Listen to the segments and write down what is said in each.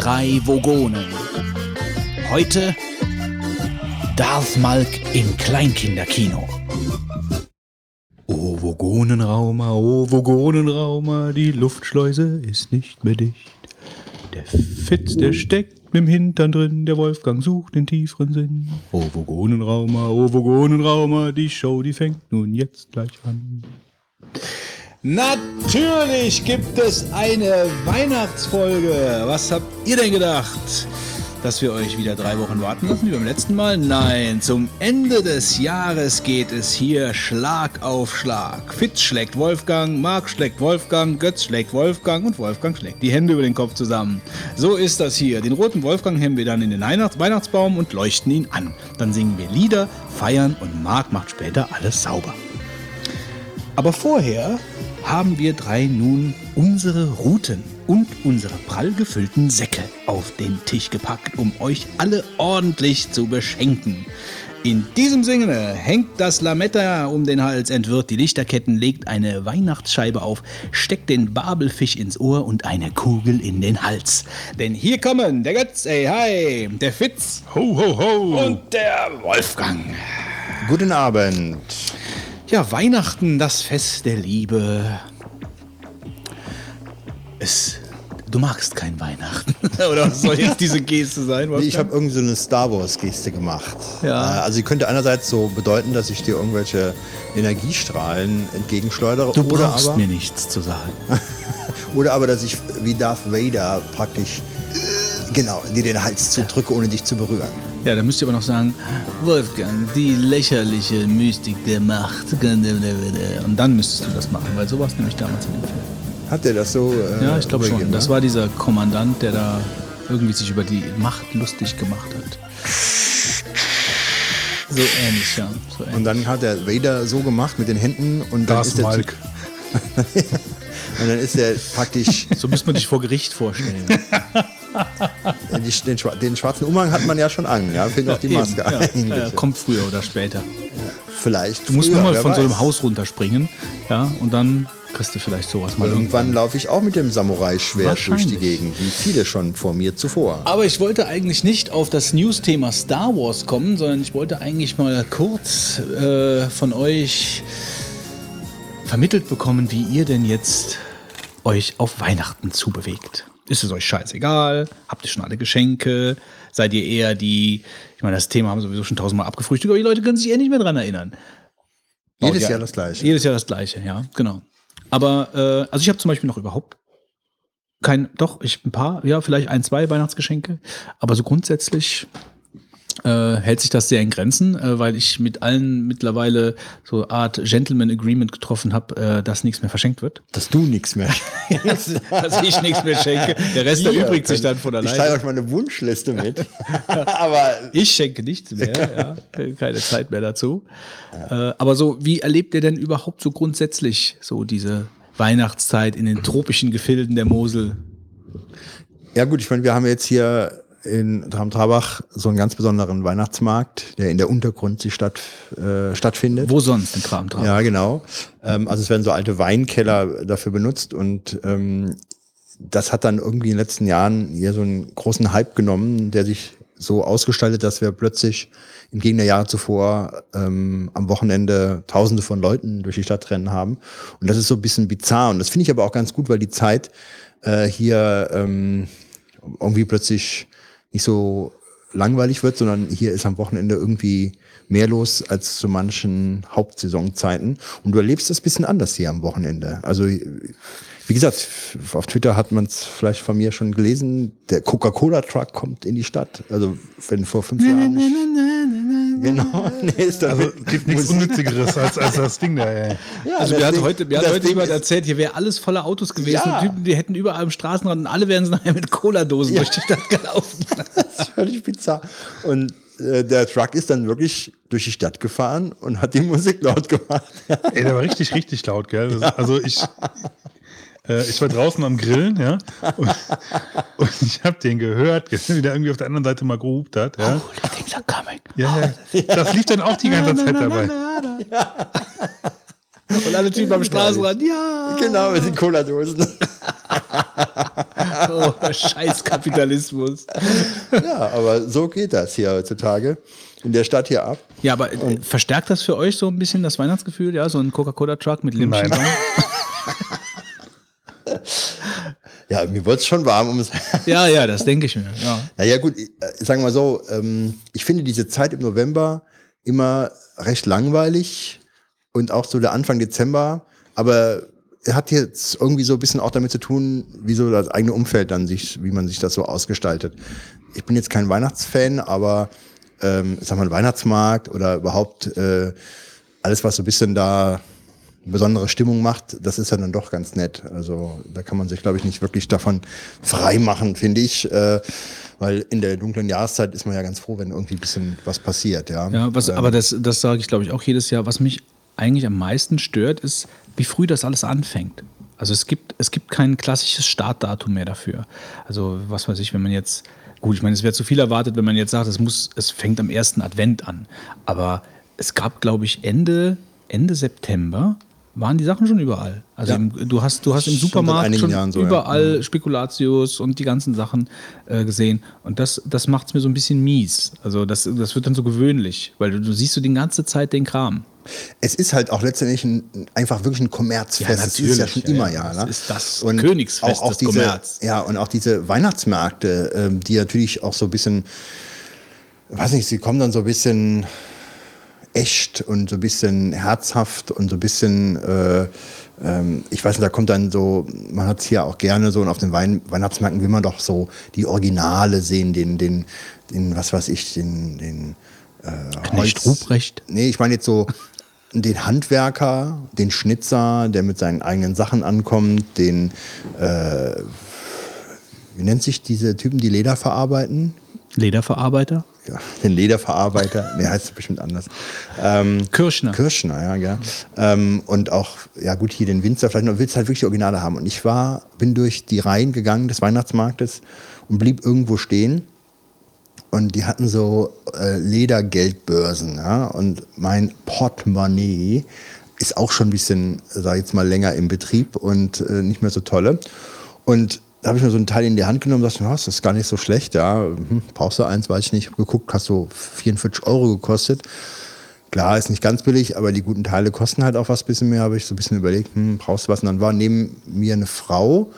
drei Vogonen. Heute Darth Malk im Kleinkinderkino. O Vogonenraumer, o Vogonenraumer, die Luftschleuse ist nicht mehr dicht. Der Fitz, der steckt mit dem Hintern drin, der Wolfgang sucht den tieferen Sinn. O Vogonenraumer, o Vogonenraumer, die Show, die fängt nun jetzt gleich an. Natürlich gibt es eine Weihnachtsfolge. Was habt ihr denn gedacht? Dass wir euch wieder drei Wochen warten lassen wie beim letzten Mal? Nein, zum Ende des Jahres geht es hier Schlag auf Schlag. Fitz schlägt Wolfgang, Marc schlägt Wolfgang, Götz schlägt Wolfgang und Wolfgang schlägt die Hände über den Kopf zusammen. So ist das hier. Den roten Wolfgang hängen wir dann in den Weihnachts Weihnachtsbaum und leuchten ihn an. Dann singen wir Lieder, feiern und Marc macht später alles sauber. Aber vorher haben wir drei nun unsere Routen und unsere prall gefüllten Säcke auf den Tisch gepackt, um euch alle ordentlich zu beschenken. In diesem Sinne hängt das Lametta um den Hals, entwirrt die Lichterketten, legt eine Weihnachtsscheibe auf, steckt den Babelfisch ins Ohr und eine Kugel in den Hals. Denn hier kommen der Götz, ey, hi, der Fitz Ho, ho, ho! und der Wolfgang. Guten Abend. Ja, Weihnachten, das Fest der Liebe. Es, du magst kein Weihnachten. Oder was soll jetzt diese Geste sein? Nee, Ich habe irgendwie so eine Star Wars-Geste gemacht. Ja. Äh, Also sie könnte einerseits so bedeuten, dass ich dir irgendwelche Energiestrahlen entgegenschleudere. du brauchst aber, mir nichts zu sagen. Oder aber, dass ich wie Darth Vader praktisch genau dir den Hals zudrücke, ohne dich zu berühren. Ja, dann müsst ihr aber noch sagen, Wolfgang, die lächerliche Mystik der Macht. Und dann müsstest du das machen, weil so war es nämlich damals in dem Film. Hat der das so? Äh, Ja, ich glaube schon. Das ne? war dieser Kommandant, der da irgendwie sich über die Macht lustig gemacht hat. So ähnlich, ja. So ähnlich. Und dann hat der Vader so gemacht mit den Händen und dann Das ist der Malk. und dann ist der praktisch So müsste man sich vor Gericht vorstellen. den, den schwarzen Umhang hat man ja schon an, ja, fehlt noch die Maske Eben, ja. kommt früher oder später. Vielleicht. Du musst früher, nur mal von so einem weiß. Haus runterspringen, ja, und dann kriegst du vielleicht sowas mal irgendwann. Irgendwann laufe ich auch mit dem Samurai-Schwert durch die. Gegend, wie viele schon vor mir zuvor. Aber ich wollte eigentlich nicht auf das News-Thema Star Wars kommen, sondern ich wollte eigentlich mal kurz äh, von euch vermittelt bekommen, wie ihr denn jetzt euch auf Weihnachten zubewegt. Ist es euch scheißegal? Habt ihr schon alle Geschenke? Seid ihr eher die, ich meine, das Thema haben sowieso schon tausendmal abgefrühstückt, aber die Leute können sich eher nicht mehr dran erinnern. Jedes Ja. Jahr das Gleiche. Jedes Jahr das gleiche, ja, genau. Aber, äh, also ich habe zum Beispiel noch überhaupt kein, doch, ich ein paar, ja, vielleicht ein, zwei Weihnachtsgeschenke. Aber so grundsätzlich äh, hält sich das sehr in Grenzen, äh, weil ich mit allen mittlerweile so eine Art Gentleman Agreement getroffen habe, äh, dass nichts mehr verschenkt wird. Dass du nichts mehr. dass ich nichts mehr schenke. Der Rest Hier, erübrigt sich dann von Ich teile alleine. euch meine Wunschliste mit. Aber Ich schenke nichts mehr, ja. keine Zeit mehr dazu. Äh, aber so, wie erlebt ihr denn überhaupt so grundsätzlich so diese Weihnachtszeit in den tropischen Gefilden der Mosel? ja gut, ich meine, wir haben jetzt hier in Tram-Trabach so einen ganz besonderen Weihnachtsmarkt, der in der Untergrund statt, äh, stattfindet. Wo sonst in dran? Ja, genau. Ähm, also es werden so alte Weinkeller dafür benutzt und ähm, das hat dann irgendwie in den letzten Jahren hier so einen großen Hype genommen, der sich so ausgestaltet, dass wir plötzlich im Gegensatz der Jahre zuvor ähm, am Wochenende Tausende von Leuten durch die Stadt rennen haben. Und das ist so ein bisschen bizarr. Und das finde ich aber auch ganz gut, weil die Zeit äh, hier ähm, irgendwie plötzlich nicht so langweilig wird, sondern hier ist am Wochenende irgendwie mehr los als zu manchen Hauptsaisonzeiten. Und du erlebst das ein bisschen anders hier am Wochenende. Also, wie gesagt, auf Twitter hat man es vielleicht von mir schon gelesen, der Coca-Cola-Truck kommt in die Stadt. Also, wenn vor fünf Jahren. Genau, nee, ist da Also gibt nichts Unnützigeres als, als das Ding da, ey. Ja, Also mir hat heute, mir hat heute jemand erzählt, hier wäre alles voller Autos gewesen. Ja. Typen, die hätten überall am Straßenrand und alle wären sie nachher mit Cola-Dosen durch die Stadt gelaufen. Das ist völlig bizarr. Und äh, der Truck ist dann wirklich durch die Stadt gefahren und hat die Musik laut gemacht. Ey, der war richtig, richtig laut, gell? Das, also ich, äh, ich war draußen am Grillen, ja, und, und ich habe den gehört, wie der irgendwie auf der anderen Seite mal gehupt hat, ja. The things are coming. Ja, ja. Das lief dann auch die ganze Zeit dabei. Und alle Typen am Straßenrand, ja. genau, mit den Cola-Dosen. oh, scheiß Kapitalismus. Ja, aber so geht das hier heutzutage in der Stadt hier ab. Ja, aber äh, verstärkt das für euch so ein bisschen das Weihnachtsgefühl, ja? So ein Coca-Cola-Truck mit Limmchen Nein. Ja, mir wurde es schon warm um es. Ja, ja, das denke ich mir. Ja. Naja, gut, äh, sagen wir mal so, ähm, ich finde diese Zeit im November immer recht langweilig und auch so der Anfang Dezember, aber er hat jetzt irgendwie so ein bisschen auch damit zu tun, wie so das eigene Umfeld dann sich, wie man sich das so ausgestaltet. Ich bin jetzt kein Weihnachtsfan, aber ähm, ich sag mal, Weihnachtsmarkt oder überhaupt äh, alles, was so ein bisschen da besondere Stimmung macht, das ist ja dann doch ganz nett. Also da kann man sich, glaube ich, nicht wirklich davon frei machen, finde ich. Äh, weil in der dunklen Jahreszeit ist man ja ganz froh, wenn irgendwie ein bisschen was passiert, ja. Ja, was, Ähm, aber das, das sage ich, glaube ich, auch jedes Jahr. Was mich eigentlich am meisten stört, ist, wie früh das alles anfängt. Also es gibt, es gibt kein klassisches Startdatum mehr dafür. Also was weiß ich, wenn man jetzt, gut, ich meine, es wäre zu viel erwartet, wenn man jetzt sagt, es muss, es fängt am ersten Advent an. Aber es gab, glaube ich, Ende, Ende September waren die Sachen schon überall. Also Ja. im, du hast, du hast im Supermarkt schon so, ja. überall Spekulatius und die ganzen Sachen äh, gesehen. Und das, das macht es mir so ein bisschen mies. Also das, das wird dann so gewöhnlich, weil du, du siehst so die ganze Zeit den Kram. Es ist halt auch letztendlich ein, einfach wirklich ein Kommerzfest. Ja, das ist ja schon ja, immer, ja. ja. Das ne? ist das Königsfest des diese, Kommerz. Ja, und auch diese Weihnachtsmärkte, ähm, die natürlich auch so ein bisschen, weiß nicht, sie kommen dann so ein bisschen echt und so ein bisschen herzhaft und so ein bisschen, äh, ähm, ich weiß nicht, da kommt dann so, man hat es hier auch gerne so und auf den Wein Weihnachtsmärkten will man doch so die Originale sehen, den, den, den, was weiß ich, den, den äh, Knecht Ruprecht. Nee, ich meine jetzt so den Handwerker, den Schnitzer, der mit seinen eigenen Sachen ankommt, den, äh, wie nennt sich diese Typen, die Leder verarbeiten? Lederverarbeiter? Den Lederverarbeiter, nee, heißt es bestimmt anders. Ähm, Kirschner. Kirschner, ja, ja. Ähm, und auch, ja gut, hier den Winzer, vielleicht noch, willst halt wirklich die Originale haben. Und ich war, bin durch die Reihen gegangen des Weihnachtsmarktes und blieb irgendwo stehen. Und die hatten so äh, Ledergeldbörsen, ja. Und mein Portemonnaie ist auch schon ein bisschen, sag ich jetzt mal, länger im Betrieb und äh, nicht mehr so tolle. Und da habe ich mir so ein Teil in die Hand genommen und dachte, ja, das ist gar nicht so schlecht, ja. Hm, brauchst du eins, weiß ich nicht. Hab geguckt, hast so 44 Euro gekostet. Klar, ist nicht ganz billig, aber die guten Teile kosten halt auch was bisschen mehr. Habe ich so ein bisschen überlegt, hm, brauchst du was? Und dann war neben mir eine Frau,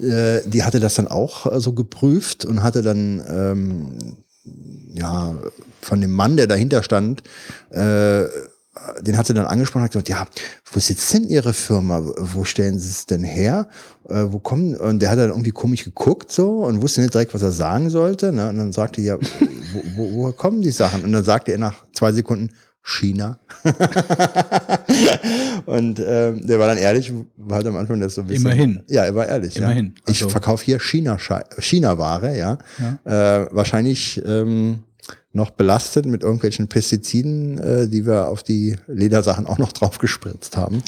äh, die hatte das dann auch äh, so geprüft und hatte dann ähm, ja von dem Mann, der dahinter stand, äh, den hat sie dann angesprochen und hat gesagt, ja, wo sitzt denn Ihre Firma? Wo stellen Sie es denn her? Äh, wo kommen? Und der hat dann irgendwie komisch geguckt so und wusste nicht direkt, was er sagen sollte. Ne? Und dann sagte er, ja, wo, wo, woher kommen die Sachen? Und dann sagte er nach zwei Sekunden, China. und ähm, der war dann ehrlich, war halt am Anfang das so ein bisschen. Immerhin. Ja, er war ehrlich. Immerhin. Ja. Ich Also- verkaufe hier China China-Ware, ja. Äh, wahrscheinlich ähm, noch belastet mit irgendwelchen Pestiziden, äh, die wir auf die Ledersachen auch noch drauf gespritzt haben.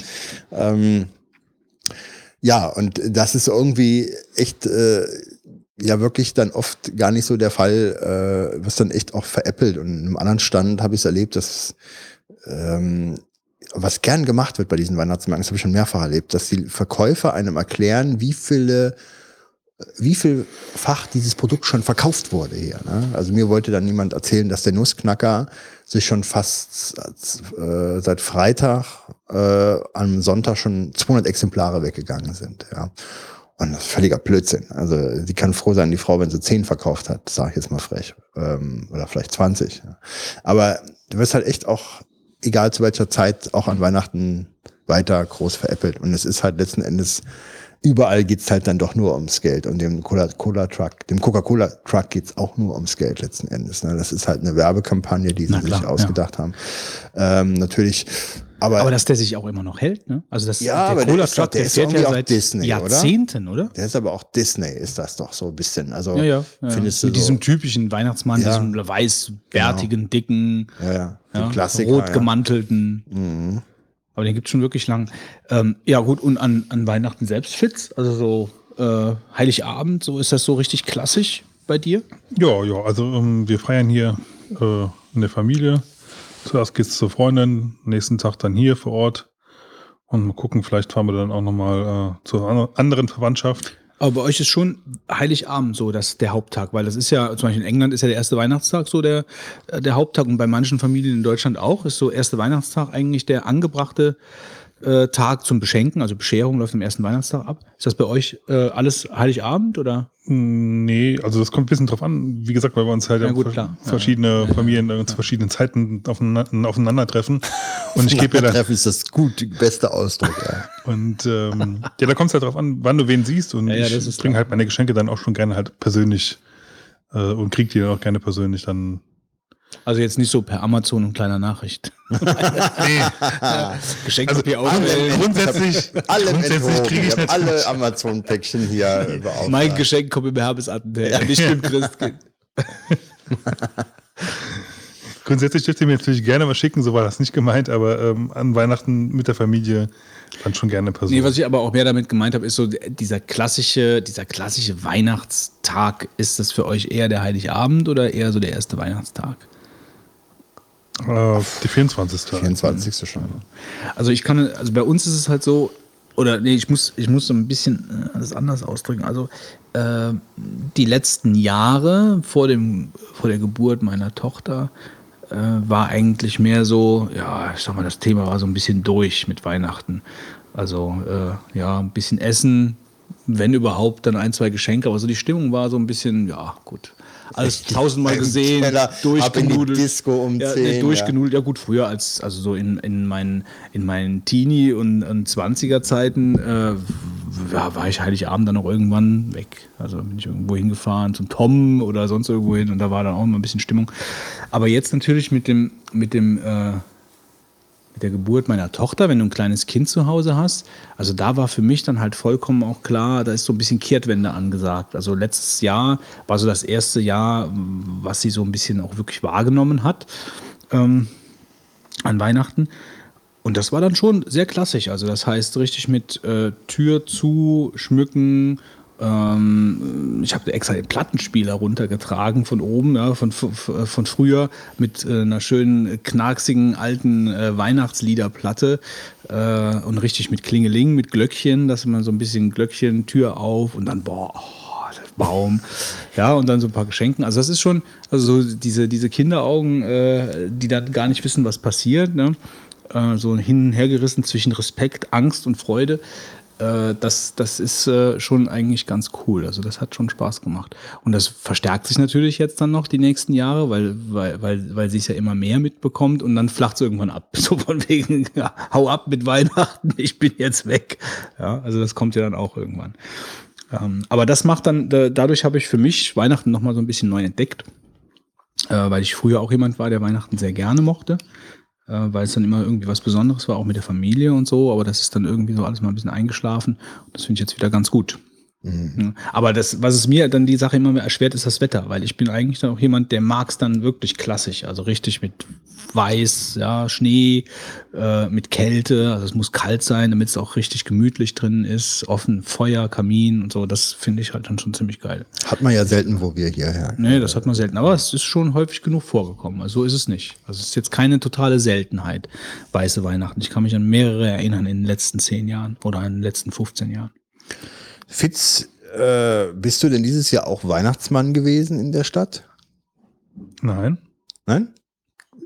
Ähm, ja, und das ist irgendwie echt äh, ja wirklich dann oft gar nicht so der Fall, äh, was dann echt auch veräppelt. Und in einem anderen Stand habe ich es erlebt, dass ähm, was gern gemacht wird bei diesen Weihnachtsmärkten, das habe ich schon mehrfach erlebt, dass die Verkäufer einem erklären, wie viele wie vielfach dieses Produkt schon verkauft wurde hier. Ne? Also mir wollte dann niemand erzählen, dass der Nussknacker sich schon fast äh, seit Freitag äh, am Sonntag schon 200 Exemplare weggegangen sind. Ja. Und das ist völliger Blödsinn. Also die kann froh sein, die Frau, wenn sie 10 verkauft hat, sage ich jetzt mal frech. Ähm, oder vielleicht 20. Ja. Aber du wirst halt echt auch, egal zu welcher Zeit, auch an Weihnachten weiter groß veräppelt. Und es ist halt letzten Endes überall geht's halt dann doch nur ums Geld. Und dem Cola-Cola-Truck, dem Coca-Cola-Truck geht's auch nur ums Geld letzten Endes. Ne? Das ist halt eine Werbekampagne, die sie klar, sich ausgedacht haben. Ähm, natürlich, aber, Aber dass der sich auch immer noch hält, ne? Also das, Ja, aber der Cola ist doch- Truck, der der ist fährt ja auch seit Disney, oder? Jahrzehnten, oder? der ist aber auch Disney, ist das doch so ein bisschen. Also Ja, ja. ja. findest du Mit so, diesem typischen Weihnachtsmann, Ja. diesem weißbärtigen, dicken, ja, ja, ja, rot ja. gemantelten. Mhm. Aber den gibt's schon wirklich lang. Ähm, ja, gut, und an, an Weihnachten selbst fitz, also so äh, Heiligabend, so ist das so richtig klassisch bei dir? Ja, ja, also ähm, wir feiern hier äh, in der Familie. Zuerst geht's zur Freundin, nächsten Tag dann hier vor Ort. Und mal gucken, vielleicht fahren wir dann auch nochmal äh, zur an- anderen Verwandtschaft. Aber bei euch ist schon Heiligabend so, dass der Haupttag, weil das ist ja, zum Beispiel in England ist ja der erste Weihnachtstag so der, äh, der Haupttag und bei manchen Familien in Deutschland auch ist so erste Weihnachtstag eigentlich der angebrachte äh, Tag zum Beschenken, also Bescherung läuft am ersten Weihnachtstag ab. Ist das bei euch äh, alles Heiligabend oder? Nee, also das kommt ein bisschen drauf an. Wie gesagt, weil wir uns halt Ja, ja, gut, ver- klar. Ja, verschiedene Familien äh, zu verschiedenen Zeiten aufeinander, aufeinandertreffen. Und ich gebe ja dann, Treffen ist das gut, bester Ausdruck. Ja. und ähm, ja, da kommt es halt drauf an, wann du wen siehst. Und Ja, ja, ich bringe halt meine Geschenke dann auch schon gerne halt persönlich äh, und krieg die dann auch gerne persönlich dann. Also jetzt nicht so per Amazon und kleiner Nachricht. Nee, Geschenkpapier also grundsätzlich, Alle grundsätzlich enthoben. kriege ich Ich alle Amazon-Päckchen hier beauftragt. Mein Geschenk kommt im Herbesattentäter, nicht im Christkind. Grundsätzlich dürft ihr mir natürlich gerne was schicken, so war das nicht gemeint, aber ähm, an Weihnachten mit der Familie dann schon gerne persönlich. Nee, was ich aber auch mehr damit gemeint habe, ist so dieser klassische, dieser klassische Weihnachtstag. Ist das für euch eher der Heiligabend oder eher so der erste Weihnachtstag? Äh, die 24. 24. schon. Also ich kann, also bei uns ist es halt so, oder nee, ich muss, ich muss so ein bisschen äh, das anders ausdrücken. Also äh, die letzten Jahre vor dem, vor der Geburt meiner Tochter äh, war eigentlich mehr so, ja, ich sag mal, das Thema war so ein bisschen durch mit Weihnachten. Also äh, ja, ein bisschen Essen, wenn überhaupt, dann ein, zwei Geschenke, aber so die Stimmung war so ein bisschen, ja, gut. Alles tausendmal gesehen, die durchgenudelt. Disco um ja, 10, nee, ja. durchgenudelt. Ja gut, früher als, also so in, in meinen, in meinen Teenie- und, und 20er-Zeiten äh, ja, war ich Heiligabend dann auch irgendwann weg. Also bin ich irgendwo hingefahren zum Tom oder sonst irgendwo hin und da war dann auch immer ein bisschen Stimmung. Aber jetzt natürlich mit dem, mit dem, äh, mit der Geburt meiner Tochter, wenn du ein kleines Kind zu Hause hast, also da war für mich dann halt vollkommen auch klar, da ist so ein bisschen Kehrtwende angesagt. Also letztes Jahr war so das erste Jahr, was sie so ein bisschen auch wirklich wahrgenommen hat ähm, an Weihnachten. Und das war dann schon sehr klassisch. Also das heißt richtig mit äh, Tür zu, schmücken. Ähm, ich habe extra den Plattenspieler runtergetragen von oben, ja, von, von, früher mit äh, einer schönen knarksigen alten äh, Weihnachtsliederplatte äh, und richtig mit Klingeling, mit Glöckchen, dass man so ein bisschen Glöckchen, Tür auf und dann boah. Oh, Baum, ja, und dann so ein paar Geschenken. Also das ist schon, also so diese, diese Kinderaugen, äh, die dann gar nicht wissen, was passiert, ne? äh, so hin und her gerissen zwischen Respekt, Angst und Freude. Äh, das, das ist äh, schon eigentlich ganz cool. Also das hat schon Spaß gemacht. Und das verstärkt sich natürlich jetzt dann noch die nächsten Jahre, weil, weil, weil, weil sie es ja immer mehr mitbekommt und dann flacht es irgendwann ab. So von wegen, ja, hau ab mit Weihnachten, ich bin jetzt weg. Ja, also das kommt ja dann auch irgendwann. Ähm, aber das macht dann, da, dadurch habe ich für mich Weihnachten nochmal so ein bisschen neu entdeckt, äh, weil ich früher auch jemand war, der Weihnachten sehr gerne mochte, äh, weil es dann immer irgendwie was Besonderes war, auch mit der Familie und so, aber das ist dann irgendwie so alles mal ein bisschen eingeschlafen und das finde ich jetzt wieder ganz gut. Ja. Aber das, was es mir dann die Sache immer mehr erschwert, ist das Wetter, weil ich bin eigentlich dann auch jemand, der mag es dann wirklich klassisch, also richtig mit Weiß, ja, Schnee, äh, mit Kälte, also es muss kalt sein, damit es auch richtig gemütlich drin ist, offen Feuer, Kamin und so, das finde ich halt dann schon ziemlich geil. Hat man ja selten, wo wir hierher. Nee, das hat man selten, aber es ist schon häufig genug vorgekommen, also so ist es nicht. Also es ist jetzt keine totale Seltenheit, weiße Weihnachten. Ich kann mich an mehrere erinnern in den letzten zehn Jahren oder in den letzten 15 Jahren. Fitz, äh, bist du denn dieses Jahr auch Weihnachtsmann gewesen in der Stadt? Nein. Nein?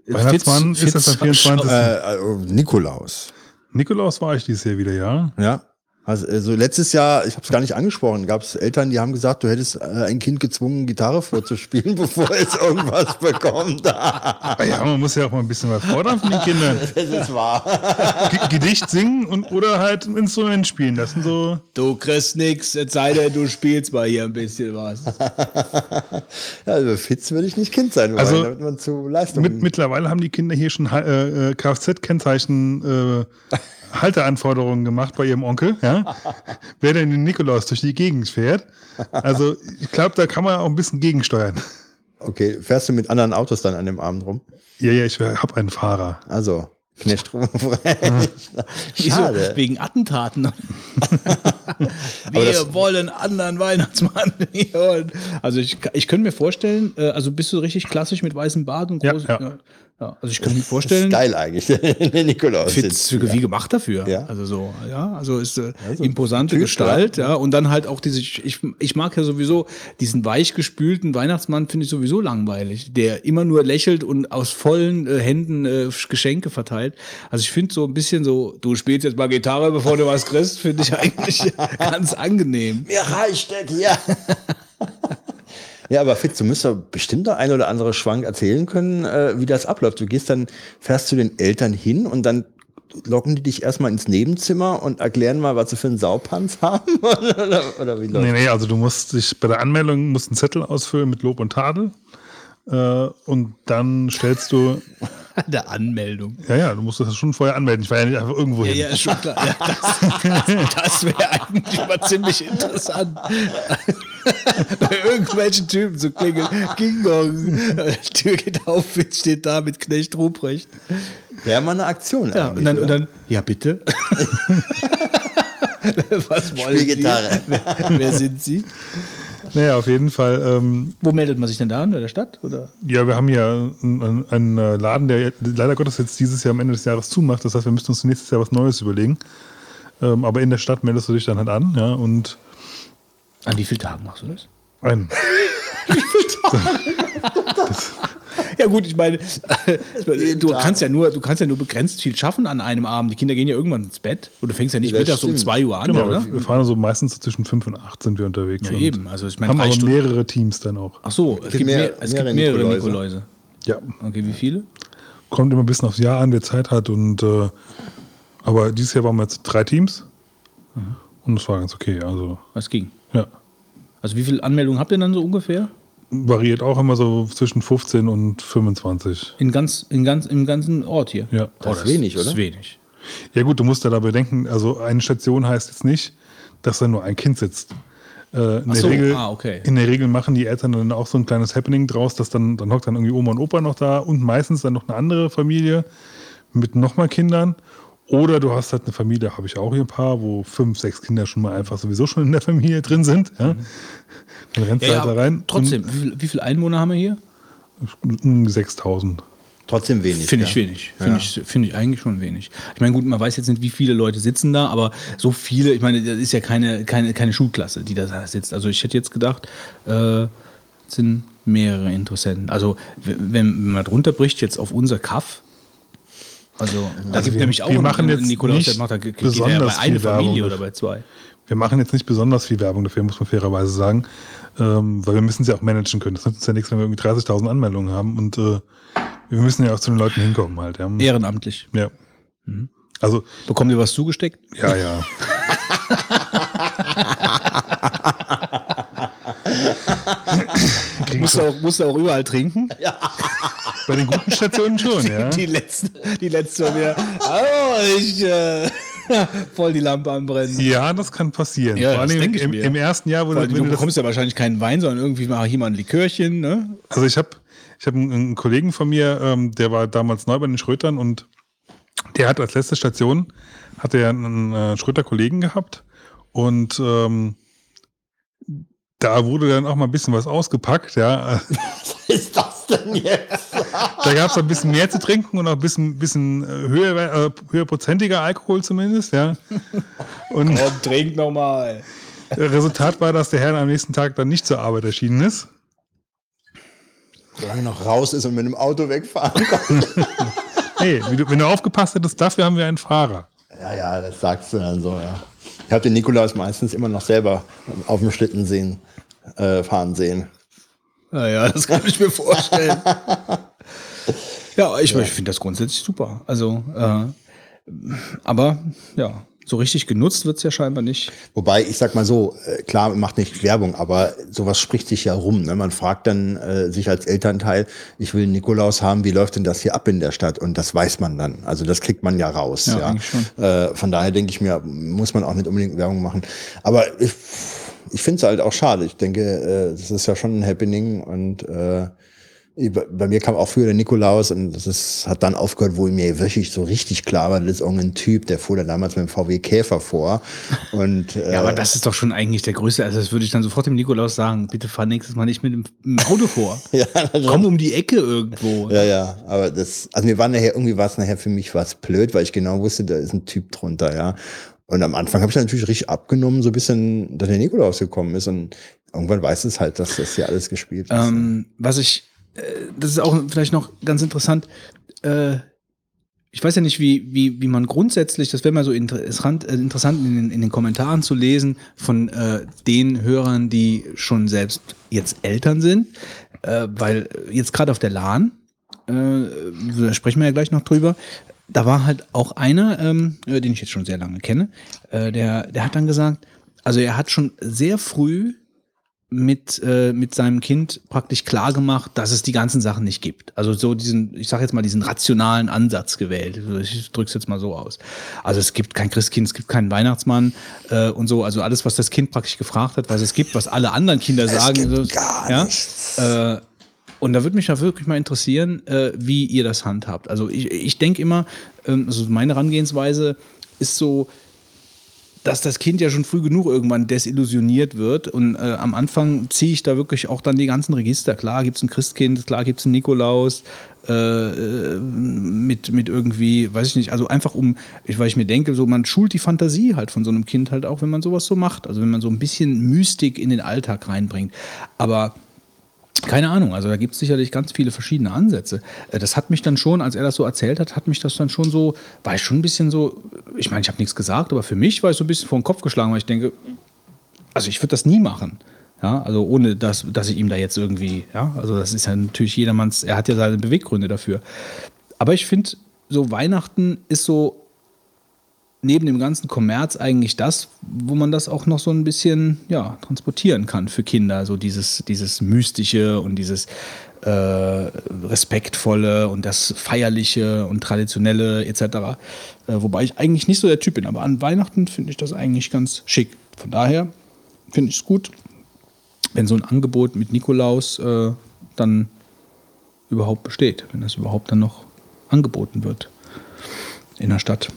Weihnachtsmann Fitz- ist das am Fitz- 24. Äh, äh, Nikolaus. Nikolaus war ich dieses Jahr wieder, ja. Ja. Also, also letztes Jahr, ich habe es gar nicht angesprochen, gab es Eltern, die haben gesagt, du hättest äh, ein Kind gezwungen, Gitarre vorzuspielen, bevor es irgendwas bekommt. Ah ja, man muss ja auch mal ein bisschen was fordern von den Kindern. das ist wahr. G Gedicht singen und oder halt ein Instrument spielen. Das sind so. Du kriegst nix, es sei denn, du spielst mal hier ein bisschen was. Ja, also Fitz würde ich nicht Kind sein wollen, Also, damit man zu Leistung Mit, mittlerweile haben die Kinder hier schon äh, äh, Kfz-Kennzeichen äh, Halteanforderungen gemacht bei ihrem Onkel, ja. Wer denn den Nikolaus durch die Gegend fährt. Also ich glaube, da kann man auch ein bisschen gegensteuern. Okay, fährst du mit anderen Autos dann an dem Abend rum? Ja, ja, ich habe einen Fahrer. Also, Knecht? Schade. Wegen Attentaten. Wir wollen anderen Weihnachtsmann. Also ich, ich könnte mir vorstellen, äh, also bist du richtig klassisch mit weißem Bart und Ja, großen, ja. ja. Ja, also ich könnte mir vorstellen, Geil eigentlich, der Nikolaus. Fitz sitzt. wie gemacht dafür. Ja. Also so, ja, also ist äh, Also, imposante Typ, Gestalt, ja. Und dann halt auch diese, ich, ich mag ja sowieso diesen weichgespülten Weihnachtsmann, finde ich sowieso langweilig, der immer nur lächelt und aus vollen äh, Händen äh, Geschenke verteilt. Also ich finde so ein bisschen so, du spielst jetzt mal Gitarre, bevor du was kriegst, finde ich eigentlich ganz angenehm. Mir reicht das hier. Ja, aber Fitz, du müsst doch bestimmt der ein oder andere Schwank erzählen können, äh, wie das abläuft. Du gehst dann, fährst zu den Eltern hin und dann locken die dich erstmal ins Nebenzimmer und erklären mal, was sie für einen Saupanz haben? oder, oder wie läuft Nee, nee, also du musst dich bei der Anmeldung musst einen Zettel ausfüllen mit Lob und Tadel. Äh, und dann stellst du, Der Anmeldung. ja, ja, du musst das schon vorher anmelden. Ich war ja nicht einfach irgendwo Ja, hin. ja, schon klar. Ja, das das wäre eigentlich mal ziemlich interessant. Bei irgendwelchen Typen so klingeln. Ging Gong. Tür geht auf, steht da mit Knecht Ruprecht. Wäre mal eine Aktion. Ja, und dann, und dann ja bitte. Was wollen Spielgitarre. Sie? Wer, wer sind Sie? Naja, auf jeden Fall. Ähm, Wo meldet man sich denn da an? In der Stadt? Oder? ja, wir haben hier einen, einen äh, Laden, der leider Gottes jetzt dieses Jahr am Ende des Jahres zumacht. Das heißt, wir müssen uns nächstes Jahr was Neues überlegen. Ähm, aber in der Stadt meldest du dich dann halt an, ja, und An wie vielen Tagen machst du das? ein. Ja gut, ich meine, du kannst ja nur, du kannst ja nur begrenzt viel schaffen an einem Abend. Die Kinder gehen ja irgendwann ins Bett und du fängst ja nicht Das mittags um stimmt. zwei Uhr an, Genau, oder? wir fahren so meistens so zwischen 5 und 8 sind wir unterwegs. Ja, eben. Also ich meine, haben aber Stunden. mehrere Teams dann auch. Ach so, es gibt, mehr- mehr, es gibt mehrere mehrere Nikoläuse. Ja, Okay, wie viele? kommt immer ein bisschen aufs Jahr an, wer Zeit hat. Und äh, aber dieses Jahr waren wir jetzt drei Teams und das war ganz okay. Also Was ging? Ja, Also wie viele Anmeldungen habt ihr dann so ungefähr? variiert auch immer so zwischen 15 und 25. In ganz, in ganz, Im ganzen Ort hier? Ja. Das ist wenig, Das ist oder? wenig. Ja gut, du musst ja dabei denken, also eine Station heißt jetzt nicht, dass da nur ein Kind sitzt. Äh, in, Ach der so, Regel, ah, okay. in der Regel machen die Eltern dann auch so ein kleines Happening draus, dass dann, dann hockt dann irgendwie Oma und Opa noch da und meistens dann noch eine andere Familie mit nochmal Kindern. Oder du hast halt eine Familie, habe ich auch hier ein paar, wo fünf, sechs Kinder schon mal einfach sowieso schon in der Familie drin sind. Ja? Dann rennst du halt da rein. trotzdem, wie, viel, wie viele Einwohner haben wir hier? Und, um 6000. Trotzdem wenig. Finde ja. ich wenig. Finde ich, finde ich eigentlich schon wenig. Ich meine, gut, man weiß jetzt nicht, wie viele Leute sitzen da, aber so viele, ich meine, das ist ja keine, keine, keine Schulklasse, die da sitzt. Also ich hätte jetzt gedacht, äh, es sind mehrere Interessenten. Also w- wenn man drunter bricht jetzt auf unser Kaff, also da gibt wir- nämlich auch wir machen jetzt Nikolaus, der nicht macht da geht der besonders bei einer viel Werbung Familie oder bei zwei. Wir machen jetzt nicht besonders viel Werbung dafür, muss man fairerweise sagen, ähm, weil wir müssen sie auch managen können. Das nützt uns ja nichts, wenn wir irgendwie 30.000 Anmeldungen haben und äh, wir müssen ja auch zu den Leuten hinkommen halt. Ja. Ehrenamtlich. ja. Mhm. Also, Bekommt ihr was zugesteckt? ja, ja. Musst du auch, musst du auch überall trinken? Bei den guten Stationen schon, ja. Die letzten, die letzte war wieder, oh, ich, äh, voll die Lampe anbrennen. Ja, das kann passieren. Ja, Vor allem im, ich im, mir. im ersten Jahr, wo Weil du, du du das, bekommst ja wahrscheinlich keinen Wein, sondern irgendwie mal hier mal ein Likörchen, ne? Also ich habe ich hab einen, einen Kollegen von mir, ähm, der war damals neu bei den Schrötern und der hat als letzte Station, hatte er einen äh, Schröter-Kollegen gehabt und ähm, da wurde dann auch mal ein bisschen was ausgepackt, ja. Was ist das denn jetzt? Da gab es ein bisschen mehr zu trinken und auch ein bisschen, bisschen äh, höher, äh, höherprozentiger Alkohol zumindest, ja. Und Komm, trink nochmal. Resultat war, dass der Herr am nächsten Tag dann nicht zur Arbeit erschienen ist. Solange noch raus ist und mit dem Auto wegfahren kann. Hey, wenn du aufgepasst hättest, dafür haben wir einen Fahrer. Ja, ja, das sagst du dann so, ja. Ich habe den Nikolaus meistens immer noch selber auf dem Schlitten sehen, äh, fahren sehen. Naja, das kann ich mir vorstellen. ja, ich, ich finde das grundsätzlich super. Also, äh, aber ja, so richtig genutzt wird es ja scheinbar nicht. Wobei, ich sag mal so, äh, klar, man macht nicht Werbung, aber sowas spricht sich ja rum. Ne? Man fragt dann äh, sich als Elternteil, ich will Nikolaus haben, wie läuft denn das hier ab in der Stadt? Und das weiß man dann. Also das kriegt man ja raus. Ja, Ja. Äh, von daher denke ich mir, muss man auch nicht unbedingt Werbung machen. Aber ich, ich finde es halt auch schade. Ich denke, äh, das ist ja schon ein Happening und äh, bei mir kam auch früher der Nikolaus und das ist, hat dann aufgehört, wo mir wirklich so richtig klar war, das ist irgendein Typ, der fuhr dann damals mit dem VW Käfer vor. Und, äh, Ja, aber das ist doch schon eigentlich der größte. Also, das würde ich dann sofort dem Nikolaus sagen: bitte fahr nächstes Mal nicht mit dem, Auto vor. ja, Komm um die Ecke irgendwo. Ja, ja, aber das, also mir war nachher, irgendwie war es nachher für mich was blöd, weil ich genau wusste, da ist ein Typ drunter, ja. Und am Anfang habe ich natürlich richtig abgenommen, so ein bisschen, dass der Nikolaus gekommen ist und irgendwann weiß es halt, dass das hier alles gespielt ist. Ähm, was ich, äh, das ist auch vielleicht noch ganz interessant. Äh, ich weiß ja nicht, wie, wie, wie man grundsätzlich, das wäre mal so interessant, äh, interessant in den, in den Kommentaren zu lesen von äh, den Hörern, die schon selbst jetzt Eltern sind, äh, weil jetzt gerade auf der LAN, äh, da sprechen wir ja gleich noch drüber, da war halt auch einer, ähm, äh, den ich jetzt schon sehr lange kenne, äh, der, der hat dann gesagt, also er hat schon sehr früh mit, äh, mit seinem Kind praktisch klar gemacht, dass es die ganzen Sachen nicht gibt. Also so diesen, ich sage jetzt mal, diesen rationalen Ansatz gewählt. Ich drücke es jetzt mal so aus. Also es gibt kein Christkind, es gibt keinen Weihnachtsmann äh, und so. Also alles, was das Kind praktisch gefragt hat, was es gibt, was alle anderen Kinder sagen. gibt so, gar ja? nichts. Äh, und da würde mich da wirklich mal interessieren, äh, wie ihr das handhabt. Also ich, ich denke immer, ähm, also meine Herangehensweise ist so, dass das Kind ja schon früh genug irgendwann desillusioniert wird. Und äh, am Anfang ziehe ich da wirklich auch dann die ganzen Register. Klar gibt es ein Christkind, klar gibt es einen Nikolaus, äh, äh, mit, mit irgendwie, weiß ich nicht, also einfach um, weil ich mir denke, so man schult die Fantasie halt von so einem Kind halt auch, wenn man sowas so macht. Also wenn man so ein bisschen Mystik in den Alltag reinbringt. Aber keine Ahnung, also da gibt es sicherlich ganz viele verschiedene Ansätze. Äh, Das hat mich dann schon, als er das so erzählt hat, hat mich das dann schon so, war ich schon ein bisschen so, ich meine, ich habe nichts gesagt, aber für mich war ich so ein bisschen vor den Kopf geschlagen, weil ich denke, also ich würde das nie machen. Ja, also ohne dass, dass ich ihm da jetzt irgendwie, ja, also das ist ja natürlich jedermanns, er hat ja seine Beweggründe dafür. Aber ich finde, so Weihnachten ist so neben dem ganzen Kommerz eigentlich das, wo man das auch noch so ein bisschen ja, transportieren kann für Kinder. So dieses, dieses Mystische und dieses äh, Respektvolle und das Feierliche und Traditionelle etc. Äh, wobei ich eigentlich nicht so der Typ bin. Aber an Weihnachten finde ich das eigentlich ganz schick. Von daher finde ich es gut, wenn so ein Angebot mit Nikolaus äh, dann überhaupt besteht. Wenn das überhaupt dann noch angeboten wird in der Stadt.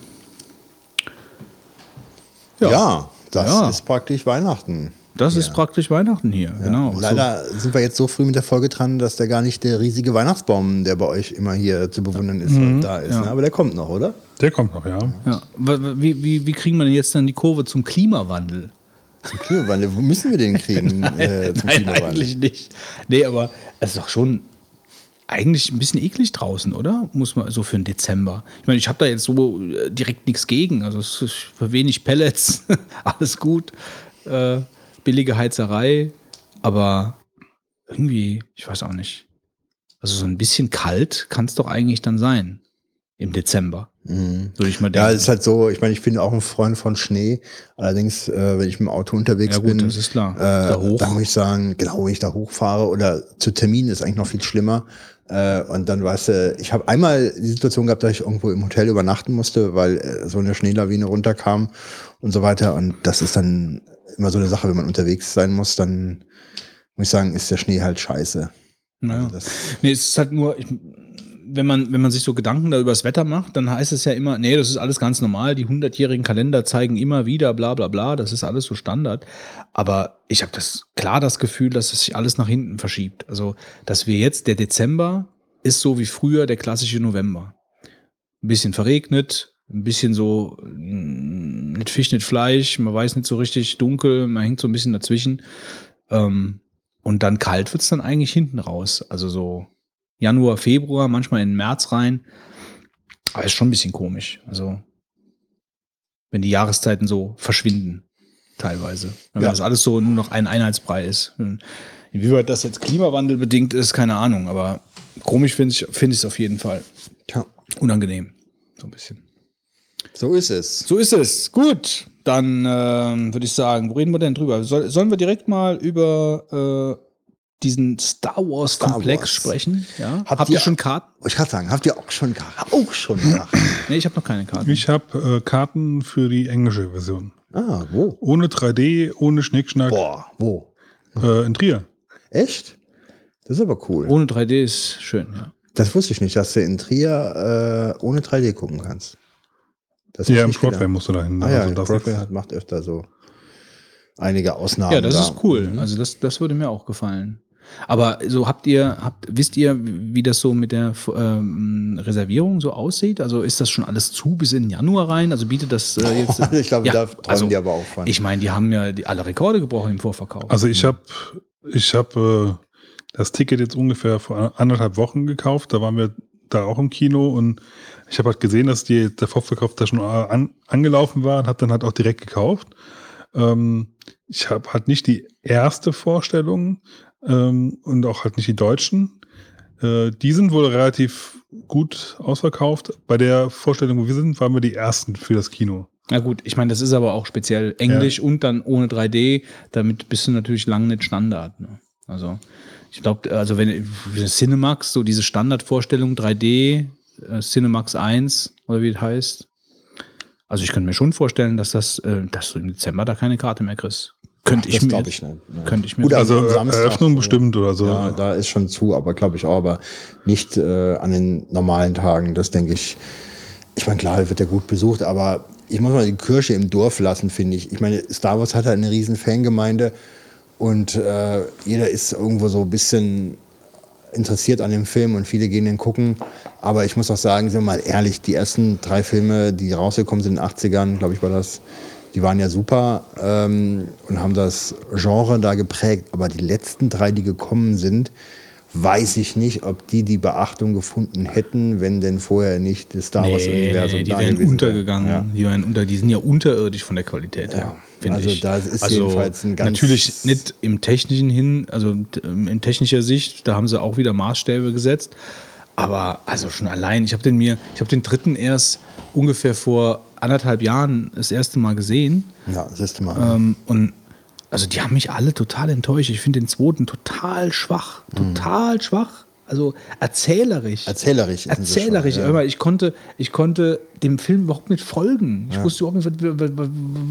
Ja. das Ja. ist praktisch Weihnachten. Das ist praktisch Weihnachten hier, genau. So. Leider sind wir jetzt so früh mit der Folge dran, dass der gar nicht der riesige Weihnachtsbaum, der bei euch immer hier zu bewundern ist, da ist. ja. Ne? Aber der kommt noch, oder? Der kommt noch, ja. Ja. Wie, wie, wie kriegen wir denn jetzt dann die Kurve zum Klimawandel? Zum Klimawandel. Wo müssen wir den kriegen? äh, zum Nein, Klimawandel? eigentlich nicht. Nee, aber es ist doch schon eigentlich ein bisschen eklig draußen, oder? Muss man so für den Dezember. Ich meine, ich habe da jetzt so äh, direkt nichts gegen. Also es ist für wenig Pellets, alles gut. Äh, billige Heizerei, aber irgendwie, ich weiß auch nicht. Also so ein bisschen kalt kann es doch eigentlich dann sein. Im Dezember. Würde ich mal denken. Mhm. Ja, es ist halt so, ich meine, ich bin auch ein Freund von Schnee. Allerdings, äh, wenn ich mit dem Auto unterwegs Ja, gut, bin, das ist klar. Äh, Da hoch. dann muss ich sagen, genau, wenn ich da hochfahre oder zu Terminen ist eigentlich noch viel schlimmer. Äh, und dann weißt du, ich habe einmal die Situation gehabt, dass ich irgendwo im Hotel übernachten musste, weil äh, so eine Schneelawine runterkam und so weiter. Und das ist dann immer so eine Sache, wenn man unterwegs sein muss, dann muss ich sagen, ist der Schnee halt scheiße. Naja. Also Nee, es ist halt nur, ich, wenn, man, wenn man sich so Gedanken da über das Wetter macht, dann heißt es ja immer, nee, das ist alles ganz normal, die 100-jährigen Kalender zeigen immer wieder, bla bla bla, das ist alles so Standard. Aber ich habe das klar das Gefühl, dass es sich alles nach hinten verschiebt. Also, dass wir jetzt, der Dezember ist so wie früher der klassische November. Ein bisschen verregnet, ein bisschen so, mm, nicht Fisch, nicht Fleisch, man weiß nicht so richtig dunkel, man hängt so ein bisschen dazwischen. Ähm, und dann kalt wird's dann eigentlich hinten raus. Also so Januar, Februar, manchmal in den März rein. Aber ist schon ein bisschen komisch. Also, wenn die Jahreszeiten so verschwinden, teilweise. Wenn Ja. das alles so nur noch ein Einheitsbrei ist. Inwieweit das jetzt Klimawandel bedingt ist, keine Ahnung. Aber komisch finde ich es find auf jeden Fall. Tja, Unangenehm. So ein bisschen. so ist es. So ist es. Gut. Dann ähm, würde ich sagen, wo reden wir denn drüber? Soll, sollen wir direkt mal über äh, diesen Star Wars Star Komplex Wars. sprechen? Ja? Habt Habt, ihr ihr- schon Karten? Ich kann sagen, habt ihr auch schon, ge- auch schon gemacht? Nee, ich habe noch keine Karten. Ich habe äh, Karten für die englische Version. ah, wo? Ohne 3D, ohne Schnickschnack. Boah, wo? Äh, in Trier. Echt? Das ist aber cool. Ohne 3D ist schön, ja. Das wusste ich nicht, dass du in Trier äh, ohne 3D gucken kannst. Das Ja, im. Broadway musst du dahin. Ah ja, Also das Broadway hat, macht öfter so einige Ausnahmen. Ja, das da. ist cool. Mhm. Also das, das würde mir auch gefallen. Aber so habt ihr, habt, wisst ihr, wie das so mit der ähm, Reservierung so aussieht? Also ist das schon alles zu bis in den Januar rein? Also bietet das äh, jetzt. ich glaube, Ja, da träumen also, die aber auch von. Ich meine, die haben ja die, alle Rekorde gebrochen im Vorverkauf. Also ich habe ich hab, äh, das Ticket jetzt ungefähr vor anderthalb Wochen gekauft. Da waren wir da auch im Kino und ich habe halt gesehen, dass die, der Vorverkauf da schon an, angelaufen war und habe dann halt auch direkt gekauft. Ähm, ich habe halt nicht die erste Vorstellung ähm, und auch halt nicht die deutschen. Äh, die sind wohl relativ gut ausverkauft. Bei der Vorstellung, wo wir sind, waren wir die ersten für das Kino. Na gut, ich meine, das ist aber auch speziell Englisch und dann ohne 3D. Damit bist du natürlich lange nicht Standard. Ne? Also ich glaube, also wenn Cinemax, so diese Standardvorstellung 3D, äh, Cinemax 1 oder wie das heißt. Also ich könnte mir schon vorstellen, dass das, äh, dass du im Dezember da keine Karte mehr kriegst. Könnte ich mir. ich nicht. Ja. Könnte ich mir. Gut, Also am Samstag, Eröffnung bestimmt oder so. Ja, da ist schon zu, aber glaube ich auch, aber nicht äh, an den normalen Tagen. Das denke ich. Ich meine, klar, wird ja gut besucht, aber ich muss mal die Kirche im Dorf lassen, finde ich. Ich meine, Star Wars hat halt eine riesen Fangemeinde und äh, jeder ist irgendwo so ein bisschen interessiert an dem Film und viele gehen den gucken. Aber ich muss auch sagen, sind wir mal ehrlich, die ersten drei Filme, die rausgekommen sind in den 80ern, glaube ich, war das, die waren ja super ähm, und haben das Genre da geprägt. Aber die letzten drei, die gekommen sind, weiß ich nicht, ob die die Beachtung gefunden hätten, wenn denn vorher nicht das Star Nee, Wars-Universum nee, die da wären untergegangen. Ja. Die, wären unter, die sind ja unterirdisch von der Qualität her. finde also ich. das ist jedenfalls ein ganz- Natürlich nicht im technischen hin, also in technischer Sicht, da haben sie auch wieder Maßstäbe gesetzt. Aber also schon allein, ich habe den mir, ich habe den dritten erst ungefähr vor anderthalb Jahren das erste Mal gesehen. Ja, siehst du mal. Ähm, und also die haben mich alle total enttäuscht. Ich finde den zweiten total schwach. Total schwach. Also erzählerisch. Erzählerisch. Erzählerisch. schon, ja. Ich konnte, ich konnte dem Film überhaupt nicht folgen. Ich wusste überhaupt nicht,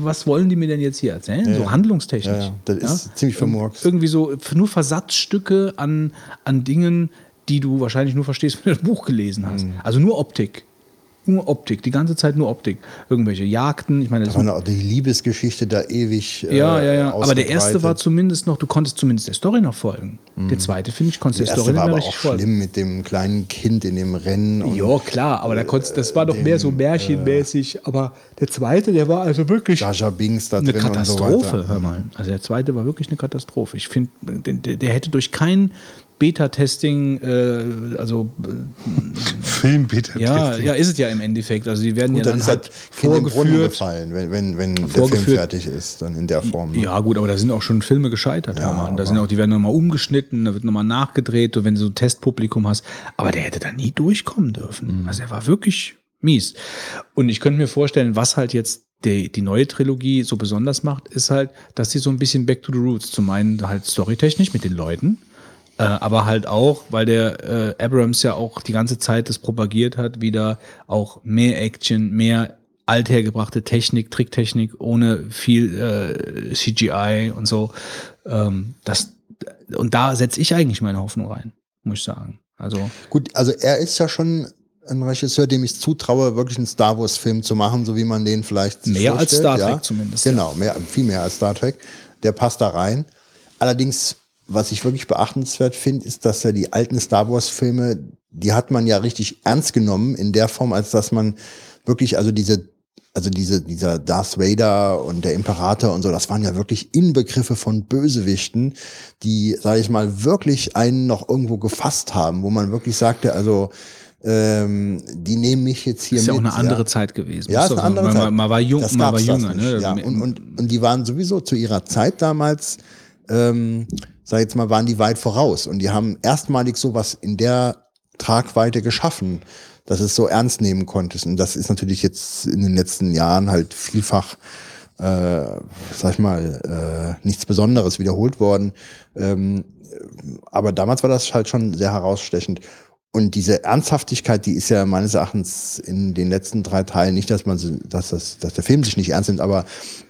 was, wollen die mir denn jetzt hier erzählen? so handlungstechnisch. Ja, ja. Das ist ziemlich vermurkst. Irgendwie so nur Versatzstücke an, an Dingen, die du wahrscheinlich nur verstehst, wenn du das Buch gelesen hast. Mhm. Also nur Optik. Nur Optik, die ganze Zeit nur Optik. Irgendwelche Jagden, ich meine, Da war auch die Liebesgeschichte da ewig. äh, ja, ja, ja. Aber der erste war zumindest noch, du konntest zumindest der Story noch folgen. Der zweite, finde ich, konntest Mhm. Der der Story aber richtig auch folgen. schlimm mit dem kleinen Kind in dem Rennen. Ja, klar, aber da konntest, das war doch mehr so märchenmäßig. Aber der zweite, der war also wirklich Jar Binks da eine drin so Katastrophe, weiter. hör mal. Also der zweite war wirklich eine Katastrophe. Ich finde, der, der hätte durch kein Beta-Testing, äh, also Film bietet ja, ja, ist es ja im Endeffekt. Also die werden Und ja dann dann halt vorgeführt. gefallen, wenn, wenn, wenn der Film fertig ist, dann in der Form. ne? Ja, gut, aber da sind auch schon Filme gescheitert. Ja. Da sind auch, die werden nochmal umgeschnitten, da wird nochmal nachgedreht, und wenn du so ein Testpublikum hast. Aber der hätte da nie durchkommen dürfen. Also er war wirklich mies. Und ich könnte mir vorstellen, was halt jetzt die, die neue Trilogie so besonders macht, ist halt, dass sie so ein bisschen back to the roots. Zum einen halt storytechnisch mit den Leuten, äh, aber halt auch, weil der äh, Abrams ja auch die ganze Zeit das propagiert hat, wieder auch mehr Action, mehr althergebrachte Technik, Tricktechnik, ohne viel äh, CGI und so. Ähm, das, und da setze ich eigentlich meine Hoffnung rein, muss ich sagen. Also, Gut, also er ist ja schon ein Regisseur, dem ich zutraue, wirklich einen Star Wars-Film zu machen, so wie man den vielleicht Mehr als Star Trek zumindest, Genau, mehr, viel mehr als Star Trek. Der passt da rein. Allerdings, was ich wirklich beachtenswert finde, ist, dass er die alten Star Wars-Filme, die hat man ja richtig ernst genommen, in der Form, als dass man wirklich, also diese also diese, dieser Darth Vader und der Imperator und so, das waren ja wirklich Inbegriffe von Bösewichten, die, sage ich mal, wirklich einen noch irgendwo gefasst haben, wo man wirklich sagte, also ähm, die nehmen mich jetzt hier ist ja auch mit. eine andere Zeit gewesen. Ja, ist eine andere sagen. Zeit. Man, man war jung, Das man war jünger. Ne? Ja. Und, und, und die waren sowieso zu ihrer Zeit damals, ähm, sag jetzt mal, waren die weit voraus. Und die haben erstmalig sowas in der Tragweite geschaffen, dass es so ernst nehmen konntest. Und das ist natürlich jetzt in den letzten Jahren halt vielfach, äh, sag ich mal, äh, nichts Besonderes wiederholt worden. Ähm, aber damals war das halt schon sehr herausstechend. Und diese Ernsthaftigkeit, die ist ja meines Erachtens in den letzten drei Teilen nicht, dass man, dass, das, dass der Film sich nicht ernst nimmt, aber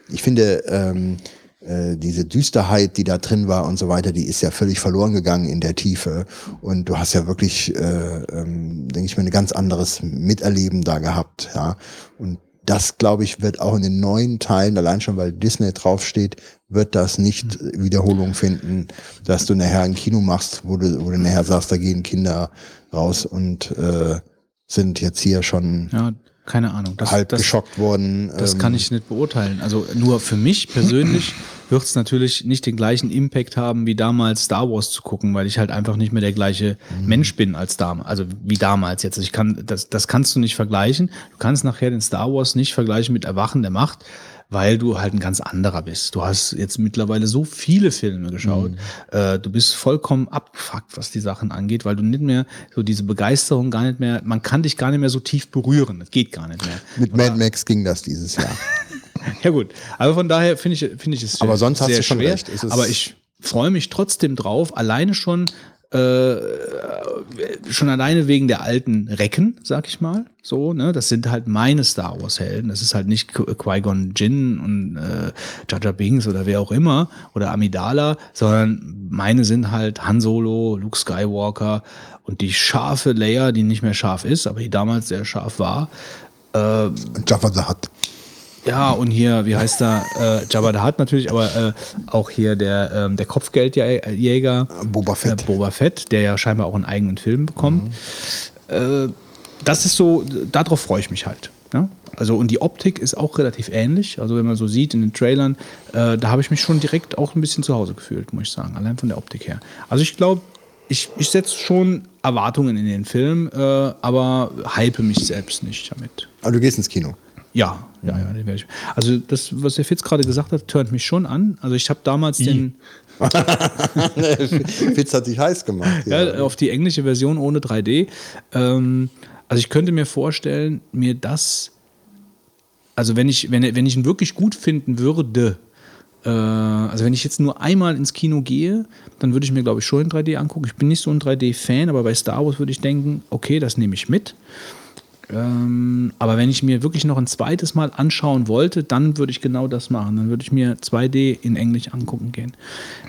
ich finde, ähm, äh, diese Düsterheit, die da drin war und so weiter, die ist ja völlig verloren gegangen in der Tiefe. Und du hast ja wirklich, äh, ähm, denke ich mir, ein ganz anderes Miterleben da gehabt. Ja. Und das, glaube ich, wird auch in den neuen Teilen, allein schon weil Disney draufsteht, wird das nicht Wiederholung finden, dass du nachher ein Kino machst, wo du, wo du nachher sagst, da gehen Kinder raus und äh, sind jetzt hier schon Ja, keine Ahnung. Das, halb das, geschockt worden. Das ähm, kann ich nicht beurteilen. Also nur für mich persönlich wird es natürlich nicht den gleichen Impact haben, wie damals Star Wars zu gucken, weil ich halt einfach nicht mehr der gleiche Mensch bin als damals, also wie damals jetzt. Ich kann, das, das kannst du nicht vergleichen. Du kannst nachher den Star Wars nicht vergleichen mit Erwachen der Macht, weil du halt ein ganz anderer bist. Du hast jetzt mittlerweile so viele Filme geschaut. Äh, du bist vollkommen abgefuckt, was die Sachen angeht, weil du nicht mehr so diese Begeisterung gar nicht mehr, man kann dich gar nicht mehr so tief berühren. Das geht gar nicht mehr. Mit Mad Max ging das dieses Jahr. Ja gut, aber von daher finde ich, finde ich es Aber sonst hast du schon schwer. recht. Aber ich freue mich trotzdem drauf, alleine schon äh, schon alleine wegen der alten Recken, sag ich mal. So, ne, das sind halt meine Star Wars Helden. Das ist halt nicht Qu- Qui-Gon Jinn und äh, Jar Binks oder wer auch immer oder Amidala, sondern meine sind halt Han Solo, Luke Skywalker und die scharfe Leia, die nicht mehr scharf ist, aber die damals sehr scharf war. Und Jaffa the Hutt. Ja, und hier, wie heißt er? Äh, Jabba the Hutt natürlich, aber äh, auch hier der, ähm, der Kopfgeldjäger Boba Fett. Äh, Boba Fett, der ja scheinbar auch einen eigenen Film bekommt. Äh, das ist so, darauf freue ich mich halt. Ja? Also, und die Optik ist auch relativ ähnlich. Also, wenn man so sieht in den Trailern, äh, da habe ich mich schon direkt auch ein bisschen zu Hause gefühlt, muss ich sagen. Allein von der Optik her. Also, ich glaube, ich, ich setze schon Erwartungen in den Film, äh, aber hype mich selbst nicht damit. Aber du gehst ins Kino. Ja, ja, ja, den werde ich. Also das, was der Fitz gerade gesagt hat, turnt mich schon an. Also ich habe damals den, Fitz hat sich heiß gemacht. ja, auf die englische Version ohne 3D. Ähm, also ich könnte mir vorstellen, mir das, also wenn ich, wenn, wenn ich ihn wirklich gut finden würde, äh, also wenn ich jetzt nur einmal ins Kino gehe, dann würde ich mir, glaube ich, schon in 3D angucken. Ich bin nicht so ein 3D-Fan, aber bei Star Wars würde ich denken, okay, das nehme ich mit. Ähm, aber wenn ich mir wirklich noch ein zweites Mal anschauen wollte, dann würde ich genau das machen. Dann würde ich mir 2D in Englisch angucken gehen.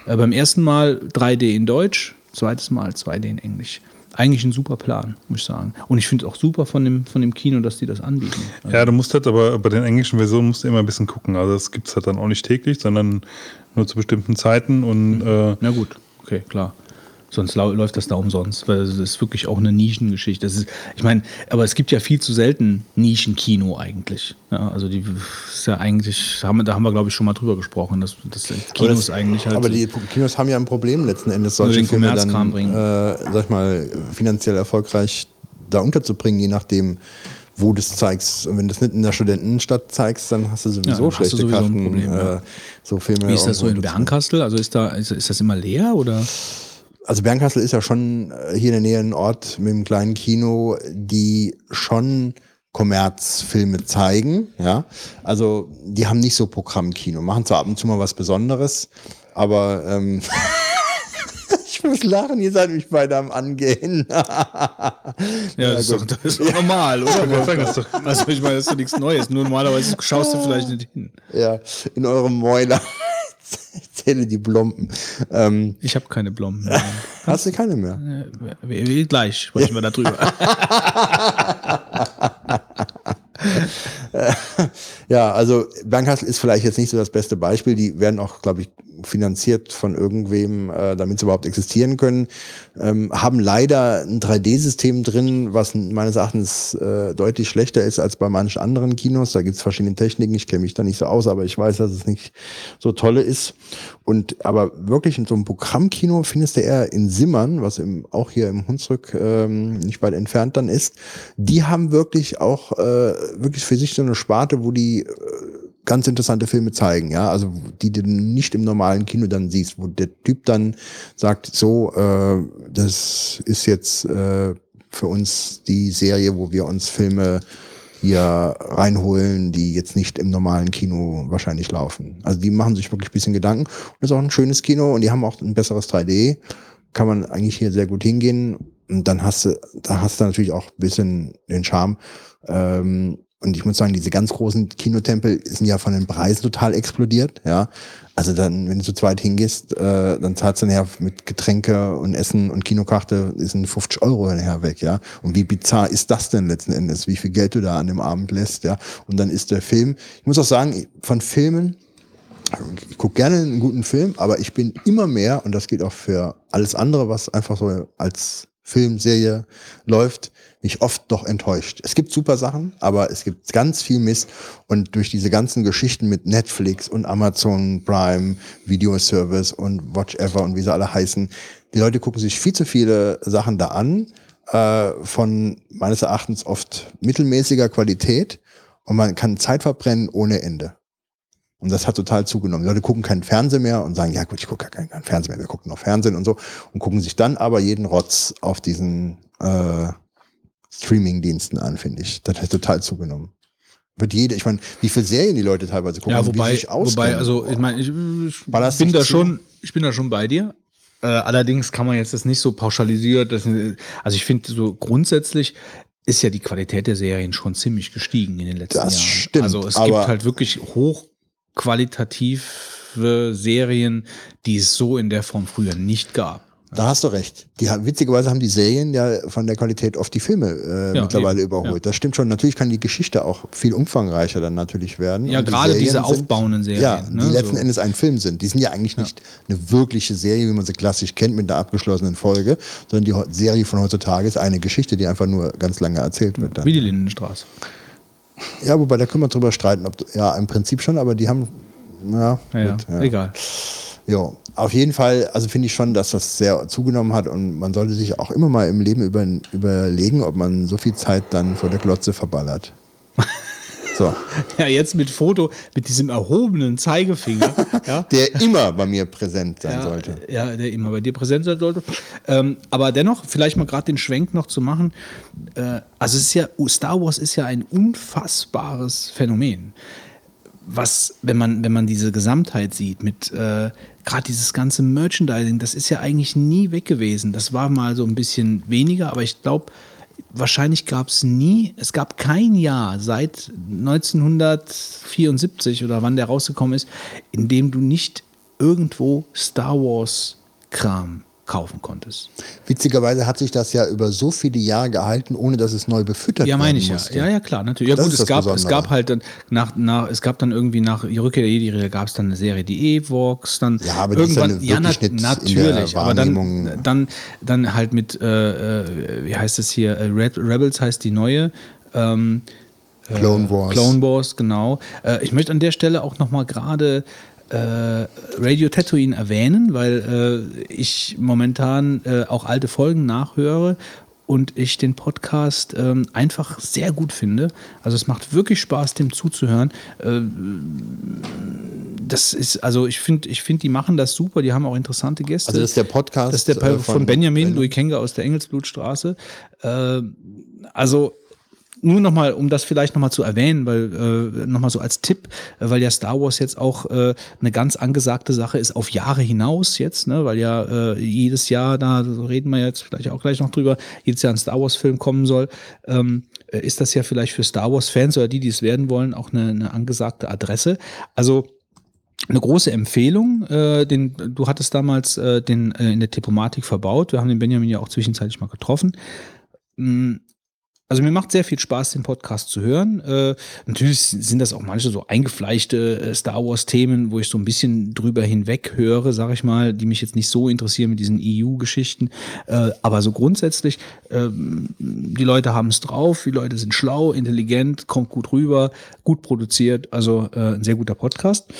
Äh, beim ersten Mal 3D in Deutsch, zweites Mal 2D in Englisch. Eigentlich ein super Plan, muss ich sagen. Und ich finde es auch super von dem, von dem Kino, dass die das anbieten. Ja, du musst halt aber bei den englischen Versionen musst du immer ein bisschen gucken. Also das gibt es halt dann auch nicht täglich, sondern nur zu bestimmten Zeiten und äh, Na gut, okay, klar. Sonst läuft das da umsonst, weil es ist wirklich auch eine Nischengeschichte. Das ist, ich meine, aber es gibt ja viel zu selten Nischenkino eigentlich. Ja, also die ist ja eigentlich, haben, da haben wir glaube ich schon mal drüber gesprochen, dass das Kino ist eigentlich halt. aber die Kinos haben ja ein Problem letzten Endes, solche den Filme dann, bringen. äh, sag ich mal, finanziell erfolgreich da unterzubringen, je nachdem, wo du es zeigst. Und wenn du es nicht in der Studentenstadt zeigst, dann hast du sowieso Ja, schlechte sowieso ein Karten. Problem, ja. äh, so Filme Wie ist das so in Bernkastel? Also ist da, ist, ist das immer leer oder? Also Bernkastel ist ja schon äh, hier in der Nähe ein Ort mit einem kleinen Kino, die schon Kommerzfilme zeigen, ja. Also die haben nicht so Programmkino, machen zwar ab und zu mal was Besonderes, aber ähm, ich muss lachen, ihr seid mich beide am Angehen. Ja, das, ist doch, das ist doch normal, oder? Also ich meine, das ist doch nichts Neues. Nur normalerweise schaust du vielleicht nicht hin. ja, in eurem Mäuler. Ich zähle die Blomben. Ähm, Ich habe keine Blomben. mehr. hast du keine mehr? Wie- wie- Gleich sprechen wir darüber. Ja, also Bernkastel ist vielleicht jetzt nicht so das beste Beispiel. Die werden auch, glaube ich, finanziert von irgendwem, äh, damit sie überhaupt existieren können. Ähm, haben leider ein 3D-System drin, was meines Erachtens äh, deutlich schlechter ist als bei manchen anderen Kinos. Da gibt's verschiedene Techniken. Ich kenne mich da nicht so aus, aber ich weiß, dass es nicht so tolle ist. Und aber wirklich in so einem Programmkino findest du eher in Simmern, was im, auch hier im Hunsrück ähm, nicht weit entfernt dann ist. Die haben wirklich auch äh, wirklich für sich so eine Sparte, wo die äh, ganz interessante Filme zeigen, ja, also die du nicht im normalen Kino dann siehst, wo der Typ dann sagt, so, äh, das ist jetzt äh, für uns die Serie, wo wir uns Filme hier reinholen, die jetzt nicht im normalen Kino wahrscheinlich laufen. Also die machen sich wirklich ein bisschen Gedanken. Und das ist auch ein schönes Kino und die haben auch ein besseres 3D. Kann man eigentlich hier sehr gut hingehen. Und dann hast du, da hast du natürlich auch ein bisschen den Charme. Ähm, und ich muss sagen, diese ganz großen Kinotempel sind ja von den Preisen total explodiert, ja. Also dann, wenn du zu zweit hingehst, äh, dann zahlst du nachher mit Getränke und Essen und Kinokarte ist ein 50 Euro nachher weg, ja. Und wie bizarr ist das denn letzten Endes, wie viel Geld du da an dem Abend lässt, ja. Und dann ist der Film, ich muss auch sagen, von Filmen, ich gucke gerne einen guten Film, aber ich bin immer mehr, und das geht auch für alles andere, was einfach so als Film, Serie läuft, mich oft doch enttäuscht. Es gibt super Sachen, aber es gibt ganz viel Mist. Und durch diese ganzen Geschichten mit Netflix und Amazon Prime, Videoservice und Watch Ever und wie sie alle heißen, die Leute gucken sich viel zu viele Sachen da an, äh, von meines Erachtens oft mittelmäßiger Qualität. Und man kann Zeit verbrennen ohne Ende. Und das hat total zugenommen. Die Leute gucken keinen Fernsehen mehr und sagen, ja gut, ich gucke ja keinen, keinen Fernsehen mehr, wir gucken noch Fernsehen und so. Und gucken sich dann aber jeden Rotz auf diesen äh, Streaming-Diensten an, finde ich. Das hat total zugenommen. Wird jede, ich meine, wie viele Serien die Leute teilweise gucken, Ja, wie wobei, sie sich wobei, also ich meine, ich, ich bin da zu? schon, ich bin da schon bei dir. Äh, allerdings kann man jetzt das nicht so pauschalisiert. Das, also ich finde so grundsätzlich ist ja die Qualität der Serien schon ziemlich gestiegen in den letzten Das Jahren. stimmt, also es gibt halt wirklich hochqualitative Serien, die es so in der Form früher nicht gab. Da hast du recht. Die, haben- witzigerweise haben die Serien ja von der Qualität oft die Filme äh, Ja, mittlerweile eben, überholt. ja. Das stimmt schon. Natürlich kann die Geschichte auch viel umfangreicher dann natürlich werden. Ja, Und die gerade diese aufbauenden Serien, Ja, ne, die letzten so. Endes ein Film sind. Die sind ja eigentlich nicht eine wirkliche Serie, wie man sie klassisch kennt, mit einer abgeschlossenen Folge, sondern die Serie von heutzutage ist eine Geschichte, die einfach nur ganz lange erzählt wird. Dann. Wie die Lindenstraße. Ja, wobei da können wir drüber streiten. Ob, ja, im Prinzip schon, aber die haben. Ja, Ja, ja, gut, ja. egal. Jo, auf jeden Fall, also finde ich schon, dass das sehr zugenommen hat und man sollte sich auch immer mal im Leben über, überlegen, ob man so viel Zeit dann vor der Glotze verballert. So, Ja, jetzt mit Foto, mit diesem erhobenen Zeigefinger. ja. der immer bei mir präsent sein ja, sollte. Ja, der immer bei dir präsent sein sollte. Ähm, aber dennoch, vielleicht mal gerade den Schwenk noch zu machen. Äh, also es ist ja, Star Wars ist ja ein unfassbares Phänomen. Was, wenn man, wenn man diese Gesamtheit sieht, mit äh, gerade dieses ganze Merchandising, das ist ja eigentlich nie weg gewesen. Das war mal so ein bisschen weniger, aber ich glaube, wahrscheinlich gab es nie, es gab kein Jahr seit 1974 oder wann der rausgekommen ist, in dem du nicht irgendwo Star Wars Kram kaufen konntest. Witzigerweise hat sich das ja über so viele Jahre gehalten, ohne dass es neu befüttert Ja, meine ich werden ja. musste. Ja, ja, klar, natürlich. Ja, Das gut, es gab, es gab halt dann nach, nach, es gab dann irgendwie nach die Rückkehr der Jedi gab es dann eine Serie, die Ewoks, dann Ja, aber die ist irgendwann, ja ja, der natürlich, aber dann, dann, dann halt mit, äh, äh, wie heißt es hier, äh, Rebels heißt die neue, ähm, Clone Wars. Clone Wars, genau. Äh, ich möchte an der Stelle auch nochmal gerade äh, Radio Tatooine erwähnen, weil äh, ich momentan äh, auch alte Folgen nachhöre und ich den Podcast ähm, einfach sehr gut finde. Also es macht wirklich Spaß, dem zuzuhören. Äh, das ist, also ich finde, ich finde, die machen das super, die haben auch interessante Gäste. Also das ist der Podcast Das ist der äh, von, von Benjamin Louis Kenga aus der Engelsblutstraße. Äh, also nur nochmal, um das vielleicht nochmal zu erwähnen, weil äh, nochmal so als Tipp, weil ja Star Wars jetzt auch äh, eine ganz angesagte Sache ist auf Jahre hinaus jetzt, ne, weil ja äh, jedes Jahr, da reden wir jetzt vielleicht auch gleich noch drüber, jedes Jahr ein Star Wars-Film kommen soll, ähm, äh, ist das ja vielleicht für Star Wars-Fans oder die, die es werden wollen, auch eine, eine angesagte Adresse. Also eine große Empfehlung. Äh, den, du hattest damals äh, den äh, in der Diplomatik verbaut. Wir haben den Benjamin ja auch zwischenzeitlich mal getroffen. Also mir macht sehr viel Spaß, den Podcast zu hören. Äh, natürlich sind das auch manche so eingefleischte äh, Star Wars-Themen, wo ich so ein bisschen drüber hinweg höre, sag ich mal, die mich jetzt nicht so interessieren mit diesen EU-Geschichten. Äh, aber so grundsätzlich, ähm, die Leute haben es drauf, die Leute sind schlau, intelligent, kommt gut rüber, gut produziert. Also äh, ein sehr guter Podcast.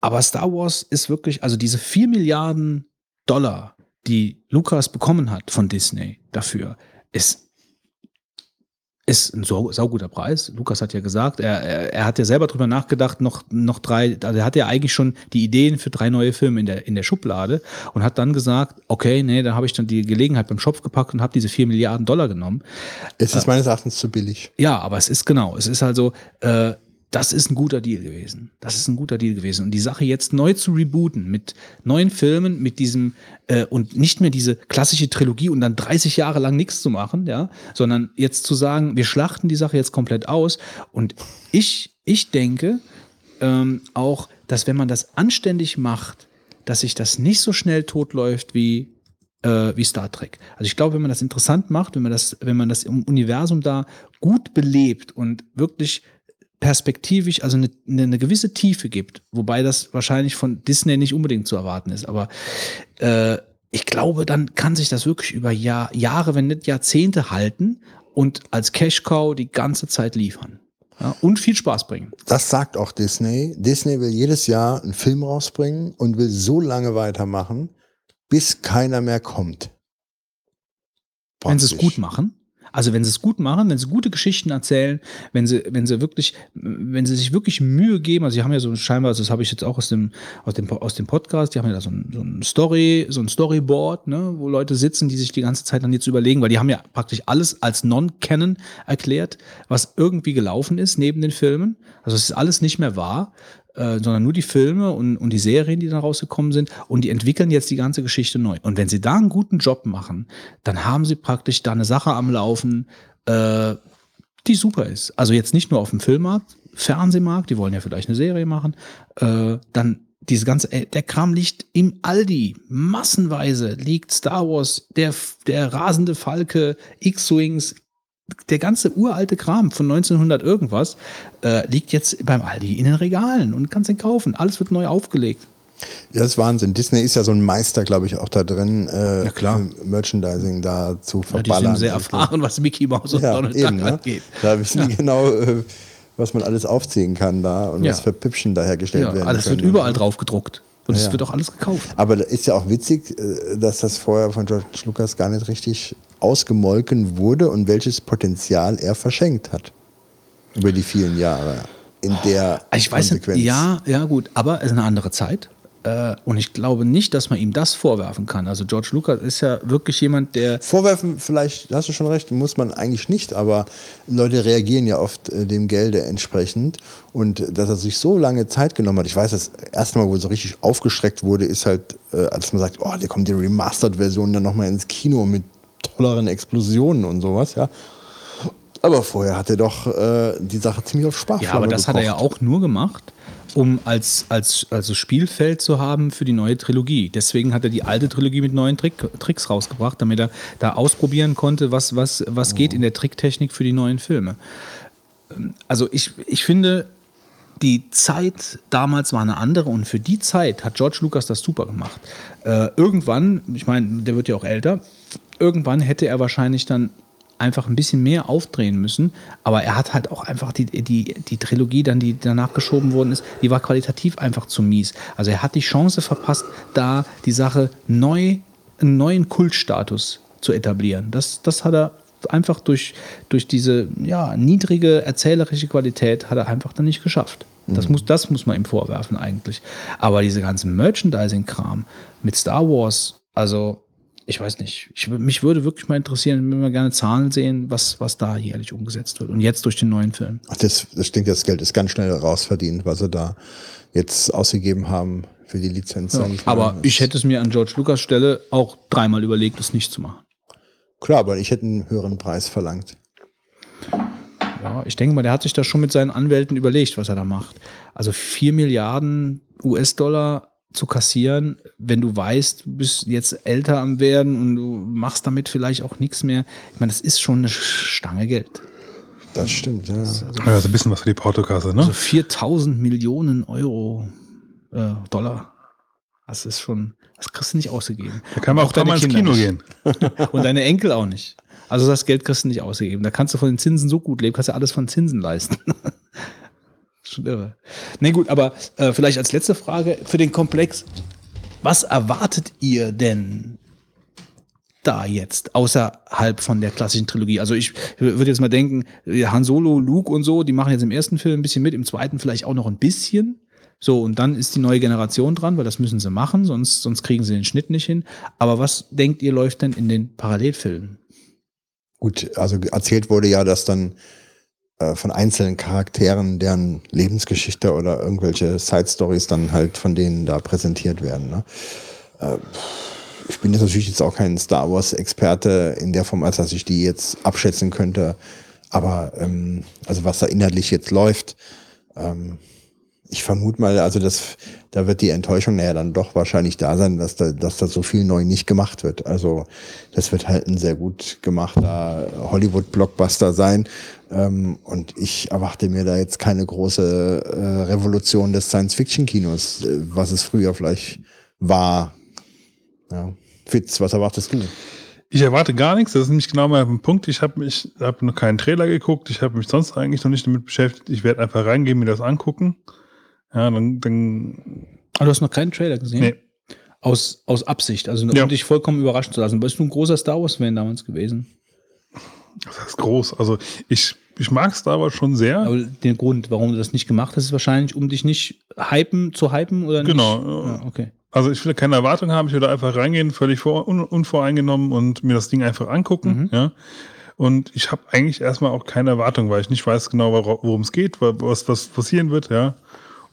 Aber Star Wars ist wirklich, also diese 4 Milliarden Dollar, die Lucas bekommen hat von Disney dafür, ist, ist ein sau, sauguter Preis. Lukas hat ja gesagt, er, er, er hat ja selber drüber nachgedacht, noch, noch drei, also er hatte ja eigentlich schon die Ideen für drei neue Filme in der, in der Schublade und hat dann gesagt, okay, nee, da habe ich dann die Gelegenheit beim Schopf gepackt und habe diese 4 Milliarden Dollar genommen. Es ist meines Erachtens zu billig. Ja, aber es ist genau, es ist also, äh, das ist ein guter Deal gewesen. Das ist ein guter Deal gewesen. Und die Sache jetzt neu zu rebooten mit neuen Filmen, mit diesem äh, und nicht mehr diese klassische Trilogie und dann 30 Jahre lang nichts zu machen, ja, sondern jetzt zu sagen, wir schlachten die Sache jetzt komplett aus. Und ich, ich denke ähm, auch, dass wenn man das anständig macht, dass sich das nicht so schnell totläuft wie äh, wie Star Trek. Also ich glaube, wenn man das interessant macht, wenn man das, wenn man das im Universum da gut belebt und wirklich perspektivisch, also eine, eine gewisse Tiefe gibt, wobei das wahrscheinlich von Disney nicht unbedingt zu erwarten ist, aber äh, ich glaube, dann kann sich das wirklich über Jahr, Jahre, wenn nicht Jahrzehnte halten und als Cash Cow die ganze Zeit liefern. Ja, und viel Spaß bringen. Das sagt auch Disney. Disney will jedes Jahr einen Film rausbringen und will so lange weitermachen, bis keiner mehr kommt. Wenn sie es Praktisch. gut machen. Also wenn sie es gut machen, wenn sie gute Geschichten erzählen, wenn sie, wenn sie wirklich, wenn sie sich wirklich Mühe geben, also sie haben ja so ein scheinbar, also das habe ich jetzt auch aus dem, aus dem, aus dem Podcast, die haben ja da so ein, so ein Story, so ein Storyboard, ne, wo Leute sitzen, die sich die ganze Zeit dann jetzt überlegen, weil die haben ja praktisch alles als Non-Canon erklärt, was irgendwie gelaufen ist neben den Filmen. Also es ist alles nicht mehr wahr äh, sondern nur die Filme und, und die Serien, die da rausgekommen sind. Und die entwickeln jetzt die ganze Geschichte neu. Und wenn sie da einen guten Job machen, dann haben sie praktisch da eine Sache am Laufen, äh, die super ist. Also jetzt nicht nur auf dem Filmmarkt, Fernsehmarkt, die wollen ja vielleicht eine Serie machen, äh, dann diese ganze, äh, der Kram liegt im Aldi, massenweise liegt Star Wars, der, der rasende Falke, X-Wings, der ganze uralte Kram von 1900 irgendwas äh, liegt jetzt beim Aldi in den Regalen und kannst ihn kaufen. Alles wird neu aufgelegt. Ja, das ist Wahnsinn. Disney ist ja so ein Meister, glaube ich, auch da drin, äh, Ja, klar. Merchandising da zu Ja, die verballern. sind sehr erfahren, was Mickey Mouse und Ja, Donald eben, Duck ne? angeht. Da wissen die genau, äh, was man alles aufziehen kann da und Ja. was für Püppchen da hergestellt Ja, werden alles wird können. überall drauf gedruckt. Und es wird auch alles gekauft. Aber ist ja auch witzig, äh, dass das vorher von George Lucas gar nicht richtig ausgemolken wurde und welches Potenzial er verschenkt hat. Über die vielen Jahre. In der Ich weiß nicht, Konsequenz. ja, ja gut, aber es ist eine andere Zeit. Äh, und ich glaube nicht, dass man ihm das vorwerfen kann. Also George Lucas ist ja wirklich jemand, der Vorwerfen, vielleicht hast du schon recht, muss man eigentlich nicht, aber Leute reagieren ja oft äh, dem Gelde entsprechend. Und dass er sich so lange Zeit genommen hat, ich weiß, das erste Mal, wo so richtig aufgeschreckt wurde, ist halt, äh, als man sagt, oh, da kommt die Remastered-Version dann nochmal ins Kino mit tolleren Explosionen und sowas, ja. Aber vorher hat er doch äh, die Sache ziemlich auf Sparflamme Ja, aber das hat er ja gekocht. auch nur gemacht, um als, als also Spielfeld zu haben für die neue Trilogie. Deswegen hat er die alte Trilogie mit neuen Trick, Tricks rausgebracht, damit er da ausprobieren konnte, was, was, was geht in der Tricktechnik für die neuen Filme. Also ich, ich finde, die Zeit damals war eine andere und für die Zeit hat George Lucas das super gemacht. Äh, irgendwann, ich meine, der wird ja auch älter, irgendwann hätte er wahrscheinlich dann einfach ein bisschen mehr aufdrehen müssen, aber er hat halt auch einfach die, die, die Trilogie dann, die danach geschoben worden ist, die war qualitativ einfach zu mies. Also er hat die Chance verpasst, da die Sache neu, einen neuen Kultstatus zu etablieren. Das, das hat er einfach durch, durch diese ja, niedrige erzählerische Qualität hat er einfach dann nicht geschafft. Das, muss, das muss man ihm vorwerfen eigentlich. Aber diese ganzen Merchandising-Kram mit Star Wars, also ich weiß nicht, ich, mich würde wirklich mal interessieren, wenn wir gerne Zahlen sehen, was, was da jährlich umgesetzt wird. Und jetzt durch den neuen Film. Ach, das, das stinkt, das Geld ist ganz schnell rausverdient, was sie da jetzt ausgegeben haben für die Lizenz. mal. Aber ich hätte es mir an George Lucas Stelle auch dreimal überlegt, es nicht zu machen. Klar, aber ich hätte einen höheren Preis verlangt. Ja, ich denke mal, der hat sich da schon mit seinen Anwälten überlegt, was er da macht. Also 4 Milliarden US-Dollar zu kassieren, wenn du weißt, du bist jetzt älter am werden und du machst damit vielleicht auch nichts mehr. Ich meine, das ist schon eine Stange Geld. Das stimmt, ja. Ja, so ein bisschen was für die Portokasse, ne? Also 4000 Millionen Euro, äh, Dollar. Das ist schon, das kriegst du nicht ausgegeben. Da kann man Und auch da mal ins deine Kino Kinder gehen. Und deine Enkel auch nicht. Also das Geld kriegst du nicht ausgegeben. Da kannst du von den Zinsen so gut leben, kannst du alles von Zinsen leisten. Schon irre. Nee, gut, aber äh, vielleicht als letzte Frage für den Komplex. Was erwartet ihr denn da jetzt, außerhalb von der klassischen Trilogie? Also ich würde jetzt mal denken, Han Solo, Luke und so, die machen jetzt im ersten Film ein bisschen mit, im zweiten vielleicht auch noch ein bisschen. So, und dann ist die neue Generation dran, weil das müssen sie machen, sonst, sonst kriegen sie den Schnitt nicht hin. Aber was denkt ihr, läuft denn in den Parallelfilmen? Gut, also erzählt wurde ja, dass dann äh, von einzelnen Charakteren, deren Lebensgeschichte oder irgendwelche Side Stories dann halt von denen da präsentiert werden. Ne? Äh, ich bin jetzt natürlich jetzt auch kein Star Wars Experte in der Form, als dass ich die jetzt abschätzen könnte. Aber ähm, also was da inhaltlich jetzt läuft, ähm, ich vermute mal, also das, da wird die Enttäuschung naja dann doch wahrscheinlich da sein, dass da, dass da so viel neu nicht gemacht wird. Also das wird halt ein sehr gut gemachter Hollywood-Blockbuster sein. Ähm, und ich erwarte mir da jetzt keine große äh, Revolution des Science-Fiction-Kinos, äh, was es früher vielleicht war. Ja. Fitz, was erwartest du? Ich erwarte gar nichts, das ist nämlich genau mein Punkt. Ich habe mich, habe noch keinen Trailer geguckt, ich habe mich sonst eigentlich noch nicht damit beschäftigt. Ich werde einfach reingehen, mir das angucken. Ja, dann, dann. Aber du hast noch keinen Trailer gesehen? Nee. Aus, aus Absicht, also um ja. dich vollkommen überraschen zu lassen. Bist du ein großer Star Wars-Fan damals gewesen? Das ist groß. Also ich, ich mag Star Wars schon sehr. Aber den Grund, warum du das nicht gemacht hast, ist wahrscheinlich, um dich nicht hypen, zu hypen oder nicht? Genau. Ja, okay. Also ich will keine Erwartung haben, ich will da einfach reingehen, völlig vor, un, unvoreingenommen und mir das Ding einfach angucken. Mhm. Ja. Und ich habe eigentlich erstmal auch keine Erwartung, weil ich nicht weiß genau, worum es geht, was, was passieren wird, ja.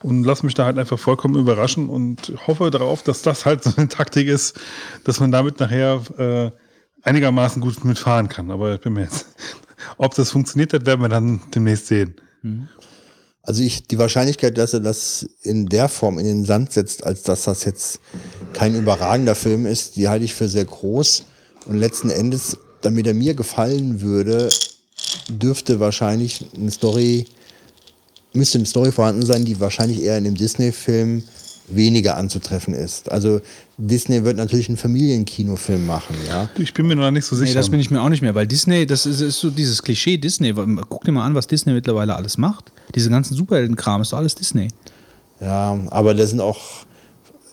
Und lass mich da halt einfach vollkommen überraschen und hoffe darauf, dass das halt so eine Taktik ist, dass man damit nachher äh, einigermaßen gut mitfahren kann. Aber ich bin mir jetzt, ob das funktioniert hat, werden wir dann demnächst sehen. Mhm. Also ich, die Wahrscheinlichkeit, dass er das in der Form in den Sand setzt, als dass das jetzt kein überragender Film ist, die halte ich für sehr groß. Und letzten Endes, damit er mir gefallen würde, dürfte wahrscheinlich eine Story, müsste eine Story vorhanden sein, die wahrscheinlich eher in dem Disney-Film weniger anzutreffen ist. Also Disney wird natürlich einen Familienkinofilm machen, ja. Ich bin mir noch nicht so sicher. Nee, das bin ich mir auch nicht mehr, weil Disney, das ist, ist so dieses Klischee Disney. Guck dir mal an, was Disney mittlerweile alles macht. Diese ganzen Superheldenkram ist doch alles Disney. Ja, aber das sind auch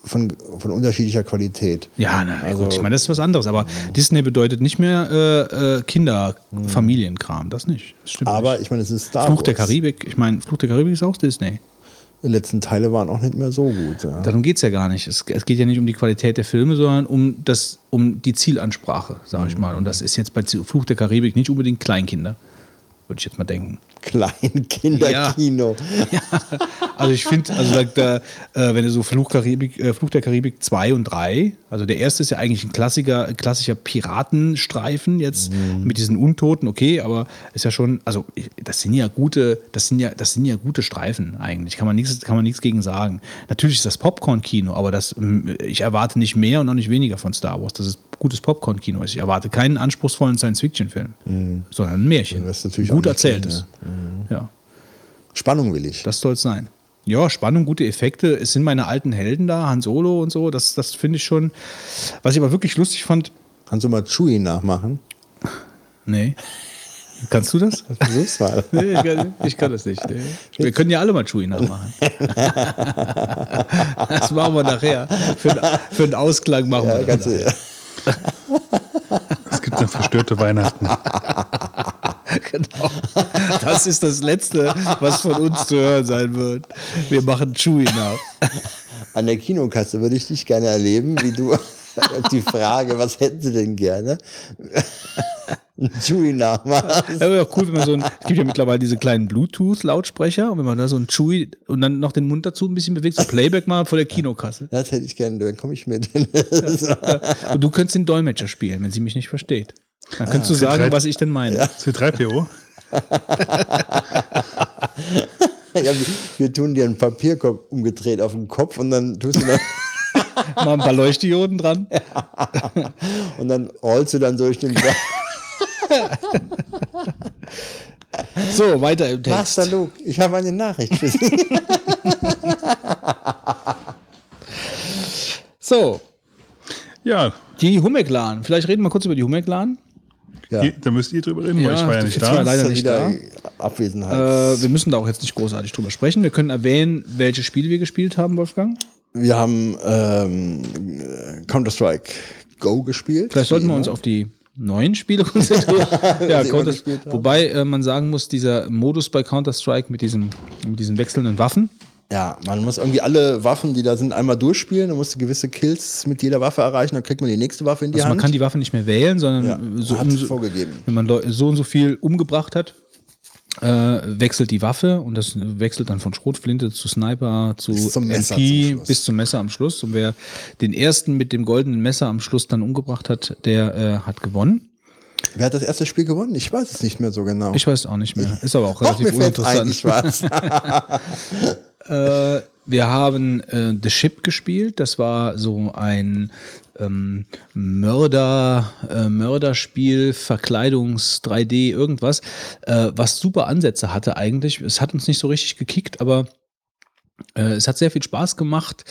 von, von unterschiedlicher Qualität. Ja, na also, gut, ich meine, das ist was anderes. Aber Disney bedeutet nicht mehr äh, äh, Kinder, Familienkram, das nicht. Das stimmt aber nicht. ich meine, es ist Star Fluch Wars. der Karibik, ich meine, Fluch der Karibik ist auch Disney. Die letzten Teile waren auch nicht mehr so gut. Ja. Darum geht es ja gar nicht. Es, es, geht ja nicht um die Qualität der Filme, sondern um, das, um die Zielansprache, sage ich mal. Und das ist jetzt bei Fluch der Karibik nicht unbedingt Kleinkinder, würde ich jetzt mal denken. Kleinkinderkino. Ja. ja. Also ich finde, also da, äh, wenn du so Fluch, Karibik, äh, Fluch der Karibik 2 und 3, also der erste ist ja eigentlich ein klassischer, klassischer Piratenstreifen jetzt mhm. mit diesen Untoten, okay, aber ist ja schon, also das sind ja gute, das sind ja, das sind ja gute Streifen eigentlich, kann man nichts, kann man nichts gegen sagen. Natürlich ist das Popcorn-Kino, aber das, ich erwarte nicht mehr und auch nicht weniger von Star Wars. Das ist gutes Popcorn-Kino ist. Ich erwarte keinen anspruchsvollen Science-Fiction-Film, mhm. sondern ein Märchen. Das ist natürlich Gut erzähltes. Mhm. Ja. Spannung will ich. Das soll es sein. Ja, Spannung, gute Effekte. Es sind meine alten Helden da, Han Solo und so. Das, das finde ich schon. Was ich aber wirklich lustig fand. Kannst du mal Chewie nachmachen? Nee. Kannst du das? Versuch's mal. Nee, ich, kann, ich kann das nicht. Nee. Wir können ja alle mal Chewie nachmachen. das machen wir nachher. Für, für einen Ausklang machen ja, wir das. Es gibt dann verstörte Weihnachten. genau. Das ist das Letzte, was von uns zu hören sein wird. Wir machen Chewie nach. An der Kinokasse würde ich dich gerne erleben, wie du die Frage, was hätten Sie denn gerne? Chewie nachmachst. Ja, wäre cool, wenn man so ein, es gibt ja mittlerweile diese kleinen Bluetooth-Lautsprecher und wenn man da so ein Chewie und dann noch den Mund dazu ein bisschen bewegt, so Playback mal vor der Kinokasse. Das hätte ich gerne, dann komme ich mit. und du könntest den Dolmetscher spielen, wenn sie mich nicht versteht. Dann könntest ah, du sagen, was ich denn meine. Ja. C3PO. ja, wir tun dir einen Papierkorb umgedreht auf den Kopf und dann tust du dann mal ein paar Leuchtdioden dran. Und dann rollst du dann durch den So, weiter im Text. Master Luke, ich habe eine Nachricht für Sie. so. Ja. Die Humeklan. Vielleicht reden wir kurz über die Humeklan. Ja. da müsst ihr drüber reden, ja, weil ich war ja nicht da. War leider nicht da. Abwesenheit. Äh, wir müssen da auch jetzt nicht großartig drüber sprechen. Wir können erwähnen, welche Spiele wir gespielt haben, Wolfgang. Wir haben ähm, Counter-Strike Go gespielt. Vielleicht sollten wir uns auf die neuen Spiele konzentrieren. ja, Counter wobei äh, man sagen muss, dieser Modus bei Counter-Strike mit, mit diesen wechselnden Waffen, ja, man muss irgendwie alle Waffen, die da sind, einmal durchspielen. Man muss gewisse Kills mit jeder Waffe erreichen, dann kriegt man die nächste Waffe in die also Hand. Man kann die Waffe nicht mehr wählen, sondern ja, so, hat umso, vorgegeben. wenn man so und so viel umgebracht hat, äh, wechselt die Waffe und das wechselt dann von Schrotflinte zu Sniper zu Bis zum Messer MP zum bis zum Messer am Schluss. Und wer den ersten mit dem goldenen Messer am Schluss dann umgebracht hat, der äh, hat gewonnen. Wer hat das erste Spiel gewonnen? Ich weiß es nicht mehr so genau. Ich weiß auch nicht mehr. Ist aber auch Doch, relativ mir fällt ein, uninteressant. ich weiß. Äh, wir haben äh, The Ship gespielt. Das war so ein ähm, Mörder, äh, Mörderspiel, Verkleidungs 3D, irgendwas, äh, was super Ansätze hatte eigentlich. Es hat uns nicht so richtig gekickt, aber äh, es hat sehr viel Spaß gemacht.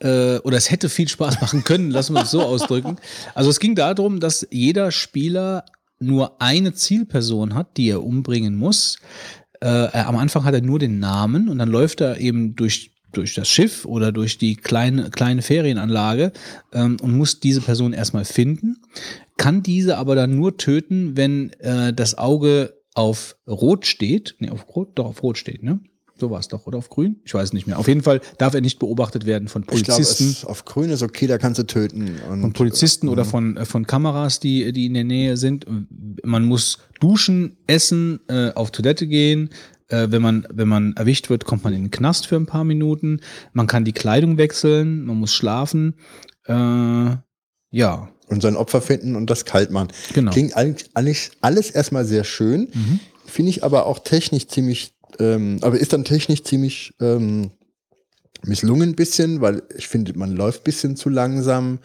Äh, oder es hätte viel Spaß machen können, lassen wir es so ausdrücken. Also es ging darum, dass jeder Spieler nur eine Zielperson hat, die er umbringen muss. Äh, am Anfang hat er nur den Namen und dann läuft er eben durch durch das Schiff oder durch die kleine, kleine Ferienanlage ähm, und muss diese Person erstmal finden, kann diese aber dann nur töten, wenn äh, das Auge auf Rot steht. Nee, auf Rot, doch auf Rot steht, ne? So war es doch, oder auf Grün? Ich weiß nicht mehr. Auf jeden Fall darf er nicht beobachtet werden von Ich Polizisten. es- auf grün ist okay, da kannst du töten. Und, von Polizisten Mhm. oder von, äh, von Kameras, die, die in der Nähe sind. Man muss duschen, essen, äh, auf Toilette gehen. Äh, wenn, man, wenn man erwischt wird, kommt man in den Knast für ein paar Minuten. Man kann die Kleidung wechseln, man muss schlafen. Äh, ja, und sein Opfer finden und das kalt machen. Genau. Klingt eigentlich alles, alles erstmal sehr schön, finde ich aber auch technisch ziemlich, ähm, aber ist dann technisch ziemlich ähm, misslungen ein bisschen, weil ich finde, man läuft ein bisschen zu langsam.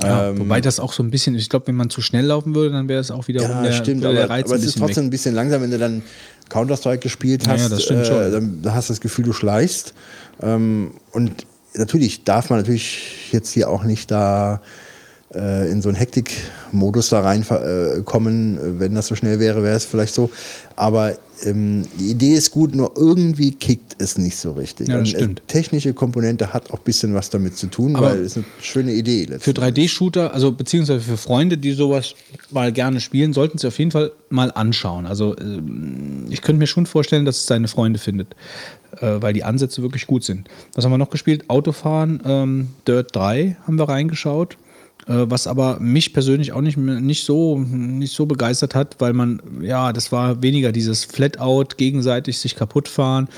ja Ähm, wobei das auch so ein bisschen, ich glaube, wenn man zu schnell laufen würde, dann wäre es auch wiederum ja, der, stimmt, der aber, Reiz aber es ist trotzdem weg. ein bisschen langsam, wenn du dann Counter-Strike gespielt hast, ja, das stimmt schon. äh, dann da hast du das Gefühl, du schleichst. Ähm, und natürlich darf man natürlich jetzt hier auch nicht da in so einen Hektik-Modus da reinkommen. Äh, kommen. Wenn das so schnell wäre, wäre es vielleicht so. Aber ähm, die Idee ist gut, nur irgendwie kickt es nicht so richtig. Ja, das Und, äh, stimmt. technische Komponente hat auch ein bisschen was damit zu tun, Aber weil es eine schöne Idee Für letztendlich. 3D-Shooter, also beziehungsweise für Freunde, die sowas mal gerne spielen, sollten sie auf jeden Fall mal anschauen. Also ähm, ich könnte mir schon vorstellen, dass es seine Freunde findet, äh, weil die Ansätze wirklich gut sind. Was haben wir noch gespielt? Autofahren, ähm, Dirt 3 haben wir reingeschaut. Äh, was aber mich persönlich auch nicht, nicht, so, nicht so begeistert hat, weil man, ja, das war weniger dieses Flatout, gegenseitig sich kaputt fahren,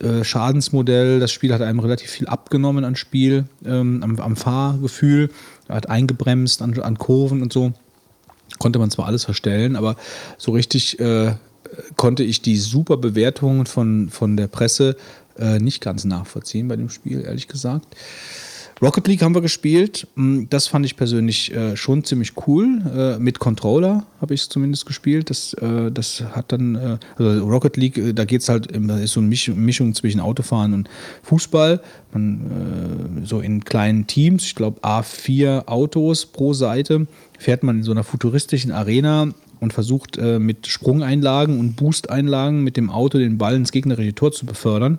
äh, Schadensmodell. Das Spiel hat einem relativ viel abgenommen an Spiel, ähm, am, am Fahrgefühl, hat eingebremst an, an Kurven und so. Konnte man zwar alles verstellen, aber so richtig äh, konnte ich die super Bewertungen von, von der Presse äh, nicht ganz nachvollziehen bei dem Spiel, ehrlich gesagt. Rocket League haben wir gespielt. Mm, Das fand ich persönlich äh, schon ziemlich cool. Äh, mit Controller habe ich es zumindest gespielt. Das, äh, das hat dann, äh, also Rocket League, äh, da geht es halt, ist so eine Misch Mischung zwischen Autofahren und Fußball. Man, äh, so in kleinen Teams, ich glaube A4 Autos pro Seite, fährt man in so einer futuristischen Arena und versucht mit Sprungeinlagen und Boosteinlagen mit dem Auto den Ball ins gegnerische Tor zu befördern.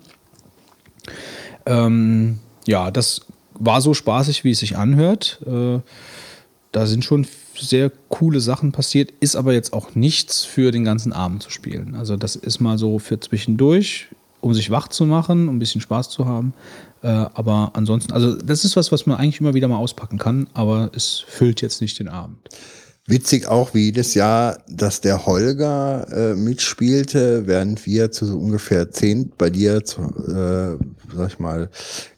Ähm, ja, das war so spaßig, wie es sich anhört. Äh, da sind schon sehr coole Sachen passiert, ist aber jetzt auch nichts für den ganzen Abend zu spielen. Also das ist mal so für zwischendurch, um sich wach zu machen, um ein bisschen Spaß zu haben. Äh, aber ansonsten, also das ist was, was man eigentlich immer wieder mal auspacken kann, aber es füllt jetzt nicht den Abend. Witzig auch wie jedes Jahr, dass der Holger äh, mitspielte, während wir zu so ungefähr zehn bei dir, zu, äh, sag ich mal,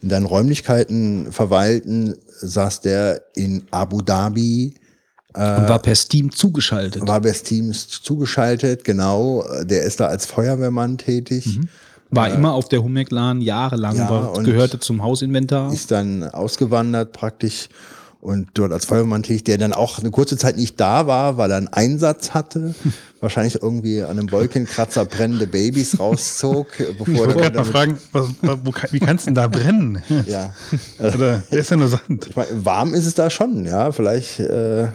in deinen Räumlichkeiten verweilten, saß der in Abu Dhabi, Und war per Steam zugeschaltet. war bei Teams zugeschaltet, genau, der ist da als Feuerwehrmann tätig. War immer auf der Humeglan jahrelang, Ja, war, gehörte zum Hausinventar. ist dann ausgewandert praktisch und dort als Feuerwehrmann tätig, der dann auch eine kurze Zeit nicht da war, weil er einen Einsatz hatte. Wahrscheinlich irgendwie an einem Wolkenkratzer brennende Babys rauszog, bevor Ich wollte er gerade mal fragen, was, wo, wie kann es denn da brennen? ja. Oder der ist ja nur Sand. Ich meine, warm ist es da schon, ja, vielleicht, äh,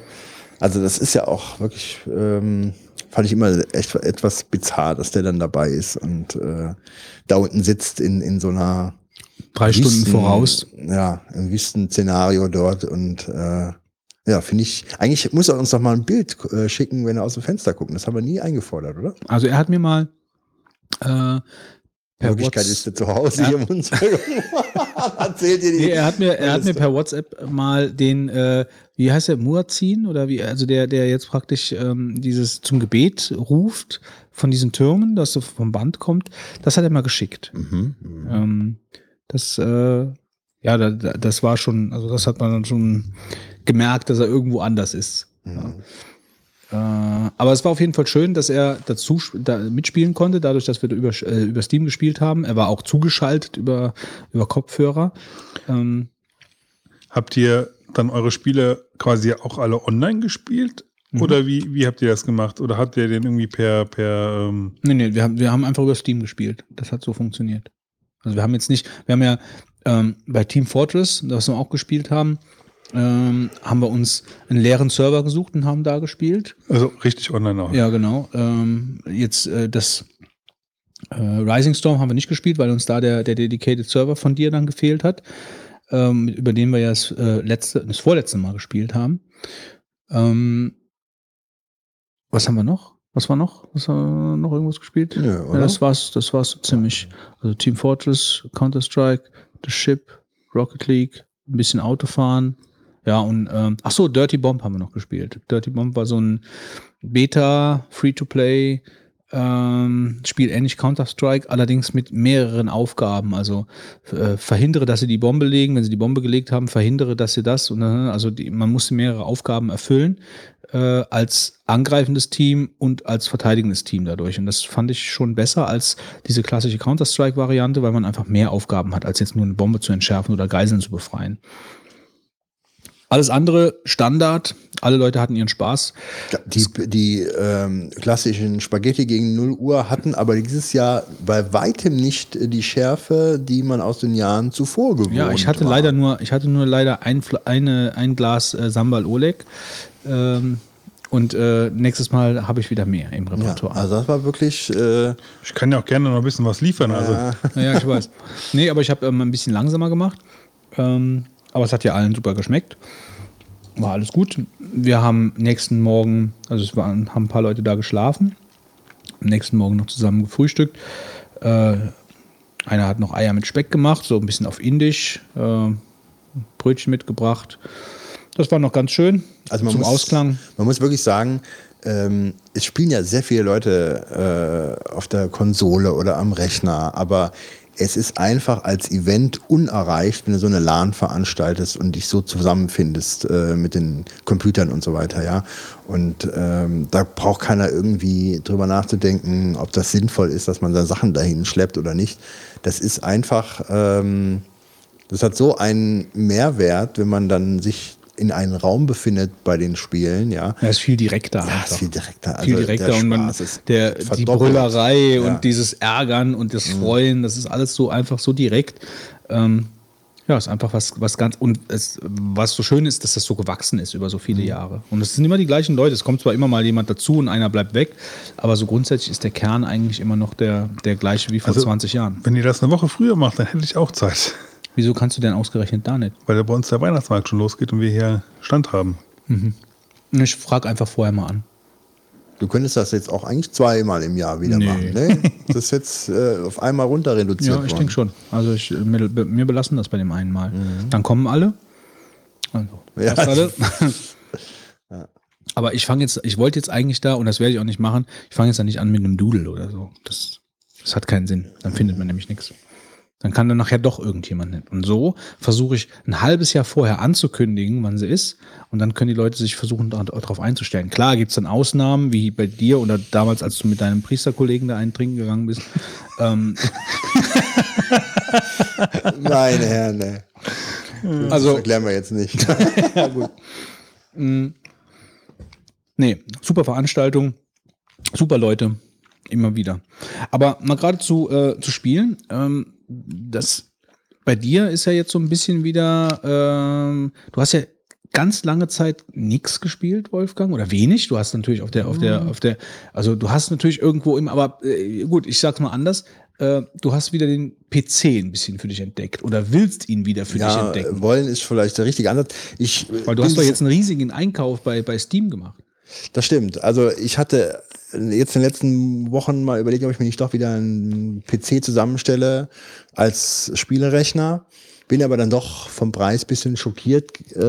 also das ist ja auch wirklich, ähm, fand ich immer echt etwas bizarr, dass der dann dabei ist und äh, da unten sitzt in, in so einer Drei Stunden Wüsten- voraus. Ja, im Wüstenszenario dort und äh, ja, finde ich, eigentlich muss er uns doch mal ein Bild äh, schicken, wenn er aus dem Fenster guckt. Das haben wir nie eingefordert, oder? Also er hat mir mal äh, In Wirklichkeit ist er zu Hause hier im Hunsrück. Erzählt ihr die? Nee, er hat mir, er hat mir per WhatsApp mal den, äh, wie heißt der, Muazzin oder wie, also der, der jetzt praktisch ähm, dieses zum Gebet ruft von diesen Türmen, das so vom Band kommt, das hat er mal geschickt. Mhm. Ähm, das, äh, ja, da, da, das war schon, also das hat man dann schon gemerkt, dass er irgendwo anders ist. Ja. Äh, aber es war auf jeden Fall schön, dass er dazu da mitspielen konnte, dadurch, dass wir da über, äh, über Steam gespielt haben. Er war auch zugeschaltet über, über Kopfhörer. Ähm, Habt ihr dann eure Spiele quasi auch alle online gespielt? Mhm. Oder wie, wie habt ihr das gemacht? Oder habt ihr den irgendwie per, per ähm, Nee, nee, wir haben, wir haben einfach über Steam gespielt. Das hat so funktioniert. Also wir haben jetzt nicht, wir haben ja ähm, bei Team Fortress, das wir auch gespielt haben, ähm, haben wir uns einen leeren Server gesucht und haben da gespielt. also richtig online auch? Ja, genau. Ähm, jetzt äh, das äh, Rising Storm haben wir nicht gespielt, weil uns da der, der Dedicated Server von dir dann gefehlt hat, ähm, über den wir ja das, äh, letzte, das vorletzte Mal gespielt haben. Ähm, was haben wir noch? Was war noch? Was haben wir noch irgendwas gespielt? Ja, oder? das war's, das war's so ziemlich. Also Team Fortress, Counter-Strike, The Ship, Rocket League, ein bisschen Autofahren. Ja, und ähm, ach so, Dirty Bomb haben wir noch gespielt. Dirty Bomb war so ein Beta, Free-to-Play, ähm, Spiel ähnlich Counter-Strike, allerdings mit mehreren Aufgaben. Also äh, verhindere, dass sie die Bombe legen. Wenn sie die Bombe gelegt haben, verhindere, dass sie das. Und, äh, also die, man musste mehrere Aufgaben erfüllen äh, als angreifendes Team und als verteidigendes Team dadurch. Und das fand ich schon besser als diese klassische Counter-Strike-Variante, weil man einfach mehr Aufgaben hat, als jetzt nur eine Bombe zu entschärfen oder Geiseln zu befreien. Alles andere Standard. Alle Leute hatten ihren Spaß. Die, die ähm, klassischen Spaghetti gegen 0 Uhr hatten aber dieses Jahr bei weitem nicht die Schärfe, die man aus den Jahren zuvor gewohnt Ja, ich hatte war. leider nur, ich hatte nur leider ein, eine, ein Glas äh, Sambal Oleg. Ähm, und äh, nächstes Mal habe ich wieder mehr im Ja, Repertoire. also das war wirklich. Äh, Ich kann ja auch gerne noch ein bisschen was liefern. Also ja, Ja, ich weiß. Nee, aber ich habe ähm, ein bisschen langsamer gemacht. Ähm, aber es hat ja allen super geschmeckt. War alles gut. Wir haben nächsten Morgen, also es waren, haben ein paar Leute da geschlafen. Am nächsten Morgen noch zusammen gefrühstückt. Äh, einer hat noch Eier mit Speck gemacht, so ein bisschen auf Indisch. Äh, Brötchen mitgebracht. Das war noch ganz schön. Also man zum muss, Ausklang. Man muss wirklich sagen, ähm, es spielen ja sehr viele Leute äh, auf der Konsole oder am Rechner, aber es ist einfach als Event unerreicht, wenn du so eine LAN veranstaltest und dich so zusammenfindest äh, mit den Computern und so weiter, ja. Und ähm, da braucht keiner irgendwie drüber nachzudenken, ob das sinnvoll ist, dass man da Sachen dahin schleppt oder nicht. Das ist einfach, ähm, das hat so einen Mehrwert, wenn man dann sich in einen Raum befindet bei den Spielen, ja. Ja, ist viel direkter. Ja, ist viel direkter. viel Also direkter der und man, der, die. Brüllerei Ja. Mhm. und dieses Ärgern und das Freuen, das ist alles so einfach so direkt. Ähm, ja, ist einfach was, was ganz, und es, was so schön ist, dass das so gewachsen ist über so Mhm. viele Jahre. Und es sind immer die gleichen Leute. Es kommt zwar immer mal jemand dazu und einer bleibt weg, aber so grundsätzlich ist der Kern eigentlich immer noch der, der gleiche wie vor Also- 20 Jahren. wenn ihr das eine Woche früher macht, dann hätte ich auch Zeit. Wieso kannst du denn ausgerechnet da nicht? Weil bei uns der Weihnachtsmarkt schon losgeht und wir hier Stand haben. Ich frage einfach vorher mal an. Du könntest das jetzt auch eigentlich zweimal im Jahr wieder Nee. machen. Ne? Das ist jetzt äh, auf einmal runter reduziert Ja, ich denke schon. Also ich, mir, mir belassen das bei dem einen Mal. Dann kommen alle. Also, Mhm. Ja. alle. Aber ich fange jetzt, ich wollte jetzt eigentlich da, und das werde ich auch nicht machen, ich fange jetzt da nicht an mit einem Doodle oder so. Das, das hat keinen Sinn. Dann findet man nämlich nichts. Dann kann dann nachher doch irgendjemand nicht. Und so versuche ich ein halbes Jahr vorher anzukündigen, wann sie ist. Und dann können die Leute sich versuchen, darauf einzustellen. Klar gibt's dann Ausnahmen, wie bei dir oder damals, als du mit deinem Priesterkollegen da einen trinken gegangen bist. ähm, Meine Herren, ne. Das also, erklären wir jetzt nicht. Nee, super Veranstaltung, super Leute, immer wieder. Aber mal gerade zu, äh, zu spielen, ähm, das bei dir ist ja jetzt so ein bisschen wieder, ähm, du hast ja ganz lange Zeit nichts gespielt, Wolfgang, oder wenig. Du hast natürlich auf der, auf der, auf der, also du hast natürlich irgendwo im, aber äh, gut, ich sag's mal anders. Äh, du hast wieder den PC ein bisschen für dich entdeckt oder willst ihn wieder für dich ja, entdecken. wollen ist vielleicht der richtige Ansatz. Ich, Weil du hast doch jetzt einen riesigen Einkauf bei, bei Steam gemacht. Das stimmt. Also ich hatte jetzt in den letzten Wochen mal überlegt, ob ich mir nicht doch wieder einen PC zusammenstelle als Spielerechner. Bin aber dann doch vom Preis bisschen schockiert, äh,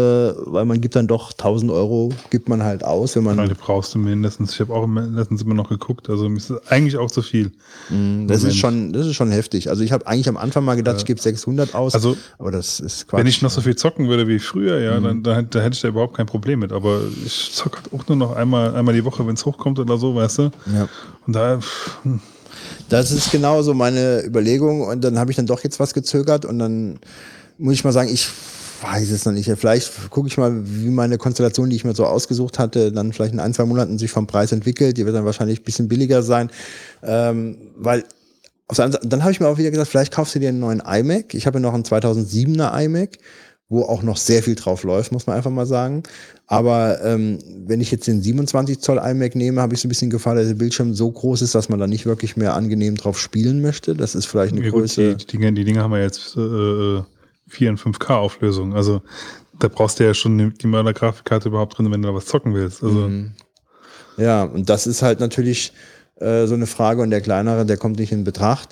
weil man gibt dann doch 1000 Euro, gibt man halt aus, wenn man. Die brauchst du mindestens. Ich habe auch letztens immer noch geguckt. Also ist eigentlich auch zu viel. Mm, das ist schon, das ist schon heftig. Also ich habe eigentlich am Anfang mal gedacht, Ja. ich gebe 600 aus. Also, aber das ist Quatsch. Wenn ich noch so viel zocken würde wie früher, ja, Mhm. dann, dann, da hätte ich da überhaupt kein Problem mit. Aber ich zocke halt auch nur noch einmal, einmal die Woche, wenn es hochkommt oder so, weißt du? Ja. Und da, pff, hm, Das ist genau so meine Überlegung und dann habe ich dann doch jetzt was gezögert und dann muss ich mal sagen, ich weiß es noch nicht. Vielleicht gucke ich mal, wie meine Konstellation, die ich mir so ausgesucht hatte, dann vielleicht in ein, zwei Monaten sich vom Preis entwickelt. Die wird dann wahrscheinlich ein bisschen billiger sein, ähm, weil dann habe ich mir auch wieder gesagt, vielleicht kaufst du dir einen neuen iMac. Ich habe ja noch einen 2007er iMac, wo auch noch sehr viel drauf läuft, muss man einfach mal sagen. Aber ähm, wenn ich jetzt den 27 Zoll iMac nehme, habe ich so ein bisschen Gefahr, dass der Bildschirm so groß ist, dass man da nicht wirklich mehr angenehm drauf spielen möchte. Das ist vielleicht eine ja gut, Größe. die, die, Dinge, die Dinge haben ja jetzt äh, 4 und 5K Auflösung. Also da brauchst du ja schon die- die Mörder-Grafikkarte überhaupt drin, wenn du da was zocken willst. Also Mhm. Ja, und das ist halt natürlich äh, so eine Frage und der kleinere, der kommt nicht in Betracht.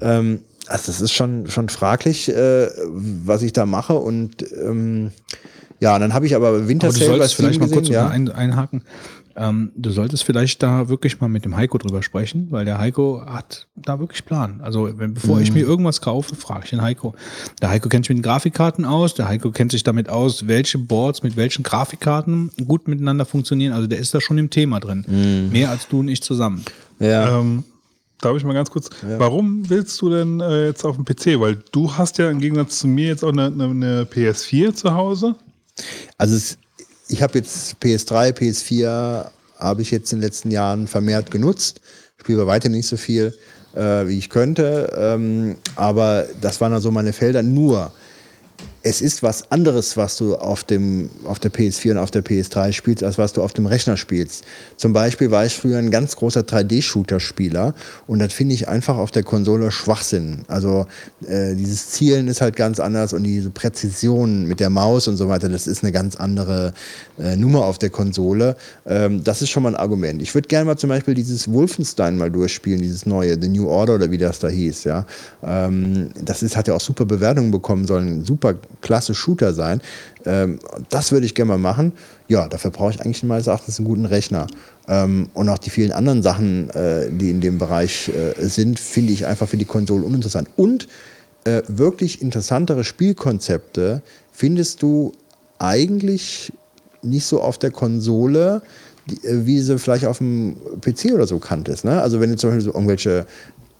Ähm, also das ist schon, schon fraglich, äh, was ich da mache und ähm, ja, und dann habe ich aber Aber du Winter Sale bei solltest vielleicht mal kurz ja. ein, einhaken. Ähm, du solltest vielleicht da wirklich mal mit dem Heiko drüber sprechen, weil der Heiko hat da wirklich Plan. Also wenn, bevor Mhm. ich mir irgendwas kaufe, frage ich den Heiko. Der Heiko kennt sich mit den Grafikkarten aus, der Heiko kennt sich damit aus, welche Boards mit welchen Grafikkarten gut miteinander funktionieren. Also der ist da schon im Thema drin. Mhm. Mehr als du und ich zusammen. ja. Ähm, darf ich mal ganz kurz, warum willst du denn äh, jetzt auf dem PC? Weil du hast ja im Gegensatz zu mir jetzt auch eine, eine, eine PS4 zu Hause. Also es, ich habe jetzt PS3, PS4 habe ich jetzt in den letzten Jahren vermehrt genutzt. Ich spiele bei weitem nicht so viel, äh, wie ich könnte. Ähm, aber das waren dann so meine Felder. Nur, es ist was anderes, was du auf, dem, auf der PS4 und auf der PS3 spielst, als was du auf dem Rechner spielst. Zum Beispiel war ich früher ein ganz großer 3D-Shooter-Spieler und das finde ich einfach auf der Konsole Schwachsinn. Also äh, dieses Zielen ist halt ganz anders und diese Präzision mit der Maus und so weiter, das ist eine ganz andere äh, Nummer auf der Konsole. Ähm, das ist schon mal ein Argument. Ich würde gerne mal zum Beispiel dieses Wolfenstein mal durchspielen, dieses neue, The New Order oder wie das da hieß. Ja, ähm, das ist, hat ja auch super Bewertungen bekommen, soll ein super klasse Shooter sein. Ähm, das würde ich gerne mal machen. Ja, dafür brauche ich eigentlich meines Erachtens einen guten Rechner. Ähm, und auch die vielen anderen Sachen, äh, die in dem Bereich äh, sind, finde ich einfach für die Konsole uninteressant. Und äh, wirklich interessantere Spielkonzepte findest du eigentlich nicht so auf der Konsole, äh, wie sie vielleicht auf dem PC oder so kanntest. Ne? Also wenn du zum Beispiel so irgendwelche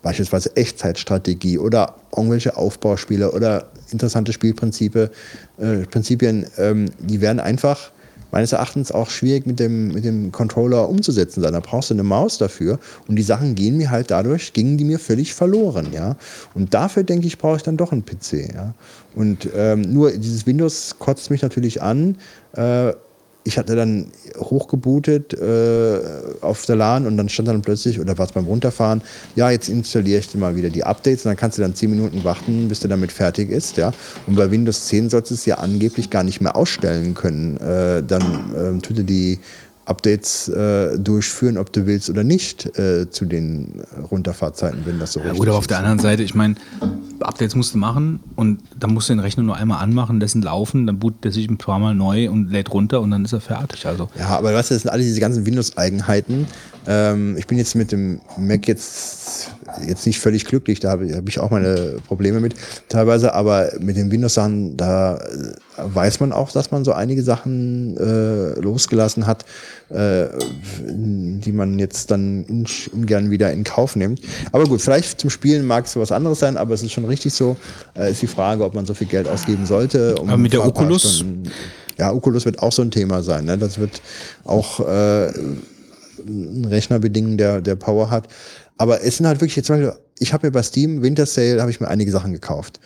beispielsweise Echtzeitstrategie oder irgendwelche Aufbauspiele oder interessante Spielprinzipien, äh, Prinzipien, ähm, die werden einfach meines Erachtens auch schwierig mit dem, mit dem Controller umzusetzen sein. Da brauchst du eine Maus dafür und die Sachen gehen mir halt dadurch, gingen die mir völlig verloren, ja. Und dafür denke ich, brauche ich dann doch einen PC, ja. Und ähm, nur dieses Windows kotzt mich natürlich an. Äh, ich hatte dann hochgebootet äh, auf der LAN und dann stand dann plötzlich, oder was beim Runterfahren, ja, jetzt installiere ich dir mal wieder die Updates und dann kannst du dann 10 Minuten warten, bis der damit fertig ist, ja. Und bei Windows 10 sollst du es ja angeblich gar nicht mehr ausstellen können. Äh, dann ähm, tut er die Updates äh, durchführen, ob du willst oder nicht, äh, zu den Runterfahrzeiten, wenn das so Ja, richtig gut, aber auf ist. der anderen Seite, ich meine, Updates musst du machen und dann musst du den Rechner nur einmal anmachen, dessen laufen, dann bootet er sich ein paar Mal neu und lädt runter und dann ist er fertig. Also Ja, aber weißt du, das sind alle diese ganzen Windows-Eigenheiten. Ähm, ich bin jetzt mit dem Mac jetzt, jetzt nicht völlig glücklich, da habe hab ich auch meine Probleme mit teilweise, aber mit den Windows-Sachen, da äh, weiß man auch, dass man so einige Sachen äh, losgelassen hat, äh, die man jetzt dann un ungern wieder in Kauf nimmt. Aber gut, vielleicht zum Spielen mag es was anderes sein, aber es ist schon richtig so, äh, ist die Frage, ob man so viel Geld ausgeben sollte. Um Aber mit der Oculus? Stunden- ja, Oculus wird auch so ein Thema sein. Ne? Das wird auch äh, einen Rechner bedingen, der, der Power hat. Aber es sind halt wirklich, jetzt zum Beispiel, ich habe mir bei Steam Winter Sale, habe ich mir einige Sachen gekauft.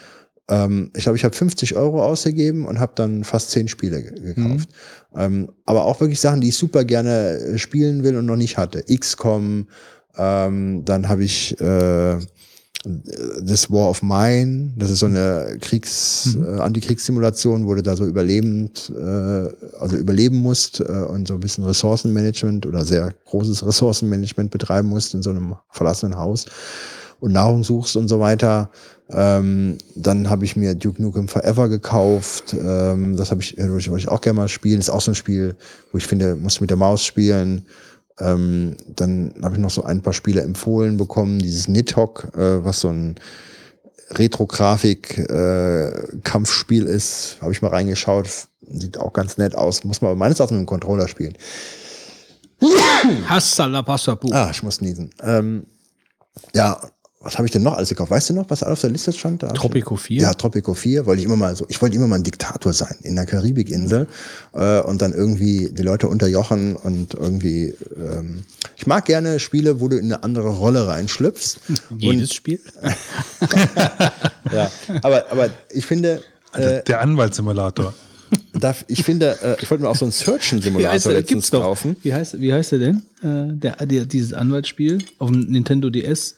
Ähm, ich glaube, ich habe 50 Euro ausgegeben und habe dann fast 10 Spiele ge- gekauft. Ähm, aber auch wirklich Sachen, die ich super gerne äh, spielen will und noch nicht hatte. XCOM, ähm, dann habe ich äh, This War of Mine, das ist so eine Kriegs, Mhm. äh, Antikriegssimulation, wo du da so überlebend, äh, also überleben musst äh, und so ein bisschen Ressourcenmanagement oder sehr großes Ressourcenmanagement betreiben musst in so einem verlassenen Haus und Nahrung suchst und so weiter. Ähm, dann habe ich mir Duke Nukem Forever gekauft. Ähm, das habe ich, äh, wollte ich, wollte ich auch gerne mal spielen. Ist auch so ein Spiel, wo ich finde, musst du mit der Maus spielen. Ähm, dann habe ich noch so ein paar Spiele empfohlen bekommen. Dieses Nidhogg, äh, was so ein Retro-Grafik-Kampfspiel ist, habe ich mal reingeschaut. Sieht auch ganz nett aus. Muss man aber meines Erachtens mit dem Controller spielen. Hassala Passapu. Ah, ich muss niesen. Ähm, ja, was habe ich denn noch alles gekauft? Weißt du noch, was auf der Liste stand? Da Tropico 4. Ja, Tropico 4, wollte ich immer mal so, ich wollte immer mal ein Diktator sein in der Karibikinsel äh, und dann irgendwie die Leute unterjochen und irgendwie, ähm, ich mag gerne Spiele, wo du in eine andere Rolle reinschlüpfst. Jedes Spiel. Ja, aber, aber ich finde, äh, Der Anwaltssimulator. darf, ich finde, äh, ich wollte mir auch so einen Wie heißt Search-Simulator der? letztens kaufen. Wie heißt, wie heißt der denn? Äh, der, der, dieses Anwaltsspiel auf dem Nintendo DS.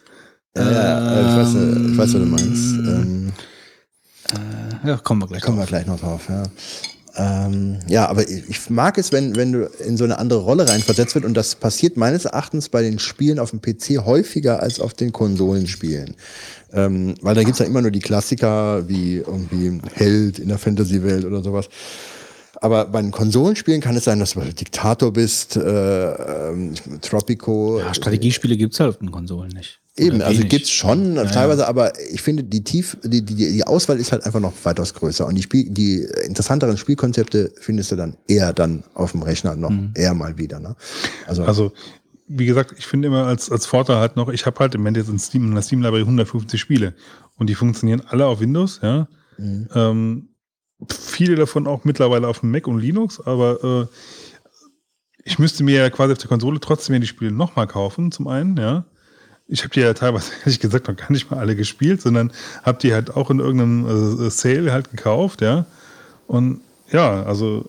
Ja, äh, ich, weiß, äh, ich weiß, was du meinst. Ähm, Ja, kommen wir gleich Kommen wir drauf. gleich noch drauf, ja. Ähm, ja, aber ich, ich mag es, wenn, wenn du in so eine andere Rolle reinversetzt wird und das passiert meines Erachtens bei den Spielen auf dem PC häufiger als auf den Konsolenspielen. Ähm, weil da gibt's ja immer nur die Klassiker wie irgendwie Held in der Fantasy-Welt oder sowas. Aber bei den Konsolenspielen kann es sein, dass du Diktator bist, äh, ähm, Tropico. Ja, Strategiespiele gibt's halt auf den Konsolen nicht. Eben, Oder also wenig. gibt's schon teilweise, aber ich finde die tief, die, die, die Auswahl ist halt einfach noch weitaus größer und die Spiel, die interessanteren Spielkonzepte findest du dann eher dann auf dem Rechner noch eher mal wieder. Ne? Also, Also, wie gesagt, ich finde immer als, als Vorteil halt noch, ich habe halt im Moment jetzt in Steam, in der Steam Library 150 Spiele und die funktionieren alle auf Windows, ja. Ähm, viele davon auch mittlerweile auf dem Mac und Linux, aber äh, ich müsste mir ja quasi auf der Konsole trotzdem die Spiele nochmal kaufen, zum einen, ja. Ich habe die ja teilweise, ehrlich gesagt, noch gar nicht mal alle gespielt, sondern habe die halt auch in irgendeinem äh, Sale halt gekauft, ja. Und ja, also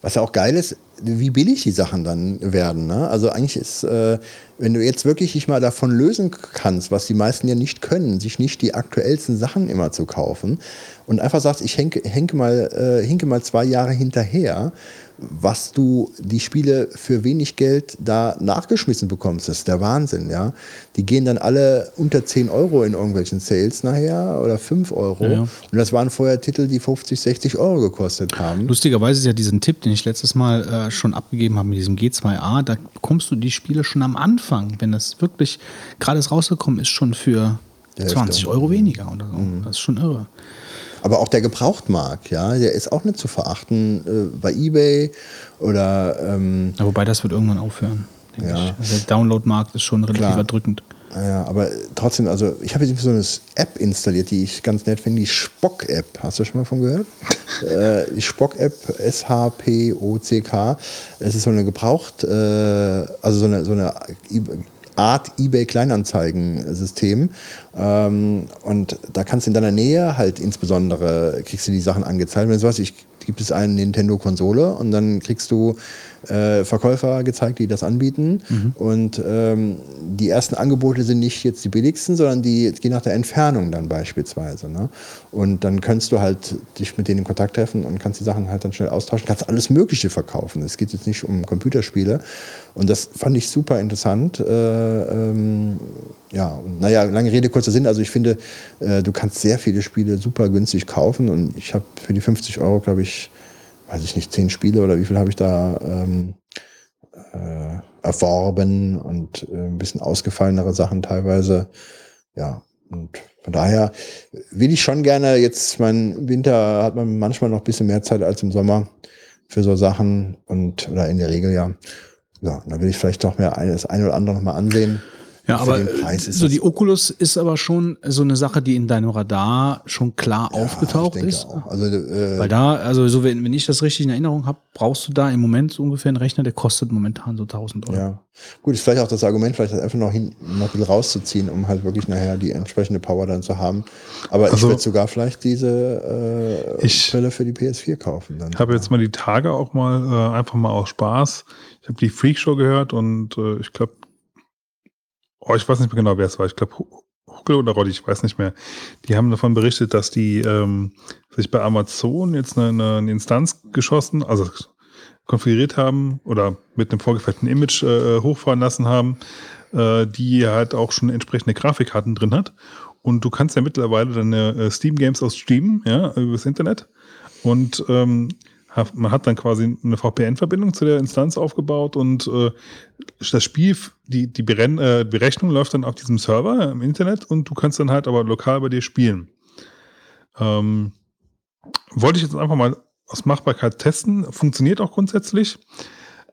Was ja auch geil ist, wie billig die Sachen dann werden. Ne? Also eigentlich ist, äh, wenn du jetzt wirklich dich mal davon lösen kannst, was die meisten ja nicht können, sich nicht die aktuellsten Sachen immer zu kaufen und einfach sagst, ich henke, henke, mal, äh, hinke mal zwei Jahre hinterher, was du die Spiele für wenig Geld da nachgeschmissen bekommst, das ist der Wahnsinn, ja. Die gehen dann alle unter 10 Euro in irgendwelchen Sales nachher oder 5 Euro. Ja, ja. Und das waren vorher Titel, die 50, 60 Euro gekostet haben. Lustigerweise ist ja diesen Tipp, den ich letztes Mal äh, schon abgegeben habe mit diesem G2A, da bekommst du die Spiele schon am Anfang, wenn das wirklich gerade rausgekommen ist, schon für Ja, 20 stimmt. Euro weniger oder so. Das ist schon irre. Aber auch der Gebrauchtmarkt, ja, der ist auch nicht zu verachten äh, bei eBay oder ähm, Ja, wobei das wird irgendwann aufhören. denke Ja. ich. Also der Download-Markt ist schon relativ Klar. erdrückend. ja, aber trotzdem, also ich habe jetzt so eine App installiert, die ich ganz nett finde, die Spock-App. Hast du schon mal von gehört? äh, die Spock-App, S-H-P-O-C-K. Es ist so eine gebraucht, äh, also so eine, so eine Art eBay-Kleinanzeigen-System. Ähm, und da kannst du in deiner Nähe halt insbesondere, kriegst du die Sachen angezeigt. Wenn du sagst, ich gibt es eine Nintendo-Konsole und dann kriegst du äh, Verkäufer gezeigt, die das anbieten. Und ähm, die ersten Angebote sind nicht jetzt die billigsten, sondern die gehen nach der Entfernung dann beispielsweise. Ne? Und dann kannst du halt dich mit denen in Kontakt treffen und kannst die Sachen halt dann schnell austauschen, kannst alles Mögliche verkaufen. Es geht jetzt nicht um Computerspiele. Und das fand ich super interessant. Äh, ähm, ja, naja, lange Rede, kurzer Sinn. Also ich finde, äh, du kannst sehr viele Spiele super günstig kaufen und ich habe für die 50 Euro, glaube ich, weiß ich nicht, 10 Spiele oder wie viel habe ich da ähm, äh, erworben und äh, ein bisschen ausgefallenere Sachen teilweise. Ja, und von daher will ich schon gerne jetzt, mein Winter hat man manchmal noch ein bisschen mehr Zeit als im Sommer für so Sachen und oder in der Regel ja. Ja, dann will ich vielleicht doch mehr das eine oder andere noch mal ansehen. Ja, aber äh, ist so die Oculus ist aber schon so eine Sache, die in deinem Radar schon klar aufgetaucht ich denke ist. Auch. Also, äh, Weil da, also so wenn, wenn ich das richtig in Erinnerung habe, brauchst du da im Moment so ungefähr einen Rechner, der kostet momentan so 1000 Euro. Ja. Gut, ist vielleicht auch das Argument, vielleicht das einfach noch, hin, noch ein bisschen rauszuziehen, um halt wirklich nachher die entsprechende Power dann zu haben. Aber ich Also- würde sogar vielleicht diese äh, Ich- Brille für die PS4 kaufen. Dann. Ich habe jetzt mal die Tage auch mal äh, einfach mal aus Spaß. Ich habe die Freak Show gehört und äh, ich glaube, oh, ich weiß nicht mehr genau, wer es war. Ich glaube, Buckel oder Roddy, ich weiß nicht mehr. Die haben davon berichtet, dass die ähm, sich bei Amazon jetzt eine, eine Instanz geschossen, also konfiguriert haben oder mit einem vorgefertigten Image äh, hochfahren lassen haben, äh, die halt auch schon entsprechende Grafikkarten drin hat. Und du kannst ja mittlerweile deine äh, Steam Games aus streamen, ja, übers Internet. Und ähm, man hat dann quasi eine VPN-Verbindung zu der Instanz aufgebaut und äh, das Spiel, die, die Beren äh, Berechnung läuft dann auf diesem Server im Internet und du kannst dann halt aber lokal bei dir spielen. Ähm, wollte ich jetzt einfach mal aus Machbarkeit testen. Funktioniert auch grundsätzlich.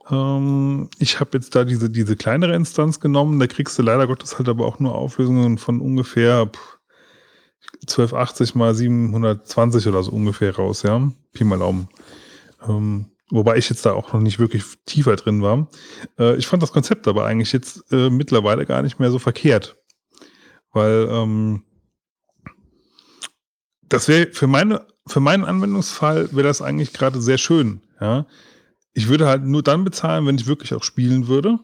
Ähm, ich habe jetzt da diese, diese kleinere Instanz genommen. Da kriegst du leider Gottes halt aber auch nur Auflösungen von ungefähr 1280 mal 720 oder so ungefähr raus, ja. Pi mal Daumen. Ähm, wobei ich jetzt da auch noch nicht wirklich tiefer drin war. Äh, ich fand das Konzept aber eigentlich jetzt äh, mittlerweile gar nicht mehr so verkehrt. Weil ähm, das wäre für meine, für meinen Anwendungsfall wäre das eigentlich gerade sehr schön, ja. Ich würde halt nur dann bezahlen, wenn ich wirklich auch spielen würde.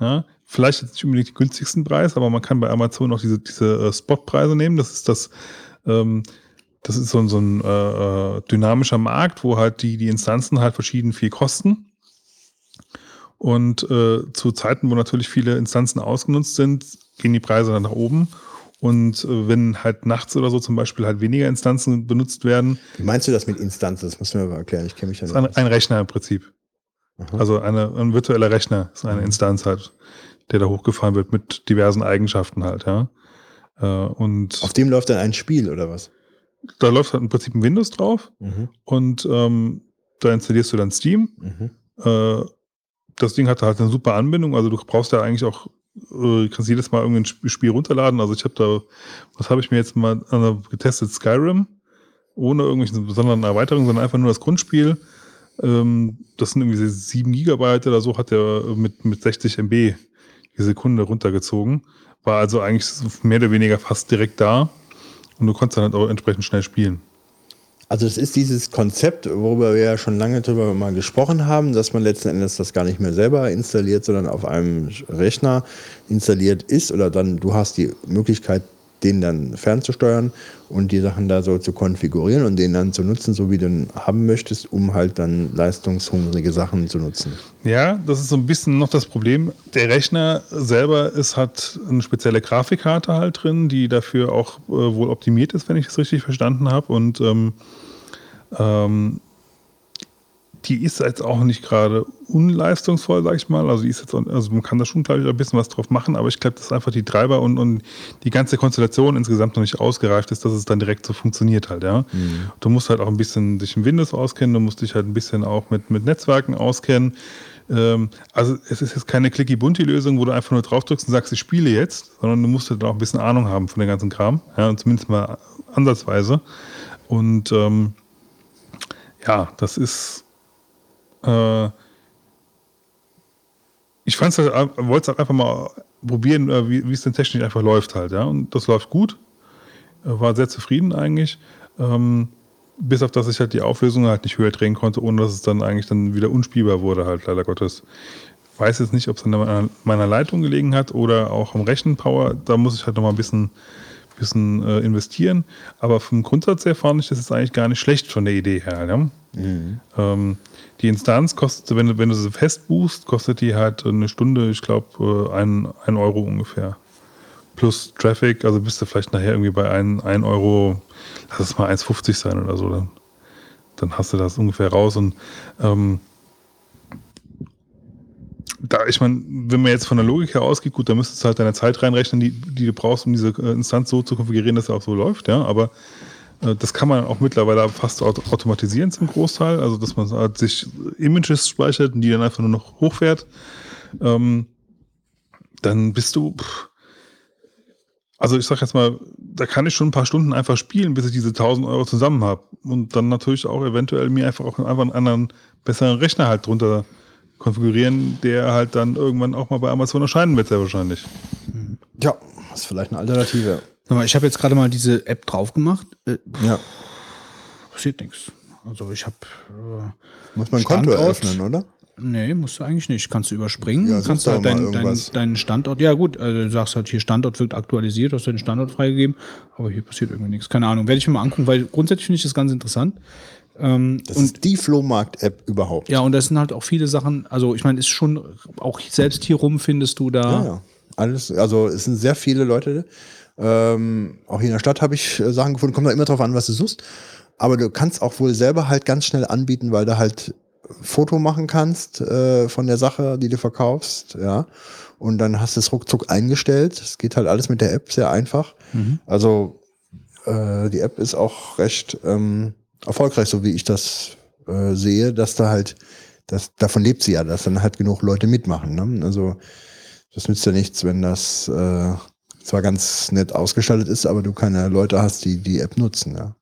Ja, vielleicht jetzt nicht unbedingt die günstigsten Preis, aber man kann bei Amazon auch diese, diese äh, Spotpreise nehmen. Das ist das, ähm, das ist so, so ein äh, äh, dynamischer Markt, wo halt die, die Instanzen halt verschieden viel kosten. Und äh, zu Zeiten, wo natürlich viele Instanzen ausgenutzt sind, gehen die Preise dann nach oben. Und äh, wenn halt nachts oder so zum Beispiel halt weniger Instanzen benutzt werden. Wie meinst du das mit Instanzen? Das musst du mir mal erklären. Ich kenne mich ja nicht. Ein, ein, Rechner im Prinzip. Aha. Also eine, ein virtueller Rechner ist eine mhm. Instanz halt, der da hochgefahren wird mit diversen Eigenschaften halt, ja. Äh, und Auf dem läuft dann ein Spiel oder was? Da läuft halt im Prinzip ein Windows drauf mhm. und ähm, da installierst du dann Steam. Mhm. Äh, das Ding hat halt eine super Anbindung, also du brauchst ja eigentlich auch, äh, kannst jedes Mal irgendein Spiel runterladen. Also ich habe da, was habe ich mir jetzt mal getestet? Skyrim, ohne irgendwelche besonderen Erweiterungen, sondern einfach nur das Grundspiel. Ähm, das sind irgendwie 7 Gigabyte oder so, hat der mit, mit 60 MB die Sekunde runtergezogen. War also eigentlich mehr oder weniger fast direkt da. Und du konntest dann halt auch entsprechend schnell spielen. Also es ist dieses Konzept, worüber wir ja schon lange drüber mal gesprochen haben, dass man letzten Endes das gar nicht mehr selber installiert, sondern auf einem Rechner installiert ist oder dann du hast die Möglichkeit, den dann fernzusteuern und die Sachen da so zu konfigurieren und den dann zu nutzen, so wie du ihn haben möchtest, um halt dann leistungshungrige Sachen zu nutzen. Ja, das ist so ein bisschen noch das Problem. Der Rechner selber ist, hat eine spezielle Grafikkarte halt drin, die dafür auch äh, wohl optimiert ist, wenn ich das richtig verstanden habe. Und ähm, ähm, die ist jetzt auch nicht gerade unleistungsvoll, sag ich mal. Also, die ist jetzt, also man kann da schon, glaube ich, ein bisschen was drauf machen, aber ich glaube, dass einfach die Treiber und, und die ganze Konstellation insgesamt noch nicht ausgereift ist, dass es dann direkt so funktioniert halt, ja. Mhm. Du musst halt auch ein bisschen dich im Windows auskennen, du musst dich halt ein bisschen auch mit, mit Netzwerken auskennen. Ähm, also es ist jetzt keine clicky-bunty-Lösung, wo du einfach nur drauf drückst und sagst, ich spiele jetzt, sondern du musst halt auch ein bisschen Ahnung haben von dem ganzen Kram, ja, und zumindest mal ansatzweise. Und ähm, ja, das ist äh, ich fand's halt, wollte es halt einfach mal probieren, äh, wie, es denn technisch einfach läuft halt, ja. Und das läuft gut. Äh, war sehr zufrieden eigentlich. Ähm, bis auf dass ich halt die Auflösung halt nicht höher drehen konnte, ohne dass es dann eigentlich dann wieder unspielbar wurde, halt leider Gottes. Weiß jetzt nicht, ob es an meiner Leitung gelegen hat oder auch am Rechenpower. Da muss ich halt nochmal ein bisschen, bisschen äh, investieren. Aber vom Grundsatz her fand ich das jetzt eigentlich gar nicht schlecht von der Idee her. Ja? Mhm. Ähm, die Instanz kostet, wenn du, wenn du sie fest buchst, kostet die halt eine Stunde, ich glaube, äh, ein, ein Euro ungefähr. Plus Traffic, also bist du vielleicht nachher irgendwie bei 1 ein, ein Euro, lass es mal 1,50 sein oder so. Dann, dann hast du das ungefähr raus. Und ähm, da, ich meine, wenn man jetzt von der Logik her ausgeht, gut, dann müsstest du halt deine Zeit reinrechnen, die, die du brauchst, um diese äh, Instanz so zu konfigurieren, dass sie auch so läuft, ja. Aber das kann man auch mittlerweile fast automatisieren zum Großteil, also dass man halt sich Images speichert und die dann einfach nur noch hochfährt. Ähm, dann bist du, also ich sag jetzt mal, da kann ich schon ein paar Stunden einfach spielen, bis ich diese 1000 Euro zusammen habe. Und dann natürlich auch eventuell mir einfach auch einfach einen anderen, besseren Rechner halt drunter konfigurieren, der halt dann irgendwann auch mal bei Amazon erscheinen wird, sehr wahrscheinlich. Ja, ist vielleicht eine Alternative. Ich habe jetzt gerade mal diese App drauf gemacht. Äh, ja. Passiert nichts. Also ich habe. Äh, Muss man ein Konto eröffnen, oder? Nee, musst du eigentlich nicht. Kannst du überspringen. Ja, kannst doch halt deinen dein, deinen Standort. Ja, gut, also du sagst halt hier Standort wird aktualisiert, hast du den Standort freigegeben, aber hier passiert irgendwie nichts. Keine Ahnung. Werde ich mir mal angucken, weil grundsätzlich finde ich das ganz interessant. Ähm, Das und ist die Flohmarkt-App überhaupt. ja, und das sind halt auch viele Sachen, also ich meine, ist schon, auch selbst hier rum findest du da. Ja, ja. Alles, also es sind sehr viele Leute. Ähm, auch hier in der Stadt habe ich äh, Sachen gefunden. Kommt da immer drauf an, was du suchst. Aber du kannst auch wohl selber halt ganz schnell anbieten, weil du halt Foto machen kannst äh, von der Sache, die du verkaufst, ja. Und dann hast du es ruckzuck eingestellt. Es geht halt alles mit der App sehr einfach. Also äh, die App ist auch recht ähm, erfolgreich, so wie ich das äh, sehe, dass da halt, das, davon lebt sie ja, dass dann halt genug Leute mitmachen. Ne? Also das nützt ja nichts, wenn das äh, zwar ganz nett ausgestaltet ist, aber du keine Leute hast, die die App nutzen. Ja.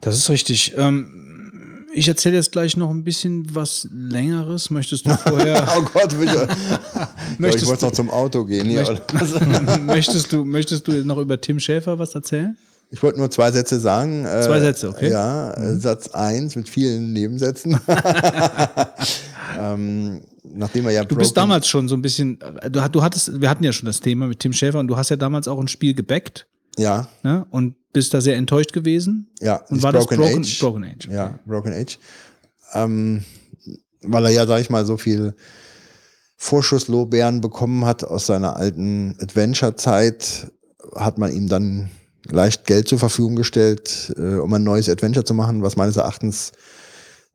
Das ist richtig. Ähm, ich erzähle jetzt gleich noch ein bisschen was Längeres. Möchtest du vorher, Oh Gott, will ich, ich Möchtest wollte noch zum Auto gehen. Hier. Möcht- möchtest, du, möchtest du noch über Tim Schäfer was erzählen? Ich wollte nur zwei Sätze sagen. Äh, Zwei Sätze, okay. Mhm. Ja, äh, Satz eins mit vielen Nebensätzen. ähm, nachdem er ja Du bist damals schon so ein bisschen, äh, du, du hattest, wir hatten ja schon das Thema mit Tim Schäfer und du hast ja damals auch ein Spiel gebackt Ja, ne? und bist da sehr enttäuscht gewesen. ja. Und war das Broken Broken Age. Broken Age? Ja, Broken Age. Ähm, weil er ja, sag ich mal, so viel Vorschusslorbeeren bekommen hat aus seiner alten Adventure-Zeit, hat man ihm dann leicht Geld zur Verfügung gestellt, äh, um ein neues Adventure zu machen, was meines Erachtens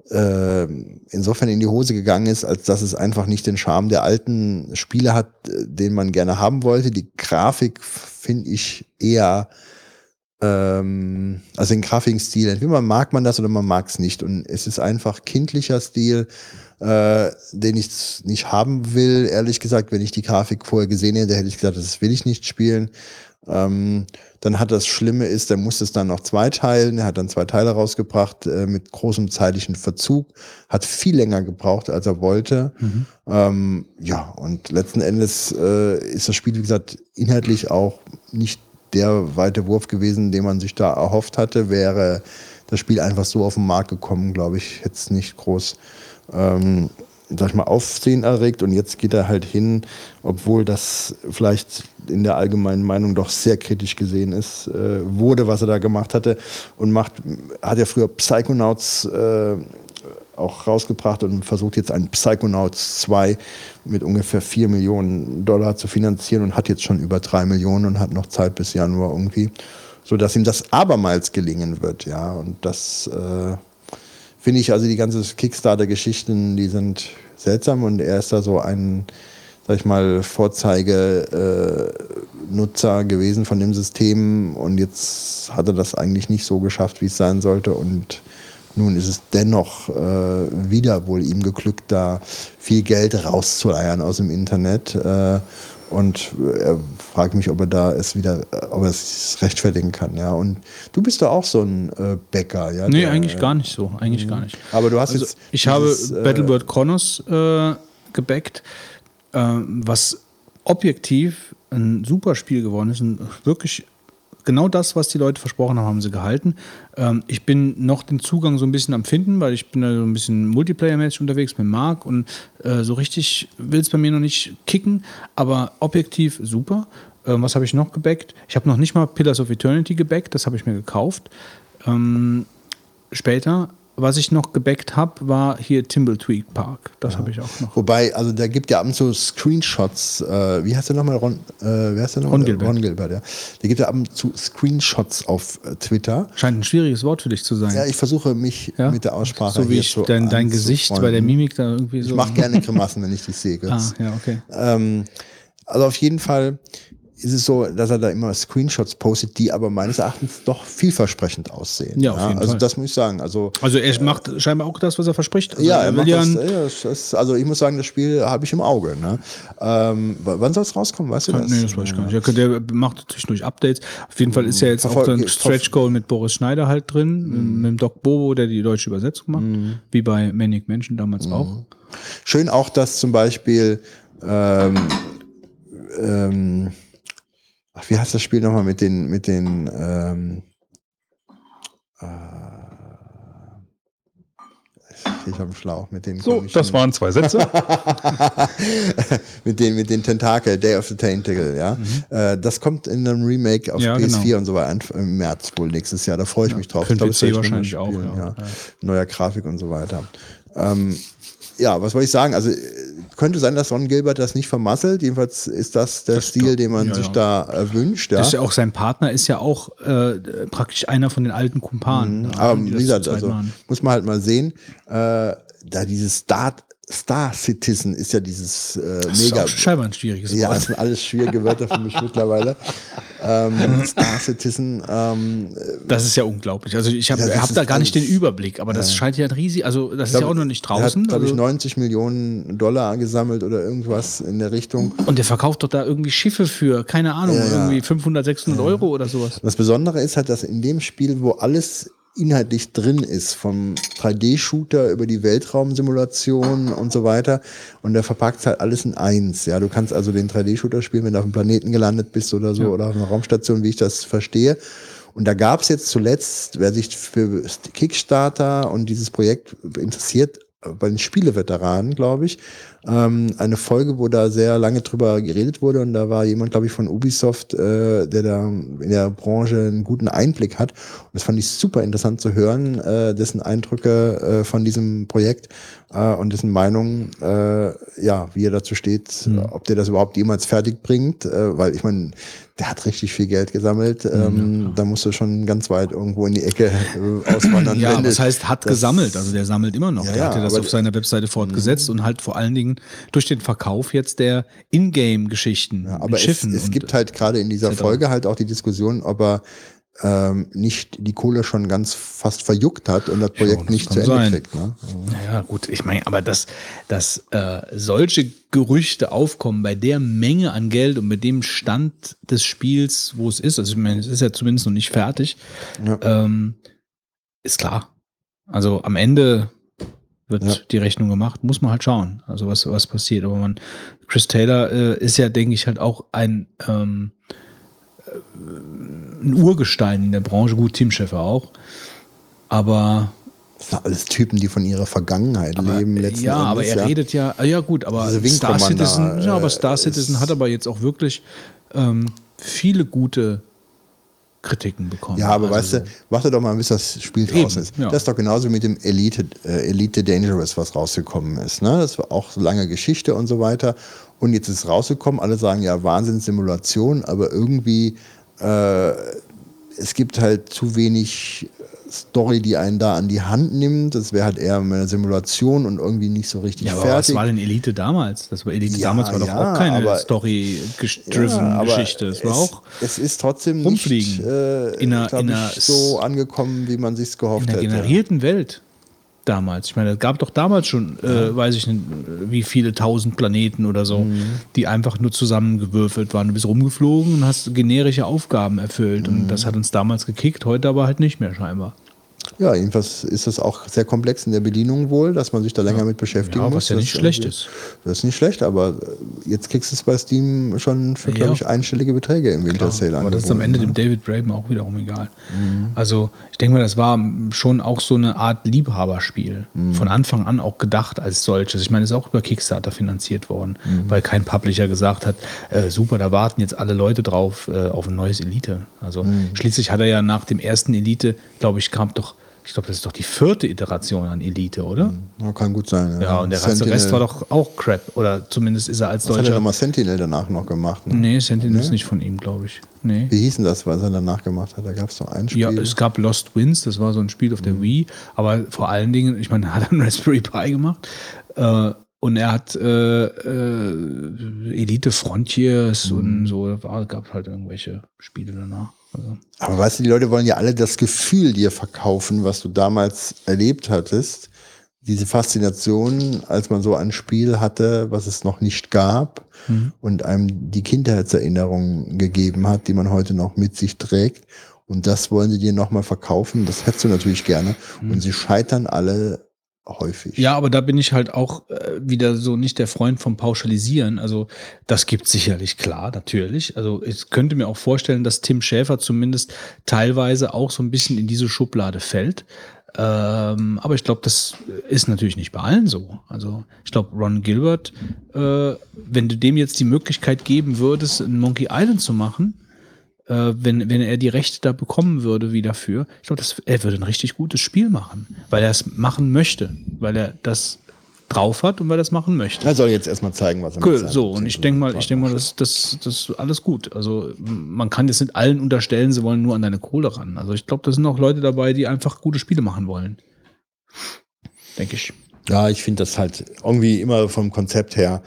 äh, insofern in die Hose gegangen ist, als dass es einfach nicht den Charme der alten Spiele hat, äh, den man gerne haben wollte. Die Grafik finde ich eher ähm, also den Grafikstil, entweder mag man das oder man mag es nicht. Und es ist einfach kindlicher Stil, äh, den ich nicht haben will. Ehrlich gesagt, wenn ich die Grafik vorher gesehen hätte, hätte ich gesagt, das will ich nicht spielen. Ähm, dann hat das Schlimme ist, der musste es dann noch zweiteilen. Er hat dann zwei Teile rausgebracht äh, mit großem zeitlichen Verzug. Hat viel länger gebraucht, als er wollte. Ähm, ja, und letzten Endes äh, ist das Spiel, wie gesagt, inhaltlich auch nicht der weite Wurf gewesen, den man sich da erhofft hatte. Wäre das Spiel einfach so auf den Markt gekommen, glaube ich, hätte es nicht groß ähm, sag ich mal, Aufsehen erregt. Und jetzt geht er halt hin, obwohl das vielleicht in der allgemeinen Meinung doch sehr kritisch gesehen ist, äh, wurde, was er da gemacht hatte. Und macht, hat ja früher Psychonauts äh, auch rausgebracht und versucht jetzt ein Psychonauts 2 mit ungefähr 4 Millionen Dollar zu finanzieren und hat jetzt schon über 3 Millionen und hat noch Zeit bis Januar irgendwie, so dass ihm das abermals gelingen wird, ja, und das äh, finde ich also die ganze Kickstarter-Geschichten, die sind seltsam und er ist da so ein, sag ich mal, Vorzeige-Nutzer gewesen von dem System und jetzt hat er das eigentlich nicht so geschafft, wie es sein sollte und nun ist es dennoch äh, wieder wohl ihm geglückt, da viel Geld rauszueiern aus dem Internet. Äh, und er fragt mich, ob er da es wieder, äh, ob er es rechtfertigen kann, ja. Und du bist doch auch so ein äh, Bäcker, ja. Nee, der- eigentlich gar nicht so. Eigentlich gar nicht. Aber du hast Also jetzt. ich habe dieses, äh, Battlebird Chronos äh, gebackt, äh, was objektiv ein super Spiel geworden ist. Und wirklich genau das, was die Leute versprochen haben, haben sie gehalten. Ähm, ich bin noch den Zugang so ein bisschen am Finden, weil ich bin da so ein bisschen Multiplayer-mäßig unterwegs mit Marc und äh, so richtig will es bei mir noch nicht kicken, aber objektiv super. Ähm, was habe ich noch gebackt? Ich habe noch nicht mal Pillars of Eternity gebackt, das habe ich mir gekauft. Ähm, später. Was ich noch gebackt habe, war hier Timbletweed Park. Das habe ich auch noch. Wobei, also der gibt ja ab und zu Screenshots, äh, wie heißt der nochmal? Ron, äh, wer heißt der nochmal? Ron Gilbert. Ron Gilbert, ja. Der gibt ja ab und zu Screenshots auf äh, Twitter. Scheint ein schwieriges Wort für dich zu sein. Ja, ich versuche mich Ja? mit der Aussprache so wie ich dein, dein Gesicht bei der. Mimik da irgendwie so. Ich mache gerne Grimassen, wenn ich dich sehe. Ah, ja, okay. Ähm, also auf jeden Fall ist es so, dass er da immer Screenshots postet, die aber meines Erachtens doch vielversprechend aussehen. Ja, auf jeden also Fall. das muss ich sagen. Also Also er macht scheinbar auch das, was er verspricht. Also ja, er macht ja das, ja, das, also ich muss sagen, das Spiel habe ich im Auge. Ne? Ähm, wann soll es rauskommen? Weißt du das? Nee, das weiß ich gar nicht. Der, der macht zwischendurch Updates. Auf jeden Fall ist ja jetzt auch Verfolg- so ein Stretch Goal mit Boris Schneider halt drin, mit dem Doc Bobo, der die deutsche Übersetzung macht, wie bei Manic Mansion damals auch. Schön auch, dass zum Beispiel, ähm, ähm, ach, wie heißt das Spiel nochmal mit den, mit den, ähm, äh, ich am Schlauch. Mit den So, das waren zwei Sätze. mit den, mit den Tentakel, Day of the Tentacle, ja. Äh, das kommt in einem Remake auf Mhm. Ja, PS4 genau. und so weiter im März wohl nächstes Jahr. Da freue ich mich drauf. für Ich das PC ich wahrscheinlich auch, ja. ja. Neuer Grafik und so weiter. Ähm, ja, was wollte ich sagen? Also könnte sein, dass Ron Gilbert das nicht vermasselt. Jedenfalls ist das der Das Stil, den man Ja, sich ja. da äh, wünscht. Ja. Das ist ja auch sein Partner, ist ja auch äh, praktisch einer von den alten Kumpanen. ne, Aber wie gesagt, also machen. muss man halt mal sehen, äh, da dieses Star, Star Citizen ist ja dieses äh, Das ist mega. auch scheinbar ein schwieriges Ja, Wort. das sind alles schwierige Wörter für mich mittlerweile. Ähm, Star Citizen, ähm, Das ist ja unglaublich. Also ich habe Ja, hab ist da gar nicht den Überblick, aber das scheint ja ein riesig, also das ist ja auch noch nicht draußen. Hat, glaube ich, also, 90 Millionen Dollar gesammelt oder irgendwas in der Richtung. und der verkauft doch da irgendwie Schiffe für, keine Ahnung, Ja, ja. irgendwie 500, 600 Euro oder sowas. Das Besondere ist halt, dass in dem Spiel, wo alles inhaltlich drin ist, vom 3D-Shooter über die Weltraumsimulation und so weiter, und der verpackt halt alles in eins. Ja, du kannst also den 3D-Shooter spielen, wenn du auf dem Planeten gelandet bist oder so, oder auf einer Raumstation, wie ich das verstehe. Und da gab es jetzt zuletzt, wer sich für Kickstarter und dieses Projekt interessiert, bei den Spieleveteranen, glaube ich, ähm, eine Folge, wo da sehr lange drüber geredet wurde und da war jemand, glaube ich, von Ubisoft, äh, der da in der Branche einen guten Einblick hat. Und das fand ich super interessant zu hören, äh, dessen Eindrücke äh, von diesem Projekt äh, und dessen Meinung, äh, ja, wie er dazu steht, ob der das überhaupt jemals fertig bringt, äh, weil ich meine, der hat richtig viel Geld gesammelt. Ähm, da musst du schon ganz weit irgendwo in die Ecke äh, auswandern. Ja, du- das heißt, hat das- gesammelt. Also der sammelt immer noch. Ja, der ja, hat ja das auf seiner Webseite fortgesetzt und halt vor allen Dingen durch den Verkauf jetzt der Ingame-Geschichten Ja, aber es, Schiffen. es und- gibt halt gerade in dieser. Folge halt auch die Diskussion, ob er ähm, nicht die Kohle schon ganz fast verjuckt hat und das Projekt das nicht zu Ende sein. kriegt. Ne? Naja, gut, ich meine, aber dass, dass äh, solche Gerüchte aufkommen bei der Menge an Geld und mit dem Stand des Spiels, wo es ist, also ich meine, es ist ja zumindest noch nicht fertig, Ja. ähm, ist klar. Also am Ende wird Ja. die Rechnung gemacht, muss man halt schauen, also was, was passiert. Aber man, Chris Taylor äh, ist ja, denke ich, halt auch ein, ähm, äh, ein Urgestein in der Branche, gut, Tim Schäfer auch. Aber Das sind alles Typen, die von ihrer Vergangenheit leben letzten ja, Endes. aber er ja. redet ja, ah, ja gut, aber Star Citizen, ja, aber äh, Star Citizen hat aber jetzt auch wirklich ähm, viele gute Kritiken bekommen. Ja, aber Also weißt du, warte doch mal, bis das Spiel Eben, draußen ist. ja. Das ist doch genauso mit dem Elite, äh, Elite Dangerous, was rausgekommen ist. Ne? Das war auch so lange Geschichte und so weiter. Und jetzt ist rausgekommen, alle sagen ja Wahnsinnssimulation, aber irgendwie äh, es gibt halt zu wenig Story, die einen da an die Hand nimmt. Das wäre halt eher eine Simulation und irgendwie nicht so richtig ja, aber fertig. was war denn Elite damals? Das war Elite Ja, damals war doch ja, auch keine Story-driven Geschichte. Es war auch Es ist trotzdem rumfliegen. nicht, äh, In einer- in einer so angekommen, wie man sich gehofft in der hätte. generierten Welt damals. Ich meine, es gab doch damals schon, äh, weiß ich nicht, wie viele tausend Planeten oder so, Mhm. die einfach nur zusammengewürfelt waren. Du bist rumgeflogen und hast generische Aufgaben erfüllt. Und Mhm. das hat uns damals gekickt, heute aber halt nicht mehr scheinbar. Ja, jedenfalls ist das auch sehr komplex in der Bedienung wohl, dass man sich da länger mit beschäftigen Ja, muss. was ja nicht schlecht ist. Das ist nicht schlecht, aber äh, jetzt kriegst du es bei Steam schon für, Ja. glaube ich, einstellige Beträge im Winter Sale Aber das ist am Ende angeboten, dem David Braben auch wiederum egal. Also ich denke mal, das war schon auch so eine Art Liebhaberspiel. Von Anfang an auch gedacht als solches. Ich meine, es ist auch über Kickstarter finanziert worden, weil kein Publisher gesagt hat, äh, super, da warten jetzt alle Leute drauf äh, auf ein neues Elite. Also schließlich hat er ja nach dem ersten Elite, glaube ich, kam doch, ich glaube, das ist doch die vierte Iteration an Elite, oder? ne? Ja, kann gut sein. Ja, und der Sentinel- Rest war doch auch Crap. Oder zumindest ist er als Was hat er nochmal Sentinel danach noch gemacht? Ne? Nee, Sentinel ist nicht von ihm, glaube ich. Nee. Wie hieß denn das, was er danach gemacht hat? Da gab es doch ein Spiel. Ja, es gab Lost Winds, das war so ein Spiel auf der Wii, aber vor allen Dingen, ich meine, er hat einen Raspberry Pi gemacht äh, und er hat äh, äh, Elite Frontiers und so, war, gab halt irgendwelche Spiele danach. Also, Aber weißt du, die Leute wollen ja alle das Gefühl dir verkaufen, was du damals erlebt hattest. Diese Faszination, als man so ein Spiel hatte, was es noch nicht gab und einem die Kindheitserinnerung gegeben hat, die man heute noch mit sich trägt. Und das wollen sie dir nochmal verkaufen. Das hättest du natürlich gerne. Und sie scheitern alle häufig. Ja, aber da bin ich halt auch äh, wieder so nicht der Freund vom Pauschalisieren. Also das gibt sicherlich klar, natürlich. Also ich könnte mir auch vorstellen, dass Tim Schäfer zumindest teilweise auch so ein bisschen in diese Schublade fällt. Ähm, aber ich glaube, das ist natürlich nicht bei allen so. Also ich glaube, Ron Gilbert, äh, wenn du dem jetzt die Möglichkeit geben würdest, ein Monkey Island zu machen, äh, wenn, wenn er die Rechte da bekommen würde wie dafür, ich glaube, er würde ein richtig gutes Spiel machen, weil er es machen möchte, weil er das drauf hat und weil er das machen möchte. Er soll jetzt erstmal zeigen, was er cool, So, und ich denke mal, ich denke mal, das, das, das ist alles gut. Also man kann jetzt nicht allen unterstellen, sie wollen nur an deine Kohle ran. Also ich glaube, da sind auch Leute dabei, die einfach gute Spiele machen wollen. Denke ich. Ja, ich finde das halt irgendwie immer vom Konzept her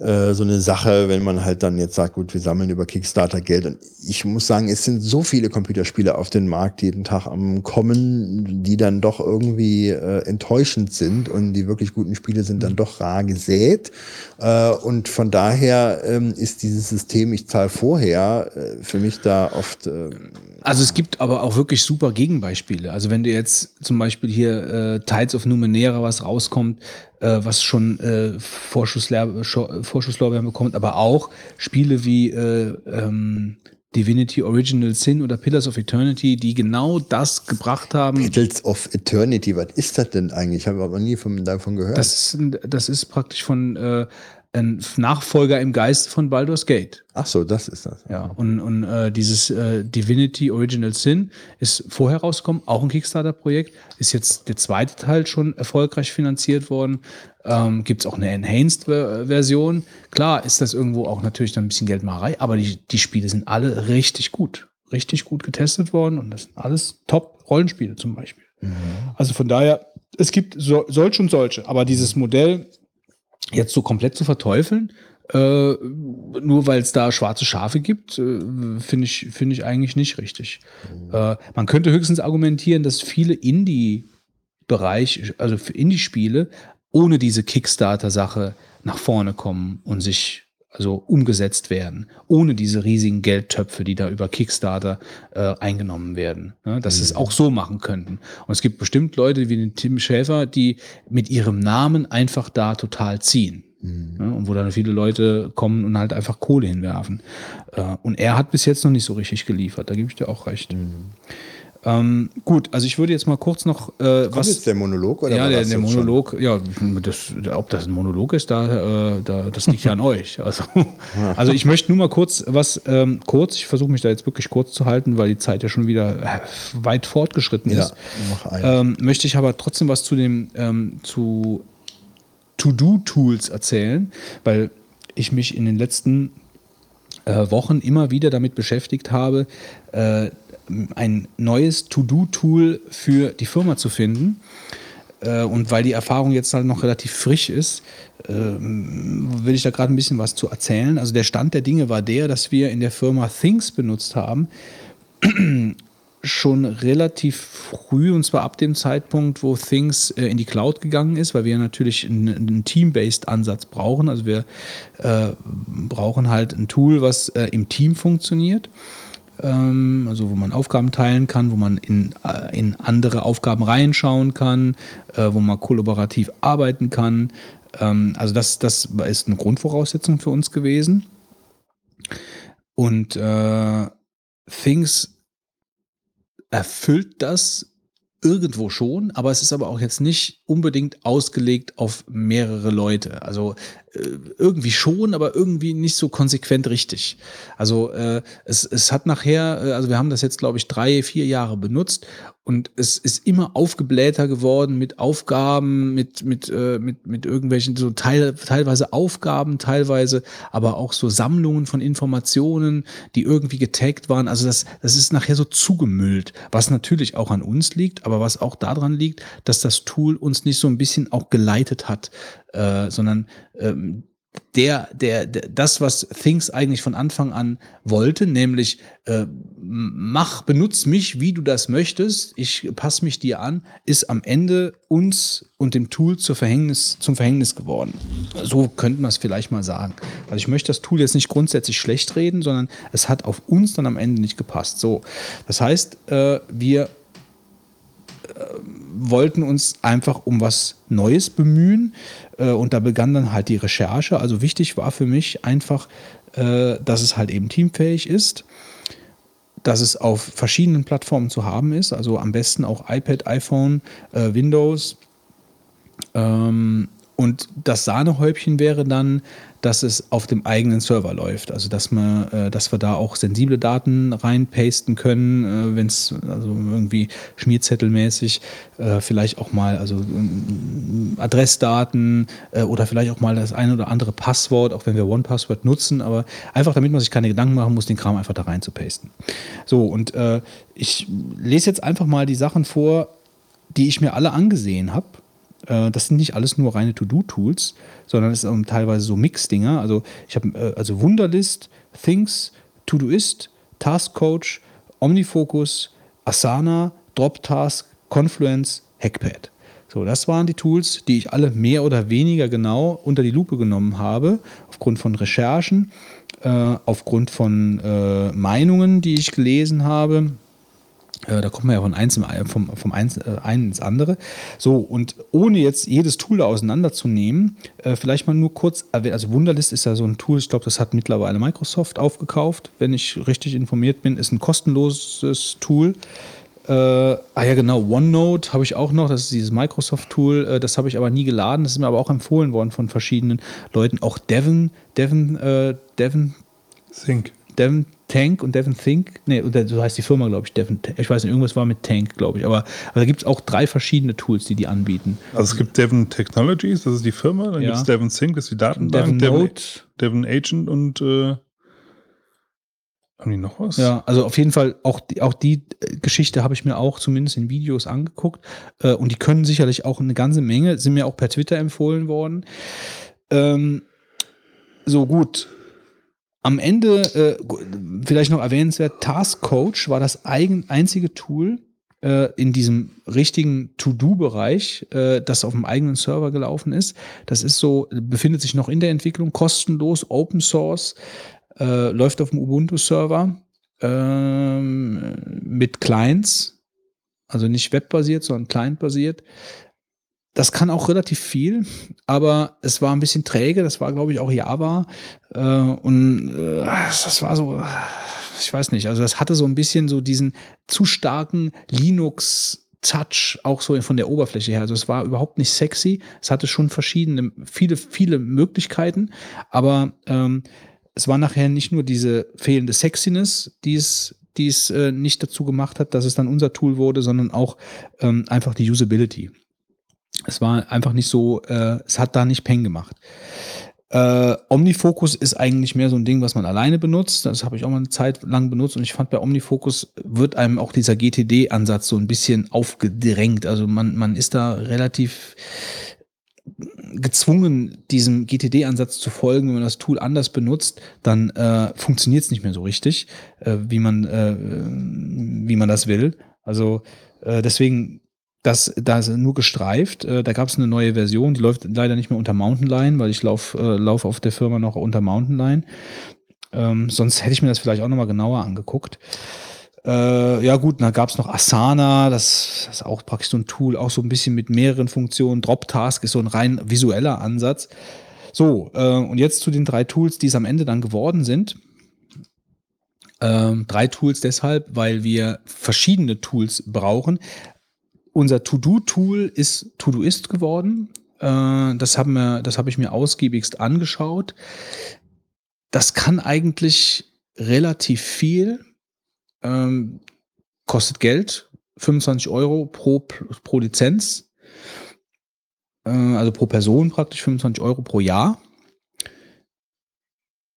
äh, so eine Sache, wenn man halt dann jetzt sagt, gut, wir sammeln über Kickstarter Geld. Und ich muss sagen, es sind so viele Computerspiele auf den Markt jeden Tag am Kommen, die dann doch irgendwie äh, enttäuschend sind und die wirklich guten Spiele sind dann doch rar gesät. Äh, und von daher ähm, ist dieses System, ich zahle vorher, äh, für mich da oft. Äh, also es gibt aber auch wirklich super Gegenbeispiele. Also wenn du jetzt zum Beispiel hier äh, Tides of Numenera was rauskommt, äh, was schon äh, Vorschusslorbeeren bekommt, aber auch Spiele wie äh, ähm, Divinity Original Sin oder Pillars of Eternity, die genau das gebracht haben. Pillars of Eternity, was ist das denn eigentlich? Ich habe aber nie von, davon gehört. Das ist, das ist praktisch von äh, ein Nachfolger im Geist von Baldur's Gate. Ach so, das ist das. Ja, und, und äh, dieses äh, Divinity Original Sin ist vorher rausgekommen, auch ein Kickstarter-Projekt, ist jetzt der zweite Teil schon erfolgreich finanziert worden. Ähm, Gibt es auch eine Enhanced-Version. Klar ist das irgendwo auch natürlich dann ein bisschen Geldmacherei, aber die, die Spiele sind alle richtig gut. Richtig gut getestet worden und das sind alles Top-Rollenspiele zum Beispiel. Mhm. Also von daher, es gibt so, solche und solche, aber dieses Modell jetzt so komplett zu verteufeln, äh, nur weil es da schwarze Schafe gibt, äh, finde ich, finde ich eigentlich nicht richtig. Mhm. Äh, man könnte höchstens argumentieren, dass viele Indie-Bereich, also für Indie-Spiele, ohne diese Kickstarter-Sache nach vorne kommen und sich also umgesetzt werden, ohne diese riesigen Geldtöpfe, die da über Kickstarter äh, eingenommen werden. Ne? Dass mhm. sie es auch so machen könnten. Und es gibt bestimmt Leute wie den Tim Schäfer, die mit ihrem Namen einfach da total ziehen. Mhm. Ne? Und wo dann viele Leute kommen und halt einfach Kohle hinwerfen. Äh, und er hat bis jetzt noch nicht so richtig geliefert, da gebe ich dir auch recht. Mhm. Ähm, gut, also ich würde jetzt mal kurz noch äh, Kommt was. jetzt der Monolog oder Ja, der, der Monolog, schon? ja, das, ob das ein Monolog ist, da, äh, da das liegt ja an euch. Also, also ich möchte nur mal kurz was ähm, kurz. Ich versuche mich da jetzt wirklich kurz zu halten, weil die Zeit ja schon wieder äh, weit fortgeschritten ist. Ja, ähm, möchte ich aber trotzdem was zu dem ähm, zu To-Do-Tools erzählen, weil ich mich in den letzten äh, Wochen immer wieder damit beschäftigt habe, äh, ein neues To-Do-Tool für die Firma zu finden. Äh, und weil die Erfahrung jetzt halt noch relativ frisch ist, äh, will ich da gerade ein bisschen was zu erzählen. Also der Stand der Dinge war der, dass wir in der Firma Things benutzt haben. schon relativ früh, und zwar ab dem Zeitpunkt, wo Things äh, in die Cloud gegangen ist, weil wir natürlich einen, einen Team-based Ansatz brauchen. Also wir äh, brauchen halt ein Tool, was im Team funktioniert ähm, also wo man Aufgaben teilen kann, wo man in, äh, in andere Aufgaben reinschauen kann, äh, wo man kollaborativ arbeiten kann. Ähm, also das, das ist eine Grundvoraussetzung für uns gewesen. Und äh, Things erfüllt das irgendwo schon, aber es ist aber auch jetzt nicht unbedingt ausgelegt auf mehrere Leute. Also äh, irgendwie schon, aber irgendwie nicht so konsequent richtig. Also äh, es, es hat nachher, äh, also wir haben das jetzt, glaube ich, drei, vier Jahre benutzt und es ist immer aufgeblähter geworden mit Aufgaben, mit, mit, äh, mit, mit irgendwelchen, so teil, teilweise Aufgaben, teilweise aber auch so Sammlungen von Informationen, die irgendwie getaggt waren. Also das, das ist nachher so zugemüllt, was natürlich auch an uns liegt, aber was auch daran liegt, dass das Tool uns nicht so ein bisschen auch geleitet hat, äh, sondern ähm, der, der, der, das, was Things eigentlich von Anfang an wollte, nämlich äh, mach, benutz mich, wie du das möchtest, ich passe mich dir an, ist am Ende uns und dem Tool zur Verhängnis, zum Verhängnis geworden. So könnte man es vielleicht mal sagen. Also ich möchte das Tool jetzt nicht grundsätzlich schlecht reden, sondern es hat auf uns dann am Ende nicht gepasst. So, das heißt, äh, wir wollten uns einfach um was Neues bemühen äh, und da begann dann halt die Recherche. Also wichtig war für mich einfach, äh, dass es halt eben teamfähig ist dass es auf verschiedenen Plattformen zu haben ist, also am besten auch iPad, iPhone, äh, Windows. Ähm, und das Sahnehäubchen wäre dann, dass es auf dem eigenen Server läuft. Also dass wir, äh, dass wir da auch sensible Daten reinpasten können, äh, wenn es also irgendwie schmierzettelmäßig äh, vielleicht auch mal also äh, Adressdaten oder vielleicht auch mal das ein oder andere Passwort, auch wenn wir OnePassword nutzen, aber einfach damit man sich keine Gedanken machen muss, den Kram einfach da rein zu pasten. So, und ich lese jetzt einfach mal die Sachen vor, die ich mir alle angesehen habe das sind nicht alles nur reine To-Do-Tools, sondern es sind teilweise so Mix-Dinger. Also ich habe äh, also Wunderlist, Things, To-Doist, Task Coach, OmniFocus, Asana, Droptask, Confluence, Hackpad. So, das waren die Tools, die ich alle mehr oder weniger genau unter die Lupe genommen habe, aufgrund von Recherchen, äh, aufgrund von äh, Meinungen, die ich gelesen habe äh, da kommt man ja von eins, vom, vom eins, äh, einen ins andere. So, und ohne jetzt jedes Tool da auseinanderzunehmen, äh, vielleicht mal nur kurz. Also Wunderlist ist ja so ein Tool, ich glaube, das hat mittlerweile Microsoft aufgekauft, wenn ich richtig informiert bin, ist ein kostenloses Tool. Äh, ah ja, genau, OneNote habe ich auch noch, das ist dieses Microsoft-Tool, äh, das habe ich aber nie geladen, das ist mir aber auch empfohlen worden von verschiedenen Leuten. Auch Devon, Devon, äh, Devon Think. Devon Tank und Devon Think, nee, so heißt die Firma, glaube ich, Devon, ich weiß nicht, irgendwas war mit Tank, glaube ich, aber, aber da gibt es auch drei verschiedene Tools, die die anbieten. Also es gibt Devon Technologies, das ist die Firma, dann ja. gibt es Devon Think, das ist die Datenbank, Devon, Devon, Devon Agent und äh, haben die noch was? Ja, also auf jeden Fall, auch die, auch die äh, Geschichte habe ich mir auch zumindest in Videos angeguckt äh, und die können sicherlich auch eine ganze Menge, sind mir auch per Twitter empfohlen worden. Ähm, so gut, am Ende, äh, vielleicht noch erwähnenswert, Task Coach war das eigen, einzige Tool äh, in diesem richtigen To-Do-Bereich, äh, das auf dem eigenen Server gelaufen ist. Das ist so, befindet sich noch in der Entwicklung, kostenlos, Open Source, äh, läuft auf dem Ubuntu-Server ähm, mit Clients, also nicht webbasiert, sondern clientbasiert. Das kann auch relativ viel, aber es war ein bisschen träge. Das war, glaube ich, auch Java. Äh, und äh, das war so, ich weiß nicht. Also, das hatte so ein bisschen so diesen zu starken Linux- Touch auch so von der Oberfläche her. Also es war überhaupt nicht sexy. Es hatte schon verschiedene, viele, viele Möglichkeiten, aber ähm, es war nachher nicht nur diese fehlende Sexiness, die es, die es äh, nicht dazu gemacht hat, dass es dann unser Tool wurde, sondern auch ähm, einfach die Usability. Es war einfach nicht so, äh, es hat da nicht Peng gemacht. Äh, Omnifocus ist eigentlich mehr so ein Ding, was man alleine benutzt. Das habe ich auch mal eine Zeit lang benutzt und ich fand bei Omnifocus wird einem auch dieser GTD-Ansatz so ein bisschen aufgedrängt. Also man, man ist da relativ gezwungen, diesem GTD-Ansatz zu folgen. Wenn man das Tool anders benutzt, dann äh, funktioniert es nicht mehr so richtig, äh, wie, man, äh, wie man das will. Also äh, deswegen das, da ist nur gestreift. Äh, da gab es eine neue Version, die läuft leider nicht mehr unter Mountain Lion, weil ich laufe äh, lauf auf der Firma noch unter Mountain Lion. Ähm, sonst hätte ich mir das vielleicht auch nochmal genauer angeguckt. Äh, ja gut, da gab es noch Asana, das, das, ist auch praktisch so ein Tool, auch so ein bisschen mit mehreren Funktionen. Droptask ist so ein rein visueller Ansatz. So, äh, und jetzt zu den drei Tools, die es am Ende dann geworden sind. Ähm, drei Tools deshalb, weil wir verschiedene Tools brauchen unser To-Do-Tool ist Todoist geworden. Äh, das haben wir, das habe ich mir ausgiebigst angeschaut. Das kann eigentlich relativ viel, ähm, kostet Geld, 25 Euro pro, pro Lizenz, äh, also pro Person praktisch 25 Euro pro Jahr.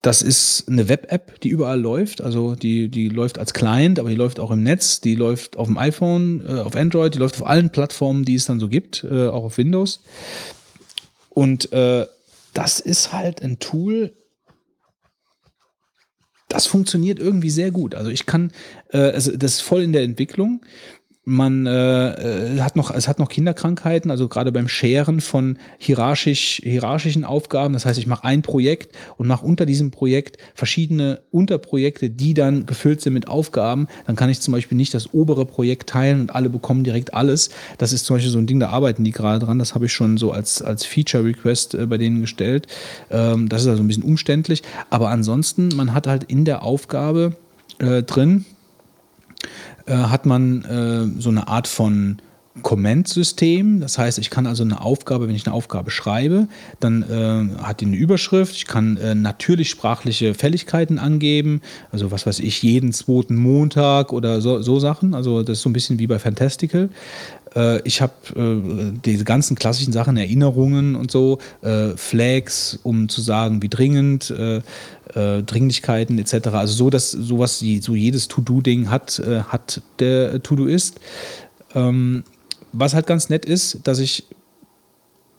Das ist eine Web-App, die überall läuft. Also die, die läuft als Client, aber die läuft auch im Netz, die läuft auf dem iPhone, äh, auf Android, die läuft auf allen Plattformen, die es dann so gibt, äh, auch auf Windows. Und äh, das ist halt ein Tool, das funktioniert irgendwie sehr gut. Also ich kann, äh, also das ist voll in der Entwicklung man äh, äh, hat noch, es hat noch Kinderkrankheiten, also gerade beim Scheren von hierarchisch, hierarchischen Aufgaben. Das heißt, ich mache ein Projekt und mache unter diesem Projekt verschiedene Unterprojekte, die dann gefüllt sind mit Aufgaben. Dann kann ich zum Beispiel nicht das obere Projekt teilen und alle bekommen direkt alles. Das ist zum Beispiel so ein Ding, da arbeiten die gerade dran. Das habe ich schon so als, als Feature-Request äh, bei denen gestellt. Ähm, das ist also ein bisschen umständlich. Aber ansonsten, man hat halt in der Aufgabe äh, drin, hat man äh, so eine Art von Comment-System. Das heißt, ich kann also eine Aufgabe, wenn ich eine Aufgabe schreibe, dann äh, hat die eine Überschrift. Ich kann äh, natürlich sprachliche Fälligkeiten angeben. Also was weiß ich, jeden zweiten Montag oder so, so Sachen. Also das ist so ein bisschen wie bei Fantastical. Äh, ich habe äh, diese ganzen klassischen Sachen, Erinnerungen und so, äh, Flags, um zu sagen, wie dringend, Dringlichkeiten etc. Also so, dass sowas, so jedes To-Do-Ding hat, hat der To-Do-Ist. Ähm, was halt ganz nett ist, dass ich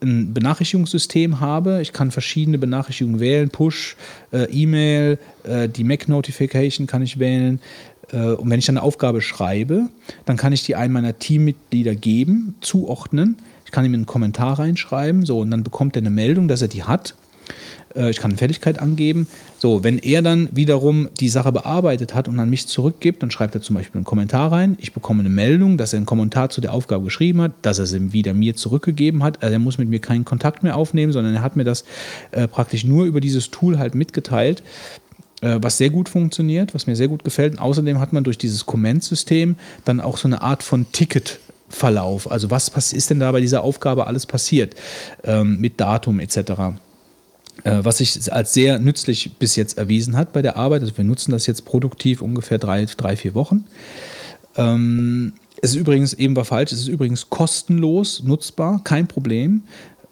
ein Benachrichtigungssystem habe. Ich kann verschiedene Benachrichtigungen wählen, Push, äh, E-Mail, äh, die Mac-Notification kann ich wählen. Äh, und wenn ich dann eine Aufgabe schreibe, dann kann ich die einem meiner Teammitglieder geben, zuordnen. Ich kann ihm einen Kommentar reinschreiben, so, und dann bekommt er eine Meldung, dass er die hat. Äh, ich kann eine Fertigkeit angeben. So, wenn er dann wiederum die Sache bearbeitet hat und an mich zurückgibt, dann schreibt er zum Beispiel einen Kommentar rein. Ich bekomme eine Meldung, dass er einen Kommentar zu der Aufgabe geschrieben hat, dass er sie wieder mir zurückgegeben hat. Also er muss mit mir keinen Kontakt mehr aufnehmen, sondern er hat mir das äh, praktisch nur über dieses Tool halt mitgeteilt äh, was sehr gut funktioniert, was mir sehr gut gefällt. Und außerdem hat man durch dieses Comment-System dann auch so eine Art von Ticket. Verlauf, also was ist denn da bei dieser Aufgabe alles passiert ähm, mit Datum etc. Äh, was sich als sehr nützlich bis jetzt erwiesen hat bei der Arbeit. Also wir nutzen das jetzt produktiv ungefähr drei, drei vier Wochen. Ähm, es ist übrigens, eben war falsch, es ist übrigens kostenlos nutzbar, kein Problem.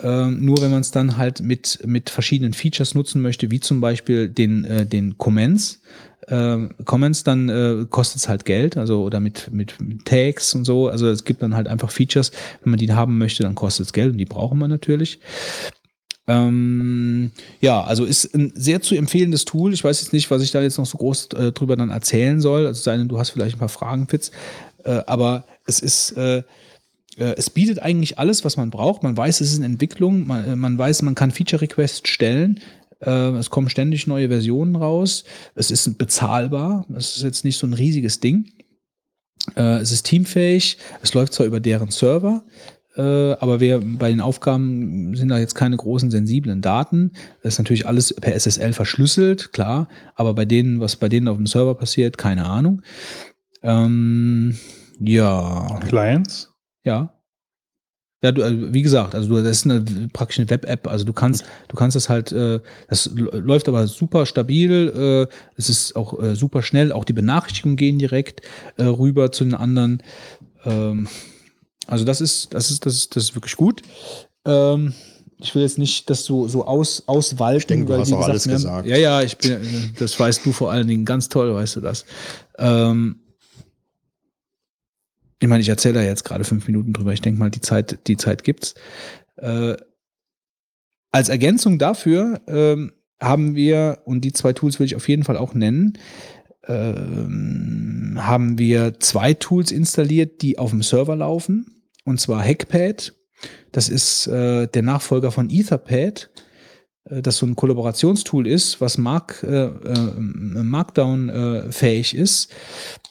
Ähm, nur wenn man es dann halt mit, mit verschiedenen Features nutzen möchte, wie zum Beispiel den, äh, den Comments. Äh, Comments, dann äh, kostet es halt Geld, also oder mit, mit Tags und so. Also es gibt dann halt einfach Features, wenn man die haben möchte, dann kostet es Geld und die brauchen wir natürlich. Ähm, ja, also ist ein sehr zu empfehlendes Tool. Ich weiß jetzt nicht, was ich da jetzt noch so groß äh, drüber dann erzählen soll. Also sei denn, du hast vielleicht ein paar Fragen, Fitz. Äh, aber es ist, äh, äh es bietet eigentlich alles, was man braucht. Man weiß, es ist in Entwicklung. Man, äh, man weiß, man kann Feature Requests stellen. Äh, es kommen ständig neue Versionen raus. Es ist bezahlbar. Es ist jetzt nicht so ein riesiges Ding. Es ist teamfähig. Es läuft zwar über deren Server, äh, aber wir bei den Aufgaben sind da jetzt keine großen sensiblen Daten. Das ist natürlich alles per SSL verschlüsselt, klar, aber bei denen, was bei denen auf dem Server passiert, keine Ahnung. Ähm, ja. Clients? Ja. Ja, du, also, wie gesagt, also du, das ist eine praktisch eine Web-App. Also du kannst, du kannst das halt, äh, das läuft aber super stabil. Äh, es ist auch äh, super schnell. Auch die Benachrichtigungen gehen direkt äh, rüber zu den anderen. Ähm, also das ist, das ist, das ist, das ist wirklich gut. Ähm, ich will jetzt nicht das so, so aus, auswalten. Ich denke, du hast auch alles haben, gesagt. Ja, ja, ich bin, das weißt du vor allen Dingen ganz toll, weißt du das. Ähm, ich meine, ich erzähle da jetzt gerade fünf Minuten drüber. Ich denke mal, die Zeit, die Zeit gibt's. Äh, als Ergänzung dafür ähm, haben wir, und die zwei Tools will ich auf jeden Fall auch nennen, ähm, haben wir zwei Tools installiert, die auf dem Server laufen und zwar Hackpad. Das ist äh, der Nachfolger von Etherpad, äh, das so ein Kollaborationstool ist, was Mark, äh, äh Markdown äh, ist,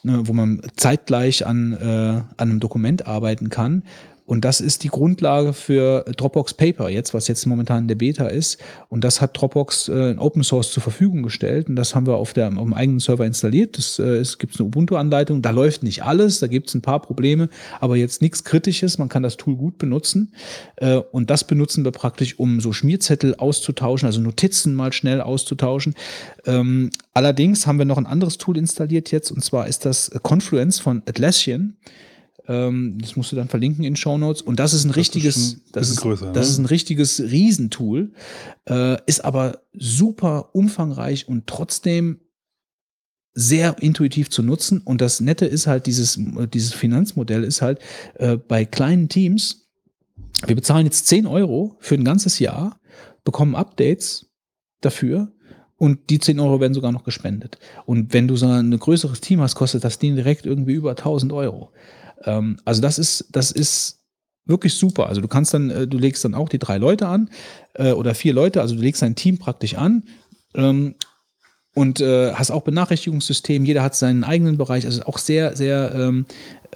ne, wo man zeitgleich an, äh, an einem Dokument arbeiten kann. Und das ist die Grundlage für Dropbox Paper, jetzt, was jetzt momentan in der Beta ist. Und das hat Dropbox äh, in Open Source zur Verfügung gestellt. Und das haben wir auf, der, auf dem eigenen Server installiert. Das, äh, es gibt eine Ubuntu-Anleitung. Da läuft nicht alles, da gibt es ein paar Probleme, aber jetzt nichts Kritisches. Man kann das Tool gut benutzen. Äh, und das benutzen wir praktisch, um so Schmierzettel auszutauschen, also Notizen mal schnell auszutauschen. Ähm, allerdings haben wir noch ein anderes Tool installiert jetzt, und zwar ist das Confluence von Atlassian. Ähm, das musst du dann verlinken in Show Notes. Und das ist ein das richtiges, ist das, ist, größer, das ne? ist ein richtiges Riesentool, äh, ist aber super umfangreich und trotzdem sehr intuitiv zu nutzen. Und das Nette ist halt, dieses, dieses Finanzmodell ist halt äh, bei kleinen Teams, wir bezahlen jetzt 10 Euro für ein ganzes Jahr, bekommen Updates dafür und die 10 Euro werden sogar noch gespendet. Und wenn du so ein größeres Team hast, kostet das Ding direkt irgendwie über 1000 Euro. Ähm, also das ist, das ist wirklich super. Also du kannst dann, äh, du legst dann auch die drei Leute an äh, oder vier Leute, also du legst dein Team praktisch an. Ähm, und äh, hast auch Benachrichtigungssystem, jeder hat seinen eigenen Bereich, also auch sehr, sehr ähm,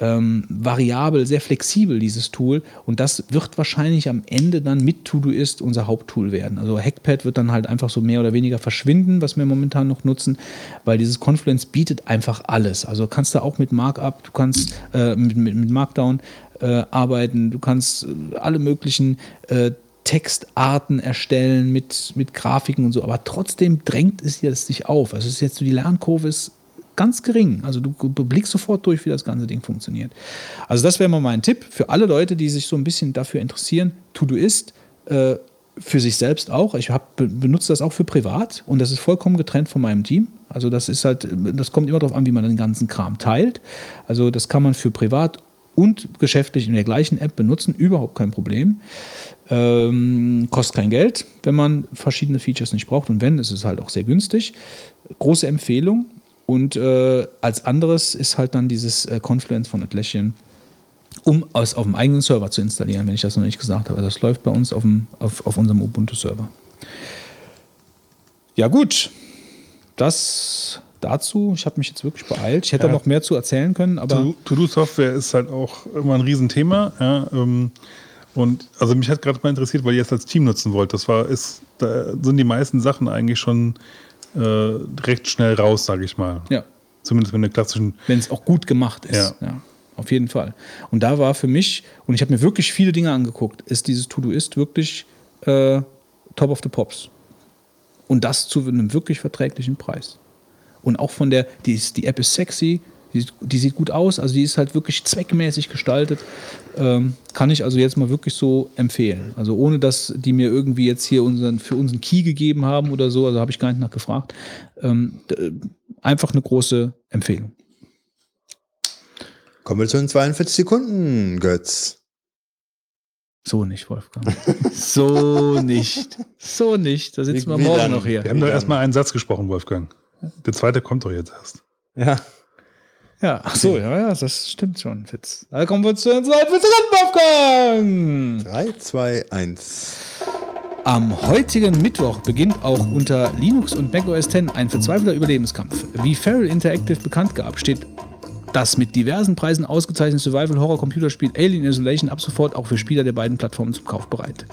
ähm, variabel, sehr flexibel, dieses Tool. Und das wird wahrscheinlich am Ende dann mit Todoist unser Haupttool werden. Also Hackpad wird dann halt einfach so mehr oder weniger verschwinden, was wir momentan noch nutzen, weil dieses Confluence bietet einfach alles. Also kannst du auch mit Markup, du kannst äh, mit, mit, mit Markdown äh, arbeiten, du kannst äh, alle möglichen äh, Textarten erstellen mit, mit Grafiken und so, aber trotzdem drängt es jetzt sich auf. Also es ist jetzt so, die Lernkurve ist ganz gering. Also du, du blickst sofort durch, wie das ganze Ding funktioniert. Also das wäre mal mein Tipp für alle Leute, die sich so ein bisschen dafür interessieren. Todoist äh, für sich selbst auch. Ich hab, benutze das auch für privat und das ist vollkommen getrennt von meinem Team. Also das ist halt, das kommt immer darauf an, wie man den ganzen Kram teilt. Also das kann man für privat und geschäftlich in der gleichen App benutzen, überhaupt kein Problem. Ähm, kostet kein Geld, wenn man verschiedene Features nicht braucht und wenn, ist es halt auch sehr günstig. Große Empfehlung. Und äh, als anderes ist halt dann dieses äh, Confluence von Atlassian, um es auf dem eigenen Server zu installieren, wenn ich das noch nicht gesagt habe. Das läuft bei uns auf, dem, auf, auf unserem Ubuntu-Server. Ja, gut. Das dazu. Ich habe mich jetzt wirklich beeilt. Ich hätte ja. noch mehr zu erzählen können, aber. To-Do-Software ist halt auch immer ein Riesenthema. Ja, ähm, und also mich hat gerade mal interessiert, weil ihr es als Team nutzen wollt. Das war, ist, da sind die meisten Sachen eigentlich schon äh, recht schnell raus, sage ich mal. Ja. Zumindest wenn der klassischen. Wenn es auch gut gemacht ist. Ja. ja. Auf jeden Fall. Und da war für mich, und ich habe mir wirklich viele Dinge angeguckt, ist dieses To-Do-Ist wirklich äh, Top of the Pops. Und das zu einem wirklich verträglichen Preis. Und auch von der, die, ist, die App ist sexy, die, die, sieht gut aus, also die ist halt wirklich zweckmäßig gestaltet. Ähm, kann ich also jetzt mal wirklich so empfehlen. Also ohne, dass die mir irgendwie jetzt hier unseren, für unseren Key gegeben haben oder so, also habe ich gar nicht nachgefragt. Ähm, einfach eine große Empfehlung. Kommen wir zu den 42 Sekunden, Götz. So nicht, Wolfgang. so nicht. So nicht. Da sitzen wir morgen noch hier. Wir haben doch erstmal einen Satz gesprochen, Wolfgang. Der zweite kommt doch jetzt erst. Ja. Ja, ach so, ja, ja, das stimmt schon, Fitz. Da kommen wir zu den zweiten Aufgang. 3, 2, 1. Am heutigen Mittwoch beginnt auch unter Linux und macOS 10 ein verzweifelter Überlebenskampf. Wie Feral Interactive bekannt gab, steht das mit diversen Preisen ausgezeichnete Survival-Horror-Computerspiel Alien Isolation ab sofort auch für Spieler der beiden Plattformen zum Kauf bereit.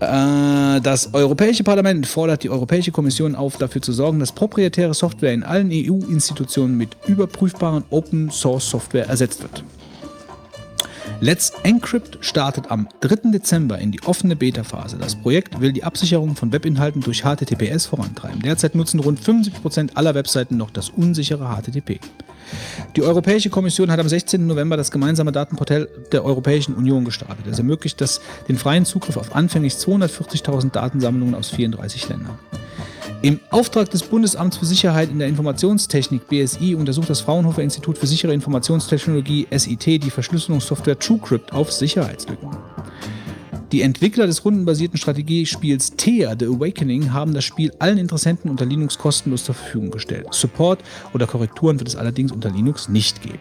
Äh, das Europäische Parlament fordert die Europäische Kommission auf, dafür zu sorgen, dass proprietäre Software in allen EU-Institutionen mit überprüfbaren Open-Source-Software ersetzt wird. Let's Encrypt startet am 3. Dezember in die offene Beta-Phase. Das Projekt will die Absicherung von Webinhalten durch HTTPS vorantreiben. Derzeit nutzen rund 75% aller Webseiten noch das unsichere HTTP. Die Europäische Kommission hat am 16. November das gemeinsame Datenportal der Europäischen Union gestartet. Es ermöglicht das, den freien Zugriff auf anfänglich 240.000 Datensammlungen aus 34 Ländern. Im Auftrag des Bundesamts für Sicherheit in der Informationstechnik BSI untersucht das Fraunhofer Institut für sichere Informationstechnologie SIT die Verschlüsselungssoftware TrueCrypt auf Sicherheitslücken. Die Entwickler des rundenbasierten Strategiespiels Thea The Awakening haben das Spiel allen Interessenten unter Linux kostenlos zur Verfügung gestellt. Support oder Korrekturen wird es allerdings unter Linux nicht geben.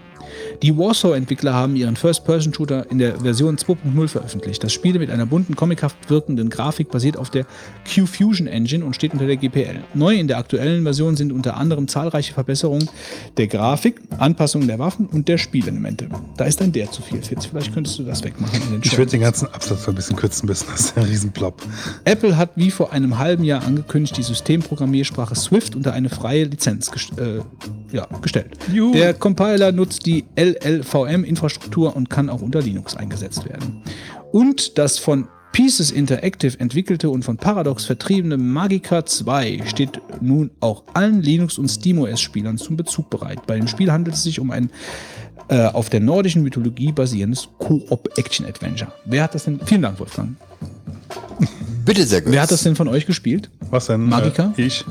Die Warsaw-Entwickler haben ihren First-Person-Shooter in der Version 2.0 veröffentlicht. Das Spiel mit einer bunten, comichaft wirkenden Grafik basiert auf der Q-Fusion Engine und steht unter der GPL. Neu in der aktuellen Version sind unter anderem zahlreiche Verbesserungen der Grafik, Anpassungen der Waffen und der Spielelemente. Da ist ein der zu viel, Fitz. Vielleicht könntest du das wegmachen. ich würde den ganzen Absatz ein bisschen kürzen müssen. Das ist ein Riesenplop. Apple hat wie vor einem halben Jahr angekündigt, die Systemprogrammiersprache Swift unter eine freie Lizenz gest äh, ja, gestellt. Juhu. Der Compiler nutzt die LLVM-Infrastruktur und kann auch unter Linux eingesetzt werden. Und das von Pieces Interactive entwickelte und von Paradox vertriebene Magica 2 steht nun auch allen Linux- und SteamOS-Spielern zum Bezug bereit. Bei dem Spiel handelt es sich um ein äh, auf der nordischen Mythologie basierendes Co-op-Action-Adventure. Wer hat das denn? Vielen Dank, Wolfgang. Bitte sehr gut. Wer hat das denn von euch gespielt? Was denn? Magica? Äh, ich.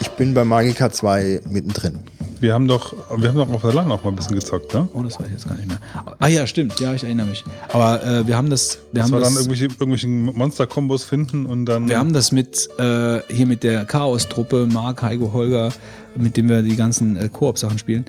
Ich bin bei Magica 2 mittendrin. Wir haben doch, wir haben doch auf der LAN auch mal ein bisschen gezockt, ne? Oh, das weiß ich jetzt gar nicht mehr. Ah ja, stimmt, ja, ich erinnere mich. Aber äh, wir haben das, wir das haben war das, dann irgendwelche, irgendwelchen Monster-Kombos finden und dann. wir haben das mit äh, hier mit der Chaos-Truppe, Mark, Heiko, Holger, mit dem wir die ganzen äh, Koop-Sachen spielen.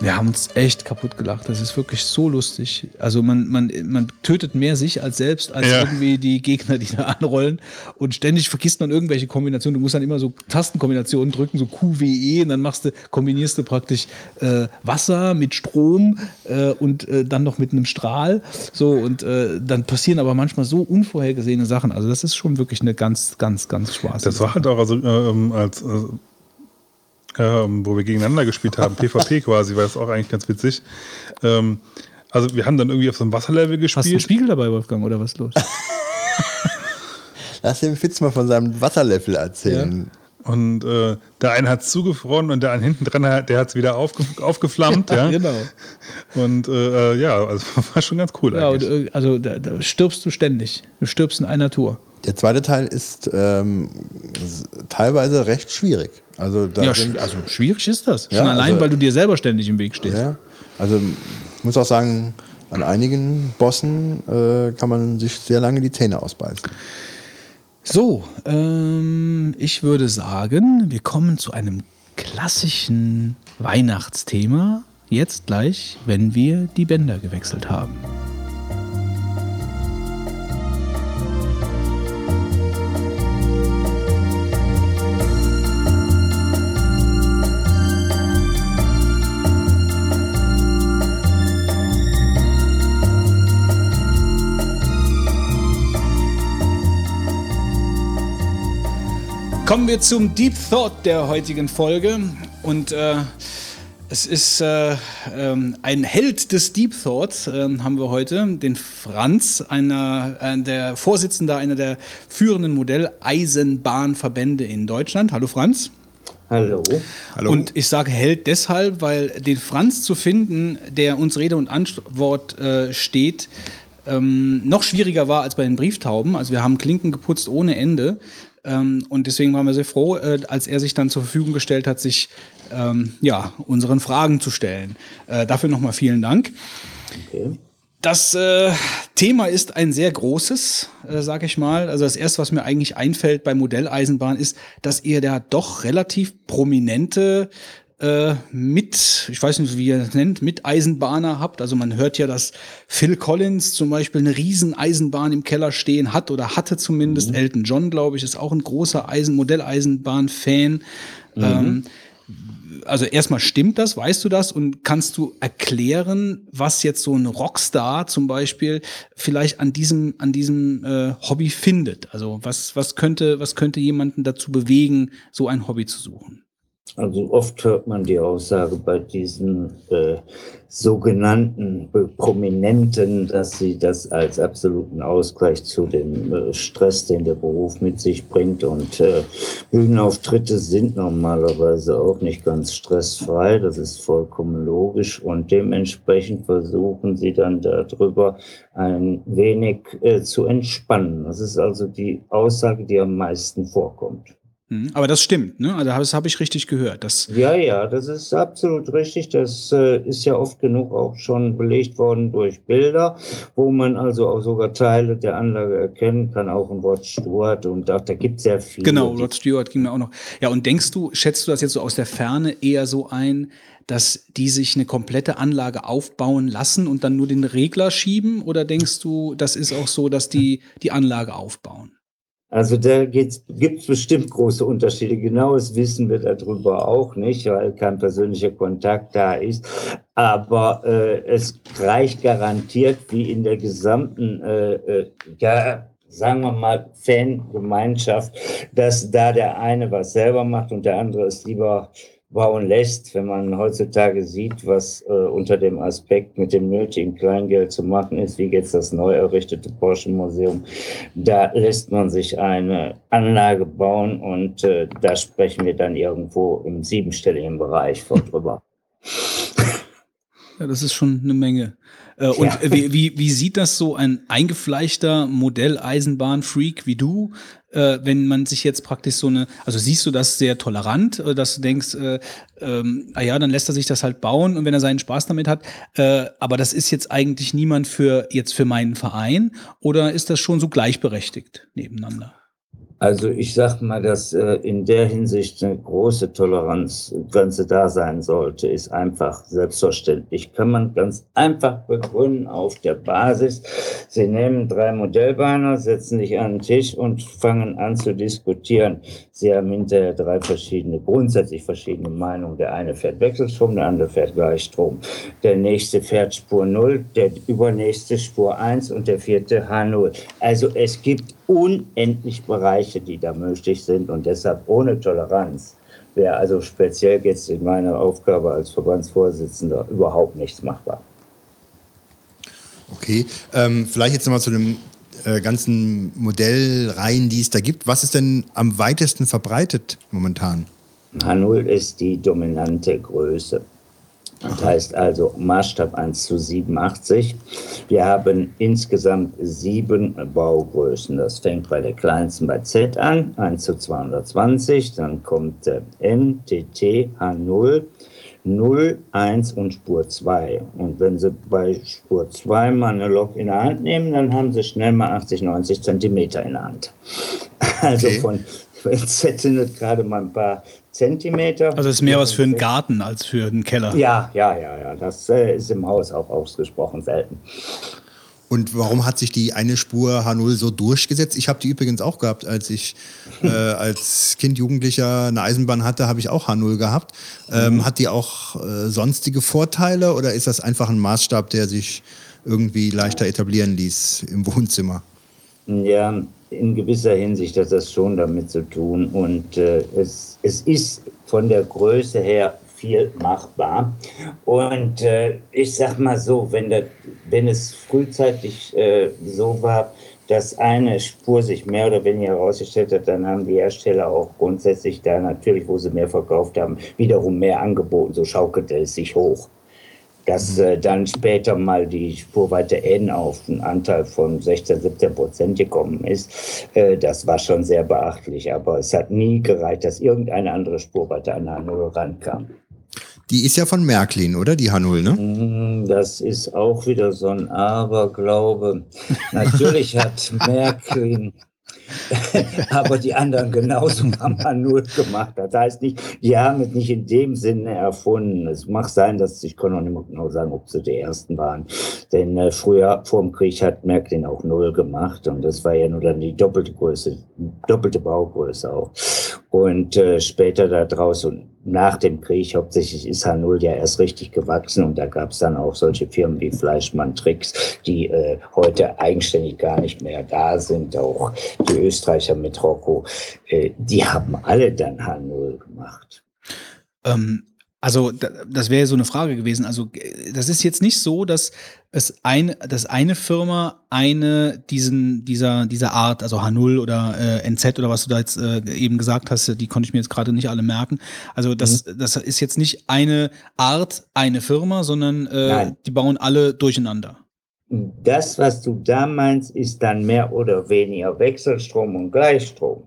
Wir haben uns echt kaputt gelacht. Das ist wirklich so lustig. Also man, man, man tötet mehr sich als selbst, als Ja. irgendwie die Gegner, die da anrollen. Und ständig vergisst man irgendwelche Kombinationen. Du musst dann immer so Tastenkombinationen drücken, so QWE, und dann machst du, kombinierst du praktisch äh, Wasser mit Strom äh, und äh, dann noch mit einem Strahl. So, und äh, dann passieren aber manchmal so unvorhergesehene Sachen. Also das ist schon wirklich eine ganz, ganz, ganz Spaß. Das war halt auch, also, ähm, als, äh, ähm, wo wir gegeneinander gespielt haben, PvP quasi, war das auch eigentlich ganz witzig. Ähm, also wir haben dann irgendwie auf so einem Wasserlevel Hast du einen gespielt. Spiegel dabei, Wolfgang, oder was ist los? Lass den Fitz mal von seinem Wasserlevel erzählen. Und äh, der eine hat zugefroren und der eine hinten dran, der hat es wieder aufge aufgeflammt. ja, genau. Und äh, ja, also war schon ganz cool Ja, und, eigentlich. äh, also da, da stirbst du ständig. Du stirbst in einer Tour. Der zweite Teil ist ähm, teilweise recht schwierig. Also Ja, sind, also schwierig ist das. Ja, Schon allein, also- weil du dir selber ständig im Weg stehst. ja, also ich muss auch sagen, an einigen Bossen äh, kann man sich sehr lange die Zähne ausbeißen. So, ähm, ich würde sagen, wir kommen zu einem klassischen Weihnachtsthema. Jetzt gleich, wenn wir die Bänder gewechselt haben. Kommen wir zum Deep Thought der heutigen Folge. Und äh, es ist äh, ähm, ein Held des Deep Thoughts, ähm, haben wir heute, den Franz, einer, äh, der Vorsitzende einer der führenden Modelleisenbahnverbände in Deutschland. Hallo Franz. Hallo. Und ich sage Held deshalb, weil den Franz zu finden, der uns Rede und Antwort äh, steht, ähm, noch schwieriger war als bei den Brieftauben. Also wir haben Klinken geputzt ohne Ende. Ähm, und deswegen waren wir sehr froh, äh, als er sich dann zur Verfügung gestellt hat, sich ähm, ja, unseren Fragen zu stellen. Äh, dafür nochmal vielen Dank. Okay. Das äh, Thema ist ein sehr großes, äh, sag ich mal. Also das erste, was mir eigentlich einfällt bei Modelleisenbahn, ist, dass ihr da doch relativ prominente äh, mit, ich weiß nicht, wie ihr das nennt, mit Eisenbahner habt. Also man hört ja, dass Phil Collins zum Beispiel eine riesen Eisenbahn im Keller stehen hat oder hatte zumindest. Elton John, glaube ich, ist auch ein großer Eisen Modelleisenbahn-Fan. Ähm, also erstmal stimmt das, weißt du das und kannst du erklären, was jetzt so ein Rockstar zum Beispiel vielleicht an diesem an diesem äh, Hobby findet? Also was was könnte was könnte jemanden dazu bewegen, so ein Hobby zu suchen? Also oft hört man die Aussage bei diesen äh, sogenannten äh, Prominenten, dass sie das als absoluten Ausgleich zu dem äh, Stress, den der Beruf mit sich bringt. Und äh, Bühnenauftritte sind normalerweise auch nicht ganz stressfrei. Das ist vollkommen logisch. Und dementsprechend versuchen sie dann darüber ein wenig äh, zu entspannen. Das ist also die Aussage, die am meisten vorkommt. Hm, Aber das stimmt, ne? Also das habe ich richtig gehört. Das Ja, ja, das ist absolut richtig. Das äh, ist ja oft genug auch schon belegt worden durch Bilder, wo man also auch sogar Teile der Anlage erkennen kann, auch ein Rod Stewart und auch, da gibt es sehr viele. Genau, Rod Stewart ging mir auch noch. Ja, und denkst du, schätzt du das jetzt so aus der Ferne eher so ein, dass die sich eine komplette Anlage aufbauen lassen und dann nur den Regler schieben? Oder denkst du, das ist auch so, dass die die Anlage aufbauen? Also da gibt es bestimmt große Unterschiede. Genaues wissen wir darüber auch nicht, weil kein persönlicher Kontakt da ist. Aber äh, es reicht garantiert, wie in der gesamten, äh, äh, ja, sagen wir mal, Fangemeinschaft, dass da der eine was selber macht und der andere es lieber bauen lässt, wenn man heutzutage sieht, was äh, unter dem Aspekt mit dem nötigen Kleingeld zu machen ist, wie jetzt das neu errichtete Porsche Museum, da lässt man sich eine Anlage bauen und äh, da sprechen wir dann irgendwo im siebenstelligen Bereich von drüber. Ja, das ist schon eine Menge. Äh, und Ja. wie, wie, wie sieht das so ein eingefleischter Modelleisenbahn-Freak wie du, äh, wenn man sich jetzt praktisch so eine, also siehst du das sehr tolerant, äh, dass du denkst, äh, ähm, ah ja, dann lässt er sich das halt bauen und wenn er seinen Spaß damit hat, äh, aber das ist jetzt eigentlich niemand für jetzt für meinen Verein oder ist das schon so gleichberechtigt nebeneinander? Also ich sag mal, dass äh, in der Hinsicht eine große Toleranzgrenze da sein sollte, ist einfach selbstverständlich. Kann man ganz einfach begründen auf der Basis. Sie nehmen drei Modellbeiner, setzen sich an den Tisch und fangen an zu diskutieren. Sie haben hinterher drei verschiedene, grundsätzlich verschiedene Meinungen. Der eine fährt Wechselstrom, der andere fährt Gleichstrom. Der nächste fährt Spur 0, der übernächste Spur 1 und der vierte H0. Also es gibt unendlich Bereiche, die da möglich sind und deshalb ohne Toleranz wäre also speziell jetzt in meiner Aufgabe als Verbandsvorsitzender überhaupt nichts machbar. Okay, ähm, vielleicht jetzt nochmal zu dem äh, ganzen Modellreihen, die es da gibt. Was ist denn am weitesten verbreitet momentan? H0 ist die dominante Größe. Das heißt also Maßstab 1 zu 87. Wir haben insgesamt sieben Baugrößen. Das fängt bei der kleinsten bei Z an, 1 zu 220. Dann kommt äh, N, TT, H0, 0, 1 und Spur 2. Und wenn Sie bei Spur 2 mal eine Lok in der Hand nehmen, dann haben Sie schnell mal 80, 90 Zentimeter in der Hand. Also okay. von Z sind es gerade mal ein paar Zentimeter. Also es ist mehr was für einen Garten als für einen Keller. Ja, ja, ja, ja. Das äh, ist im Haus auch ausgesprochen selten. Und warum hat sich die eine Spur H0 so durchgesetzt? Ich habe die übrigens auch gehabt, als ich äh, als Kind, Jugendlicher eine Eisenbahn hatte, habe ich auch H0 gehabt. Ähm, mhm. Hat die auch äh, sonstige Vorteile oder ist das einfach ein Maßstab, der sich irgendwie leichter etablieren ließ im Wohnzimmer? Ja, in gewisser Hinsicht hat das schon damit zu tun. Und äh, es, es ist von der Größe her viel machbar. Und äh, ich sag mal so, wenn, der, wenn es frühzeitig äh, so war, dass eine Spur sich mehr oder weniger herausgestellt hat, dann haben die Hersteller auch grundsätzlich da natürlich, wo sie mehr verkauft haben, wiederum mehr angeboten. So schaukelte es sich hoch dass äh, dann später mal die Spurweite N auf einen Anteil von 16, 17 Prozent gekommen ist, äh, das war schon sehr beachtlich. Aber es hat nie gereicht, dass irgendeine andere Spurweite an H0 rankam. Die ist ja von Märklin, oder? Die H0, ne? Mm, das ist auch wieder so ein Aberglaube. Natürlich hat Märklin aber die anderen genauso haben man null gemacht. Das heißt nicht, die haben es nicht in dem Sinne erfunden. Es mag sein, dass ich kann noch nicht genau sagen, ob sie die ersten waren. Denn äh, früher, vor dem Krieg, hat Märklin auch null gemacht und das war ja nur dann die doppelte Größe, doppelte Baugröße auch. Und äh, später da draußen nach dem Krieg, hauptsächlich ist H0 ja erst richtig gewachsen und da gab es dann auch solche Firmen wie Fleischmann Tricks, die äh, heute eigenständig gar nicht mehr da sind, auch die Österreicher mit Rocco, äh, die haben alle dann H0 gemacht. Ähm, also das wäre so eine Frage gewesen. Also das ist jetzt nicht so, dass es ein, dass eine Firma eine diesen dieser dieser Art, also H0 oder äh, NZ oder was du da jetzt äh, eben gesagt hast, die konnte ich mir jetzt gerade nicht alle merken. Also das mhm. das ist jetzt nicht eine Art, eine Firma, sondern äh, die bauen alle durcheinander. Das, was du da meinst, ist dann mehr oder weniger Wechselstrom und Gleichstrom.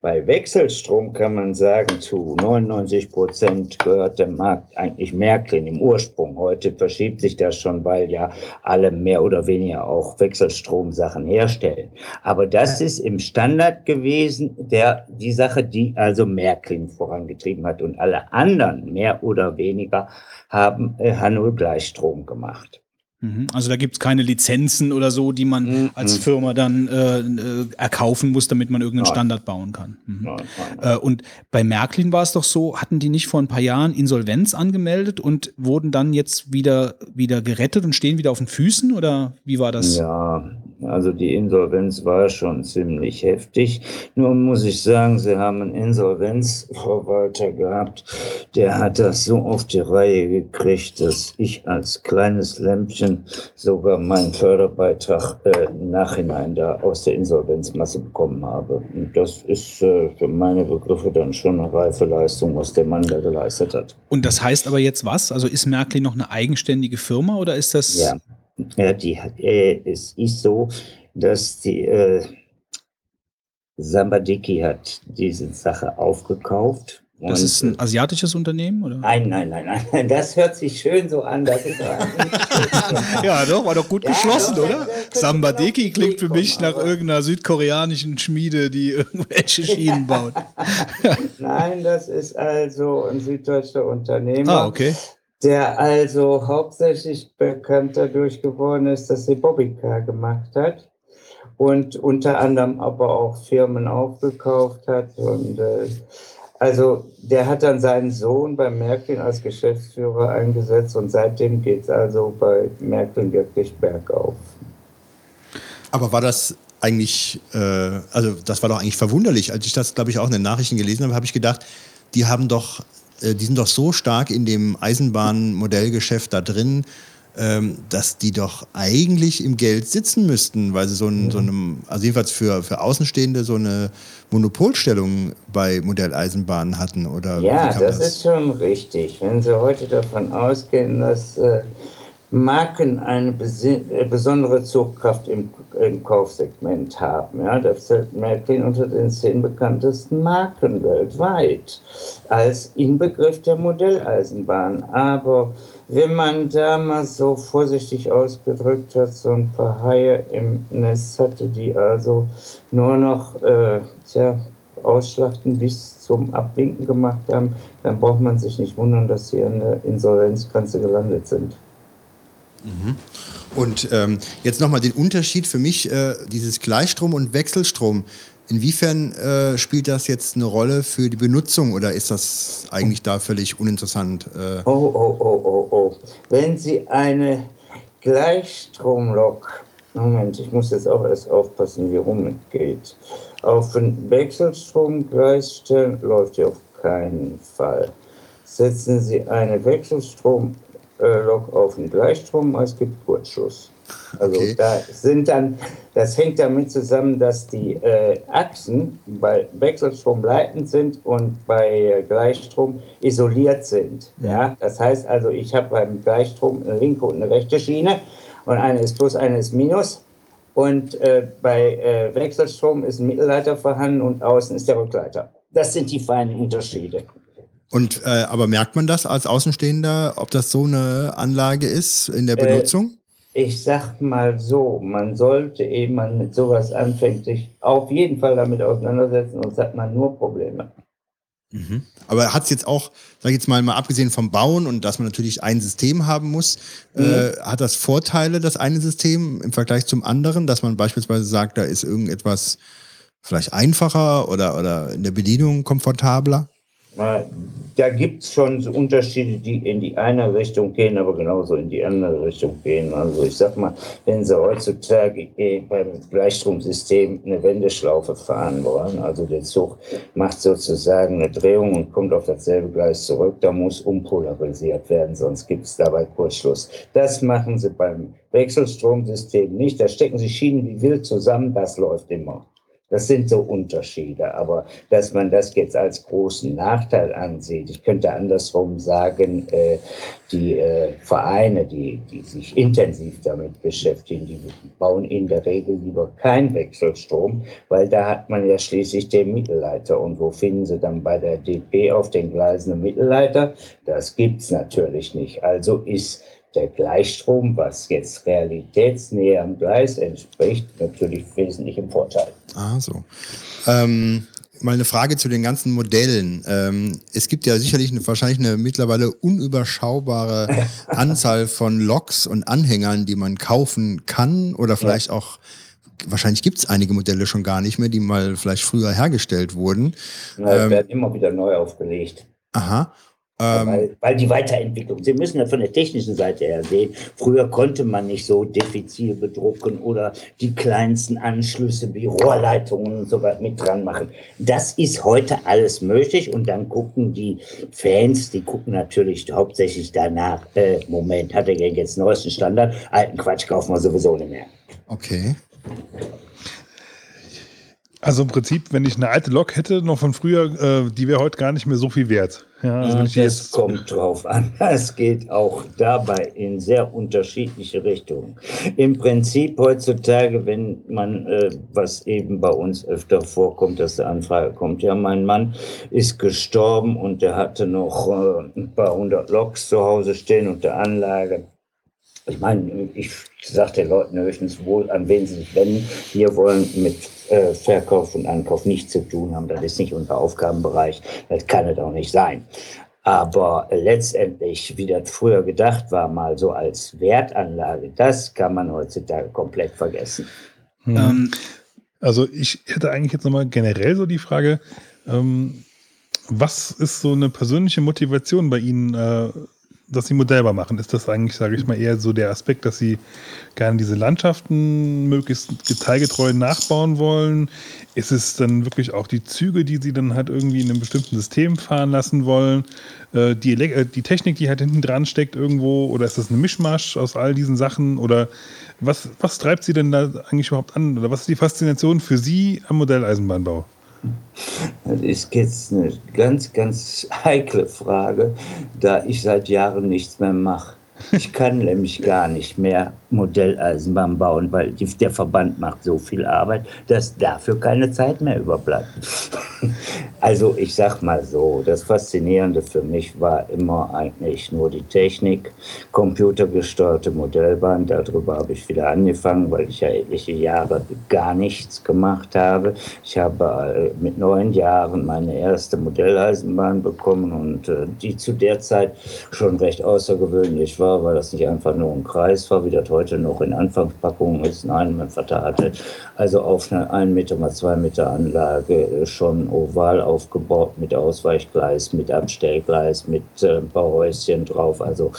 Bei Wechselstrom kann man sagen, zu 99 Prozent gehört der Markt eigentlich Märklin im Ursprung. Heute verschiebt sich das schon, weil ja alle mehr oder weniger auch Wechselstromsachen herstellen. Aber das ist im Standard gewesen, der, die Sache, die also Märklin vorangetrieben hat. Und alle anderen mehr oder weniger haben äh, H0 Gleichstrom gemacht. Mhm. Also da gibt es keine Lizenzen oder so, die man mhm. als Firma dann äh, äh, erkaufen muss, damit man irgendeinen nein. Standard bauen kann. Mhm. Nein, nein, äh, und bei Märklin war es doch so, hatten die nicht vor ein paar Jahren Insolvenz angemeldet und wurden dann jetzt wieder, wieder gerettet und stehen wieder auf den Füßen oder wie war das? Ja, also die Insolvenz war schon ziemlich heftig. Nur muss ich sagen, sie haben einen Insolvenzverwalter gehabt, der hat das so auf die Reihe gekriegt, dass ich als kleines Lämpchen sogar meinen Förderbeitrag äh, im Nachhinein da aus der Insolvenzmasse bekommen habe. Und das ist äh, für meine Begriffe dann schon eine reife Leistung, was der Mann da geleistet hat. Und das heißt aber jetzt was? Also ist Märklin noch eine eigenständige Firma oder ist das... Ja. Ja, die, äh, es ist so, dass die äh, Sambadiki hat diese Sache aufgekauft Das ist ein asiatisches Unternehmen, oder? Nein, nein, nein, nein. Das hört sich schön so an. Ja, doch, war doch gut Ja, geschlossen, doch, oder? Sambadeki klingt für mich nach irgendeiner südkoreanischen Schmiede, die irgendwelche Schienen baut. Nein, das ist also ein süddeutscher Unternehmer, Ah, okay. Der also hauptsächlich bekannt dadurch geworden ist, dass er Bobbycar gemacht hat und unter anderem aber auch Firmen aufgekauft hat. Und äh, also der hat dann seinen Sohn bei Märklin als Geschäftsführer eingesetzt und seitdem geht es also bei Märklin wirklich bergauf. Aber war das eigentlich, äh, also das war doch eigentlich verwunderlich. Als ich das, glaube ich, auch in den Nachrichten gelesen habe, habe ich gedacht, die haben doch, äh, die sind doch so stark in dem Eisenbahnmodellgeschäft da drin, ähm, dass die doch eigentlich im Geld sitzen müssten, weil sie so, ein, so einem, also jedenfalls für, für Außenstehende so eine Monopolstellung bei Modelleisenbahnen hatten. Oder Ja, kam das, ist schon richtig. Wenn Sie heute davon ausgehen, dass äh, Marken eine äh, besondere Zugkraft im, im Kaufsegment haben, ja, das zählt Märklin unter den zehn bekanntesten Marken weltweit als Inbegriff der Modelleisenbahn. Aber wenn man da mal so vorsichtig ausgedrückt hat, so ein paar Haie im Nest hatte, die also nur noch äh, tja, Ausschlachten bis zum Abwinken gemacht haben, dann braucht man sich nicht wundern, dass sie an der Insolvenzgrenze gelandet sind. Und ähm, jetzt nochmal den Unterschied für mich, äh, dieses Gleichstrom und Wechselstrom. Inwiefern äh, spielt das jetzt eine Rolle für die Benutzung oder ist das eigentlich da völlig uninteressant? Äh, Oh, oh, oh, oh, oh. Wenn Sie eine Gleichstromlok, Moment, ich muss jetzt auch erst aufpassen, wie rum es geht, auf einen Wechselstromgleis stellen, läuft ja auf keinen Fall. Setzen Sie eine Wechselstromlok auf einen Gleichstrom, es gibt Kurzschluss. Also Okay. da sind dann, das hängt damit zusammen, dass die äh, Achsen bei Wechselstrom leitend sind und bei äh, Gleichstrom isoliert sind. Ja, das heißt also, ich habe beim Gleichstrom eine linke und eine rechte Schiene und eine ist plus, eine ist minus. Und äh, bei äh, Wechselstrom ist ein Mittelleiter vorhanden und außen ist der Rückleiter. Das sind die feinen Unterschiede. Und äh, aber merkt man das als Außenstehender, ob das so eine Anlage ist in der Äh, Benutzung? Ich sag mal so, man sollte, ehe man mit sowas anfängt, sich auf jeden Fall damit auseinandersetzen, sonst hat man nur Probleme. Mhm. Aber hat es jetzt auch, sag ich jetzt mal, mal abgesehen vom Bauen und dass man natürlich ein System haben muss, äh, hat das Vorteile, das eine System im Vergleich zum anderen, dass man beispielsweise sagt, da ist irgendetwas vielleicht einfacher oder, oder in der Bedienung komfortabler? Da gibt es schon so Unterschiede, die in die eine Richtung gehen, aber genauso in die andere Richtung gehen. Also ich sag mal, wenn Sie heutzutage eh beim Gleichstromsystem eine Wendeschlaufe fahren wollen, also der Zug macht sozusagen eine Drehung und kommt auf dasselbe Gleis zurück, da muss umpolarisiert werden, sonst gibt es dabei Kurzschluss. Das machen Sie beim Wechselstromsystem nicht. Da stecken Sie Schienen wie wild zusammen, das läuft immer. Das sind so Unterschiede, aber dass man das jetzt als großen Nachteil ansieht, ich könnte andersrum sagen, äh, die äh, Vereine, die, die sich intensiv damit beschäftigen, die bauen in der Regel lieber kein Wechselstrom, weil da hat man ja schließlich den Mittelleiter. Und wo finden Sie dann bei der DP auf den Gleisen einen Mittelleiter? Das gibt's natürlich nicht. Also ist der Gleichstrom, was jetzt realitätsnäher am Gleis entspricht, natürlich wesentlich im Vorteil. Ah, so. Ähm, mal eine Frage zu den ganzen Modellen. Ähm, es gibt ja sicherlich eine, wahrscheinlich eine mittlerweile unüberschaubare Anzahl von Loks und Anhängern, die man kaufen kann oder vielleicht auch Wahrscheinlich gibt es einige Modelle schon gar nicht mehr, die mal vielleicht früher hergestellt wurden. Na, Ähm, werden immer wieder neu aufgelegt. Aha. Ähm, weil, weil die Weiterentwicklung, Sie müssen das von der technischen Seite her sehen. Früher konnte man nicht so diffizil bedrucken oder die kleinsten Anschlüsse wie Rohrleitungen und so weiter mit dran machen. Das ist heute alles möglich und dann gucken die Fans, die gucken natürlich hauptsächlich danach, äh, Moment, hat er denn jetzt den neuesten Standard? Alten Quatsch kaufen wir sowieso nicht mehr. okay. Also im Prinzip, wenn ich eine alte Lok hätte, noch von früher, äh, die wäre heute gar nicht mehr so viel wert. Ja, also die das jetzt, kommt drauf an. Es geht auch dabei in sehr unterschiedliche Richtungen. Im Prinzip heutzutage, wenn man, äh, was eben bei uns öfter vorkommt, dass der Anfrage kommt, ja, mein Mann ist gestorben und der hatte noch äh, ein paar hundert Loks zu Hause stehen und der Anlage. Ich meine, ich sage den Leuten höchstens wohl, an wen sie sich wenden. Wir wollen mit äh, Verkauf und Ankauf nichts zu tun haben. Das ist nicht unser Aufgabenbereich. Das kann es auch nicht sein. Aber letztendlich, wie das früher gedacht war, mal so als Wertanlage, das kann man heutzutage komplett vergessen. Ähm, also ich hätte eigentlich jetzt nochmal generell so die Frage, ähm, was ist so eine persönliche Motivation bei Ihnen, äh, dass Sie modellbar machen? Ist das eigentlich, sage ich mal, eher so der Aspekt, dass Sie gerne diese Landschaften möglichst detailgetreu nachbauen wollen? Ist es dann wirklich auch die Züge, die Sie dann halt irgendwie in einem bestimmten System fahren lassen wollen? Äh, die, äh, die Technik, die halt hinten dran steckt irgendwo? Oder ist das ein Mischmasch aus all diesen Sachen? Oder was, was treibt Sie denn da eigentlich überhaupt an? Oder was ist die Faszination für Sie am Modelleisenbahnbau? Das ist jetzt eine ganz, ganz heikle Frage, da ich seit Jahren nichts mehr mache. Ich kann nämlich gar nicht mehr Modelleisenbahn bauen, weil die, der Verband macht so viel Arbeit, dass dafür keine Zeit mehr überbleibt. Also ich sag mal so, das Faszinierende für mich war immer eigentlich nur die Technik, computergesteuerte Modellbahn. Darüber habe ich wieder angefangen, weil ich ja etliche Jahre gar nichts gemacht habe. Ich habe äh, mit neun Jahren meine erste Modelleisenbahn bekommen und äh, die zu der Zeit schon recht außergewöhnlich war, weil das nicht einfach nur ein Kreis war, wie das heute noch in Anfangspackungen ist. Nein, mein Vater hatte also auf einer 1 Meter mal 2 Meter Anlage schon oval aufgebaut mit Ausweichgleis, mit Abstellgleis, mit äh, ein paar Häuschen drauf. Also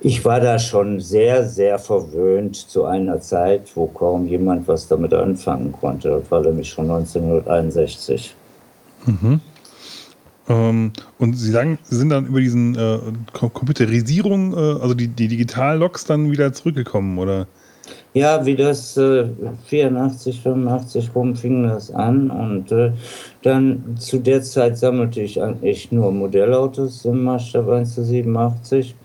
ich war da schon sehr, sehr verwöhnt zu einer Zeit, wo kaum jemand was damit anfangen konnte. Das war nämlich schon 1961. Ähm, und Sie sagen, Sie sind dann über diesen äh, Computerisierung, äh, also die, die Digital-Loks dann wieder zurückgekommen, oder? Ja, wie das äh, 84, 85 rum fing das an und äh, dann zu der Zeit sammelte ich eigentlich nur Modellautos im Maßstab 1 zu 87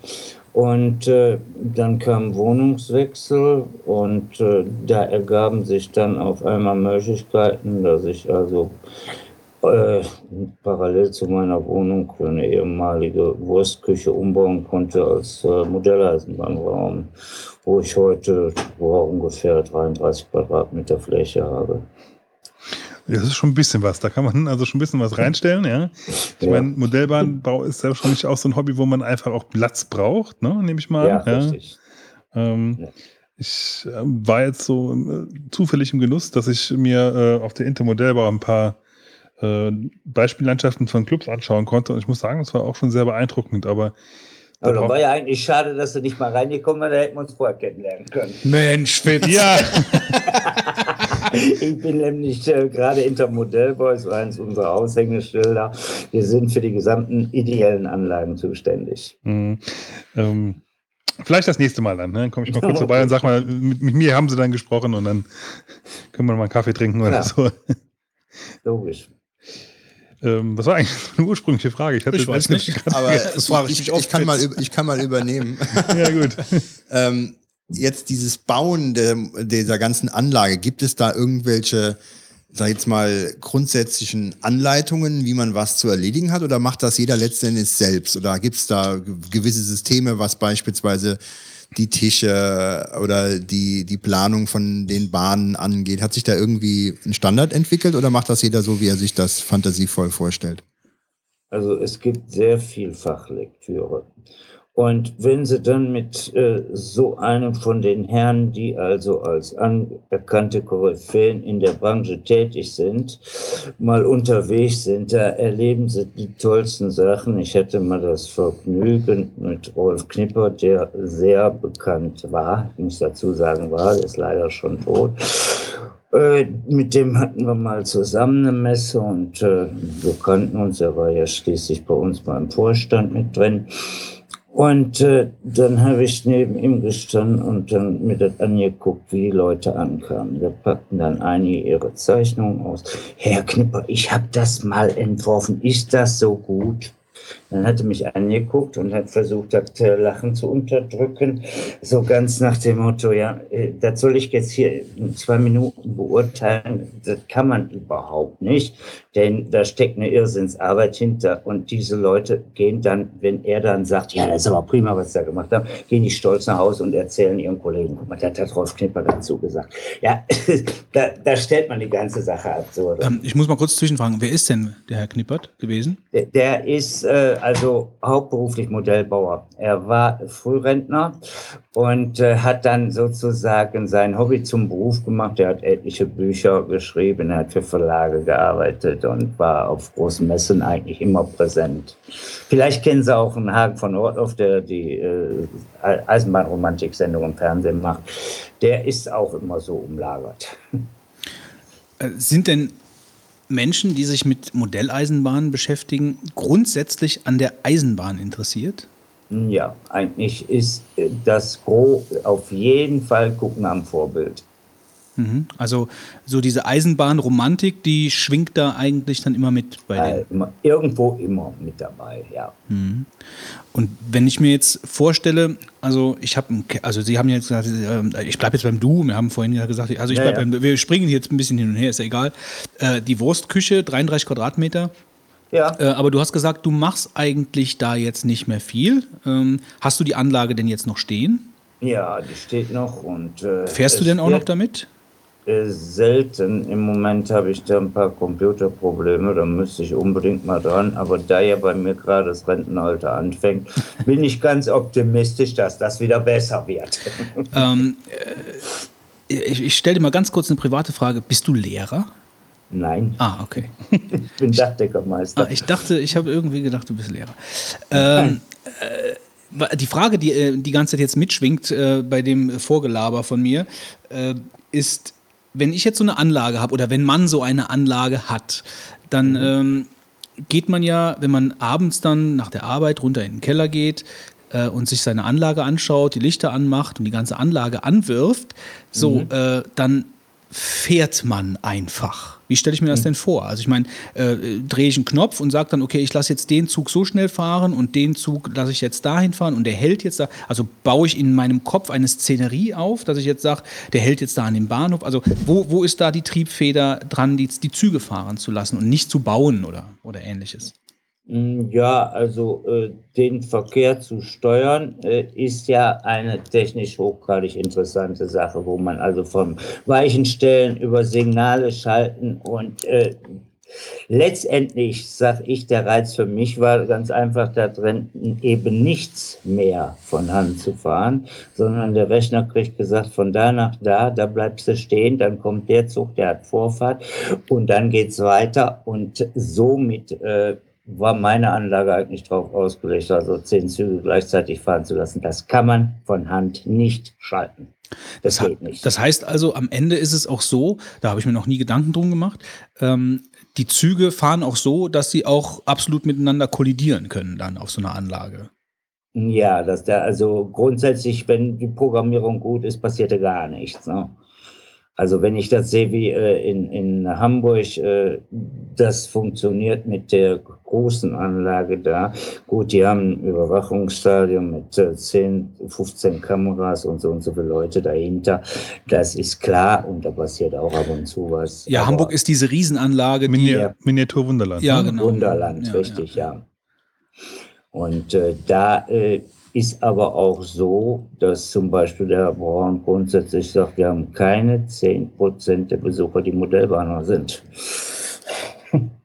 und äh, dann kam Wohnungswechsel und äh, da ergaben sich dann auf einmal Möglichkeiten, dass ich also äh, parallel zu meiner Wohnung eine ehemalige Wurstküche umbauen konnte als äh, Modelleisenbahnraum, wo ich heute wo ungefähr 33 Quadratmeter Fläche habe. Das ist schon ein bisschen was. Da kann man also schon ein bisschen was reinstellen, ja. Ich Ja. meine, Modellbahnbau ist ja wahrscheinlich auch so ein Hobby, wo man einfach auch Platz braucht, ne, nehme ich mal Ja, an. richtig. Ähm, Ja. Ich äh, war jetzt so äh, zufällig im Genuss, dass ich mir äh, auf der Intermodellbau ein paar äh, Beispiellandschaften von Clubs anschauen konnte und ich muss sagen, das war auch schon sehr beeindruckend, aber Aber braucht- war ja eigentlich schade, dass du nicht mal reingekommen bist, da hätten wir uns vorher kennenlernen können. Mensch, Fitz. ja, Ich bin nämlich äh, gerade Intermodellbau, das war eines unserer Aushängeschilder. Wir sind für die gesamten ideellen Anlagen zuständig. Mhm. Ähm, vielleicht das nächste Mal dann. Ne? Dann komme ich mal kurz vorbei und sag mal, mit, mit mir haben sie dann gesprochen und dann können wir mal einen Kaffee trinken oder Ja. so. Logisch. Ähm, was war eigentlich eine ursprüngliche Frage? hatte Ich weiß nicht, aber das frage ich ich, mich oft. ich, kann mal, ich kann mal übernehmen. ja, gut. ähm, jetzt dieses Bauen der, dieser ganzen Anlage, gibt es da irgendwelche, sag ich jetzt mal, grundsätzlichen Anleitungen, wie man was zu erledigen hat, oder macht das jeder letztendlich selbst? Oder gibt es da ge- gewisse Systeme, was beispielsweise die Tische oder die, die Planung von den Bahnen angeht? Hat sich da irgendwie ein Standard entwickelt oder macht das jeder so, wie er sich das fantasievoll vorstellt? Also es gibt sehr viel Fachlektüre. Und wenn Sie dann mit äh, so einem von den Herren, die also als anerkannte Koryphäen in der Branche tätig sind, mal unterwegs sind, da erleben Sie die tollsten Sachen. Ich hatte mal das Vergnügen mit Rolf Knipper, der sehr bekannt war, ich muss dazu sagen war, der ist leider schon tot. Äh, mit dem hatten wir mal zusammen eine Messe und äh, wir kannten uns. Er war ja schließlich bei uns mal im Vorstand mit drin. Und äh, dann habe ich neben ihm gestanden und dann mir das angeguckt, wie die Leute ankamen. Da packten dann einige ihre Zeichnungen aus. Herr Knipper, ich habe das mal entworfen. Ist das so gut? Dann hat er mich angeguckt und hat versucht, das Lachen zu unterdrücken. So ganz nach dem Motto, ja, äh, das soll ich jetzt hier in zwei Minuten beurteilen. Das kann man überhaupt nicht, denn da steckt eine Irrsinnsarbeit hinter. Und diese Leute gehen dann, wenn er dann sagt, ja, das ist aber prima, was sie da gemacht haben, gehen die stolz nach Hause und erzählen ihren Kollegen, guck mal, der hat Rolf Knipper dazu gesagt. Ja, da, da stellt man die ganze Sache ab. So. Ähm, ich muss mal kurz zwischenfragen, wer ist denn der Herr Knippert gewesen? Der, der ist äh, also hauptberuflich Modellbauer. Er war Frührentner und äh, hat dann sozusagen sein Hobby zum Beruf gemacht. Er hat etliche Bücher geschrieben, er hat für Verlage gearbeitet und war auf großen Messen eigentlich immer präsent. Vielleicht kennen Sie auch einen Hagen von Orthoff, der die äh, Eisenbahnromantik-Sendung im Fernsehen macht. Der ist auch immer so umlagert. Äh, sind denn Menschen, die sich mit Modelleisenbahnen beschäftigen, grundsätzlich an der Eisenbahn interessiert? Ja, eigentlich ist äh, das Gros auf jeden Fall gucken am Vorbild. Mhm. Also so diese Eisenbahnromantik, die schwingt da eigentlich dann immer mit bei äh, immer, Irgendwo immer mit dabei, ja. Mhm. Und wenn ich mir jetzt vorstelle, also ich habe, also Sie haben jetzt gesagt, äh, ich bleibe jetzt beim Du, wir haben vorhin ja gesagt, also ich bleib ja, ja. Beim, wir springen jetzt ein bisschen hin und her, ist ja egal. Äh, die Wurstküche, 33 Quadratmeter. Ja. Äh, aber du hast gesagt, du machst eigentlich da jetzt nicht mehr viel. Ähm, hast du die Anlage denn jetzt noch stehen? Ja, die steht noch und. Äh, Fährst du denn auch noch damit? Äh, selten. Im Moment habe ich da ein paar Computerprobleme, da müsste ich unbedingt mal dran. Aber da ja bei mir gerade das Rentenalter anfängt, bin ich ganz optimistisch, dass das wieder besser wird. Ähm, äh, ich, ich stelle dir mal ganz kurz eine private Frage. Bist du Lehrer? Nein. Ah, okay. ich bin Dachdeckermeister. Ah, ich dachte, ich habe irgendwie gedacht, du bist Lehrer. Ähm, äh, die Frage, die äh, die ganze Zeit jetzt mitschwingt äh, bei dem Vorgelaber von mir, äh, ist, wenn ich jetzt so eine Anlage habe oder wenn man so eine Anlage hat, dann mhm. ähm, geht man ja, wenn man abends dann nach der Arbeit runter in den Keller geht äh, und sich seine Anlage anschaut, die Lichter anmacht und die ganze Anlage anwirft, so, mhm. äh, dann fährt man einfach. Wie stelle ich mir das hm. denn vor? Also ich meine, äh, drehe ich einen Knopf und sage dann, okay, ich lasse jetzt den Zug so schnell fahren und den Zug lasse ich jetzt dahin fahren und der hält jetzt da. Also baue ich in meinem Kopf eine Szenerie auf, dass ich jetzt sage, der hält jetzt da an dem Bahnhof. Also wo, wo ist da die Triebfeder dran, die, die Züge fahren zu lassen und nicht zu bauen oder, oder ähnliches? Hm, ja, also äh, den Verkehr zu steuern äh, ist ja eine technisch hochgradig interessante Sache, wo man also von Weichenstellen über Signale schalten und äh, letztendlich, sag ich, der Reiz für mich war ganz einfach da drin, eben nichts mehr von Hand zu fahren, sondern der Rechner kriegt gesagt, von da nach da, da bleibst du stehen, dann kommt der Zug, der hat Vorfahrt und dann geht's weiter und somit äh, war meine Anlage eigentlich darauf ausgelegt, also zehn Züge gleichzeitig fahren zu lassen. Das kann man von Hand nicht schalten. Das, das geht nicht. Das heißt also, am Ende ist es auch so, da habe ich mir noch nie Gedanken drum gemacht, ähm, die Züge fahren auch so, dass sie auch absolut miteinander kollidieren können dann auf so einer Anlage. Ja, dass da also grundsätzlich, wenn die Programmierung gut ist, passiert da gar nichts. Ne? Also wenn ich das sehe, wie äh, in, in Hamburg äh, das funktioniert mit der großen Anlage da. Gut, die haben ein Überwachungsstadion mit äh, 10, 15 Kameras und so und so viele Leute dahinter. Das ist klar und da passiert auch ab und zu was. Ja, Aber Hamburg ist diese Riesenanlage. Mini die, Miniatur Wunderland. Ja, ne? genau. Wunderland, ja, richtig, ja. ja. Und äh, da äh, ist aber auch so, dass zum Beispiel der Herr Braun grundsätzlich sagt, wir haben keine 10% der Besucher, die Modellbahner sind.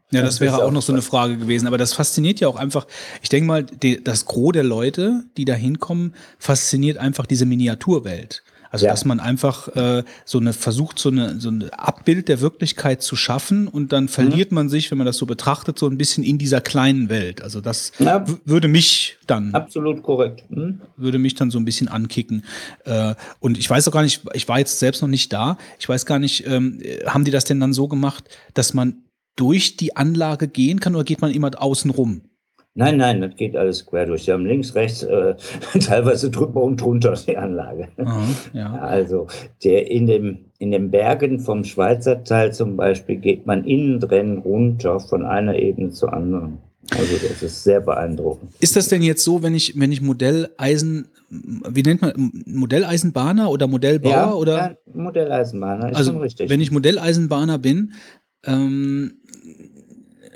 Ja, das, wäre auch noch so eine Frage gewesen. Aber das fasziniert ja auch einfach. Ich denke mal, die, das Gros der Leute, die da hinkommen, fasziniert einfach diese Miniaturwelt. Also ja. dass man einfach äh, so eine versucht, so eine so ein Abbild der Wirklichkeit zu schaffen und dann verliert mhm. man sich, wenn man das so betrachtet, so ein bisschen in dieser kleinen Welt. Also das ja. würde mich dann absolut korrekt mhm. würde mich dann so ein bisschen ankicken. Äh, und ich weiß auch gar nicht, ich war jetzt selbst noch nicht da. Ich weiß gar nicht, ähm, haben die das denn dann so gemacht, dass man durch die Anlage gehen kann oder geht man immer außen rum? Nein, nein, das geht alles quer durch. Sie haben links, rechts, äh, teilweise drüber und drunter die Anlage. Aha, ja. Also der in, dem, in den Bergen vom Schweizer Teil zum Beispiel geht man innen drin runter von einer Ebene zur anderen. Also das ist sehr beeindruckend. Ist das denn jetzt so, wenn ich, wenn ich Modelleisen, wie nennt man, Modelleisenbahner oder Modellbauer ja, oder? ja, Modelleisenbahner ist also schon richtig. wenn ich Modelleisenbahner bin, ähm,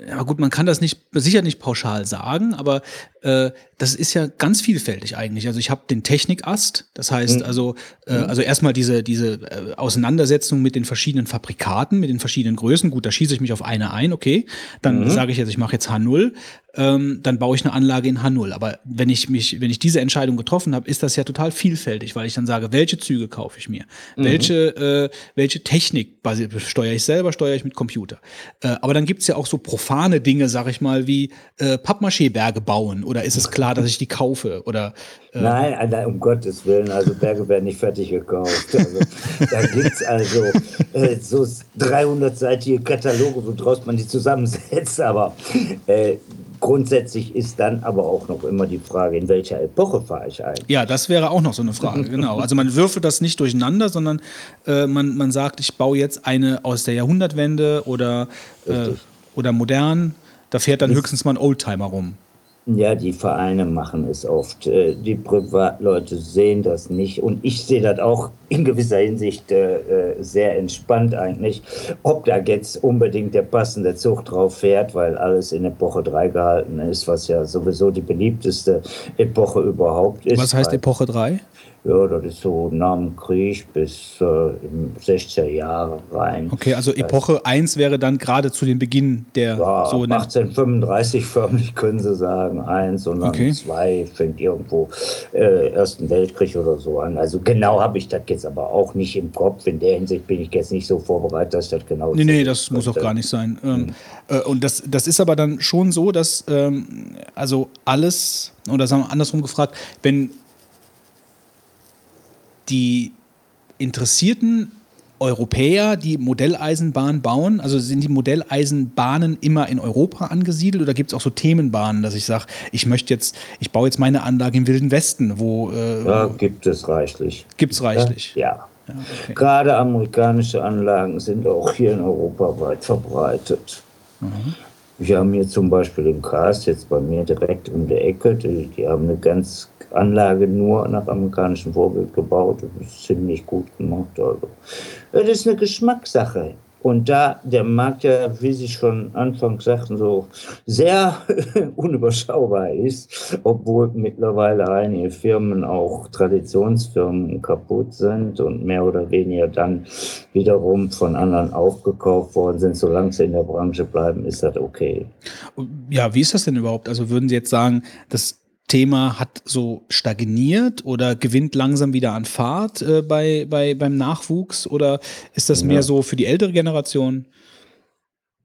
ja gut, man kann das nicht sicher nicht pauschal sagen, aber äh, das ist ja ganz vielfältig eigentlich. Also ich habe den Technikast, das heißt Mhm. also äh, also erstmal diese diese äh, Auseinandersetzung mit den verschiedenen Fabrikaten, mit den verschiedenen Größen. Gut, da schieße ich mich auf eine ein, okay. Dann Mhm. sage ich jetzt, ich mache jetzt H0, ähm, dann baue ich eine Anlage in H0. Aber wenn ich mich, wenn ich diese Entscheidung getroffen habe, ist das ja total vielfältig, weil ich dann sage, welche Züge kaufe ich mir, Mhm. welche äh, welche Technik steuere ich selber, steuere ich mit Computer. Äh, aber dann gibt's ja auch so profane Dinge, sag ich mal, wie äh, Pappmaché-Berge bauen. Oder ist es klar, dass ich die kaufe? Oder Nein, äh, nein, um Gottes Willen, also Berge werden nicht fertig gekauft. Also, da gibt es also äh, so 300-seitige Kataloge, woraus man die zusammensetzt. Aber äh, grundsätzlich ist dann aber auch noch immer die Frage, in welcher Epoche fahre ich ein? Ja, das wäre auch noch so eine Frage, genau. Also man würfelt das nicht durcheinander, sondern äh, man, man sagt, ich baue jetzt eine aus der Jahrhundertwende oder, äh, oder modern. Da fährt dann Ist- höchstens mal ein Oldtimer rum. Ja, die Vereine machen es oft. Äh, Die Privatleute sehen das nicht. Und ich sehe das auch in gewisser Hinsicht äh, äh, sehr entspannt eigentlich. Ob da jetzt unbedingt der passende Zug drauf fährt, weil alles in Epoche 3 gehalten ist, was ja sowieso die beliebteste Epoche überhaupt ist. Was heißt Epoche 3? Ja, das ist so nach dem Krieg bis äh, in 60er Jahre rein. Okay, also Epoche 1 wäre dann gerade zu dem Beginn der Ja, so ne- ab 1835 förmlich können sie sagen, eins und dann Okay. zwei fängt irgendwo äh, Ersten Weltkrieg oder so an. Also genau habe ich das jetzt aber auch nicht im Kopf. In der Hinsicht bin ich jetzt nicht so vorbereitet, dass ich das genau Nee, nee, das muss auch könnte. gar nicht sein. Ähm, äh, und das, das ist aber dann schon so, dass ähm, also alles, oder sagen wir andersrum gefragt, wenn die interessierten Europäer, die Modelleisenbahn bauen, also sind die Modelleisenbahnen immer in Europa angesiedelt oder gibt es auch so Themenbahnen, dass ich sage, ich möchte jetzt, ich baue jetzt meine Anlage im Wilden Westen, wo äh, Ja, gibt es reichlich. gibt es reichlich? Ja. Ja, okay. Gerade amerikanische Anlagen sind auch hier in Europa weit verbreitet. Mhm. Wir haben hier zum Beispiel im Cast, jetzt bei mir direkt um die Ecke, die, die haben eine ganz Anlage nur nach amerikanischem Vorbild gebaut. Das ist ziemlich gut gemacht. Also. Das ist eine Geschmackssache. Und da der Markt ja, wie Sie schon anfangs sagten, so sehr unüberschaubar ist, obwohl mittlerweile einige Firmen auch Traditionsfirmen kaputt sind und mehr oder weniger dann wiederum von anderen aufgekauft worden sind, solange sie in der Branche bleiben, ist das okay. Ja, wie ist das denn überhaupt? Also würden Sie jetzt sagen, das Thema hat so stagniert oder gewinnt langsam wieder an Fahrt äh, bei, bei, beim Nachwuchs oder ist das Ja. mehr so für die ältere Generation?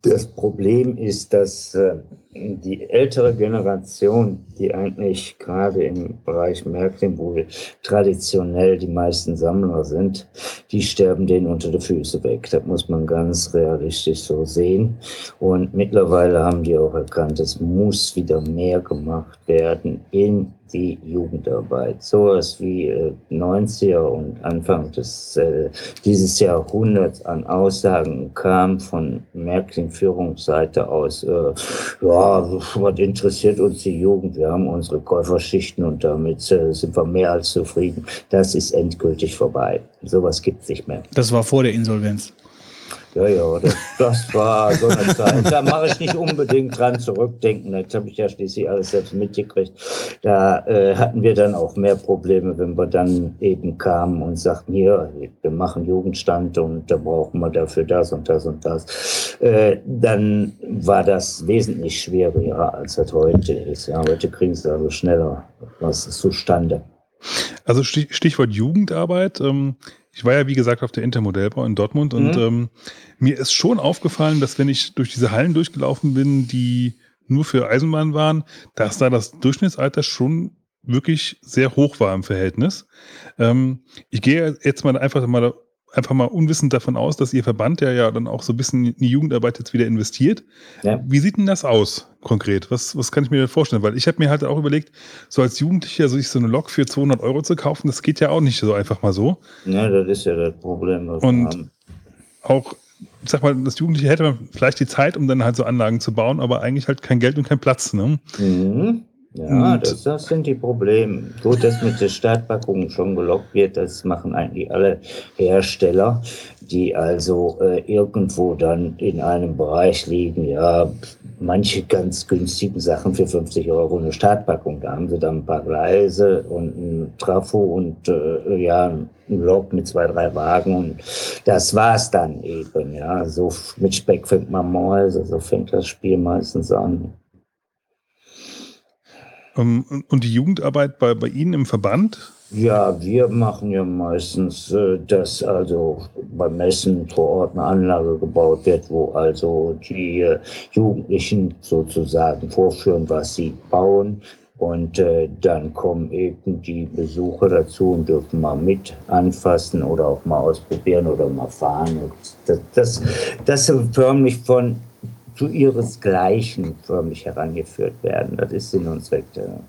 Das Problem ist, dass äh, die ältere Generation, die eigentlich gerade im Bereich wir traditionell die meisten Sammler sind, die sterben denen unter die Füße weg. Das muss man ganz realistisch so sehen. Und mittlerweile haben die auch erkannt, es muss wieder mehr gemacht werden in die Jugendarbeit. Sowas wie äh, 90er und Anfang des, äh, dieses Jahrhunderts an Aussagen kam von Märklin-Führungsseite aus, äh, ja, was interessiert uns die Jugend? Wir haben unsere Käuferschichten und damit äh, sind wir mehr als zufrieden. Das ist endgültig vorbei. Sowas gibt es nicht mehr. Das war vor der Insolvenz. Ja, ja, das, das war so eine Zeit. Da mache ich nicht unbedingt dran zurückdenken. Das habe ich ja schließlich alles selbst mitgekriegt. Da äh, hatten wir dann auch mehr Probleme, wenn wir dann eben kamen und sagten, hier, wir machen Jugendstand und da brauchen wir dafür das und das und das. Äh, dann war das wesentlich schwieriger, als das heute ist. Ja, heute kriegen sie also schneller was zustande. Also Stich- Stichwort Jugendarbeit. Ähm, ich war ja, wie gesagt, auf der Intermodellbau in Dortmund und Mhm. ähm, mir ist schon aufgefallen, dass wenn ich durch diese Hallen durchgelaufen bin, die nur für Eisenbahn waren, dass da das Durchschnittsalter schon wirklich sehr hoch war im Verhältnis. Ähm, ich gehe jetzt mal einfach mal einfach mal unwissend davon aus, dass Ihr Verband ja ja dann auch so ein bisschen in die Jugendarbeit jetzt wieder investiert. Ja. Wie sieht denn das aus konkret? Was, was kann ich mir vorstellen? Weil ich habe mir halt auch überlegt, so als Jugendlicher sich so eine Lok für 200 Euro zu kaufen, das geht ja auch nicht so einfach mal so. Ja, das ist ja das Problem. Und-. Auch, ich sag mal, das Jugendliche hätte man vielleicht die Zeit, um dann halt so Anlagen zu bauen, aber eigentlich halt kein Geld und kein Platz. Ne? Mhm. Ja, das, das sind die Probleme. Gut, dass mit der Startpackung schon gelockt wird, das machen eigentlich alle Hersteller, die also äh, irgendwo dann in einem Bereich liegen, ja, manche ganz günstigen Sachen für 50 Euro eine Startpackung. Da haben sie dann ein paar Gleise und ein Trafo und äh, ja, ein Lok mit zwei, drei Wagen und das war's dann eben, ja. So mit Speck fängt man Mäuse, so fängt das Spiel meistens an. Ähm, und- die Jugendarbeit bei, bei Ihnen im Verband? Ja, wir machen ja meistens, äh, dass also beim Messen vor Ort eine Anlage gebaut wird, wo also die äh, Jugendlichen sozusagen vorführen, was sie bauen. Und äh, dann kommen eben die Besucher dazu und dürfen mal mit anfassen oder auch mal ausprobieren oder mal fahren. Das, das, das soll förmlich von zu ihresgleichen förmlich herangeführt werden. Das ist Sinn und Zweck der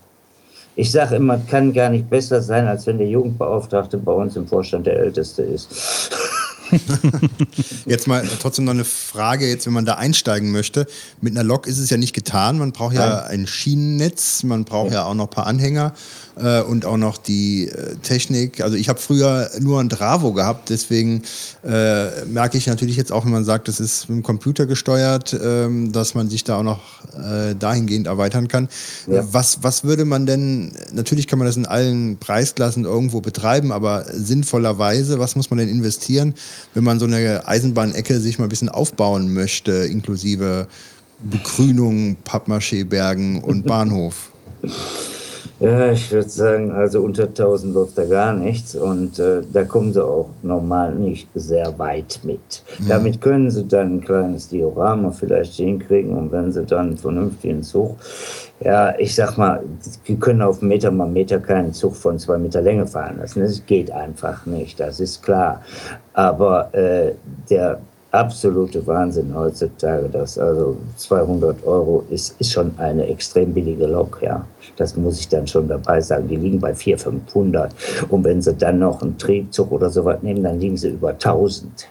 ich sage immer, kann gar nicht besser sein, als wenn der Jugendbeauftragte bei uns im Vorstand der Älteste ist. Jetzt mal trotzdem noch eine Frage, jetzt wenn man da einsteigen möchte. Mit einer Lok ist es ja nicht getan. Man braucht ja ein Schienennetz, man braucht ja, auch noch ein paar Anhänger äh, und auch noch die äh, Technik. Also ich habe früher nur ein Dravo gehabt, deswegen äh, merke ich natürlich jetzt auch, wenn man sagt, das ist mit dem Computer gesteuert, ähm, dass man sich da auch noch äh, dahingehend erweitern kann. Ja. Was, was würde man denn, natürlich kann man das in allen Preisklassen irgendwo betreiben, aber sinnvollerweise, was muss man denn investieren, wenn man so eine Eisenbahnecke sich mal ein bisschen aufbauen möchte, inklusive Begrünung, Pappmaché-Bergen und Bahnhof? Ja, ich würde sagen, also unter 1000 läuft da gar nichts und äh, da kommen sie auch normal nicht sehr weit mit. Damit können sie dann ein kleines Diorama vielleicht hinkriegen und wenn sie dann einen vernünftigen Zug, ja, ich sag mal, die können auf Meter mal Meter keinen Zug von zwei Meter Länge fahren lassen. Das geht einfach nicht, das ist klar. Aber äh, der absolute Wahnsinn heutzutage, dass also 200 Euro ist, ist schon eine extrem billige Lok, ja. Das muss ich dann schon dabei sagen. Die liegen bei 400, 500. Und wenn sie dann noch einen Triebzug oder sowas nehmen, dann liegen sie über 1000.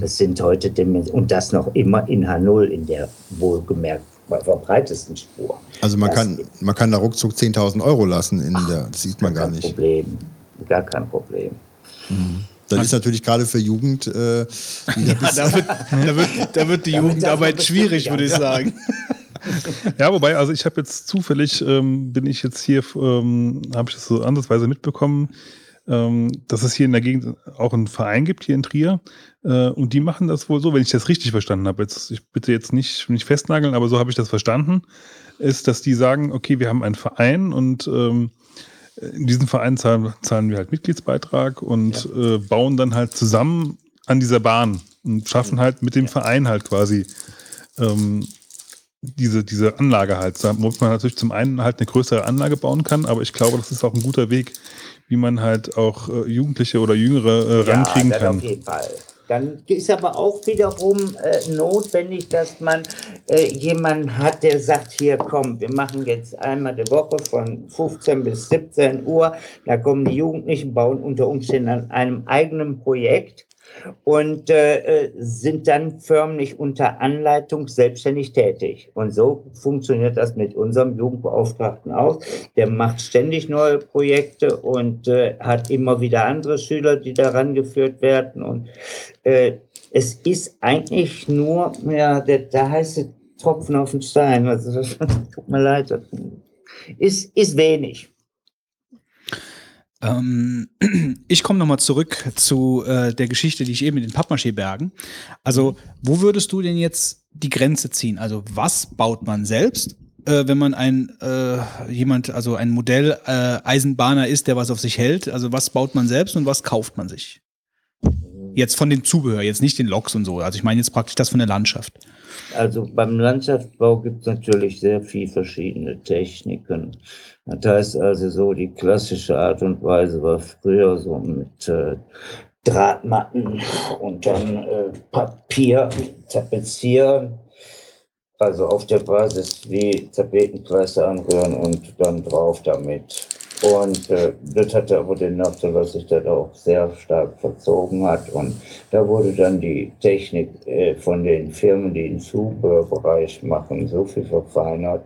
Das sind heute Dimensionen. Und das noch immer in H0 in der wohlgemerkt verbreitesten Spur. Also man Das kann, man kann da ruckzuck 10.000 Euro lassen in der, das sieht man gar kein nicht. Problem. Gar kein Problem. Das ist natürlich gerade für Jugend, äh, Ja, da, wird, da, wird, da wird die Jugendarbeit schwierig, würde ich sagen. Ja, wobei, also ich habe jetzt zufällig, ähm, bin ich jetzt hier, ähm, habe ich das so andersweise mitbekommen, ähm, dass es hier in der Gegend auch einen Verein gibt, hier in Trier. Äh, und die machen das wohl so, wenn ich das richtig verstanden habe. Jetzt, ich bitte jetzt nicht, nicht festnageln, aber so habe ich das verstanden, ist, dass die sagen, okay, wir haben einen Verein und ähm, in diesem Verein zahlen, zahlen wir halt Mitgliedsbeitrag und äh, bauen dann halt zusammen an dieser Bahn und schaffen halt mit dem Verein halt quasi ähm, diese, diese Anlage halt, womit man natürlich zum einen halt eine größere Anlage bauen kann, aber ich glaube, das ist auch ein guter Weg, wie man halt auch äh, Jugendliche oder Jüngere äh, rankriegen ja, kann. auf jeden Fall. Dann ist aber auch wiederum äh, notwendig, dass man äh, jemanden hat, der sagt, hier komm, wir machen jetzt einmal die Woche von 15 bis 17 Uhr, da kommen die Jugendlichen, bauen unter Umständen an einem eigenen Projekt und äh, äh, sind dann förmlich unter Anleitung selbstständig tätig. Und so funktioniert das mit unserem Jugendbeauftragten auch. Der macht ständig neue Projekte und äh, hat immer wieder andere Schüler, die daran geführt werden. Und äh, es ist eigentlich nur, ja, der, der heiße Tropfen auf den Stein. Also das tut mir leid. Ist, ist wenig. Ähm, ich komme nochmal zurück zu äh, der Geschichte, die ich eben mit den Pappmaché-Bergen. Also, wo würdest du denn jetzt die Grenze ziehen? Also, was baut man selbst, äh, wenn man ein äh, jemand, also ein Modell äh, Eisenbahner ist, der was auf sich hält? Also, was baut man selbst und was kauft man sich? Jetzt von den Zubehör, jetzt nicht den Loks und so. Also, ich meine jetzt praktisch das von der Landschaft. Also beim Landschaftsbau gibt es natürlich sehr viel verschiedene Techniken. Das heißt also so, die klassische Art und Weise war früher so mit äh, Drahtmatten und dann äh, Papier tapezieren. Also auf der Basis wie Tapetenpreise anrühren und dann drauf damit. Und äh, das hatte aber den Nachteil, dass sich das auch sehr stark verzogen hat. Und da wurde dann die Technik äh, von den Firmen, die den Zubehörbereich machen, so viel verfeinert.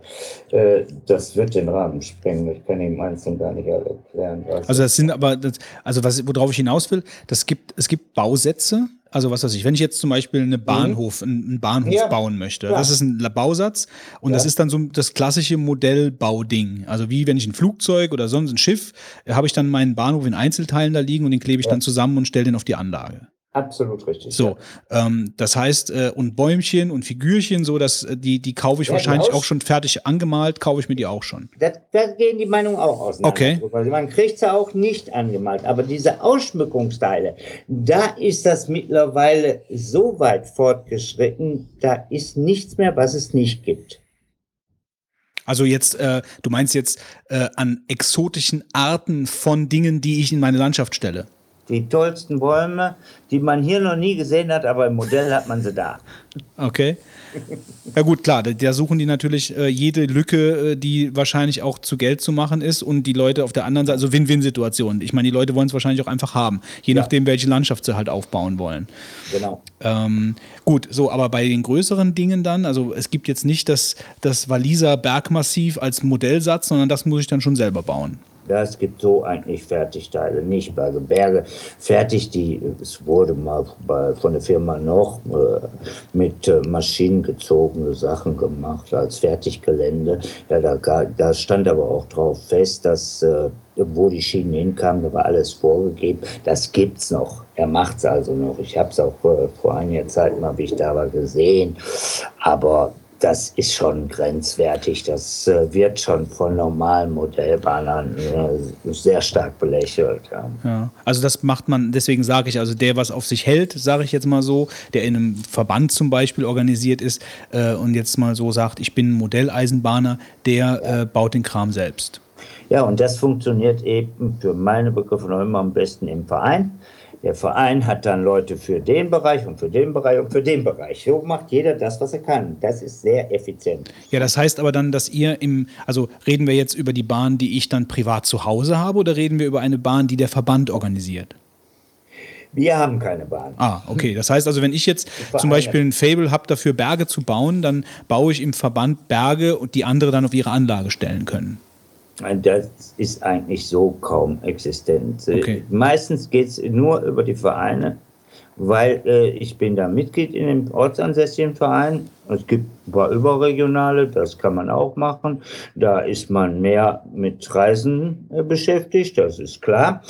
Äh, das wird den Rahmen sprengen. Ich kann ihm einzeln gar nicht erklären. Also das sind aber, das, also was, worauf ich hinaus will, das gibt, es gibt Bausätze, also was weiß ich, wenn ich jetzt zum Beispiel eine mhm. Bahnhof, mhm. einen Bahnhof ja. bauen möchte, ja. das ist ein Bausatz und ja. das ist dann so das klassische Modellbauding. Also wie wenn ich ein Flugzeug oder sonst ein Schiff, habe ich dann meinen Bahnhof in Einzelteilen da liegen und den klebe ich dann zusammen und stelle den auf die Anlage. Absolut richtig. So, ja. ähm, das heißt, äh, und Bäumchen und Figürchen, so dass äh, die, die kaufe ich ja, wahrscheinlich auch schon fertig angemalt, kaufe ich mir die auch schon. Da, da gehen die Meinungen auch auseinander. Okay. Also man kriegt sie auch nicht angemalt. Aber diese Ausschmückungsteile, da ist das mittlerweile so weit fortgeschritten, da ist nichts mehr, was es nicht gibt. Also jetzt, äh, du meinst jetzt äh, an exotischen Arten von Dingen, die ich in meine Landschaft stelle? Die tollsten Bäume, die man hier noch nie gesehen hat, aber im Modell hat man sie da. Okay. Ja gut, klar, da suchen die natürlich äh, jede Lücke, äh, die wahrscheinlich auch zu Geld zu machen ist und die Leute auf der anderen Seite, also Win-Win-Situation. Ich meine, die Leute wollen es wahrscheinlich auch einfach haben, je ja. nachdem, welche Landschaft sie halt aufbauen wollen. Genau. Ähm, gut, so, aber bei den größeren Dingen dann, also es gibt jetzt nicht das, das Waliser Bergmassiv als Modellsatz, sondern das muss ich dann schon selber bauen. Das gibt so eigentlich Fertigteile nicht. Also Berge fertig, die, es wurde mal bei, von der Firma noch äh, mit äh, Maschinen gezogene Sachen gemacht als Fertiggelände. Ja, da, da stand aber auch drauf fest, dass äh, wo die Schienen hinkamen, da war alles vorgegeben. Das gibt's noch. Er macht's also noch. Ich habe es auch äh, vor einiger Zeit mal, wie ich da war, gesehen. Aber das ist schon grenzwertig. Das äh, wird schon von normalen Modellbahnern äh, sehr stark belächelt. Ja. ja. also das macht man, deswegen sage ich, also der, was auf sich hält, sage ich jetzt mal so, der in einem Verband zum Beispiel organisiert ist äh, und jetzt mal so sagt, ich bin Modelleisenbahner, der ja. Äh, baut den Kram selbst. Ja, und das funktioniert eben für meine Begriffe noch immer am besten im Verein. Der Verein hat dann Leute für den Bereich und für den Bereich und für den Bereich. So macht jeder das, was er kann. Das ist sehr effizient. Ja, das heißt aber dann, dass ihr im, also reden wir jetzt über die Bahn, die ich dann privat zu Hause habe oder reden wir über eine Bahn, die der Verband organisiert? Wir haben keine Bahn. Ah, okay. Das heißt also, wenn ich jetzt zum Beispiel ein Fable habe, dafür Berge zu bauen, dann baue ich im Verband Berge und die andere dann auf ihre Anlage stellen können. Das ist eigentlich so kaum existent. Okay. Meistens geht es nur über die Vereine weil äh, ich bin da Mitglied in dem ortsansässigen Verein. Es gibt ein paar überregionale, das kann man auch machen. Da ist man mehr mit Reisen äh, beschäftigt, das ist klar.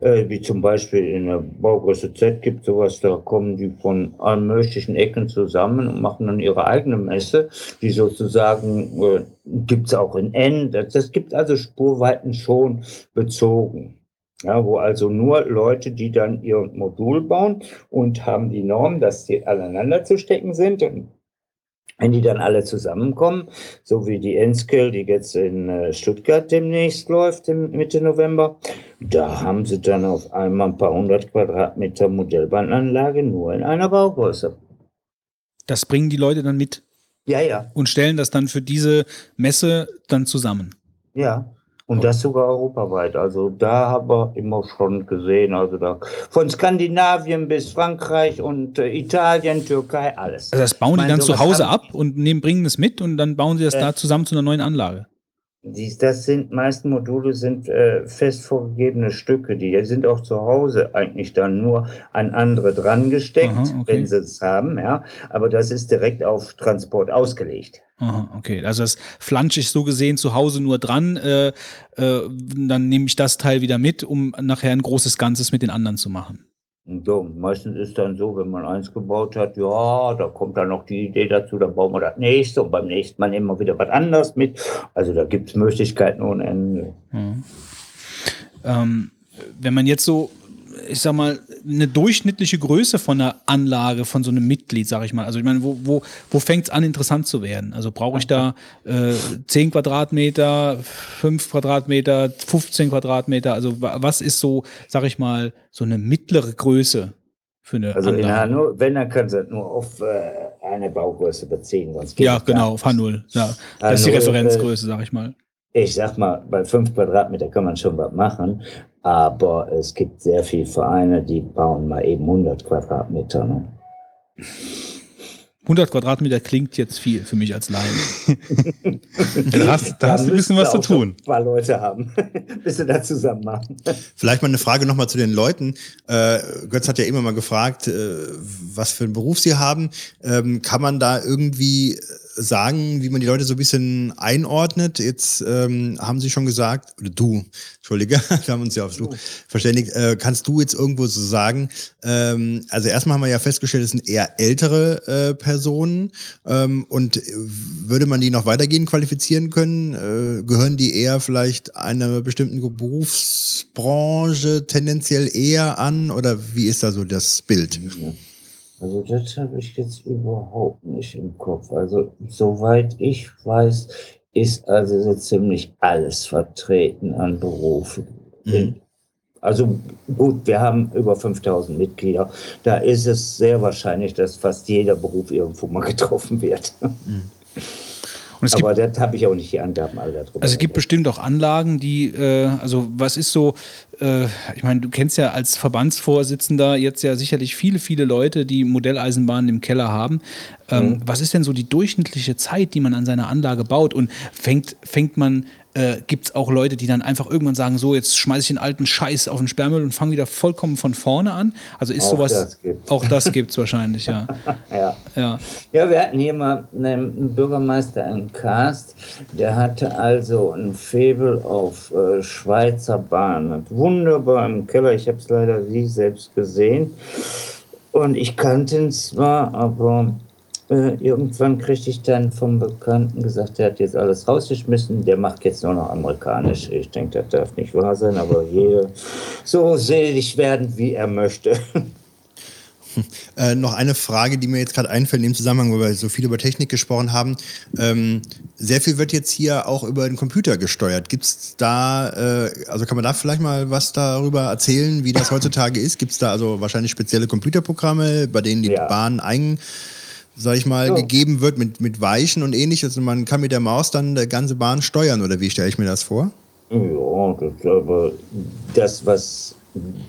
Äh, wie zum Beispiel in der Baugröße Z gibt sowas, da kommen die von allen möglichen Ecken zusammen und machen dann ihre eigene Messe, die sozusagen äh, gibt es auch in N. Das, das gibt also Spurweiten schon bezogen. Ja, wo also nur Leute, die dann ihr Modul bauen und haben die Norm, dass die aneinander zu stecken sind. Und wenn die dann alle zusammenkommen, so wie die Enskill, die jetzt in äh, Stuttgart demnächst läuft, Mitte November, da haben sie dann auf einmal ein paar hundert Quadratmeter Modellbahnanlage nur in einer Baugröße. Das bringen die Leute dann mit. Ja, ja. Und stellen das dann für diese Messe dann zusammen. Ja. Und das sogar europaweit. Also da haben wir immer schon gesehen, also da von Skandinavien bis Frankreich und äh, Italien, Türkei, alles. Also das bauen die dann zu Hause ab und nehmen, bringen es mit und dann bauen sie das äh, da zusammen zu einer neuen Anlage. Dies, das sind, meisten Module sind äh, fest vorgegebene Stücke, die sind auch zu Hause eigentlich dann nur an andere dran gesteckt, Aha, okay. wenn sie es haben, ja. Aber das ist direkt auf Transport ausgelegt. Aha, okay, also das flansche ich so gesehen zu Hause nur dran, äh, äh, dann nehme ich das Teil wieder mit, um nachher ein großes Ganzes mit den anderen zu machen. So, meistens ist dann so, wenn man eins gebaut hat, ja, da kommt dann noch die Idee dazu, dann bauen wir das nächste und beim nächsten Mal nehmen wir wieder was anderes mit. Also da gibt es Möglichkeiten ohne Ende. Mhm. Ähm, wenn man jetzt so, ich sag mal, eine durchschnittliche Größe von einer Anlage, von so einem Mitglied, sag ich mal? Also ich meine, wo, wo, wo fängt es an, interessant zu werden? Also brauche ich da äh, 10 Quadratmeter, 5 Quadratmeter, 15 Quadratmeter? Also wa- was ist so, sag ich mal, so eine mittlere Größe für eine Also in Anlage? Hannover, wenn, dann können Sie nur auf äh, eine Baugröße beziehen. Sonst geht Ja, genau, auf H0. Ja, das ist die Referenzgröße, sag ich mal. Ich sag mal, bei fünf Quadratmeter kann man schon was machen, aber es gibt sehr viele Vereine, die bauen mal eben 100 Quadratmeter. Ne? 100 Quadratmeter klingt jetzt viel für mich als Laien. Da hast, da hast du ein bisschen was zu tun. Ein paar Leute haben, bis sie das zusammen machen. Vielleicht mal eine Frage nochmal zu den Leuten. Äh, Götz hat ja immer mal gefragt, äh, was für einen Beruf sie haben. Ähm, kann man da irgendwie sagen, wie man die Leute so ein bisschen einordnet? Jetzt ähm, haben sie schon gesagt, oder du, Entschuldige, wir haben uns ja auf du verständigt. Äh, kannst du jetzt irgendwo so sagen, ähm, also erstmal haben wir ja festgestellt, es sind eher ältere äh, Personen ähm, und würde man die noch weitergehend qualifizieren können? Äh, gehören die eher vielleicht einer bestimmten Berufsbranche tendenziell eher an oder wie ist da so das Bild? Also das habe ich jetzt überhaupt nicht im Kopf. Also soweit ich weiß, ist also so ziemlich alles vertreten an Berufen. Mhm. Also gut, wir haben über 5000 Mitglieder. Da ist es sehr wahrscheinlich, dass fast jeder Beruf irgendwo mal getroffen wird. Und es gibt Aber das habe ich auch nicht die Angaben alle darüber. Also es gibt bestimmt auch Anlagen, die, äh, also was ist so, ich meine, du kennst ja als Verbandsvorsitzender jetzt ja sicherlich viele, viele Leute, die Modelleisenbahnen im Keller haben. Ähm, Was ist denn so die durchschnittliche Zeit, die man an seiner Anlage baut? Und fängt, fängt man, äh, gibt es auch Leute, die dann einfach irgendwann sagen, so, jetzt schmeiße ich den alten Scheiß auf den Sperrmüll und fange wieder vollkommen von vorne an? Also ist Auch sowas, das gibt's. auch das gibt es wahrscheinlich, ja. ja. ja. Ja, wir hatten hier mal einen Bürgermeister im Cast, der hatte also ein Faible auf äh, Schweizer Bahn. Wunderbar im Keller, ich habe es leider nie selbst gesehen. Und ich kannte ihn zwar, aber äh, irgendwann kriegte ich dann vom Bekannten gesagt, der hat jetzt alles rausgeschmissen, der macht jetzt nur noch amerikanisch. Ich denke, das darf nicht wahr sein, aber jeder so selig werden, wie er möchte. Äh, noch eine Frage, die mir jetzt gerade einfällt in dem Zusammenhang, wo wir so viel über Technik gesprochen haben. Ähm, sehr viel wird jetzt hier auch über den Computer gesteuert. Gibt es da, äh, also kann man da vielleicht mal was darüber erzählen, wie das heutzutage ist? Gibt es da also wahrscheinlich spezielle Computerprogramme, bei denen die Ja. Bahn eigen, sag ich mal, Ja. gegeben wird mit, mit Weichen und ähnliches und man kann mit der Maus dann die ganze Bahn steuern oder wie stelle ich mir das vor? Ja, das, aber das, was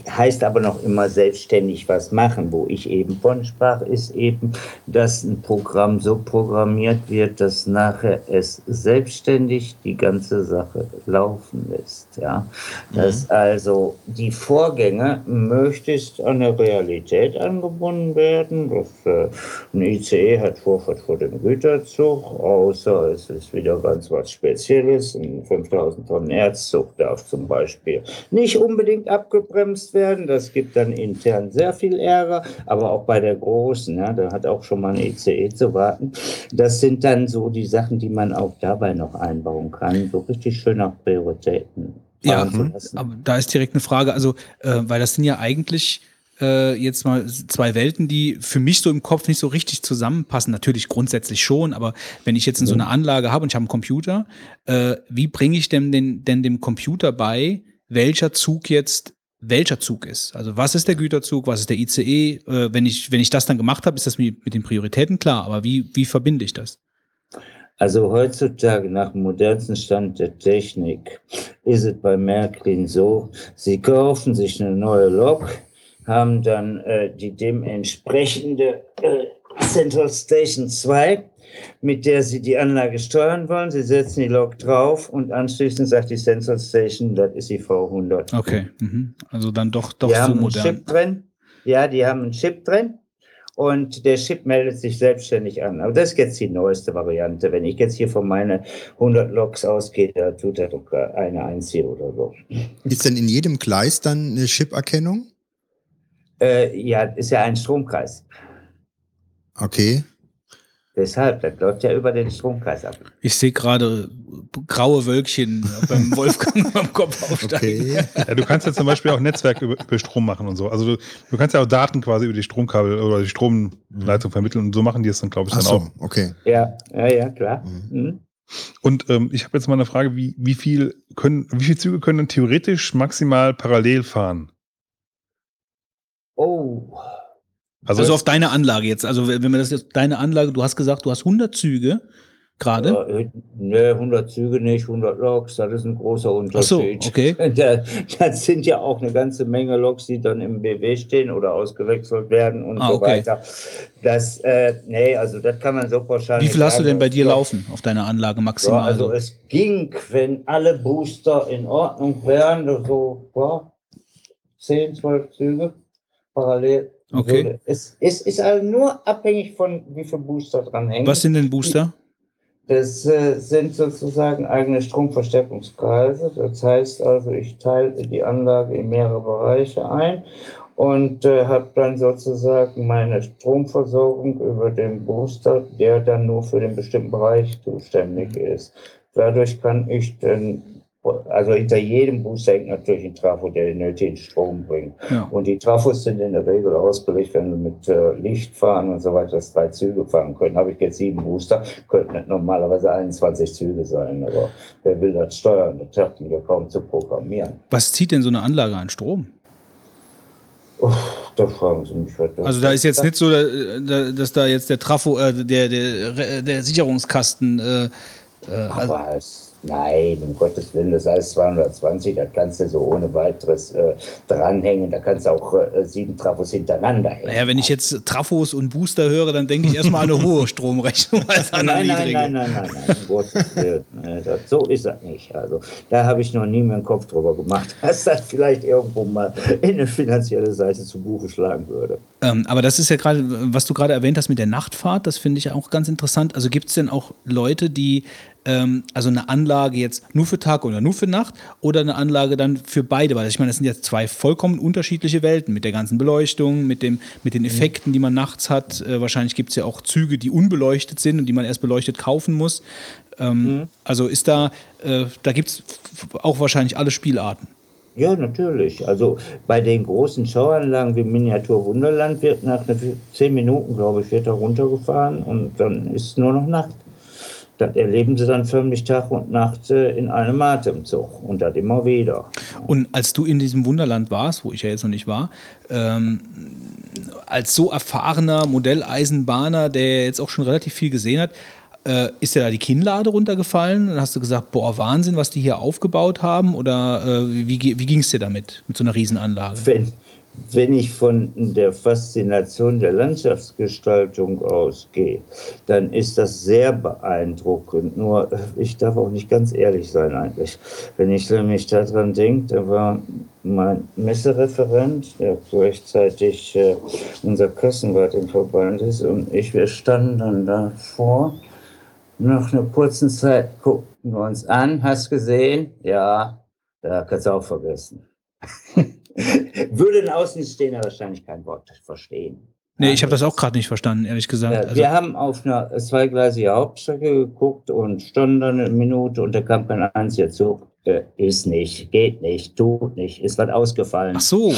heißt aber noch immer selbstständig was machen, wo ich eben von sprach, ist eben, dass ein Programm so programmiert wird, dass nachher es selbstständig die ganze Sache laufen lässt. Ja? Dass also die Vorgänge möglichst an der Realität angebunden werden. Das, äh, ein ICE hat Vorfahrt vor dem Güterzug, außer es ist wieder ganz was Spezielles. Ein 5000 Tonnen Erzzug darf zum Beispiel nicht unbedingt abgebremst werden. Das gibt dann intern sehr viel Ärger, aber auch bei der Großen, ja, da hat auch schon mal ein ICE zu warten. Das sind dann so die Sachen, die man auch dabei noch einbauen kann, so richtig schön nach Prioritäten. Ja, lassen. aber da ist direkt eine Frage, also, äh, weil das sind ja eigentlich äh, jetzt mal zwei Welten, die für mich so im Kopf nicht so richtig zusammenpassen. Natürlich grundsätzlich schon, aber wenn ich jetzt in so eine Anlage habe und ich habe einen Computer, äh, wie bringe ich denn, den, denn dem Computer bei, welcher Zug jetzt welcher Zug ist? Also was ist der Güterzug, was ist der ICE? Äh, wenn, ich, wenn ich das dann gemacht habe, ist das mit, mit den Prioritäten klar, aber wie, wie verbinde ich das? Also heutzutage nach dem modernsten Stand der Technik ist es bei Märklin so, sie kaufen sich eine neue Lok, haben dann äh, die dementsprechende äh, Central Station 2, mit der sie die Anlage steuern wollen. Sie setzen die Lok drauf und anschließend sagt die Central Station, das ist die V100. Okay, mhm. also dann doch, doch die so haben einen modern. Chip drin. Ja, die haben einen Chip drin. Und der Chip meldet sich selbstständig an. Aber das ist jetzt die neueste Variante. Wenn ich jetzt hier von meinen 100 Loks ausgehe, da tut er doch eine einzige oder so. Ist denn in jedem Gleis dann eine Chip-Erkennung? Äh, ja, ist ja ein Stromkreis. Okay. Deshalb, das läuft ja über den Stromkreis ab. Ich sehe gerade graue Wölkchen beim Wolfgang am Kopf aufsteigen. Okay. Ja, du kannst ja zum Beispiel auch Netzwerk über, über Strom machen und so. Also du, du kannst ja auch Daten quasi über die Stromkabel oder die Stromleitung vermitteln und so machen die es dann, glaube ich, Ach dann so, auch. okay. Ja, ja, ja, klar. Mhm. Und ähm, ich habe jetzt mal eine Frage, wie, wie viel können, wie viele Züge können theoretisch maximal parallel fahren? Oh, Also, Also auf deine Anlage jetzt. Also wenn wir das jetzt, deine Anlage, du hast gesagt, du hast 100 Züge gerade. äh, ne, 100 Züge nicht, 100 Loks, das ist ein großer Ach so, Unterschied. okay. Da, das sind ja auch eine ganze Menge Loks, die dann im BW stehen oder ausgewechselt werden und Ah, so okay. weiter. Das, äh, nee, also das kann man so pauschal Wie viel hast du sagen. denn bei dir Ja, laufen auf deiner Anlage Ja, maximal? also es ging, wenn alle Booster in Ordnung wären, so ja, 10, 12 Züge parallel. Okay. Würde- Es, es ist also nur abhängig von wie viel Booster dran hängen. Was sind denn Booster? Das äh, sind sozusagen eigene Stromverstärkungskreise. Das heißt also, ich teile die Anlage in mehrere Bereiche ein und äh, habe dann sozusagen meine Stromversorgung über den Booster, der dann nur für den bestimmten Bereich zuständig ist. Dadurch kann ich dann, also hinter jedem Booster hängt natürlich ein Trafo, der den nötigen Strom bringt. Ja. Und die Trafos sind in der Regel ausgelegt, wenn wir mit äh, Licht fahren und so weiter, dass drei Züge fahren können. Habe ich jetzt sieben Booster, könnten normalerweise 21 Züge sein. Aber wer will das steuern? Das klappt mir kaum zu programmieren. Was zieht denn so eine Anlage an Strom? Uff, da fragen Sie mich das- Also da ist jetzt nicht so, da- da- dass da jetzt der Trafo, äh, der, der, der Sicherungskasten, äh, äh, also, Aber es, nein, um Gottes Willen, das heißt 220, das kannst du so ohne weiteres äh, dranhängen. Da kannst du auch äh, sieben Trafos hintereinander hängen. naja, wenn ich jetzt Trafos und Booster höre, dann denke ich erstmal an eine hohe Stromrechnung als an eine Nein, nein, niedrige. nein, nein, nein, nein, um Gottes Willen. Das, so ist das nicht. Also, da habe ich noch nie mehr einen Kopf drüber gemacht, dass das vielleicht irgendwo mal in eine finanzielle Seite zu Buche schlagen würde. Ähm, aber das ist ja gerade, was du gerade erwähnt hast mit der Nachtfahrt, das finde ich auch ganz interessant. Also gibt es denn auch Leute, die ähm, also eine Anlage jetzt nur für Tag oder nur für Nacht oder eine Anlage dann für beide? Weil ich meine, das sind jetzt zwei vollkommen unterschiedliche Welten mit der ganzen Beleuchtung, mit, dem, mit den Effekten, die man nachts hat. Äh, wahrscheinlich gibt es ja auch Züge, die unbeleuchtet sind und die man erst beleuchtet kaufen muss. Ähm, Also ist da, äh, da gibt es auch wahrscheinlich alle Spielarten. Ja, natürlich. Also bei den großen Schauanlagen wie Miniatur Wunderland wird nach zehn Minuten, glaube ich, wird da runtergefahren und dann ist nur noch Nacht. Das erleben sie dann förmlich Tag und Nacht äh, in einem Atemzug und das immer wieder. Und als du in diesem Wunderland warst, wo ich ja jetzt noch nicht war, ähm, als so erfahrener Modelleisenbahner, der jetzt auch schon relativ viel gesehen hat, äh, ist dir da die Kinnlade runtergefallen? Dann hast du gesagt, boah, Wahnsinn, was die hier aufgebaut haben? Oder äh, wie, wie ging es dir damit, mit so einer Riesenanlage? Wenn, wenn ich von der Faszination der Landschaftsgestaltung ausgehe, dann ist das sehr beeindruckend. Nur, ich darf auch nicht ganz ehrlich sein eigentlich. Wenn ich nämlich daran denke, da war mein Messereferent, der gleichzeitig äh, unser Kassenwart im Verband ist, und ich, wir standen dann davor. Nach einer kurzen Zeit guckten wir uns an, hast gesehen? Ja, da kannst du auch vergessen. Würde ein Außenstehender wahrscheinlich kein Wort verstehen. Nee, ich habe das auch gerade nicht verstanden, ehrlich gesagt. Ja, Also, wir haben auf einer zweigleisigen Hauptstrecke geguckt und standen dann eine Minute und da kam kein einziger Zug. Äh, ist nicht, geht nicht, tut nicht, ist was ausgefallen. ach so.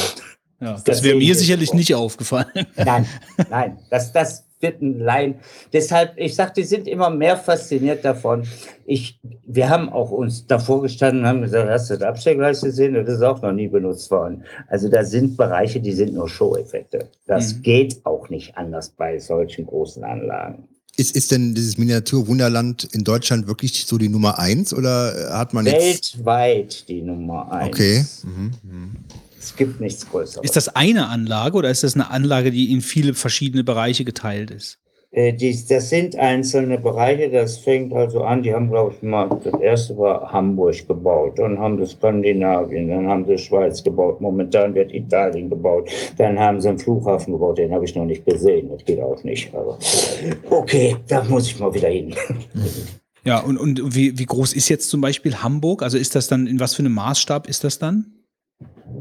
Ja, das Das wäre mir sicherlich vor. nicht aufgefallen. Nein, nein, das, das ein Laien. Deshalb, ich sag, die sind immer mehr fasziniert davon. Ich, wir haben auch uns davor gestanden und haben gesagt, hast du das Abstellgleis gesehen? Das ist auch noch nie benutzt worden. Also da sind Bereiche, die sind nur Show-Effekte. Das Mhm. geht auch nicht anders bei solchen großen Anlagen. Ist, ist denn dieses Miniatur-Wunderland in Deutschland wirklich so die Nummer eins oder hat man jetzt. Weltweit die Nummer eins. Okay. Mhm. mhm. Es gibt nichts Größeres. Ist das eine Anlage oder ist das eine Anlage, die in viele verschiedene Bereiche geteilt ist? Äh, die, das sind einzelne Bereiche, das fängt also an, die haben, glaube ich, mal, das erste war Hamburg gebaut, dann haben sie Skandinavien, dann haben sie Schweiz gebaut, momentan wird Italien gebaut, dann haben sie einen Flughafen gebaut, den habe ich noch nicht gesehen, das geht auch nicht, aber okay, da muss ich mal wieder hin. Ja, und, und wie, wie groß ist jetzt zum Beispiel Hamburg? Also ist das dann, in was für einem Maßstab ist das dann?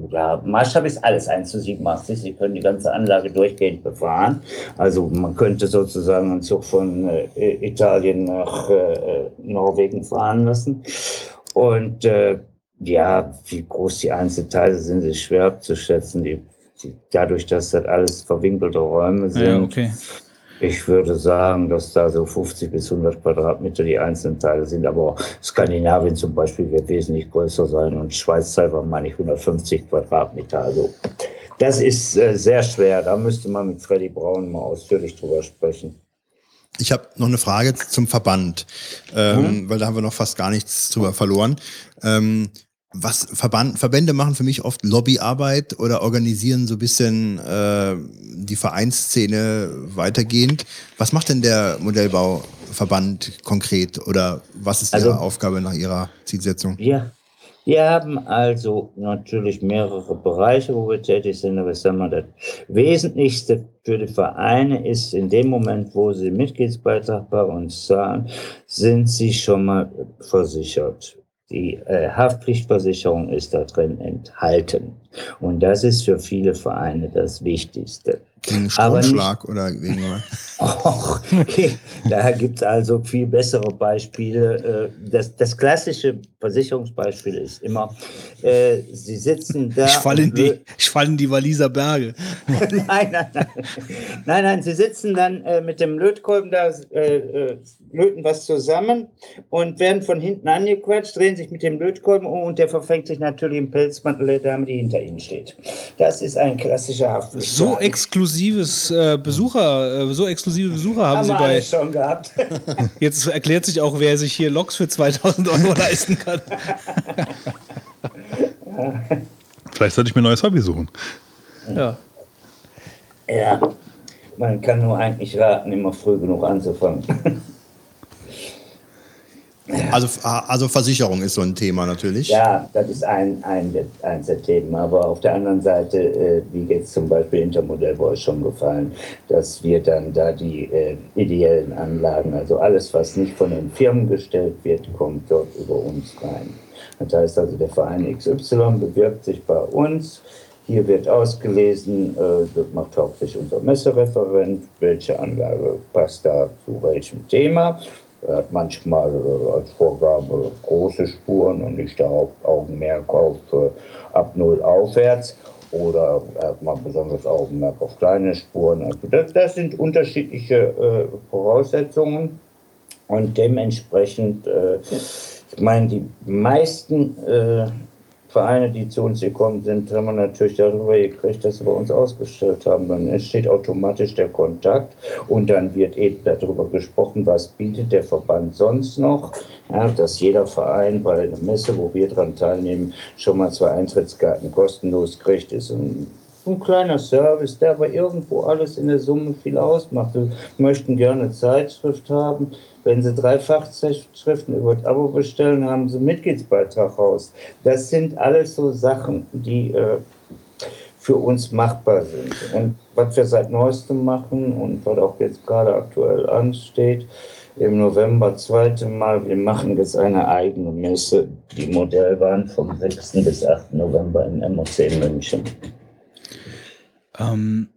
Der Maßstab ist alles 1 zu 87. Sie können die ganze Anlage durchgehend befahren. Also man könnte sozusagen einen Zug von äh, Italien nach äh, Norwegen fahren lassen. Und äh, ja, wie groß die Einzelteile sind, ist schwer abzuschätzen. Die, die, dadurch, dass das alles verwinkelte Räume sind, Ja, okay. Ich würde sagen, dass da so 50 bis 100 Quadratmeter die einzelnen Teile sind. Aber Skandinavien zum Beispiel wird wesentlich größer sein und Schweiz selber meine ich 150 Quadratmeter. Also das ist äh, sehr schwer. Da müsste man mit Freddy Braun mal ausführlich drüber sprechen. Ich habe noch eine Frage zum Verband, ähm, weil da haben wir noch fast gar nichts drüber verloren. Ähm, was Verband, Verbände machen für mich oft Lobbyarbeit oder organisieren so ein bisschen äh, die Vereinsszene weitergehend. Was macht denn der Modellbauverband konkret oder was ist Also- Ihre Aufgabe nach Ihrer Zielsetzung? Wir, wir haben also natürlich mehrere Bereiche, wo wir tätig sind, aber ich sag mal, das Wesentlichste für die Vereine ist, in dem Moment, wo sie Mitgliedsbeitrag bei uns zahlen, sind sie schon mal versichert. Die äh, Haftpflichtversicherung ist da drin enthalten. Und das ist für viele Vereine das Wichtigste. Gegen Aber nicht- Stromschlag oder wegen Och, okay. da gibt es also viel bessere Beispiele. Äh, Das, das klassische Versicherungsbeispiel ist immer, äh, Sie sitzen da. Ich falle in die, ich fall in die Walliser Berge. nein, nein, nein. Nein, nein, sie sitzen dann äh, mit dem Lötkolben da, äh, äh, löten was zusammen und werden von hinten angequatscht, drehen sich mit dem Lötkolben um und der verfängt sich natürlich im Pelzmantel der Dame, die hinter ihnen steht. Das ist ein klassischer Haftpflicht. So exklusives äh, Besucher, äh, so exklusive Besucher haben, haben sie bei. schon gehabt. Jetzt erklärt sich auch, wer sich hier Loks für 2000 Euro leisten kann. Vielleicht sollte ich mir ein neues Hobby suchen. Ja. Ja, man kann nur eigentlich raten, immer früh genug anzufangen. Also, also Versicherung ist so ein Thema natürlich. Ja, das ist ein, ein, eins der Themen. Aber auf der anderen Seite, äh, wie jetzt zum Beispiel Intermodell war es schon gefallen, dass wir dann da die äh, ideellen Anlagen, also alles, was nicht von den Firmen gestellt wird, kommt dort über uns rein. Das heißt also, der Verein XY bewirbt sich bei uns. Hier wird ausgelesen, äh, das macht hauptsächlich unser Messereferent, welche Anlage passt da zu welchem Thema. Er hat manchmal äh, als Vorgabe große Spuren und nicht der Hauptaugenmerk auf äh, ab Null aufwärts. Oder er hat mal besonders Augenmerk auf kleine Spuren. Also das, das sind unterschiedliche äh, Voraussetzungen. Und dementsprechend, ich meine, die meisten Vereine, die zu uns gekommen sind, haben wir natürlich darüber gekriegt, dass sie bei uns ausgestellt haben. Dann entsteht automatisch der Kontakt und dann wird eben darüber gesprochen, was bietet der Verband sonst noch. Ja, dass jeder Verein bei einer Messe, wo wir dran teilnehmen, schon mal zwei Eintrittskarten kostenlos kriegt, ist ein ein kleiner Service, der aber irgendwo alles in der Summe viel ausmacht. Wir möchten gerne Zeitschrift haben. Wenn Sie drei Fachzeitschriften über das Abo bestellen, haben Sie einen Mitgliedsbeitrag raus. Das sind alles so Sachen, die äh, für uns machbar sind. Und was wir seit neuestem machen und was auch jetzt gerade aktuell ansteht, im November zweite Mal, wir machen jetzt eine eigene Messe, die Modellbahn vom 6. bis 8. November in MOC in München. Ähm,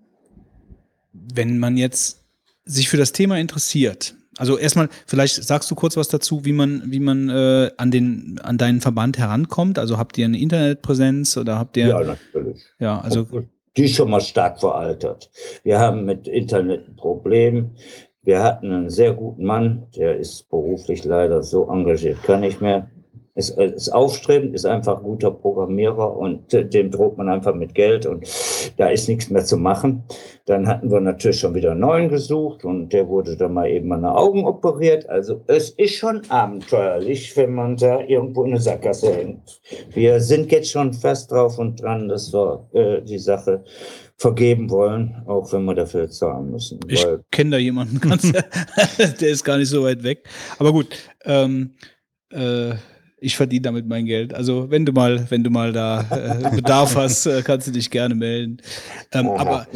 wenn man jetzt sich für das Thema interessiert, also erstmal, vielleicht sagst du kurz was dazu, wie man, wie man äh, an den, an deinen Verband herankommt. Also habt ihr eine Internetpräsenz oder habt ihr, Ja, ja, natürlich. also, Die ist schon mal stark veraltet. Wir haben mit Internet ein Problem. Wir hatten einen sehr guten Mann, der ist beruflich leider so engagiert, kann nicht mehr. Ist, ist aufstrebend, ist einfach ein guter Programmierer und äh, dem droht man einfach mit Geld und da ist nichts mehr zu machen. Dann hatten wir natürlich schon wieder einen neuen gesucht und der wurde dann mal eben an den Augen operiert. Also es ist schon abenteuerlich, wenn man da irgendwo in eine Sackgasse hängt. Wir sind jetzt schon fast drauf und dran, dass wir äh, die Sache vergeben wollen, auch wenn wir dafür zahlen müssen. ich kenne da jemanden, ganz, der ist gar nicht so weit weg. Aber gut, ähm, äh, Ich verdiene damit mein Geld. Also wenn du mal, wenn du mal da äh, Bedarf hast, äh, kannst du dich gerne melden. Ähm, Aha, aber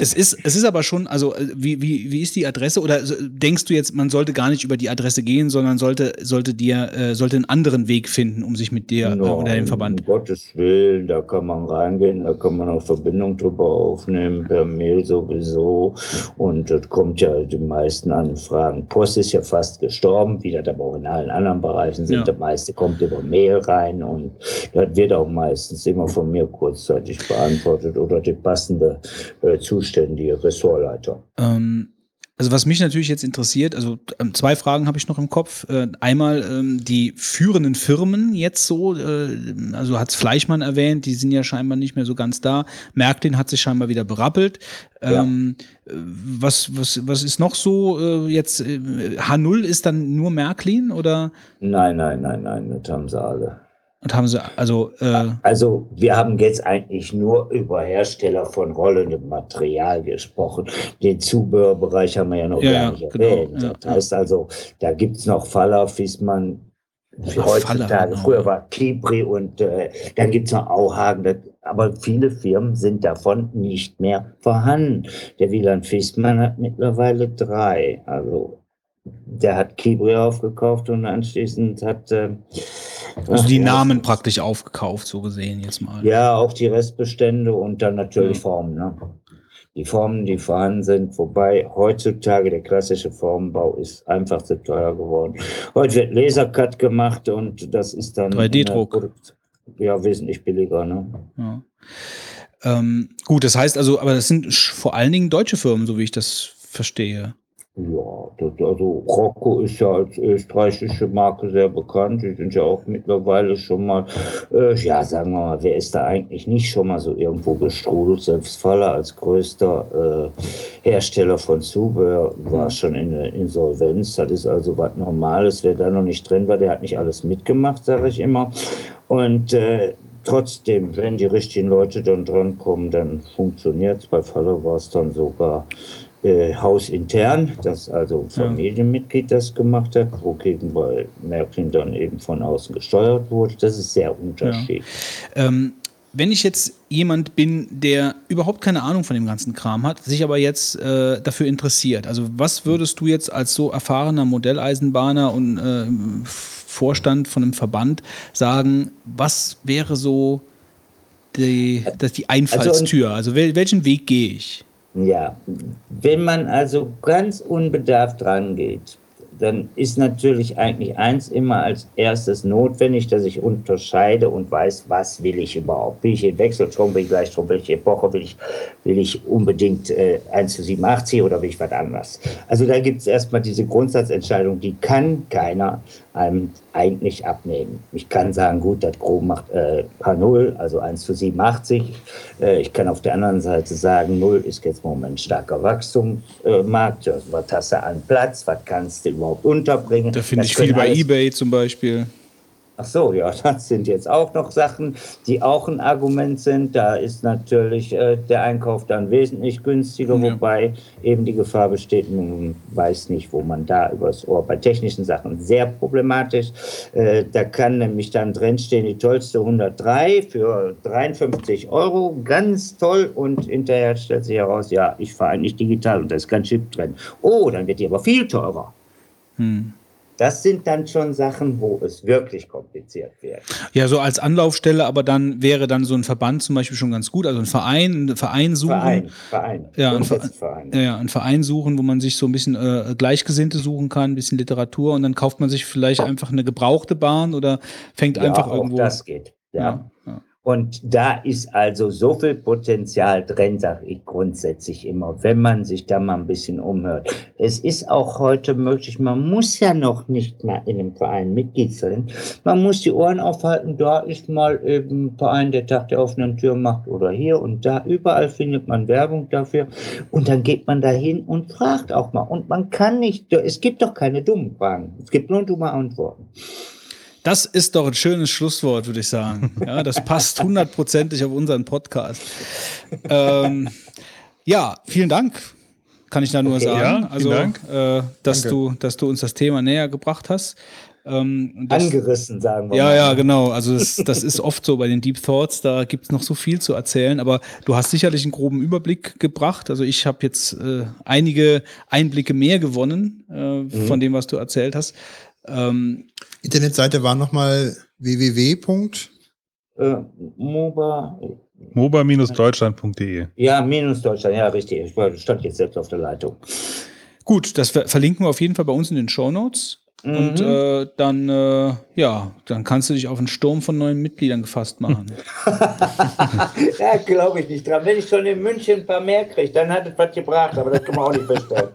es ist, es ist aber schon, also äh, wie, wie, wie ist die Adresse? Oder denkst du jetzt, man sollte gar nicht über die Adresse gehen, sondern sollte, sollte dir, äh, sollte einen anderen Weg finden, um sich mit dir äh, oder dem Verband. Um Gottes Willen, da kann man reingehen, da kann man auch Verbindung drüber aufnehmen, per Mail sowieso. Und das kommt ja die meisten Anfragen. Post ist ja fast gestorben, wie das aber auch in allen anderen Bereichen sind. Ja. Meiste kommt über Mail rein und das wird auch meistens immer von mir kurzzeitig beantwortet oder die passende äh, zuständige Ressortleiter. Ähm, also was mich natürlich jetzt interessiert, also ähm, zwei Fragen habe ich noch im Kopf. Äh, einmal ähm, die führenden Firmen jetzt so, äh, also hat's Fleischmann erwähnt, die sind ja scheinbar nicht mehr so ganz da. Märklin hat sich scheinbar wieder berappelt. Ja. Ähm, äh, was, was, was ist noch so äh, jetzt? Äh, H0 ist dann nur Märklin oder Nein, nein, nein, nein, das haben sie alle. Und haben sie also äh, Also wir haben jetzt eigentlich nur über Hersteller von rollendem Material gesprochen. Den Zubehörbereich haben wir ja noch Ja, gar ja, nicht genau, erwähnt. ja, das heißt also, da gibt's noch Faller, Fiesmann, heutzutage. Faller, genau. Früher war Kibri und äh, dann gibt's noch Auhagen. Das, aber viele Firmen sind davon nicht mehr vorhanden. Der Wieland Fiesmann hat mittlerweile drei. Also der hat Kibri aufgekauft und anschließend hat äh, also die ja, Namen praktisch aufgekauft, so gesehen jetzt mal. ja, auch die Restbestände und dann natürlich Ja. Formen. Ne? Die Formen, die vorhanden sind, wobei heutzutage der klassische Formenbau ist einfach zu teuer geworden. Heute wird Lasercut gemacht und das ist dann 3D-Druck. in der Produkt- Ja, wesentlich billiger. Ne? Ja. Ähm, gut, das heißt also, aber das sind vor allen Dingen deutsche Firmen, so wie ich das verstehe. Ja, das, also Rocco ist ja als österreichische Marke sehr bekannt. Die sind ja auch mittlerweile schon mal, äh, ja, sagen wir mal, wer ist da eigentlich nicht schon mal so irgendwo gestrudelt? Selbst Faller als größter äh, Hersteller von Zubehör war schon in der Insolvenz. Das ist also was Normales. Wer da noch nicht drin war, der hat nicht alles mitgemacht, sage ich immer. Und äh, trotzdem, wenn die richtigen Leute dann drankommen, dann funktioniert's. Bei Faller war es dann sogar äh, hausintern, dass also ein Ja. Familienmitglied das gemacht hat, wogegen bei Märklin dann eben von außen gesteuert wurde. Das ist sehr unterschiedlich. Ähm, wenn ich jetzt jemand bin, der überhaupt keine Ahnung von dem ganzen Kram hat, sich aber jetzt äh, dafür interessiert, also was würdest du jetzt als so erfahrener Modelleisenbahner und äh, Vorstand von einem Verband sagen, was wäre so die, das die Einfallstür? Also wel, welchen Weg gehe ich? Ja, wenn man also ganz unbedarft rangeht, dann ist natürlich eigentlich eins immer als erstes notwendig, dass ich unterscheide und weiß, was will ich überhaupt. Will ich in Wechselstrom, will ich Gleichstrom, will ich Epoche, will ich, will ich unbedingt äh, 1 zu 87 oder will ich was anderes. Also da gibt es erstmal diese Grundsatzentscheidung, die kann keiner einem eigentlich abnehmen. Ich kann sagen, gut, das Gros macht äh, H0, also 1 zu 87. Äh, ich kann auf der anderen Seite sagen, 0 ist jetzt im Moment starker Wachstumsmarkt. Äh, was hast du an Platz? Was kannst du überhaupt unterbringen? Da finde ich viel bei eBay zum Beispiel. Ach so, ja, das sind jetzt auch noch Sachen, die auch ein Argument sind. Da ist natürlich äh, der Einkauf dann wesentlich günstiger, Ja. wobei eben die Gefahr besteht, man weiß nicht, wo man da übers Ohr. Bei technischen Sachen sehr problematisch. Äh, da kann nämlich dann drin stehen, die tollste 103 für 53 Euro, ganz toll. Und hinterher stellt sich heraus, ja, ich fahre eigentlich digital und da ist kein Chip drin. Oh, dann wird die aber viel teurer. Hm. Das sind dann schon Sachen, wo es wirklich kompliziert wird. Ja, so als Anlaufstelle, aber dann wäre dann so ein Verband zum Beispiel schon ganz gut. Also ein Verein, einen Verein suchen. Verein, Verein. Ja, ein Grundsatzverein. Ja, einen Verein suchen, wo man sich so ein bisschen äh, Gleichgesinnte suchen kann, ein bisschen Literatur und dann kauft man sich vielleicht einfach eine gebrauchte Bahn oder fängt Ja, einfach auch irgendwo. das geht. Ja. ja, ja. Und da ist also so viel Potenzial drin, sage ich grundsätzlich immer, wenn man sich da mal ein bisschen umhört. Es ist auch heute möglich, man muss ja noch nicht mal in einem Verein Mitglied sein. Man muss die Ohren aufhalten, da ist mal eben ein Verein, der Tag der offenen Tür macht oder hier und da. Überall findet man Werbung dafür. Und dann geht man dahin und fragt auch mal. Und man kann nicht, es gibt doch keine dummen Fragen. Es gibt nur dumme Antworten. Das ist doch ein schönes Schlusswort, würde ich sagen. Ja, das passt hundertprozentig auf unseren Podcast. Ähm, ja, vielen Dank. Kann ich da nur Okay. sagen. Ja, also, Dank. Äh, dass Danke. du, dass du uns das Thema näher gebracht hast. Ähm, das, Angerissen, sagen wir ja, mal. ja, genau. Also das, das ist oft so bei den Deep Thoughts, da gibt es noch so viel zu erzählen, aber du hast sicherlich einen groben Überblick gebracht. Also ich habe jetzt äh, einige Einblicke mehr gewonnen äh, Mhm. von dem, was du erzählt hast. Ähm, Internetseite war nochmal www. Äh, MOBA, moba-deutschland.de. ja, minus Deutschland, ja, richtig. Ich stand jetzt selbst auf der Leitung. gut, das ver verlinken wir auf jeden Fall bei uns in den Show Notes. Und Mhm. äh, dann, äh, ja, dann kannst du dich auf einen Sturm von neuen Mitgliedern gefasst machen. ja, glaube ich nicht dran. Wenn ich schon in München ein paar mehr kriege, dann hat es was gebracht, aber das kann man auch nicht feststellen.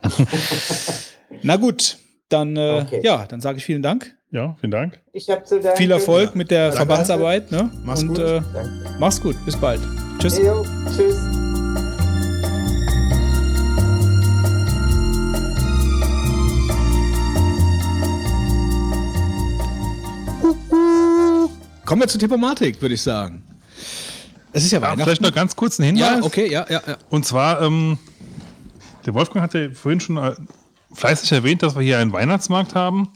Na gut, dann, äh, Okay. ja, dann sage ich vielen Dank. Ja, vielen Dank. Viel Erfolg mit der Danke. Verbandsarbeit. Ne? Mach's Und gut. Äh, mach's gut. Bis bald. Tschüss. Jo, tschüss. Kommen wir zur Tippomatik, würde ich sagen. Es ist ja Ja, Weihnachten. vielleicht noch ganz kurz einen Hinweis. ja, okay, ja, ja, ja. Und zwar, ähm, der Wolfgang hatte vorhin schon äh, fleißig erwähnt, dass wir hier einen Weihnachtsmarkt haben.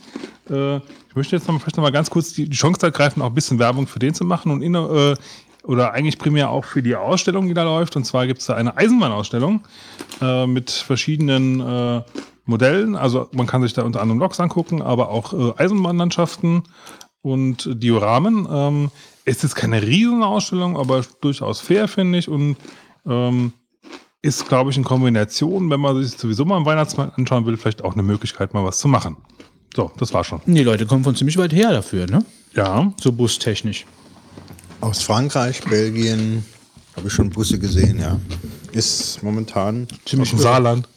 Äh, ich möchte jetzt noch, vielleicht noch mal ganz kurz die, die Chance ergreifen, auch ein bisschen Werbung für den zu machen und in, äh, oder eigentlich primär auch für die Ausstellung, die da läuft. Und zwar gibt es da eine Eisenbahnausstellung äh, mit verschiedenen äh, Modellen. Also man kann sich da unter anderem Loks angucken, aber auch äh, Eisenbahnlandschaften und Dioramen. Ähm, es ist keine riesen Ausstellung, aber durchaus fair, finde ich. Und ähm, ist, glaube ich, in Kombination, wenn man sich sowieso mal am Weihnachtsmarkt anschauen will, vielleicht auch eine Möglichkeit, mal was zu machen. So, das war schon. Die Leute kommen von ziemlich weit her dafür, ne? Ja, So bustechnisch. Aus Frankreich, Belgien, habe ich schon Busse gesehen, ja. Ist momentan Ziemlich aus dem irre. Saarland.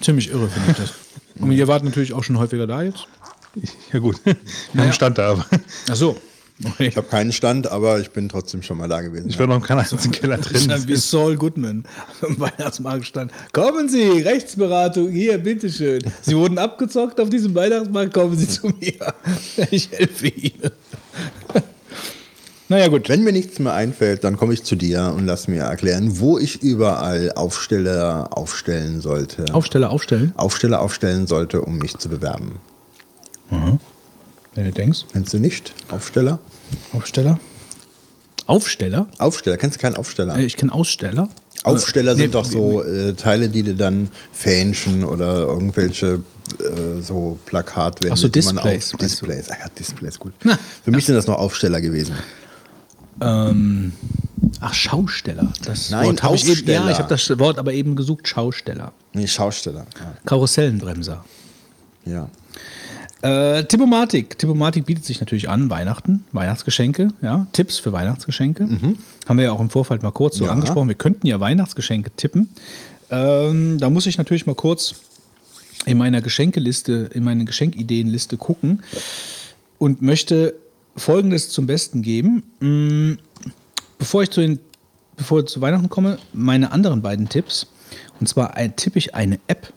Ziemlich irre, finde ich das. Und ihr wart natürlich auch schon häufiger da jetzt. Ja, gut. Wir haben Stand da, aber Ach so. Ich habe keinen Stand, aber ich bin trotzdem schon mal da gewesen. ich war noch im keinen einzigen Keller drin. wie Saul Goodman am Weihnachtsmarkt stand. Kommen Sie, Rechtsberatung, hier, bitteschön. Sie wurden abgezockt auf diesem Weihnachtsmarkt, kommen Sie zu mir. Ich helfe Ihnen. Naja, gut. Wenn mir nichts mehr einfällt, dann komme ich zu dir und lass mir erklären, wo ich überall Aufsteller aufstellen sollte. Aufsteller aufstellen, Aufsteller aufstellen sollte, um mich zu bewerben. Wenn du denkst. Kennst du nicht? Aufsteller? Aufsteller? Aufsteller? Aufsteller, kennst du keinen Aufsteller? Äh, Ich kenne Aussteller. Aufsteller Nee, sind doch so äh, Teile, die du dann Fähnchen oder irgendwelche äh, so Plakatwände, Ach so, die man Displays, auf? Displays. Ah ja, Displays, gut. Für mich sind das noch Aufsteller gewesen. Ähm, ach, Schausteller. Das Nein, Wort habe ich eben, ja, ich habe das Wort aber eben gesucht, Schausteller. Nee, Schausteller. Ja. ja. Äh, Tippomatik. Tippomatik bietet sich natürlich an, Weihnachten, Weihnachtsgeschenke, ja, Tipps für Weihnachtsgeschenke. Haben wir ja auch im Vorfeld mal kurz so Ja. angesprochen. Wir könnten ja Weihnachtsgeschenke tippen. Ähm, da muss ich natürlich mal kurz in meiner Geschenkeliste, in meine Geschenkideenliste gucken und möchte Folgendes zum Besten geben. Mm, Bevor ich zu den, bevor ich zu Weihnachten komme, meine anderen beiden Tipps. Und zwar tippe ich eine App.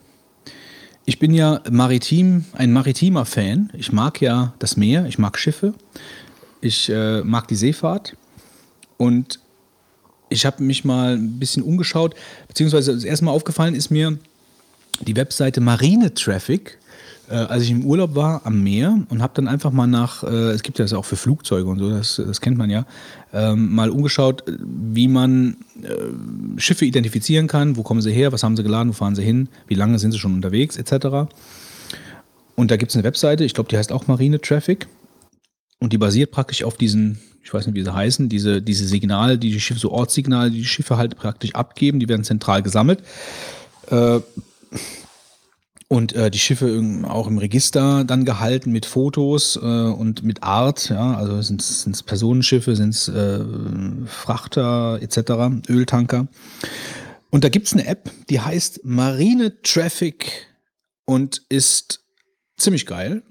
Ich bin ja maritim, ein maritimer Fan. Ich mag ja das Meer, ich mag Schiffe, ich äh, mag die Seefahrt. Und ich habe mich mal ein bisschen umgeschaut, beziehungsweise das erste Mal aufgefallen ist mir die Webseite Marine Traffic, äh, als ich im Urlaub war am Meer und habe dann einfach mal nach, äh, es gibt ja das auch für Flugzeuge und so, das, das kennt man ja, ähm, mal umgeschaut, wie man äh, Schiffe identifizieren kann, wo kommen sie her, was haben sie geladen, wo fahren sie hin, wie lange sind sie schon unterwegs, etc. Und da gibt es eine Webseite, ich glaube, die heißt auch Marine Traffic. Und die basiert praktisch auf diesen, ich weiß nicht, wie sie heißen, diese, diese Signale, die die Schiffe, so Ortssignale, die die Schiffe halt praktisch abgeben, die werden zentral gesammelt. Äh, und äh, die Schiffe auch im Register dann gehalten mit Fotos äh, und mit Art, ja, also sind es Personenschiffe, sind es äh, Frachter etc., Öltanker. Und da gibt es eine App, die heißt Marine Traffic und ist ziemlich geil,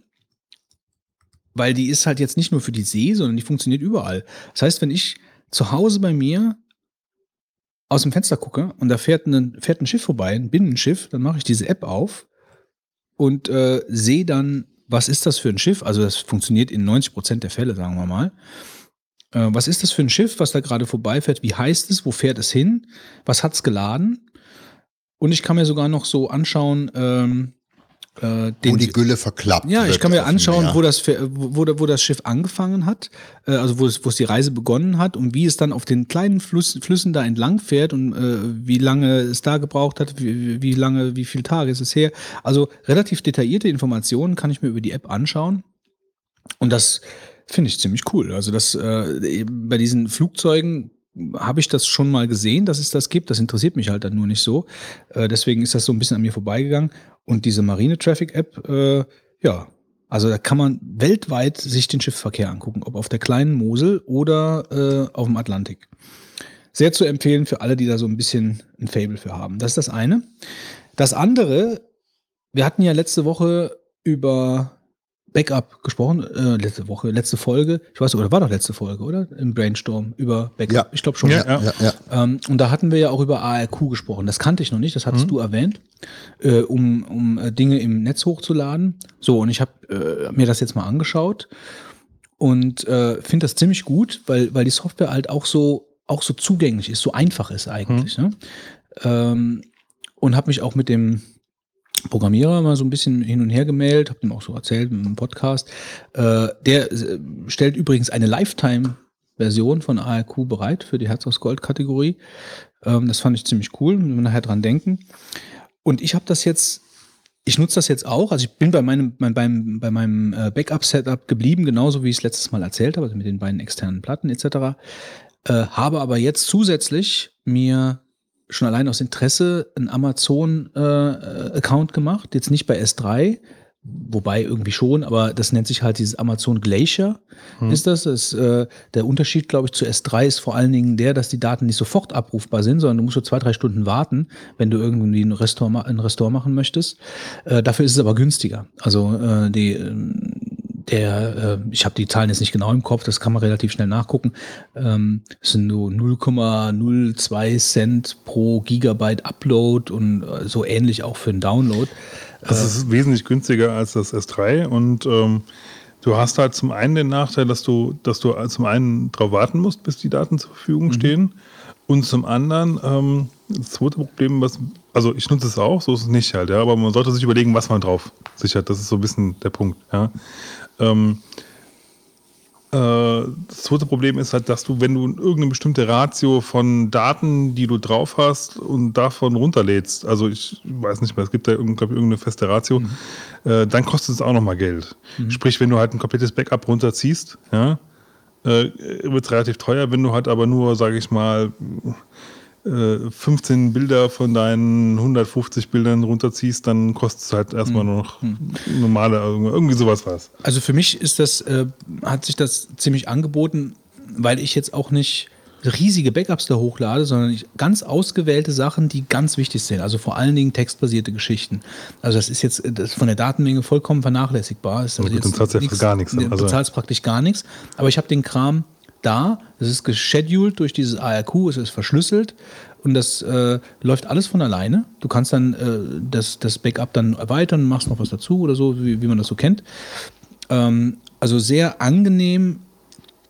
weil die ist halt jetzt nicht nur für die See, sondern die funktioniert überall. Das heißt, wenn ich zu Hause bei mir aus dem Fenster gucke und da fährt ein, fährt ein Schiff vorbei, ein Binnenschiff, dann mache ich diese App auf und äh, sehe dann, was ist das für ein Schiff? Also das funktioniert in 90 Prozent der Fälle, sagen wir mal. Äh, was ist das für ein Schiff, was da gerade vorbeifährt? Wie heißt es? Wo fährt es hin? Was hat es geladen? Und ich kann mir sogar noch so anschauen, ähm, äh, Wo den die Gülle verklappt. ja, ich kann mir anschauen, wo das, wo, wo das Schiff angefangen hat, äh, also wo es, wo es die Reise begonnen hat und wie es dann auf den kleinen Fluss, Flüssen da entlang fährt und äh, wie lange es da gebraucht hat, wie, wie lange, wie viele Tage ist es her. Also relativ detaillierte Informationen kann ich mir über die App anschauen. Und das finde ich ziemlich cool. Also das äh, bei diesen Flugzeugen habe ich das schon mal gesehen, dass es das gibt. Das interessiert mich halt dann nur nicht so. Äh, deswegen ist das so ein bisschen an mir vorbeigegangen. Und diese Marine Traffic App, äh, ja, also da kann man weltweit sich den Schiffsverkehr angucken, ob auf der kleinen Mosel oder äh, auf dem Atlantik. Sehr zu empfehlen für alle, die da so ein bisschen ein Fable für haben. Das ist das eine. Das andere, wir hatten ja letzte Woche über Backup gesprochen, äh, letzte Woche, letzte Folge, ich weiß, oder war doch letzte Folge, oder? Im Brainstorm über Backup. Ja. Ich glaube schon. Ja, Ja, ja. Ähm, und da hatten wir ja auch über ARQ gesprochen. Das kannte ich noch nicht, das hattest du erwähnt, äh, um, um äh, Dinge im Netz hochzuladen. So, und ich habe äh, mir das jetzt mal angeschaut und äh, finde das ziemlich gut, weil, weil die Software halt auch so, auch so zugänglich ist, so einfach ist eigentlich. Ne? Ähm, und habe mich auch mit dem Programmierer mal so ein bisschen hin und her gemeldet, habe dem auch so erzählt im Podcast. Äh, der äh, stellt übrigens eine Lifetime-Version von ARQ bereit für die Herz aus Gold-Kategorie. Ähm, das fand ich ziemlich cool, wenn wir nachher dran denken. Und ich habe das jetzt, ich nutze das jetzt auch. Also ich bin bei meinem, mein, beim, bei meinem äh, Backup-Setup geblieben, genauso wie ich es letztes Mal erzählt habe, also mit den beiden externen Platten etc. Äh, habe aber jetzt zusätzlich mir schon allein aus Interesse einen Amazon-Account gemacht. Jetzt nicht bei S3, wobei irgendwie schon, aber das nennt sich halt dieses Amazon Glacier. Ist das? das äh, der Unterschied, glaube ich, zu S3 ist vor allen Dingen der, dass die Daten nicht sofort abrufbar sind, sondern du musst so zwei, drei Stunden warten, wenn du irgendwie ein Restaurant, ma- ein Restaurant machen möchtest. Äh, dafür ist es aber günstiger. Also äh, die ähm, der, äh, ich habe die Zahlen jetzt nicht genau im Kopf, das kann man relativ schnell nachgucken. Ähm, es sind nur 0,02 Cent pro Gigabyte Upload und äh, so ähnlich auch für einen Download. Das ist wesentlich günstiger als das S3 und ähm, du hast halt zum einen den Nachteil, dass du, dass du zum einen darauf warten musst, bis die Daten zur Verfügung stehen und zum anderen ähm, das zweite Problem, was, also ich nutze es auch, so ist es nicht halt, ja, aber man sollte sich überlegen, was man drauf sichert. Das ist so ein bisschen der Punkt, ja. Ähm, äh, das zweite Problem ist halt, dass du, wenn du irgendeine bestimmte Ratio von Daten, die du drauf hast und davon runterlädst, also ich weiß nicht mehr, es gibt da ich, irgendeine feste Ratio, äh, dann kostet es auch nochmal Geld. Sprich, wenn du halt ein komplettes Backup runterziehst, ja, äh, wird es relativ teuer, wenn du halt aber nur, sage ich mal, äh, 15 Bilder von deinen 150 Bildern runterziehst, dann kostet es halt erstmal nur noch normale, irgendwie sowas was. Also für mich ist das, äh, hat sich das ziemlich angeboten, weil ich jetzt auch nicht riesige Backups da hochlade, sondern ich, ganz ausgewählte Sachen, die ganz wichtig sind. Also vor allen Dingen textbasierte Geschichten. Also das ist jetzt äh, das ist von der Datenmenge vollkommen vernachlässigbar. Ist Aber gut, jetzt dann zahlst du ja gar nichts, nee, also- Du zahlst praktisch gar nichts. Aber ich habe den Kram da. Es ist gescheduled durch dieses ARQ, es ist verschlüsselt und das äh, läuft alles von alleine. Du kannst dann äh, das, das Backup dann erweitern, machst noch was dazu oder so, wie, wie man das so kennt. Ähm, also sehr angenehm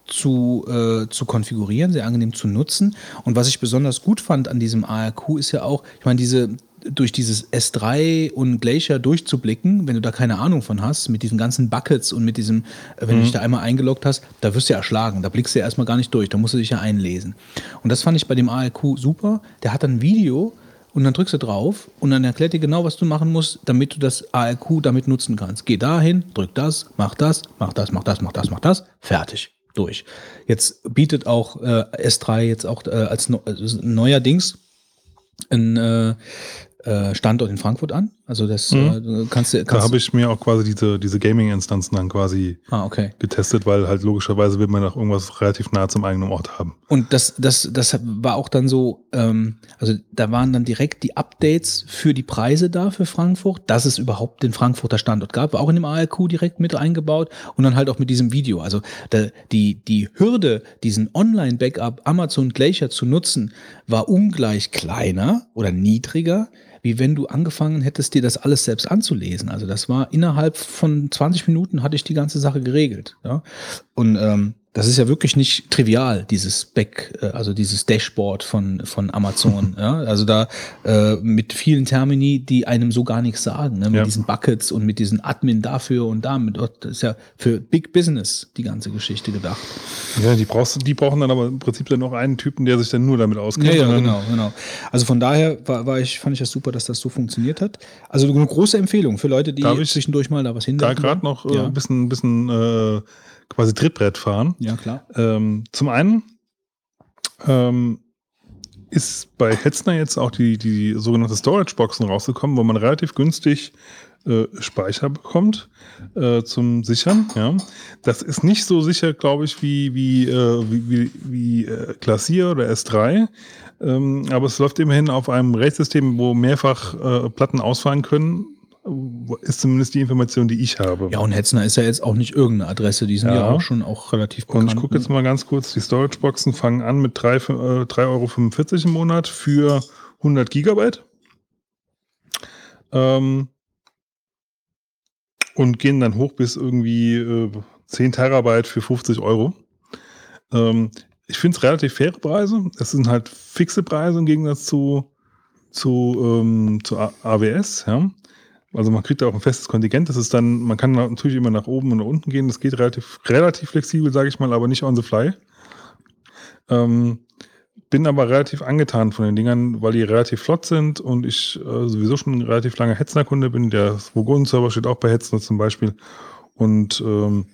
zu, äh, zu konfigurieren, sehr angenehm zu nutzen. Und was ich besonders gut fand an diesem ARQ ist ja auch, ich meine, diese durch dieses S3 und Glacier durchzublicken, wenn du da keine Ahnung von hast, mit diesen ganzen Buckets und mit diesem, äh, wenn du dich da einmal eingeloggt hast, da wirst du ja erschlagen, da blickst du ja erstmal gar nicht durch, da musst du dich ja einlesen. Und das fand ich bei dem ARQ super. Der hat dann ein Video und dann drückst du drauf und dann erklärt dir genau, was du machen musst, damit du das ARQ damit nutzen kannst. Geh dahin, drück das, mach das, mach das, mach das, mach das, mach das, fertig. Durch. Jetzt bietet auch äh, S3 jetzt auch äh, als no, also neuerdings ein äh, Standort in Frankfurt an. Also das äh, kannst du. Da Kannst, habe ich mir auch quasi diese, diese Gaming-Instanzen dann quasi ah, okay. getestet, weil halt logischerweise will man auch irgendwas relativ nah zum eigenen Ort haben. Und das, das, das war auch dann so, ähm, also da waren dann direkt die Updates für die Preise da für Frankfurt, dass es überhaupt den Frankfurter Standort gab, war auch in dem ARQ direkt mit eingebaut und dann halt auch mit diesem Video. Also da, die, die Hürde, diesen Online-Backup Amazon Glacier zu nutzen, war ungleich kleiner oder niedriger, wie wenn du angefangen hättest, dir das alles selbst anzulesen. Also das war innerhalb von 20 Minuten hatte ich die ganze Sache geregelt. Ja? Und ähm, das ist ja wirklich nicht trivial, dieses Back, äh, also dieses Dashboard von, von Amazon. ja? Also da äh, mit vielen Termini, die einem so gar nichts sagen, ne? mit Ja. diesen Buckets und mit diesen Admin dafür und damit. Das ist ja für Big Business die ganze Geschichte gedacht. Ja, die, brauchst, die brauchen dann aber im Prinzip dann noch einen Typen, der sich dann nur damit auskennt. Ja, ja, genau, genau. Also von daher war, war ich, fand ich das super, dass das so funktioniert hat. Also eine große Empfehlung für Leute, die Darf ich zwischendurch mal da was Da hinlegen gerade noch äh, ja. ein bisschen, bisschen äh, quasi Trittbrett fahren. ja, klar. Ähm, zum einen ähm, ist bei Hetzner jetzt auch die, die sogenannte Storage-Boxen rausgekommen, wo man relativ günstig äh, Speicher bekommt äh, zum Sichern. Ja. Das ist nicht so sicher, glaube ich, wie, wie, äh, wie, wie, wie äh, Classier oder S3. Ähm, aber es läuft immerhin auf einem Rechtssystem, wo mehrfach äh, Platten ausfallen können. Ist zumindest die Information, die ich habe. Ja, und Hetzner ist ja jetzt auch nicht irgendeine Adresse, die sind ja, Ja. auch schon auch relativ Und ich bekannt, gucke jetzt ne? mal ganz kurz, die Storage-Boxen fangen an mit 3 äh, 3,45 Euro im Monat für 100 Gigabyte. Ähm, und gehen dann hoch bis irgendwie äh, 10 Terabyte für 50 Euro. Ähm, ich finde es relativ faire Preise. Es sind halt fixe Preise im Gegensatz zu, zu, ähm, zu AWS. Ja. Also man kriegt da auch ein festes Kontingent. Das ist dann, man kann natürlich immer nach oben und nach unten gehen. Das geht relativ, relativ flexibel, sage ich mal, aber nicht on the fly. Ähm, bin aber relativ angetan von den Dingern, weil die relativ flott sind und ich äh, sowieso schon ein relativ langer Hetzner-Kunde bin. Der Vogonen-Server steht auch bei Hetzner zum Beispiel und ähm,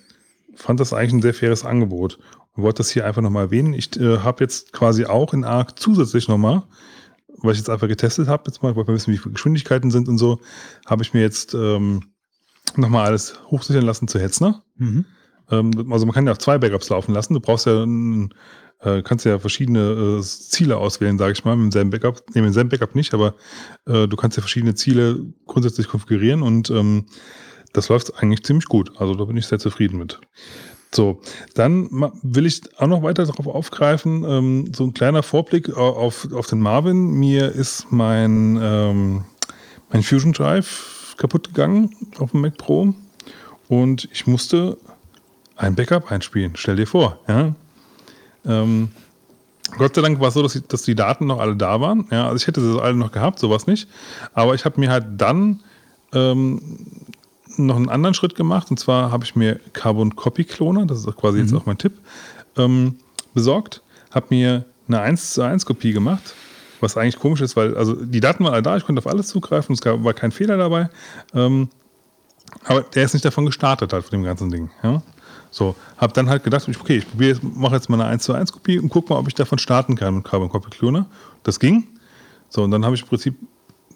fand das eigentlich ein sehr faires Angebot und wollte das hier einfach nochmal erwähnen. Ich äh, habe jetzt quasi auch in ARC zusätzlich nochmal, weil ich jetzt einfach getestet habe, jetzt mal, weil wir wissen, wie viele Geschwindigkeiten sind und so, habe ich mir jetzt ähm, nochmal alles hochsichern lassen zu Hetzner. Mhm. Ähm, also man kann ja auch zwei Backups laufen lassen. Du brauchst ja ein, äh, kannst ja verschiedene äh, Ziele auswählen, sage ich mal, mit demselben Backup. Nee, mit demselben Backup nicht, aber äh, du kannst ja verschiedene Ziele grundsätzlich konfigurieren und ähm, das läuft eigentlich ziemlich gut. Also da bin ich sehr zufrieden mit. So, dann will ich auch noch weiter darauf aufgreifen, ähm, so ein kleiner Vorblick au- auf, auf den Marvin. Mir ist mein, ähm, mein Fusion Drive kaputt gegangen auf dem Mac Pro und ich musste ein Backup einspielen. Stell dir vor, ja. Ähm, Gott sei Dank war es so, dass die, dass die Daten noch alle da waren. Ja, also ich hätte sie alle noch gehabt, sowas nicht. Aber ich habe mir halt dann ähm, noch einen anderen Schritt gemacht. Und zwar habe ich mir Carbon Copy Cloner, das ist auch quasi jetzt auch mein Tipp, ähm, besorgt. Habe mir eine 1 zu 1 Kopie gemacht. Was eigentlich komisch ist, weil also die Daten waren alle da, ich konnte auf alles zugreifen, es gab, war kein Fehler dabei. Ähm, aber der ist nicht davon gestartet halt von dem ganzen Ding. Ja? So, habe dann halt gedacht, okay, ich probiere jetzt, mache jetzt mal eine 1 zu 1 Kopie und guck mal, ob ich davon starten kann mit Carbon Copy Cloner. Das ging. So, und dann habe ich im Prinzip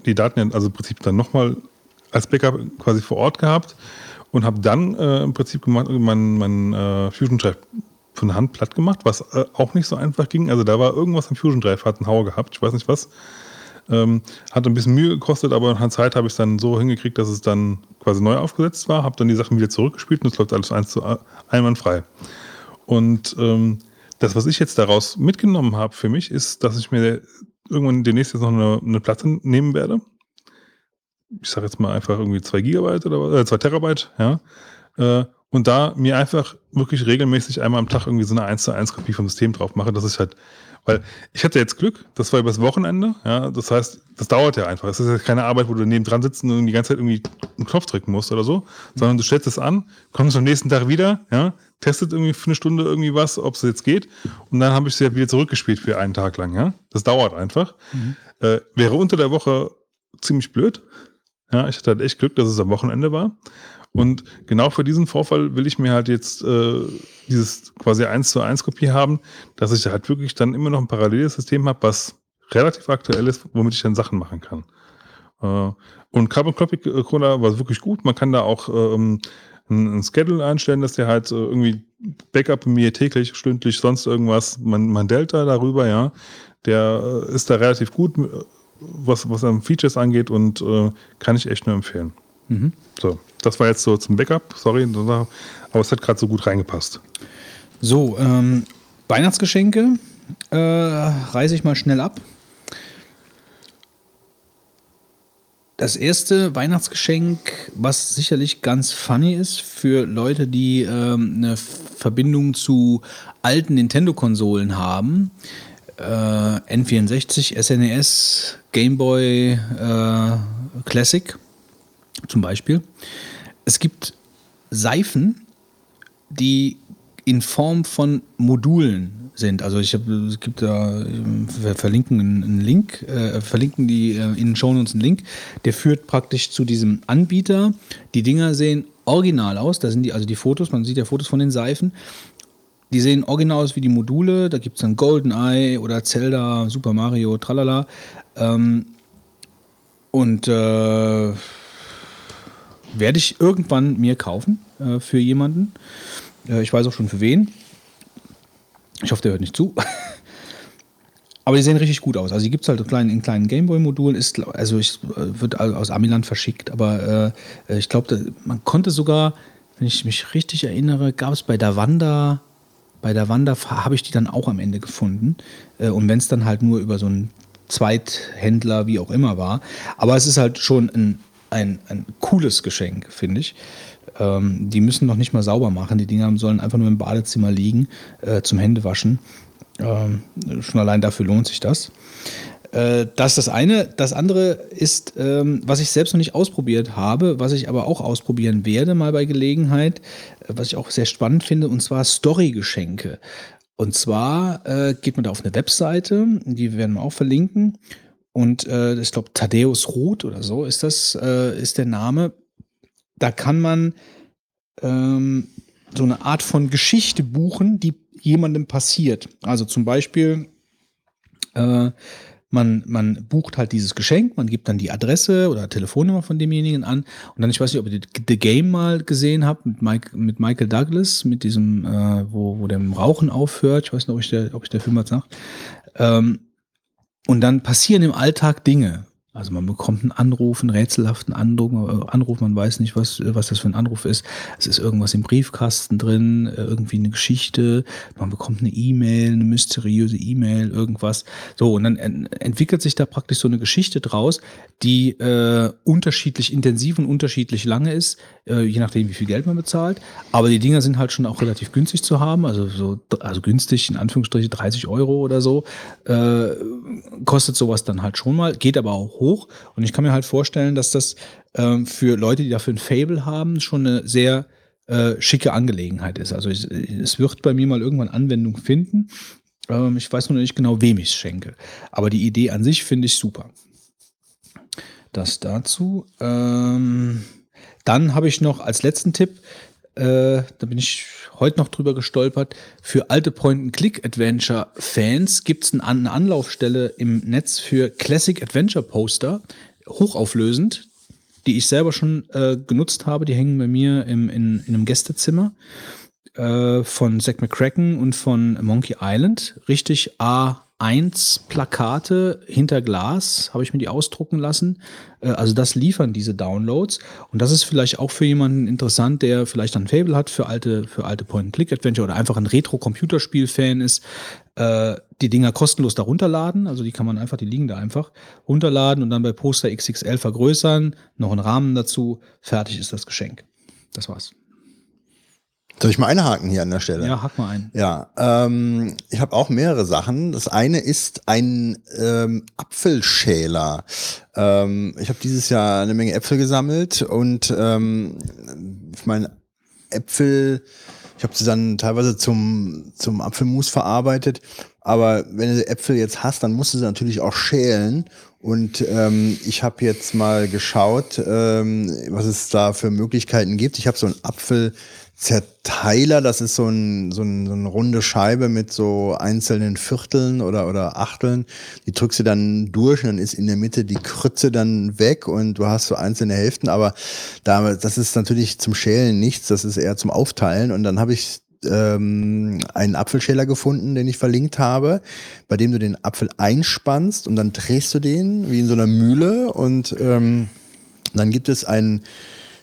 die Daten, also im Prinzip dann nochmal als Backup quasi vor Ort gehabt und habe dann äh, im Prinzip gemacht, mein, äh, Fusion Drive von Hand platt gemacht, was äh, auch nicht so einfach ging. Also da war irgendwas am Fusion Drive, hat einen Hauer gehabt, ich weiß nicht was. Ähm, hat ein bisschen Mühe gekostet, aber einer Zeit habe ich es dann so hingekriegt, dass es dann quasi neu aufgesetzt war, habe dann die Sachen wieder zurückgespielt und es läuft alles eins zu ein- einwandfrei. Und ähm, das, was ich jetzt daraus mitgenommen habe für mich, ist, dass ich mir irgendwann demnächst jetzt noch eine, eine Platte nehmen werde. Ich sage jetzt mal einfach irgendwie zwei Gigabyte oder was, äh, zwei Terabyte, ja. Äh, und da mir einfach wirklich regelmäßig einmal am Tag irgendwie so eine 1 zu 1 Kopie vom System drauf mache, dass ich halt, weil ich hatte jetzt Glück, das war übers Wochenende, ja, das heißt, das dauert ja einfach. Es ist ja keine Arbeit, wo du neben dran sitzt und die ganze Zeit irgendwie einen Knopf drücken musst oder so, sondern du stellst es an, kommst am nächsten Tag wieder, ja, testet irgendwie für eine Stunde irgendwie was, ob es jetzt geht und dann habe ich sie ja wieder zurückgespielt für einen Tag lang, ja. Das dauert einfach. Äh, wäre unter der Woche ziemlich blöd. Ja, ich hatte halt echt Glück, dass es am Wochenende war. Und genau für diesen Vorfall will ich mir halt jetzt äh, dieses quasi 1 zu 1 Kopie haben, dass ich halt wirklich dann immer noch ein paralleles System habe, was relativ aktuell ist, womit ich dann Sachen machen kann. Äh, und Carbon Copy Crawler war wirklich gut. Man kann da auch ähm, ein, Schedule einstellen, dass der halt äh, irgendwie Backup mir täglich, stündlich, sonst irgendwas, man, man Delta darüber, ja. Der äh, ist da relativ gut, äh, was, was an Features angeht und äh, kann ich echt nur empfehlen. So, das war jetzt so zum Backup, sorry, aber es hat gerade so gut reingepasst. So, ähm, Weihnachtsgeschenke äh, reiße ich mal schnell ab. das erste Weihnachtsgeschenk, was sicherlich ganz funny ist für Leute, die ähm, eine Verbindung zu alten Nintendo-Konsolen haben. Äh, N64, SNES, Game Boy äh, Classic zum Beispiel. Es gibt Seifen, die in Form von Modulen sind. Also ich habe, es gibt da, wir verlinken einen Link, äh, verlinken die äh, in den Shownotes einen Link, der führt praktisch zu diesem Anbieter. Die Dinger sehen original aus, da sind die, also die Fotos, man sieht ja Fotos von den Seifen. Die sehen original aus wie die Module, da gibt es dann GoldenEye oder Zelda, Super Mario, tralala. Ähm, und äh, werde ich irgendwann mir kaufen äh, für jemanden. Äh, ich weiß auch schon für wen. Ich hoffe, der hört nicht zu. Aber die sehen richtig gut aus. Also die gibt es halt in kleinen, in kleinen Gameboy-Modulen. also ich, äh, wird aus Amiland verschickt. Aber äh, ich glaube, man konnte sogar, wenn ich mich richtig erinnere, gab es bei der Wanda, bei der Wanda habe ich die dann auch am Ende gefunden. Äh, und wenn es dann halt nur über so einen Zweithändler, wie auch immer war. Aber es ist halt schon ein, ein, ein cooles Geschenk, finde ich. Ähm, die müssen noch nicht mal sauber machen. Die Dinger sollen einfach nur im Badezimmer liegen äh, zum Händewaschen. Ähm, schon allein dafür lohnt sich das. Äh, das ist das eine. Das andere ist, ähm, was ich selbst noch nicht ausprobiert habe, was ich aber auch ausprobieren werde, mal bei Gelegenheit, äh, was ich auch sehr spannend finde, und zwar Story-Geschenke. Und zwar äh, geht man da auf eine Webseite, die werden wir auch verlinken. Und äh, ich glaube, Thaddeus Roth oder so ist das, äh, ist der Name da kann man ähm, so eine Art von Geschichte buchen, die jemandem passiert. Also zum Beispiel, äh, man, man bucht halt dieses Geschenk, man gibt dann die Adresse oder Telefonnummer von demjenigen an und dann, ich weiß nicht, ob ihr The Game mal gesehen habt mit, Mike, mit Michael Douglas, mit diesem, äh, wo, wo dem Rauchen aufhört, ich weiß nicht, ob ich der, ob ich der Film was sagt. Ähm, und dann passieren im Alltag Dinge. Also man bekommt einen Anruf, einen rätselhaften Anruf, äh, Anruf, man weiß nicht, was, was das für ein Anruf ist. Es ist irgendwas im Briefkasten drin, äh, irgendwie eine Geschichte, man bekommt eine E-Mail, eine mysteriöse E-Mail, irgendwas. So, und dann entwickelt sich da praktisch so eine Geschichte draus, die äh, unterschiedlich intensiv und unterschiedlich lange ist, äh, je nachdem, wie viel Geld man bezahlt. Aber die Dinger sind halt schon auch relativ günstig zu haben, also so, also günstig, in Anführungsstrichen 30 Euro oder so, äh, kostet sowas dann halt schon mal, geht aber auch hoch. Und ich kann mir halt vorstellen, dass das ähm, für Leute, die dafür ein Fable haben, schon eine sehr äh, schicke Angelegenheit ist. Also es, es, wird bei mir mal irgendwann Anwendung finden. Ähm, ich weiß nur nicht genau, wem ich es schenke. Aber die Idee an sich finde ich super. Das dazu. Ähm, dann habe ich noch als letzten Tipp, äh, da bin ich heute noch drüber gestolpert. Für alte Point-and-Click-Adventure-Fans gibt es eine Anlaufstelle im Netz für Classic Adventure-Poster, hochauflösend, die ich selber schon äh, genutzt habe. Die hängen bei mir im, in, in einem Gästezimmer äh, von Zack McCracken und von Monkey Island. Richtig A 1 Plakate hinter Glas, habe ich mir die ausdrucken lassen. Äh, also das liefern diese Downloads. Und das ist vielleicht auch für jemanden interessant, der vielleicht ein Fable hat für alte, für alte Point-and-Click-Adventure oder einfach ein Retro-Computerspiel-Fan ist. Äh, die Dinger kostenlos da runterladen. Also die kann man einfach, die liegen da einfach runterladen und dann bei Poster XXL vergrößern. Noch einen Rahmen dazu. Fertig ist das Geschenk. Das war's. Soll ich mal einhaken hier an der Stelle? Ja, hack mal ein. Ja, ähm, ich habe auch mehrere Sachen. Das eine ist ein ähm, Apfelschäler. Ähm, ich habe dieses Jahr eine Menge Äpfel gesammelt und ähm, ich meine, Äpfel, ich habe sie dann teilweise zum, zum Apfelmus verarbeitet. Aber wenn du Äpfel jetzt hast, dann musst du sie natürlich auch schälen. Und ähm, ich habe jetzt mal geschaut, ähm, was es da für Möglichkeiten gibt. Ich habe so einen Apfel Zerteiler, das ist so, ein, so, ein, so eine runde Scheibe mit so einzelnen Vierteln oder, oder Achteln. Die drückst du dann durch und dann ist in der Mitte die Krütze dann weg und du hast so einzelne Hälften. Aber da, das ist natürlich zum Schälen nichts, das ist eher zum Aufteilen. Und dann habe ich ähm, einen Apfelschäler gefunden, den ich verlinkt habe, bei dem du den Apfel einspannst und dann drehst du den wie in so einer Mühle und ähm, dann gibt es einen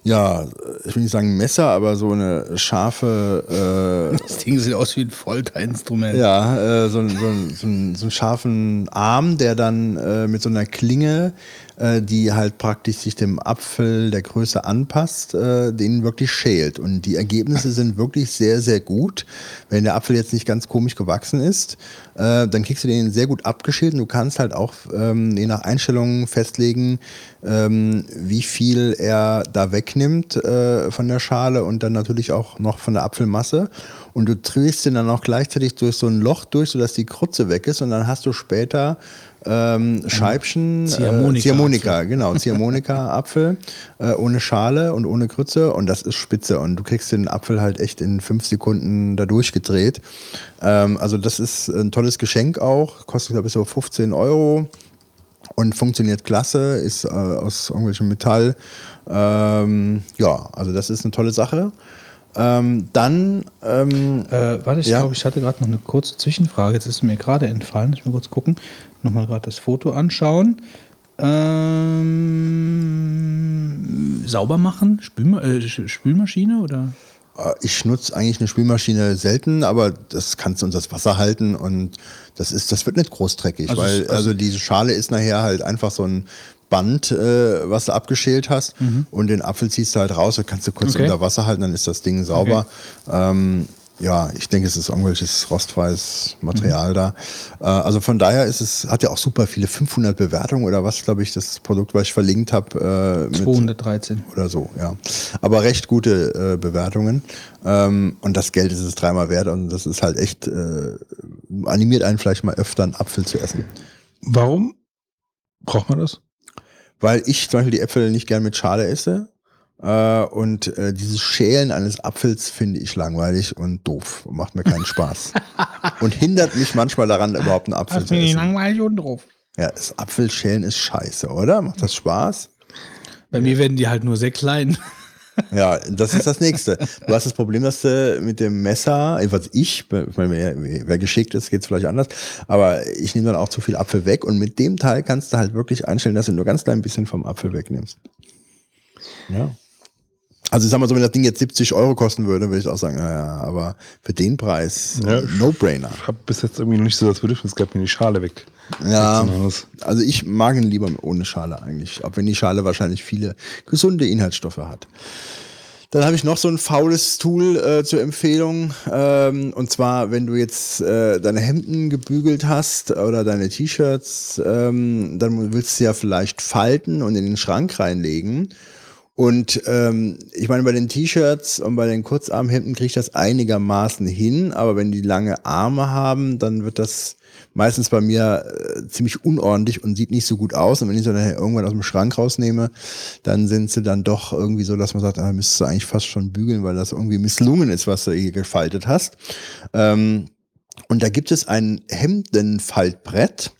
ja, ich will nicht sagen Messer, aber so eine scharfe. Äh, das Ding sieht aus wie ein Folterinstrument. Ja, äh, so, so, so, so, einen scharfen Arm, der dann äh, mit so einer Klinge äh, die halt praktisch sich dem Apfel der Größe anpasst, äh, den wirklich schält. Und die Ergebnisse sind wirklich sehr, sehr gut. Wenn der Apfel jetzt nicht ganz komisch gewachsen ist, äh, dann kriegst du den sehr gut abgeschält und du kannst halt auch ähm, je nach Einstellungen festlegen, ähm, wie viel er da wegnimmt äh, von der Schale und dann natürlich auch noch von der Apfelmasse. Und du drehst den dann auch gleichzeitig durch so ein Loch durch, sodass die Krutze weg ist und dann hast du später ähm, Scheibchen, Ziehharmonika. äh, Ziehharmonika, genau, Ziehharmonika-Apfel äh, ohne Schale und ohne Krütze und das ist spitze und du kriegst den Apfel halt echt in fünf Sekunden da durchgedreht. Ähm, also das ist ein tolles Geschenk auch, kostet glaube ich so 15 Euro und funktioniert klasse, ist äh, aus irgendwelchem Metall. Ähm, ja, also das ist eine tolle Sache. Ähm, dann ähm, Äh, warte, ich Ja. glaube, ich hatte gerade noch eine kurze Zwischenfrage. Jetzt ist mir gerade entfallen. Ich mal kurz gucken. Nochmal gerade das Foto anschauen. Ähm, sauber machen? Spülma äh, Sch- Spülmaschine oder? Äh, Ich nutze eigentlich eine Spülmaschine selten, aber das kannst du unter das Wasser halten und das ist, das wird nicht groß dreckig, Also weil es- also, diese Schale ist nachher halt einfach so ein Band, äh, was du abgeschält hast und den Apfel ziehst du halt raus und kannst du kurz Okay. unter Wasser halten, dann ist das Ding sauber. Ähm, ja, ich denke, es ist irgendwelches rostfreies Material da. Äh, also von daher ist es, hat ja auch super viele, 500 Bewertungen oder was, glaube ich, das Produkt, was ich verlinkt habe. Äh, mit- 213. oder so, ja. Aber recht gute äh, Bewertungen. Ähm, und das Geld ist es dreimal wert und das ist halt echt, äh, animiert einen vielleicht mal öfter einen Apfel zu essen. Warum braucht man das? Weil ich zum Beispiel die Äpfel nicht gern mit Schale esse. Äh, und äh, dieses Schälen eines Apfels finde ich langweilig und doof und macht mir keinen Spaß. und hindert mich manchmal daran, überhaupt einen Apfel zu essen. langweilig und drauf. Ja, das Apfelschälen ist scheiße, oder? Macht das Spaß? Bei mir werden die halt nur sehr klein. Ja, das ist das Nächste. Du hast das Problem, dass du mit dem Messer, jedenfalls ich, ich meine, wer, wer geschickt ist, geht's vielleicht anders, aber ich nehme dann auch zu viel Apfel weg und mit dem Teil kannst du halt wirklich einstellen, dass du nur ganz klein bisschen vom Apfel wegnimmst. Ja. Also ich sag mal so, wenn das Ding jetzt 70 Euro kosten würde, würde ich auch sagen, naja, aber für den Preis, Ja, No-Brainer. Ich habe bis jetzt irgendwie noch nicht so das Bedürfnis gehabt, mir die Schale weg. Ja, also ich mag ihn lieber ohne Schale eigentlich, auch wenn die Schale wahrscheinlich viele gesunde Inhaltsstoffe hat. Dann habe ich noch so ein faules Tool äh, zur Empfehlung. Ähm, und zwar, wenn du jetzt äh, deine Hemden gebügelt hast oder deine T-Shirts, ähm, dann willst du ja vielleicht falten und in den Schrank reinlegen. Und ähm, ich meine, bei den T-Shirts und bei den Kurzarmhemden kriege ich das einigermaßen hin, aber wenn die lange Arme haben, dann wird das meistens bei mir äh, ziemlich unordentlich und sieht nicht so gut aus. Und wenn ich sie dann irgendwann aus dem Schrank rausnehme, dann sind sie dann doch irgendwie so, dass man sagt, ah, müsstest du eigentlich fast schon bügeln, weil das irgendwie misslungen ist, was du hier gefaltet hast. Ähm, und da gibt es ein Hemdenfaltbrett.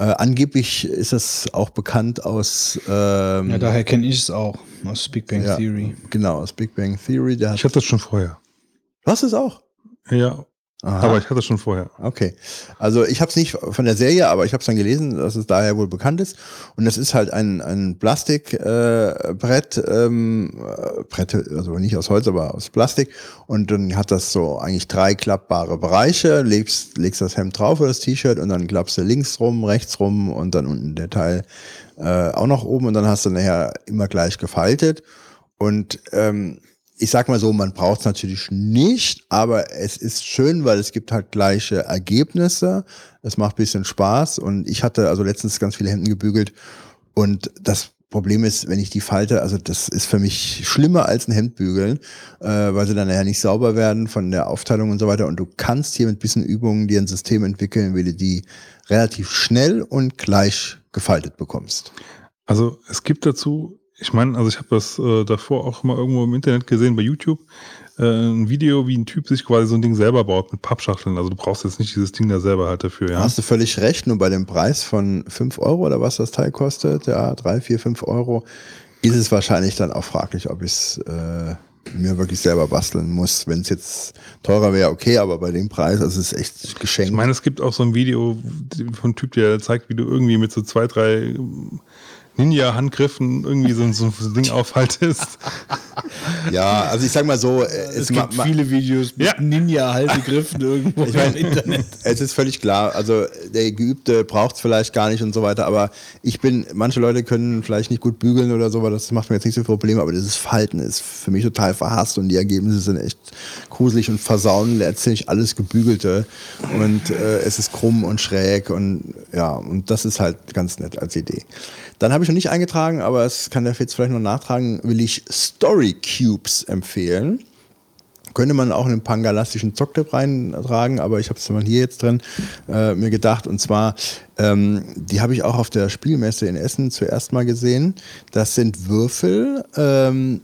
Äh, angeblich ist das auch bekannt aus ähm, Ja, daher kenne ich es auch aus Big Bang ja, Theory. Genau, aus Big Bang Theory. Der Ich hat, hatte das schon vorher. du hast es auch. Ja, Aha. aber ich hatte das schon vorher. Okay. Also ich habe es nicht von der Serie, aber ich habe es dann gelesen, dass es daher wohl bekannt ist. Und das ist halt ein, ein Plastikbrett, äh, ähm, äh, Brett, also nicht aus Holz, aber aus Plastik. Und dann hat das so eigentlich drei klappbare Bereiche, legst, legst das Hemd drauf oder das T-Shirt und dann klappst du links rum, rechts rum und dann unten der Teil äh, auch noch oben und dann hast du nachher immer gleich gefaltet. Und ähm, ich sag mal so, man braucht es natürlich nicht, aber es ist schön, weil es gibt halt gleiche Ergebnisse. Es macht bisschen Spaß und ich hatte also letztens ganz viele Hemden gebügelt und das Problem ist, wenn ich die falte, also das ist für mich schlimmer als ein Hemd bügeln, äh, weil sie dann ja nicht sauber werden von der Aufteilung und so weiter. Und du kannst hier mit bisschen Übungen dir ein System entwickeln, wie du die relativ schnell und gleich gefaltet bekommst. Also es gibt dazu, ich meine, also ich habe das äh, davor auch mal irgendwo im Internet gesehen, bei YouTube, äh, ein Video, wie ein Typ sich quasi so ein Ding selber baut mit Pappschachteln. Also du brauchst jetzt nicht dieses Ding da selber halt dafür, ja. Hast du völlig recht, nur bei dem Preis von 5 Euro oder was das Teil kostet, ja, 3, 4, 5 Euro, ist es wahrscheinlich dann auch fraglich, ob ich es äh, mir wirklich selber basteln muss. Wenn es jetzt teurer wäre, okay, aber bei dem Preis, also es ist echt geschenkt. Ich meine, es gibt auch so ein Video von einem Typ, der zeigt, wie du irgendwie mit so zwei, drei Ninja-Handgriffen irgendwie so, so ein Ding aufhaltest. Ja, also ich sag mal so, Es es, gibt viele Videos mit Ja. Ninja-Haltegriffen irgendwo Ich meine, im Internet. es ist völlig klar, also der Geübte braucht es vielleicht gar nicht und so weiter, aber ich bin, manche Leute können vielleicht nicht gut bügeln oder so, aber das macht mir jetzt nicht so viel Probleme, aber dieses Falten ist für mich total verhasst und die Ergebnisse sind echt gruselig und versauen letztlich alles Gebügelte und äh, es ist krumm und schräg und ja, und das ist halt ganz nett als Idee. Dann habe ich noch nicht eingetragen, aber es kann der Fitz vielleicht noch nachtragen, will ich Story Cubes empfehlen könnte man auch in den pangalastischen Zocktipp reintragen, aber ich habe es mal hier jetzt drin äh, mir gedacht. Und zwar, ähm, die habe ich auch auf der Spielmesse in Essen zuerst mal gesehen. Das sind Würfel. Ähm,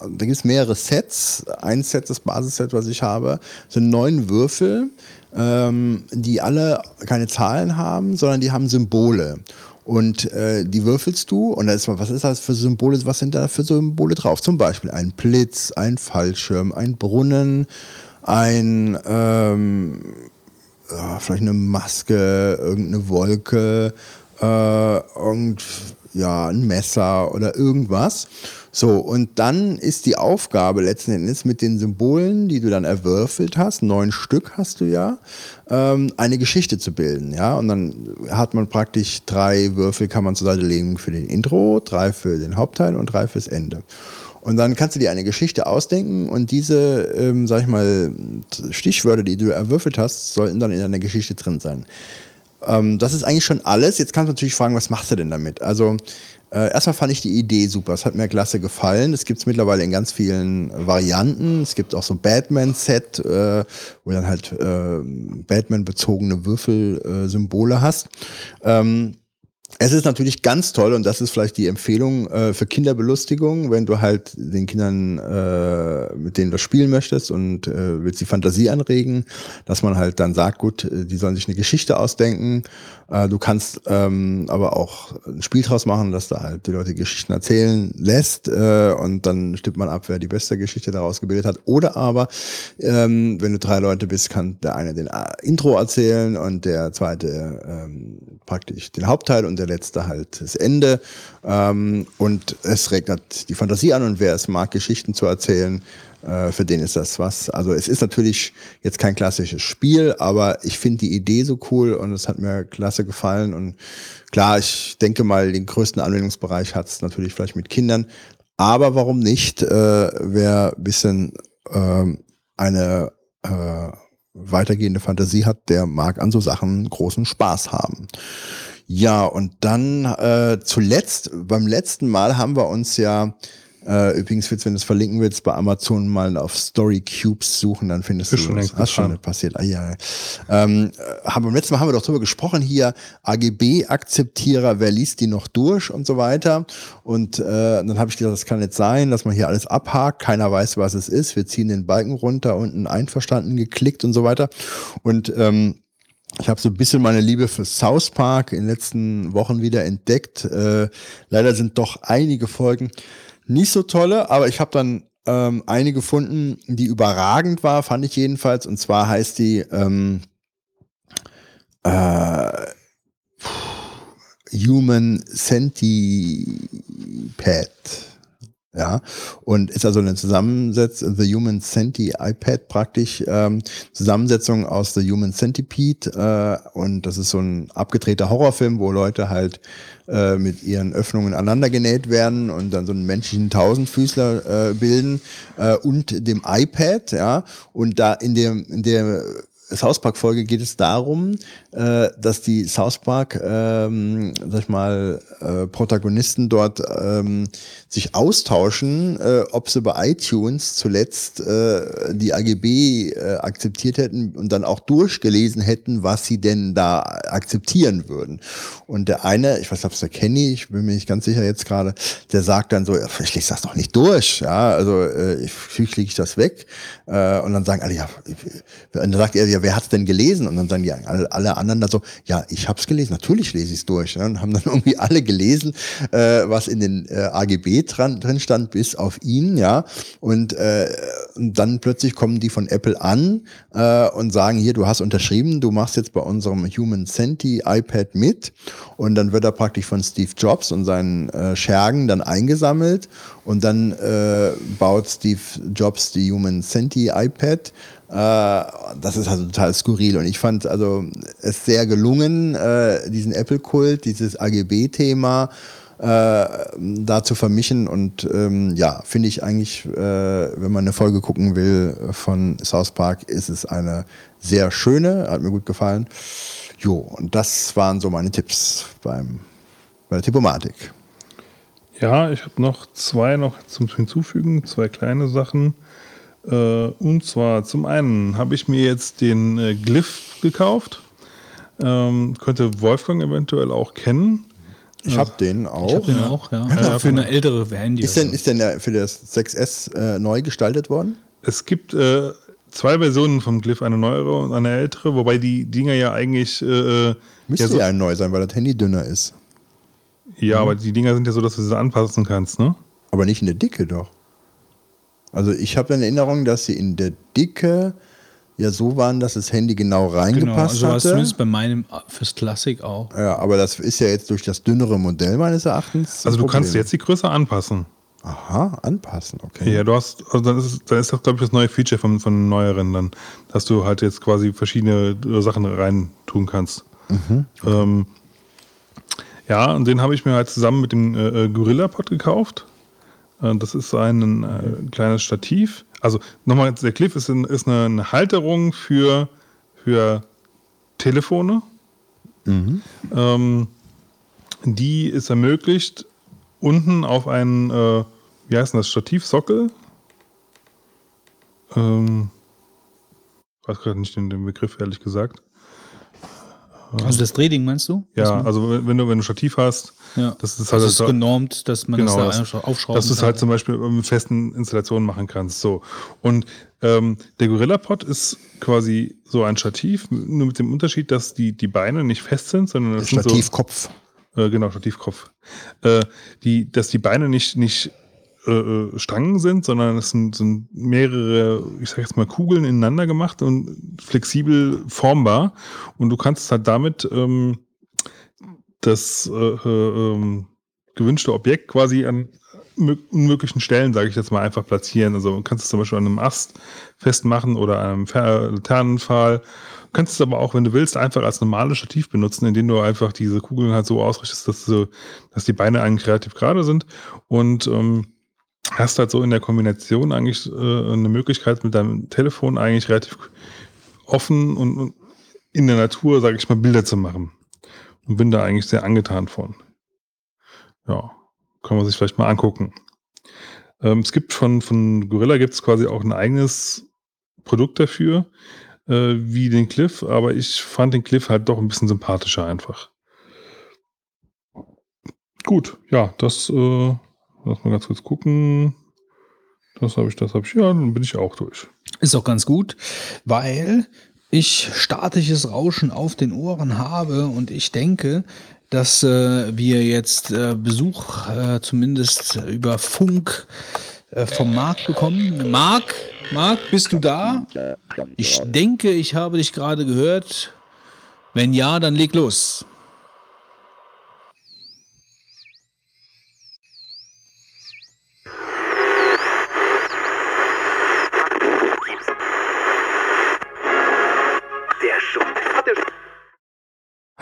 da gibt es mehrere Sets. Ein Set, das Basisset, was ich habe, sind neun Würfel, ähm, die alle keine Zahlen haben, sondern die haben Symbole. Und äh, die würfelst du und da ist mal, was ist das für Symbole, was sind da für Symbole drauf? Zum Beispiel ein Blitz, ein Fallschirm, ein Brunnen, ein ähm, vielleicht eine Maske, irgendeine Wolke, äh, irgend, ja, ein Messer oder irgendwas. So, und dann ist die Aufgabe letzten Endes mit den Symbolen, die du dann erwürfelt hast, neun Stück hast du ja, ähm, eine Geschichte zu bilden, ja. Und dann hat man praktisch drei Würfel, kann man zur Seite legen für den Intro, drei für den Hauptteil und drei fürs Ende. Und dann kannst du dir eine Geschichte ausdenken und diese, ähm, sag ich mal, Stichwörter, die du erwürfelt hast, sollten dann in deiner Geschichte drin sein. Ähm, das ist eigentlich schon alles. Jetzt kannst du natürlich fragen, was machst du denn damit? Also äh, erstmal fand ich die Idee super. Es hat mir klasse gefallen. Es gibt es mittlerweile in ganz vielen Varianten. Es gibt auch so Batman-Set, äh, wo dann halt äh, Batman-bezogene Würfelsymbole Symbole hast. Ähm, es ist natürlich ganz toll und das ist vielleicht die Empfehlung äh, für Kinderbelustigung, wenn du halt den Kindern, äh, mit denen du spielen möchtest und äh, willst die Fantasie anregen, dass man halt dann sagt, gut, äh, die sollen sich eine Geschichte ausdenken. Äh, du kannst ähm, aber auch ein Spiel draus machen, dass da halt die Leute Geschichten erzählen lässt äh, und dann stimmt man ab, wer die beste Geschichte daraus gebildet hat. Oder aber, ähm, wenn du drei Leute bist, kann der eine den äh, Intro erzählen und der zweite ähm, praktisch den Hauptteil und der letzte halt das Ende. Ähm, und es regt halt die Fantasie an und wer es mag, Geschichten zu erzählen, äh, für den ist das was. Also es ist natürlich jetzt kein klassisches Spiel, aber ich finde die Idee so cool und es hat mir klasse gefallen. Und klar, ich denke mal, den größten Anwendungsbereich hat es natürlich vielleicht mit Kindern. Aber warum nicht? Äh, wer ein bisschen ähm, eine äh, weitergehende Fantasie hat, der mag an so Sachen großen Spaß haben. Ja, und dann äh, zuletzt, beim letzten Mal haben wir uns ja, äh, übrigens, Fitz, wenn du es verlinken willst, bei Amazon mal auf Story Cubes suchen, dann findest Ist du schon das. Hast schon passiert. Ah, ja. ähm, äh, haben, beim letzten Mal haben wir doch drüber gesprochen hier, AGB-Akzeptierer, wer liest die noch durch und so weiter. Und äh, dann habe ich gesagt, das kann nicht sein, dass man hier alles abhakt, keiner weiß, was es ist. Wir ziehen den Balken runter, unten einverstanden geklickt und so weiter. Und ähm, ich habe so ein bisschen meine Liebe für South Park in den letzten Wochen wieder entdeckt. Äh, leider sind doch einige Folgen nicht so tolle, aber ich habe dann ähm, eine gefunden, die überragend war, fand ich jedenfalls. Und zwar heißt die ähm, äh, Human Centipede. Ja, und ist also eine Zusammensetzung, The Human Centipede praktisch, ähm, Zusammensetzung aus The Human Centipede äh, und das ist so ein abgedrehter Horrorfilm, wo Leute halt äh, mit ihren Öffnungen aneinander genäht werden und dann so einen menschlichen Tausendfüßler äh, bilden äh, und dem iPad, ja, und da in dem, in der South Park Folge geht es darum, äh, dass die South Park, ähm, sag ich mal, äh, Protagonisten dort ähm, sich austauschen, äh, ob sie bei iTunes zuletzt äh, die AGB äh, akzeptiert hätten und dann auch durchgelesen hätten, was sie denn da akzeptieren würden. Und der eine, ich weiß nicht, ob es der Kenny, ich bin mir nicht ganz sicher jetzt gerade, der sagt dann so, ich lese das doch nicht durch, ja, also äh, ich, wie kriege ich das weg? Äh, und dann sagen alle, ja, dann sagt er, ja, wer hat's denn gelesen? Und dann sagen die alle, alle anderen da so, ja, ich hab's gelesen, natürlich lese ich's durch. Ne? Und haben dann irgendwie alle gelesen, äh, was in den äh, AGB dran, drin stand, bis auf ihn, ja. Und, äh, und dann plötzlich kommen die von Apple an äh, und sagen, hier, du hast unterschrieben, du machst jetzt bei unserem Human Senti iPad mit. Und dann wird er praktisch von Steve Jobs und seinen äh, Schergen dann eingesammelt und dann äh, baut Steve Jobs die Human Senti iPad. Äh, das ist also total skurril und ich fand also es sehr gelungen, äh, diesen Apple-Kult, dieses AGB-Thema äh, da zu vermischen und ähm, ja, finde ich eigentlich, äh, wenn man eine Folge gucken will von South Park, ist es eine sehr schöne, hat mir gut gefallen. Jo, und das waren so meine Tipps beim, bei der Tippomatik. Ja, ich habe noch zwei noch zum Hinzufügen, zwei kleine Sachen. Äh, und zwar zum einen habe ich mir jetzt den äh, Glyph gekauft. Ähm, könnte Wolfgang eventuell auch kennen. Ich habe den auch. Ich habe den auch, ja. Ja, für eine ältere Handy. Ist denn, ist denn der für das 6S äh, neu gestaltet worden? Es gibt äh, zwei Versionen vom Glyph, eine neuere und eine ältere, wobei die Dinger ja eigentlich äh, Müsste ja, ja, so, neu sein, weil das Handy dünner ist. ja, aber die Dinger sind ja so, dass du sie anpassen kannst, ne? Aber nicht in der Dicke doch. Also ich habe in Erinnerung, dass sie in der Dicke ja so waren, dass das Handy genau genau, reingepasst also hatte. zumindest bei meinem fürs Classic auch. Ja, aber das ist ja jetzt durch das dünnere Modell meines Erachtens. Also du kannst jetzt die Größe anpassen. Aha, anpassen, okay. Ja, du hast, also dann ist, dann ist das, glaube ich, das neue Feature von, von neueren dann, dass du halt jetzt quasi verschiedene äh, Sachen rein tun kannst. Ähm, ja, und den habe ich mir halt zusammen mit dem äh, äh, Gorilla Pod gekauft. Äh, das ist ein äh, kleines Stativ. Also nochmal, der Cliff ist, ein, ist eine, eine Halterung für, für Telefone. Ähm, die es ermöglicht, unten auf einen, äh, wie heißt denn das, Stativsockel? Ähm, weiß gerade nicht den, den Begriff, ehrlich gesagt. Also das Drehding meinst du? Ja, man- also wenn du, wenn du Stativ hast, ja. das ist halt das ist genormt, dass man Genau, das da aufschrauben dass du es halt zum Beispiel mit festen Installationen machen kannst. So. Und ähm, der Gorilla Pod ist quasi so ein Stativ, nur mit dem Unterschied, dass die, die Beine nicht fest sind, sondern das sind so, Stativkopf. äh, genau, Stativkopf. Äh, die, dass die Beine nicht, nicht äh, äh, Stangen sind, sondern es sind, sind mehrere, ich sag jetzt mal, Kugeln ineinander gemacht und flexibel formbar. Und du kannst halt damit ähm, das äh, äh, ähm, gewünschte Objekt quasi an mö- unmöglichen Stellen, sage ich jetzt mal, einfach platzieren. Also du kannst es zum Beispiel an einem Ast festmachen oder an einem Fer Laternenpfahl. Du kannst es aber auch, wenn du willst, einfach als normales Stativ benutzen, indem du einfach diese Kugeln halt so ausrichtest, dass, du, dass die Beine eigentlich relativ gerade sind und ähm, hast halt so in der Kombination eigentlich äh, eine Möglichkeit mit deinem Telefon eigentlich relativ offen und, und in der Natur, sage ich mal, Bilder zu machen. Und bin da eigentlich sehr angetan von. Ja, kann man sich vielleicht mal angucken. Ähm, es gibt von, von Gorilla gibt es quasi auch ein eigenes Produkt dafür, äh, wie den Cliff, aber ich fand den Cliff halt doch ein bisschen sympathischer einfach. Gut, ja, das, äh, lass mal ganz kurz gucken. Das habe ich, das habe ich, ja, dann bin ich auch durch. Ist auch ganz gut, weil ich statisches Rauschen auf den Ohren habe und ich denke, dass äh, wir jetzt äh, Besuch äh, zumindest über Funk äh, vom Marc bekommen. Marc, Marc, bist du da? Ich denke, ich habe dich gerade gehört. Wenn ja, dann leg los.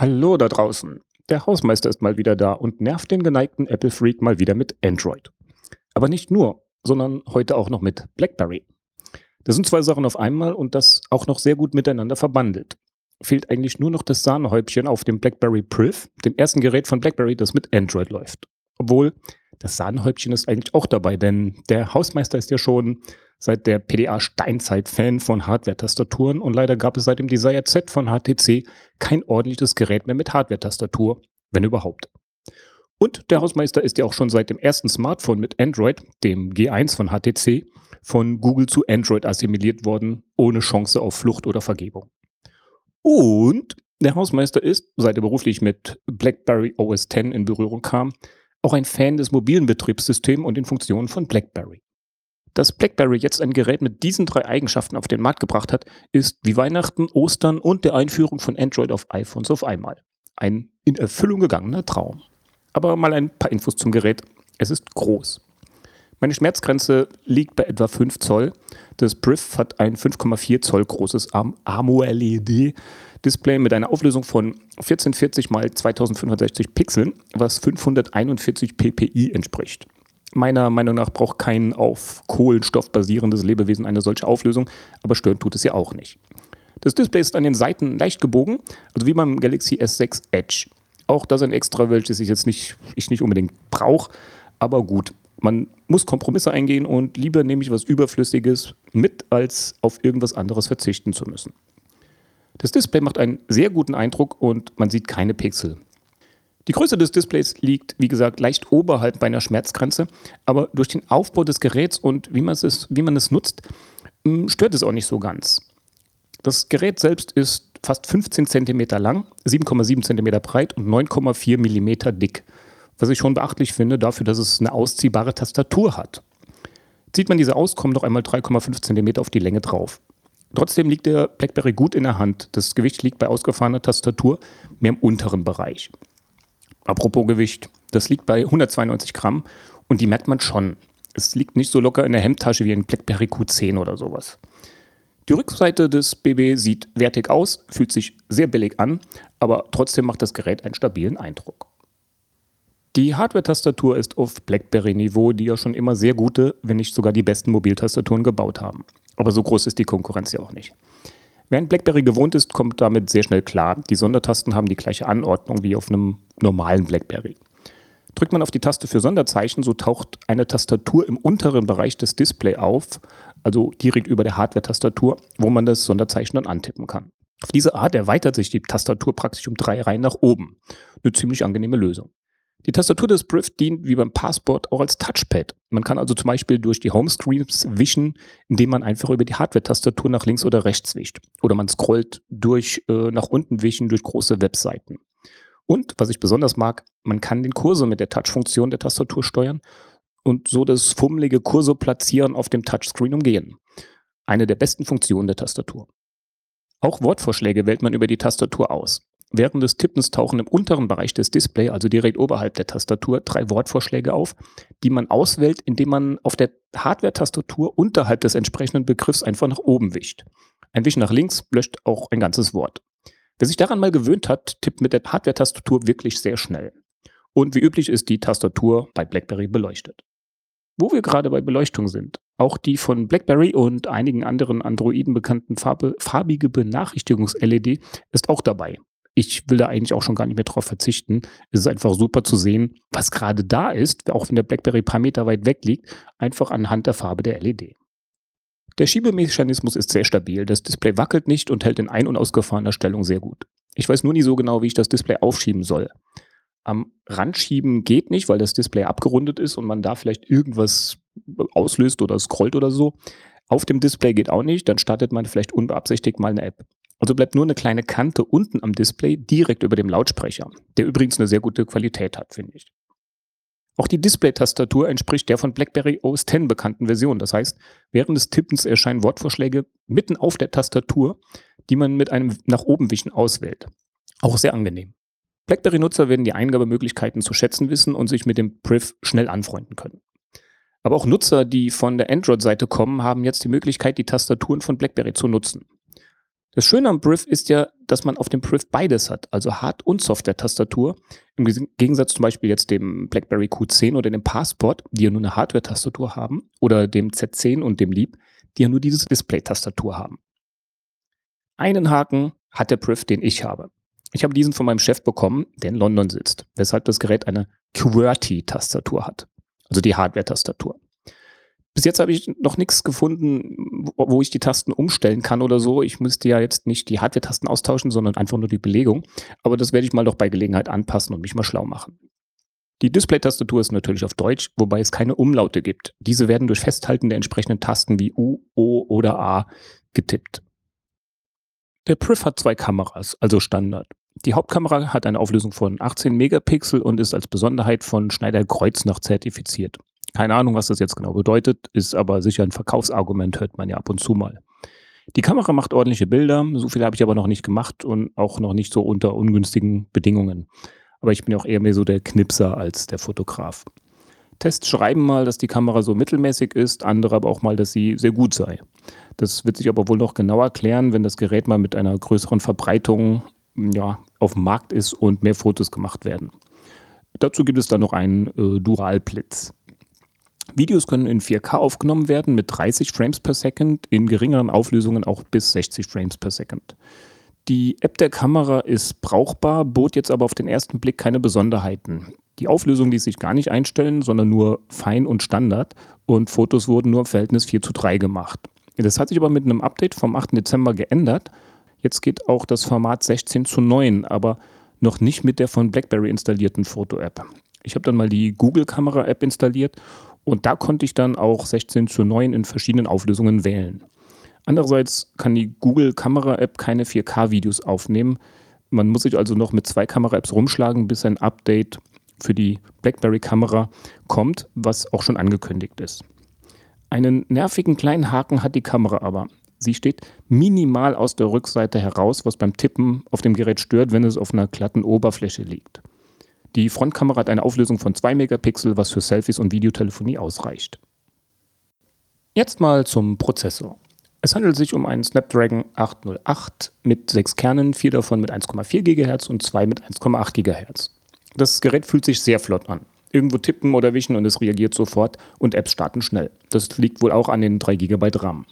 Hallo da draußen. Der Hausmeister ist mal wieder da und nervt den geneigten Apple-Freak mal wieder mit Android. Aber nicht nur, sondern heute auch noch mit BlackBerry. Das sind zwei Sachen auf einmal und das auch noch sehr gut miteinander verbandelt. Fehlt eigentlich nur noch das Sahnehäubchen auf dem BlackBerry Priv, dem ersten Gerät von BlackBerry, das mit Android läuft. Obwohl, das Sahnehäubchen ist eigentlich auch dabei, denn der Hausmeister ist ja schon seit der PDA Steinzeit Fan von Hardware-Tastaturen und leider gab es seit dem Desire Z von HTC kein ordentliches Gerät mehr mit Hardware-Tastatur, wenn überhaupt. Und der Hausmeister ist ja auch schon seit dem ersten Smartphone mit Android, dem G1 von HTC, von Google zu Android assimiliert worden, ohne Chance auf Flucht oder Vergebung. Und der Hausmeister ist, seit er beruflich mit BlackBerry OS X in Berührung kam, auch ein Fan des mobilen Betriebssystems und den Funktionen von BlackBerry. Dass BlackBerry jetzt ein Gerät mit diesen drei Eigenschaften auf den Markt gebracht hat, ist wie Weihnachten, Ostern und der Einführung von Android auf iPhones auf einmal. Ein in Erfüllung gegangener Traum. Aber mal ein paar Infos zum Gerät. Es ist groß. Meine Schmerzgrenze liegt bei etwa 5 Zoll. Das Brief hat ein 5,4 Zoll großes AMOLED Display mit einer Auflösung von 1440 x 2560 Pixeln, was 541 ppi entspricht. Meiner Meinung nach braucht kein auf Kohlenstoff basierendes Lebewesen eine solche Auflösung, aber stören tut es ja auch nicht. Das Display ist an den Seiten leicht gebogen, also wie beim Galaxy S6 Edge. Auch das ein extra, welches ich jetzt nicht, ich nicht unbedingt brauche, aber gut. Man muss Kompromisse eingehen und lieber nehme ich was Überflüssiges mit, als auf irgendwas anderes verzichten zu müssen. Das Display macht einen sehr guten Eindruck und man sieht keine Pixel. Die Größe des Displays liegt, wie gesagt, leicht oberhalb meiner Schmerzgrenze, aber durch den Aufbau des Geräts und wie man es, wie man es nutzt, hm, stört es auch nicht so ganz. Das Gerät selbst ist fast 15 cm lang, 7,7 cm breit und 9,4 mm dick, was ich schon beachtlich finde dafür, dass es eine ausziehbare Tastatur hat. Zieht man diese aus, kommen noch einmal 3,5 cm auf die Länge drauf. Trotzdem liegt der BlackBerry gut in der Hand. Das Gewicht liegt bei ausgefahrener Tastatur mehr im unteren Bereich. Apropos Gewicht, das liegt bei 192 Gramm und die merkt man schon. Es liegt nicht so locker in der Hemdtasche wie ein BlackBerry Q10 oder sowas. Die Rückseite des BB sieht wertig aus, fühlt sich sehr billig an, aber trotzdem macht das Gerät einen stabilen Eindruck. Die Hardware-Tastatur ist auf BlackBerry-Niveau, die ja schon immer sehr gute, wenn nicht sogar die besten Mobiltastaturen gebaut haben. Aber so groß ist die Konkurrenz ja auch nicht. Wer ein BlackBerry gewohnt ist, kommt damit sehr schnell klar. Die Sondertasten haben die gleiche Anordnung wie auf einem normalen BlackBerry. Drückt man auf die Taste für Sonderzeichen, so taucht eine Tastatur im unteren Bereich des Displays auf, also direkt über der Hardware-Tastatur, wo man das Sonderzeichen dann antippen kann. Auf diese Art erweitert sich die Tastatur praktisch um drei Reihen nach oben. Eine ziemlich angenehme Lösung. Die Tastatur des Brief dient wie beim Passport auch als Touchpad. Man kann also zum Beispiel durch die Homescreens wischen, indem man einfach über die Hardware-Tastatur nach links oder rechts wischt. Oder man scrollt durch äh, nach unten wischen durch große Webseiten. Und was ich besonders mag, man kann den Cursor mit der Touch-Funktion der Tastatur steuern und so das fummelige Cursor platzieren auf dem Touchscreen umgehen. Eine der besten Funktionen der Tastatur. Auch Wortvorschläge wählt man über die Tastatur aus. Während des Tippens tauchen im unteren Bereich des Displays, also direkt oberhalb der Tastatur, drei Wortvorschläge auf, die man auswählt, indem man auf der Hardware-Tastatur unterhalb des entsprechenden Begriffs einfach nach oben wischt. Ein Wisch nach links löscht auch ein ganzes Wort. Wer sich daran mal gewöhnt hat, tippt mit der Hardware-Tastatur wirklich sehr schnell. Und wie üblich ist die Tastatur bei BlackBerry beleuchtet. Wo wir gerade bei Beleuchtung sind, auch die von BlackBerry und einigen anderen Androiden bekannten Farbe, farbige Benachrichtigungs-LED ist auch dabei ich will da eigentlich auch schon gar nicht mehr drauf verzichten. Es ist einfach super zu sehen, was gerade da ist, auch wenn der BlackBerry ein paar Meter weit weg liegt, einfach anhand der Farbe der LED. Der Schiebemechanismus ist sehr stabil. Das Display wackelt nicht und hält in ein- und ausgefahrener Stellung sehr gut. Ich weiß nur nie so genau, wie ich das Display aufschieben soll. Am Rand schieben geht nicht, weil das Display abgerundet ist und man da vielleicht irgendwas auslöst oder scrollt oder so. Auf dem Display geht auch nicht, dann startet man vielleicht unbeabsichtigt mal eine App. Also bleibt nur eine kleine Kante unten am Display direkt über dem Lautsprecher, der übrigens eine sehr gute Qualität hat, finde ich. Auch die Display-Tastatur entspricht der von BlackBerry OS X bekannten Version. Das heißt, während des Tippens erscheinen Wortvorschläge mitten auf der Tastatur, die man mit einem nach oben wischen auswählt. Auch sehr angenehm. BlackBerry-Nutzer werden die Eingabemöglichkeiten zu schätzen wissen und sich mit dem Priv schnell anfreunden können. Aber auch Nutzer, die von der Android-Seite kommen, haben jetzt die Möglichkeit, die Tastaturen von BlackBerry zu nutzen. Das Schöne am Brief ist ja, dass man auf dem Brief beides hat, also Hard- und Software-Tastatur. Im Gegensatz zum Beispiel jetzt dem BlackBerry Q10 oder dem Passport, die ja nur eine Hardware-Tastatur haben, oder dem Z10 und dem Leap, die ja nur diese Display-Tastatur haben. Einen Haken hat der Brief, den ich habe. Ich habe diesen von meinem Chef bekommen, der in London sitzt, weshalb das Gerät eine QWERTY-Tastatur hat, also die Hardware-Tastatur. Bis jetzt habe ich noch nichts gefunden, wo ich die Tasten umstellen kann oder so. Ich müsste ja jetzt nicht die Hardware-Tasten austauschen, sondern einfach nur die Belegung. Aber das werde ich mal doch bei Gelegenheit anpassen und mich mal schlau machen. Die Display-Tastatur ist natürlich auf Deutsch, wobei es keine Umlaute gibt. Diese werden durch Festhalten der entsprechenden Tasten wie U, O oder A getippt. Der Priv hat zwei Kameras, also Standard. Die Hauptkamera hat eine Auflösung von 18 Megapixel und ist als Besonderheit von Schneider Kreuznach zertifiziert. Keine Ahnung, was das jetzt genau bedeutet, ist aber sicher ein Verkaufsargument, hört man ja ab und zu mal. Die Kamera macht ordentliche Bilder, so viel habe ich aber noch nicht gemacht und auch noch nicht so unter ungünstigen Bedingungen. Aber ich bin auch eher mehr so der Knipser als der Fotograf. Tests schreiben mal, dass die Kamera so mittelmäßig ist, andere aber auch mal, dass sie sehr gut sei. Das wird sich aber wohl noch genauer klären, wenn das Gerät mal mit einer größeren Verbreitung ja, auf dem Markt ist und mehr Fotos gemacht werden. Dazu gibt es dann noch einen äh, Dualblitz. Videos können in 4K aufgenommen werden mit 30 Frames per Second, in geringeren Auflösungen auch bis 60 Frames per Second. Die App der Kamera ist brauchbar, bot jetzt aber auf den ersten Blick keine Besonderheiten. Die Auflösung ließ sich gar nicht einstellen, sondern nur fein und Standard und Fotos wurden nur im Verhältnis 4 zu 3 gemacht. Das hat sich aber mit einem Update vom 8. Dezember geändert. Jetzt geht auch das Format 16 zu 9, aber noch nicht mit der von BlackBerry installierten Foto-App. Ich habe dann mal die Google-Kamera-App installiert und da konnte ich dann auch 16 zu 9 in verschiedenen Auflösungen wählen. Andererseits kann die Google-Kamera-App keine 4K-Videos aufnehmen. Man muss sich also noch mit zwei Kamera-Apps rumschlagen, bis ein Update für die BlackBerry-Kamera kommt, was auch schon angekündigt ist. Einen nervigen kleinen Haken hat die Kamera aber. Sie steht minimal aus der Rückseite heraus, was beim Tippen auf dem Gerät stört, wenn es auf einer glatten Oberfläche liegt. Die Frontkamera hat eine Auflösung von 2 Megapixel, was für Selfies und Videotelefonie ausreicht. Jetzt mal zum Prozessor. Es handelt sich um einen Snapdragon 808 mit 6 Kernen, 4 davon mit 1,4 GHz und 2 mit 1,8 GHz. Das Gerät fühlt sich sehr flott an. Irgendwo tippen oder wischen und es reagiert sofort und Apps starten schnell. Das liegt wohl auch an den 3 GB RAM.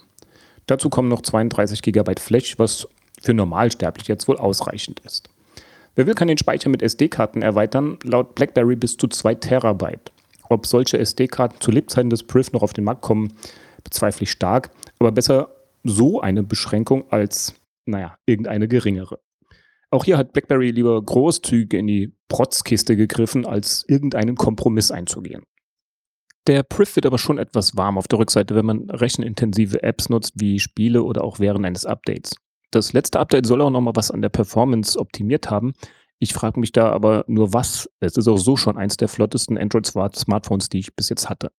Dazu kommen noch 32 GB Flash, was für normalsterblich jetzt wohl ausreichend ist. Wer will, kann den Speicher mit SD-Karten erweitern, laut BlackBerry bis zu 2 Terabyte. Ob solche SD-Karten zu Lebzeiten des Priv noch auf den Markt kommen, bezweifle ich stark, aber besser so eine Beschränkung als, naja, irgendeine geringere. Auch hier hat BlackBerry lieber großzügig in die Protzkiste gegriffen, als irgendeinen Kompromiss einzugehen. Der Priv wird aber schon etwas warm auf der Rückseite, wenn man rechenintensive Apps nutzt, wie Spiele oder auch während eines Updates. Das letzte Update soll auch noch mal was an der Performance optimiert haben. Ich frage mich da aber nur was. Es ist auch so schon eins der flottesten Android-Smartphones, die ich bis jetzt hatte.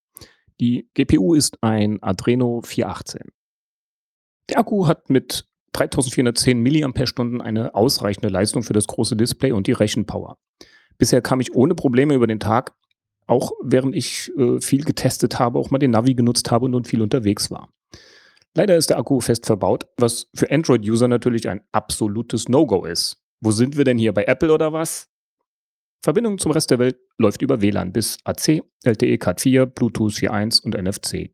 Die GPU ist ein Adreno 418. Der Akku hat mit 3410 mAh eine ausreichende Leistung für das große Display und die Rechenpower. Bisher kam ich ohne Probleme über den Tag, auch während ich äh, viel getestet habe, auch mal den Navi genutzt habe und viel unterwegs war. Leider ist der Akku fest verbaut, was für Android-User natürlich ein absolutes No-Go ist. Wo sind wir denn hier bei Apple oder was? Verbindung zum Rest der Welt läuft über WLAN bis AC, LTE Cat 4, Bluetooth 4.1 und NFC.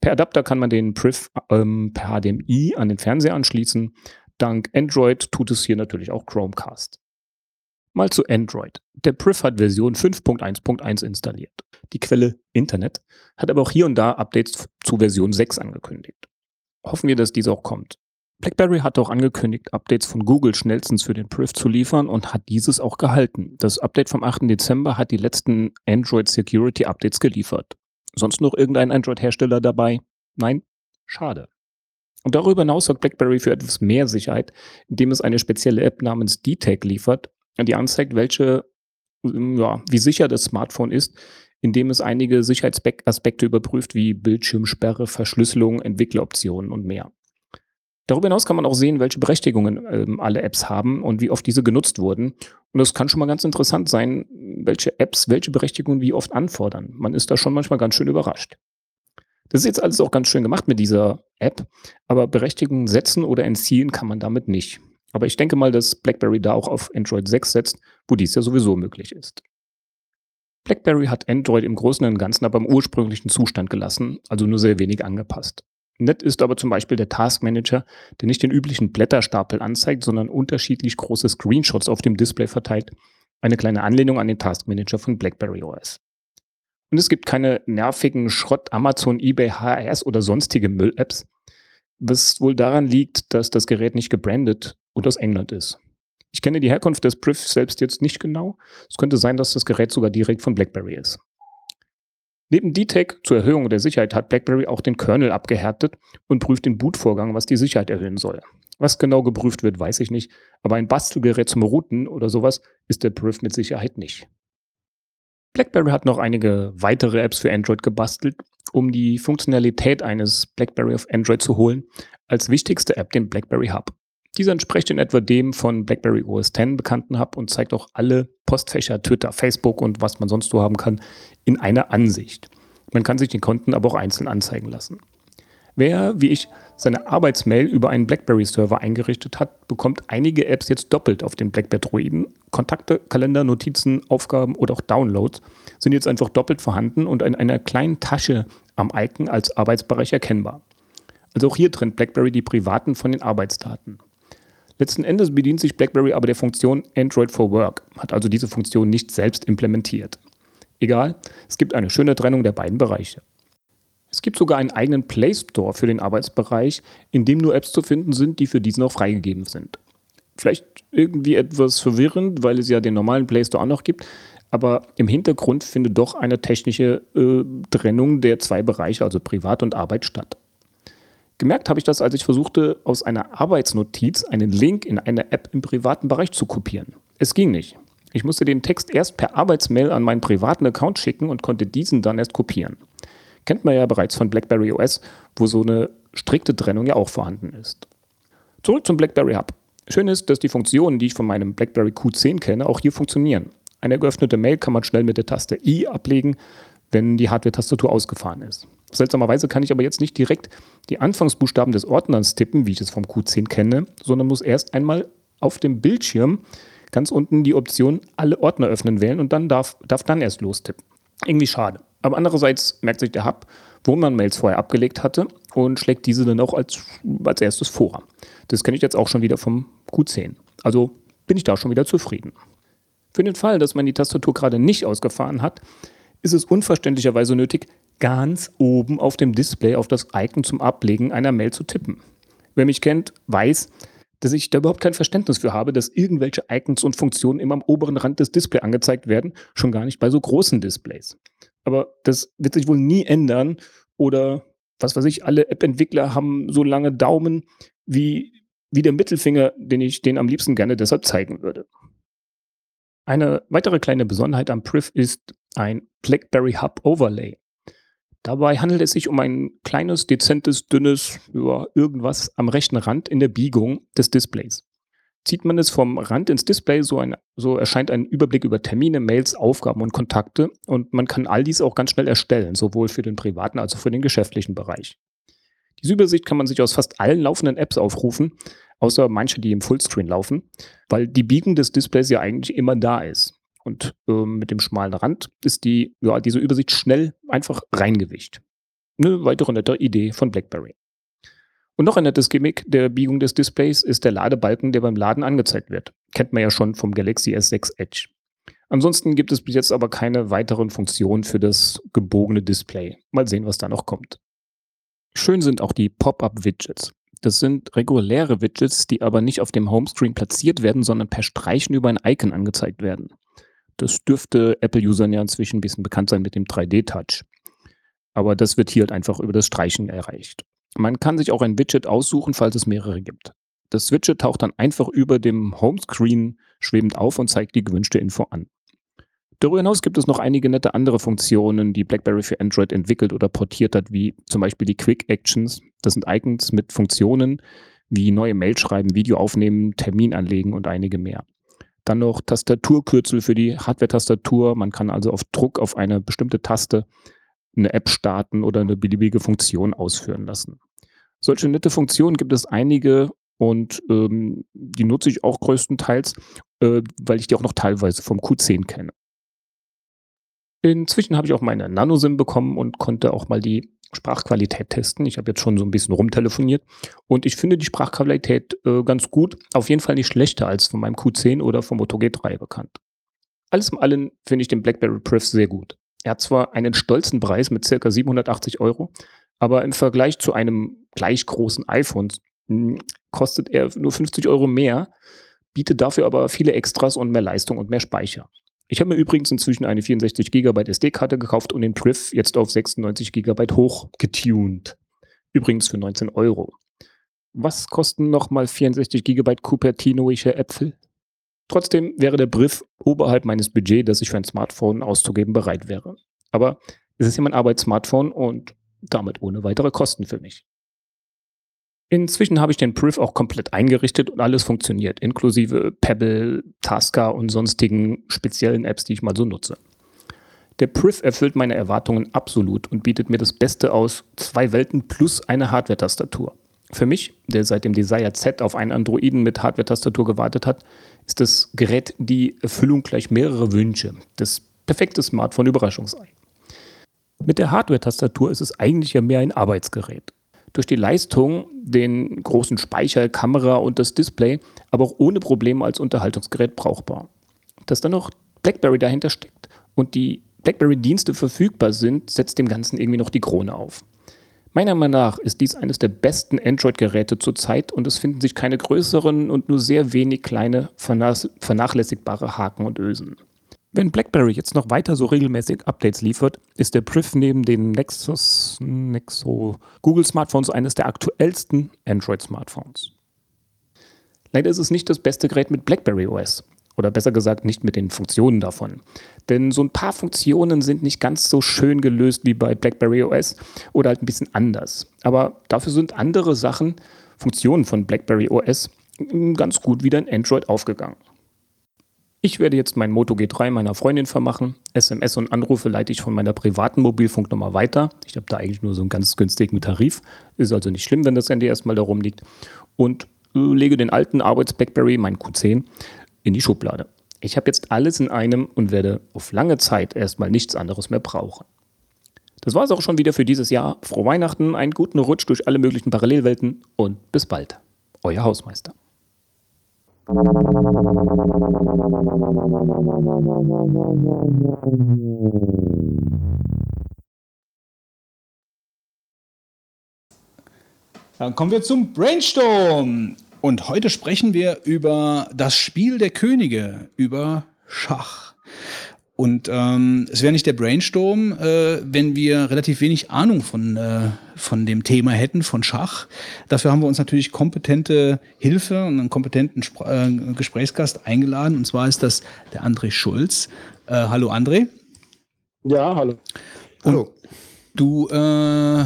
Per Adapter kann man den Priv ähm, per HDMI an den Fernseher anschließen. Dank Android tut es hier natürlich auch Chromecast. Mal zu Android. Der Priv hat Version 5.1.1 installiert. Die Quelle Internet hat aber auch hier und da Updates zu Version 6 angekündigt hoffen wir, dass dies auch kommt. BlackBerry hat auch angekündigt, Updates von Google schnellstens für den Priv zu liefern und hat dieses auch gehalten. Das Update vom 8. Dezember hat die letzten Android Security Updates geliefert. Sonst noch irgendein Android-Hersteller dabei? Nein? Schade. Und darüber hinaus sorgt BlackBerry für etwas mehr Sicherheit, indem es eine spezielle App namens DTAG liefert, die anzeigt, welche, ja, wie sicher das Smartphone ist, indem es einige Sicherheitsaspekte überprüft, wie Bildschirmsperre, Verschlüsselung, Entwickleroptionen und mehr. Darüber hinaus kann man auch sehen, welche Berechtigungen ähm, alle Apps haben und wie oft diese genutzt wurden. Und es kann schon mal ganz interessant sein, welche Apps welche Berechtigungen wie oft anfordern. Man ist da schon manchmal ganz schön überrascht. Das ist jetzt alles auch ganz schön gemacht mit dieser App, aber Berechtigungen setzen oder entziehen kann man damit nicht. Aber ich denke mal, dass BlackBerry da auch auf Android 6 setzt, wo dies ja sowieso möglich ist. BlackBerry hat Android im Großen und Ganzen aber im ursprünglichen Zustand gelassen, also nur sehr wenig angepasst. Nett ist aber zum Beispiel der Task Manager, der nicht den üblichen Blätterstapel anzeigt, sondern unterschiedlich große Screenshots auf dem Display verteilt. Eine kleine Anlehnung an den Task Manager von BlackBerry OS. Und es gibt keine nervigen Schrott Amazon, eBay, HRS oder sonstige Müll-Apps, was wohl daran liegt, dass das Gerät nicht gebrandet und aus England ist. Ich kenne die Herkunft des Priv selbst jetzt nicht genau. Es könnte sein, dass das Gerät sogar direkt von BlackBerry ist. Neben DTEC zur Erhöhung der Sicherheit hat BlackBerry auch den Kernel abgehärtet und prüft den Bootvorgang, was die Sicherheit erhöhen soll. Was genau geprüft wird, weiß ich nicht, aber ein Bastelgerät zum Routen oder sowas ist der Priv mit Sicherheit nicht. BlackBerry hat noch einige weitere Apps für Android gebastelt, um die Funktionalität eines BlackBerry auf Android zu holen. Als wichtigste App den BlackBerry Hub. Dieser entspricht in etwa dem von BlackBerry OS X bekannten Hub und zeigt auch alle Postfächer, Twitter, Facebook und was man sonst so haben kann, in einer Ansicht. Man kann sich den Konten aber auch einzeln anzeigen lassen. Wer, wie ich, seine Arbeitsmail über einen BlackBerry-Server eingerichtet hat, bekommt einige Apps jetzt doppelt auf den BlackBerry-Droiden. Kontakte, Kalender, Notizen, Aufgaben oder auch Downloads sind jetzt einfach doppelt vorhanden und in einer kleinen Tasche am Icon als Arbeitsbereich erkennbar. Also auch hier trennt BlackBerry die privaten von den Arbeitsdaten. Letzten Endes bedient sich BlackBerry aber der Funktion Android for Work, hat also diese Funktion nicht selbst implementiert. Egal, es gibt eine schöne Trennung der beiden Bereiche. Es gibt sogar einen eigenen Play Store für den Arbeitsbereich, in dem nur Apps zu finden sind, die für diesen auch freigegeben sind. Vielleicht irgendwie etwas verwirrend, weil es ja den normalen Play Store auch noch gibt, aber im Hintergrund findet doch eine technische äh, Trennung der zwei Bereiche, also Privat und Arbeit, statt. Gemerkt habe ich das, als ich versuchte, aus einer Arbeitsnotiz einen Link in eine App im privaten Bereich zu kopieren. Es ging nicht. Ich musste den Text erst per Arbeitsmail an meinen privaten Account schicken und konnte diesen dann erst kopieren. Kennt man ja bereits von BlackBerry OS, wo so eine strikte Trennung ja auch vorhanden ist. Zurück zum BlackBerry Hub. Schön ist, dass die Funktionen, die ich von meinem BlackBerry Q10 kenne, auch hier funktionieren. Eine geöffnete Mail kann man schnell mit der Taste I ablegen, wenn die Hardware-Tastatur ausgefahren ist. Seltsamerweise kann ich aber jetzt nicht direkt die Anfangsbuchstaben des Ordners tippen, wie ich es vom Q10 kenne, sondern muss erst einmal auf dem Bildschirm ganz unten die Option Alle Ordner öffnen wählen und dann darf, darf dann erst lostippen. Irgendwie schade. Aber andererseits merkt sich der Hub, wo man Mails vorher abgelegt hatte und schlägt diese dann auch als, als erstes vor. Das kenne ich jetzt auch schon wieder vom Q10. Also bin ich da schon wieder zufrieden. Für den Fall, dass man die Tastatur gerade nicht ausgefahren hat, ist es unverständlicherweise nötig, ganz oben auf dem Display auf das Icon zum Ablegen einer Mail zu tippen. Wer mich kennt, weiß, dass ich da überhaupt kein Verständnis für habe, dass irgendwelche Icons und Funktionen immer am oberen Rand des Displays angezeigt werden, schon gar nicht bei so großen Displays. Aber das wird sich wohl nie ändern. Oder was weiß ich, alle App-Entwickler haben so lange Daumen wie, wie der Mittelfinger, den ich denen am liebsten gerne deshalb zeigen würde. Eine weitere kleine Besonderheit am Priv ist ein BlackBerry Hub Overlay. Dabei handelt es sich um ein kleines, dezentes, dünnes, ja, irgendwas am rechten Rand in der Biegung des Displays. Zieht man es vom Rand ins Display, so, ein, so erscheint ein Überblick über Termine, Mails, Aufgaben und Kontakte und man kann all dies auch ganz schnell erstellen, sowohl für den privaten als auch für den geschäftlichen Bereich. Diese Übersicht kann man sich aus fast allen laufenden Apps aufrufen, außer manche, die im Fullscreen laufen, weil die Biegung des Displays ja eigentlich immer da ist. Und äh, mit dem schmalen Rand ist die, ja, diese Übersicht schnell einfach reingewischt. Eine weitere nette Idee von BlackBerry. Und noch ein nettes Gimmick der Biegung des Displays ist der Ladebalken, der beim Laden angezeigt wird. Kennt man ja schon vom Galaxy S6 Edge. Ansonsten gibt es bis jetzt aber keine weiteren Funktionen für das gebogene Display. Mal sehen, was da noch kommt. Schön sind auch die Pop-up-Widgets. Das sind reguläre Widgets, die aber nicht auf dem Homescreen platziert werden, sondern per Streichen über ein Icon angezeigt werden. Das dürfte Apple-Usern ja inzwischen ein bisschen bekannt sein mit dem 3D-Touch. Aber das wird hier halt einfach über das Streichen erreicht. Man kann sich auch ein Widget aussuchen, falls es mehrere gibt. Das Widget taucht dann einfach über dem Homescreen schwebend auf und zeigt die gewünschte Info an. Darüber hinaus gibt es noch einige nette andere Funktionen, die BlackBerry für Android entwickelt oder portiert hat, wie zum Beispiel die Quick Actions. Das sind Icons mit Funktionen wie neue Mail schreiben, Video aufnehmen, Termin anlegen und einige mehr. Dann noch Tastaturkürzel für die Hardware-Tastatur. Man kann also auf Druck auf eine bestimmte Taste eine App starten oder eine beliebige Funktion ausführen lassen. Solche nette Funktionen gibt es einige und ähm, die nutze ich auch größtenteils, äh, weil ich die auch noch teilweise vom Q10 kenne. Inzwischen habe ich auch meine NanoSIM bekommen und konnte auch mal die Sprachqualität testen. Ich habe jetzt schon so ein bisschen rumtelefoniert und ich finde die Sprachqualität äh, ganz gut. Auf jeden Fall nicht schlechter als von meinem Q10 oder vom Moto G3 bekannt. Alles in allem finde ich den BlackBerry Priv sehr gut. Er hat zwar einen stolzen Preis mit circa 780 Euro, aber im Vergleich zu einem gleich großen iPhone hm, kostet er nur 50 Euro mehr, bietet dafür aber viele Extras und mehr Leistung und mehr Speicher. Ich habe mir übrigens inzwischen eine 64 GB SD-Karte gekauft und den Priv jetzt auf 96 GB hochgetuned. Übrigens für 19 Euro. Was kosten nochmal 64 GB Cupertinoische Äpfel? Trotzdem wäre der Brief oberhalb meines Budgets, das ich für ein Smartphone auszugeben bereit wäre. Aber es ist ja mein Arbeitssmartphone und damit ohne weitere Kosten für mich. Inzwischen habe ich den Priv auch komplett eingerichtet und alles funktioniert, inklusive Pebble, Tasker und sonstigen speziellen Apps, die ich mal so nutze. Der Priv erfüllt meine Erwartungen absolut und bietet mir das Beste aus zwei Welten plus eine Hardware-Tastatur. Für mich, der seit dem Desire Z auf einen Androiden mit Hardware-Tastatur gewartet hat, ist das Gerät die Erfüllung gleich mehrerer Wünsche. Das perfekte Smartphone-Überraschungsei. Mit der Hardware-Tastatur ist es eigentlich ja mehr ein Arbeitsgerät. Durch die Leistung, den großen Speicher, Kamera und das Display, aber auch ohne Probleme als Unterhaltungsgerät brauchbar. Dass dann noch BlackBerry dahinter steckt und die BlackBerry-Dienste verfügbar sind, setzt dem Ganzen irgendwie noch die Krone auf. Meiner Meinung nach ist dies eines der besten Android-Geräte zurzeit und es finden sich keine größeren und nur sehr wenig kleine vernachlässigbare Haken und Ösen. Wenn BlackBerry jetzt noch weiter so regelmäßig Updates liefert, ist der Priv neben den Nexus, Nexo Google Smartphones eines der aktuellsten Android-Smartphones. Leider ist es nicht das beste Gerät mit BlackBerry OS. Oder besser gesagt, nicht mit den Funktionen davon. Denn so ein paar Funktionen sind nicht ganz so schön gelöst wie bei BlackBerry OS oder halt ein bisschen anders. Aber dafür sind andere Sachen, Funktionen von BlackBerry OS, ganz gut wieder in Android aufgegangen. Ich werde jetzt mein Moto G3 meiner Freundin vermachen. SMS und Anrufe leite ich von meiner privaten Mobilfunknummer weiter. Ich habe da eigentlich nur so einen ganz günstigen Tarif. Ist also nicht schlimm, wenn das Handy erstmal da rumliegt. Und äh, lege den alten Arbeits-Blackberry, mein Q10, in die Schublade. Ich habe jetzt alles in einem und werde auf lange Zeit erstmal nichts anderes mehr brauchen. Das war es auch schon wieder für dieses Jahr. Frohe Weihnachten, einen guten Rutsch durch alle möglichen Parallelwelten und bis bald. Euer Hausmeister. Dann kommen wir zum Brainstorm. Und heute sprechen wir über das Spiel der Könige, über Schach. Und ähm, es wäre nicht der Brainstorm, äh, wenn wir relativ wenig Ahnung von, äh, von dem Thema hätten, von Schach. Dafür haben wir uns natürlich kompetente Hilfe und einen kompetenten Spr äh, Gesprächsgast eingeladen. Und zwar ist das der André Schulz. Äh, hallo André. Ja, hallo. Und hallo. Du äh,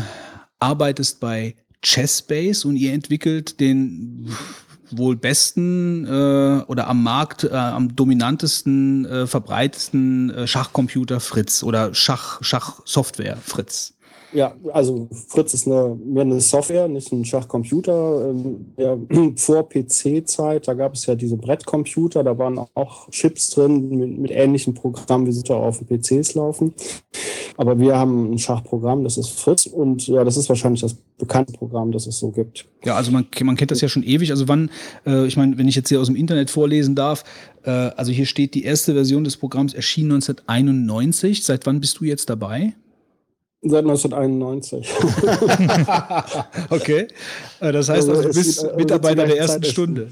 arbeitest bei Chessbase und ihr entwickelt den wohl besten äh, oder am Markt äh, am dominantesten, äh, verbreitetsten äh, Schachcomputer Fritz oder Schach, Schachsoftware Fritz. Ja, also Fritz ist eine, mehr eine Software, nicht ein Schachcomputer. Ähm, ja, vor PC-Zeit, da gab es ja diese Brettcomputer, da waren auch Chips drin mit, mit ähnlichen Programmen, wie sie da auf den PCs laufen. Aber wir haben ein Schachprogramm, das ist Fritz und ja, das ist wahrscheinlich das bekannte Programm, das es so gibt. Ja, also man, man kennt das ja schon ewig. Also wann, äh, ich meine, wenn ich jetzt hier aus dem Internet vorlesen darf, äh, also hier steht, die erste Version des Programms erschien 1991. Seit wann bist du jetzt dabei? Seit 1991. okay. Äh, das heißt also, du bist also, Mitarbeiter der ersten Zeit Stunde.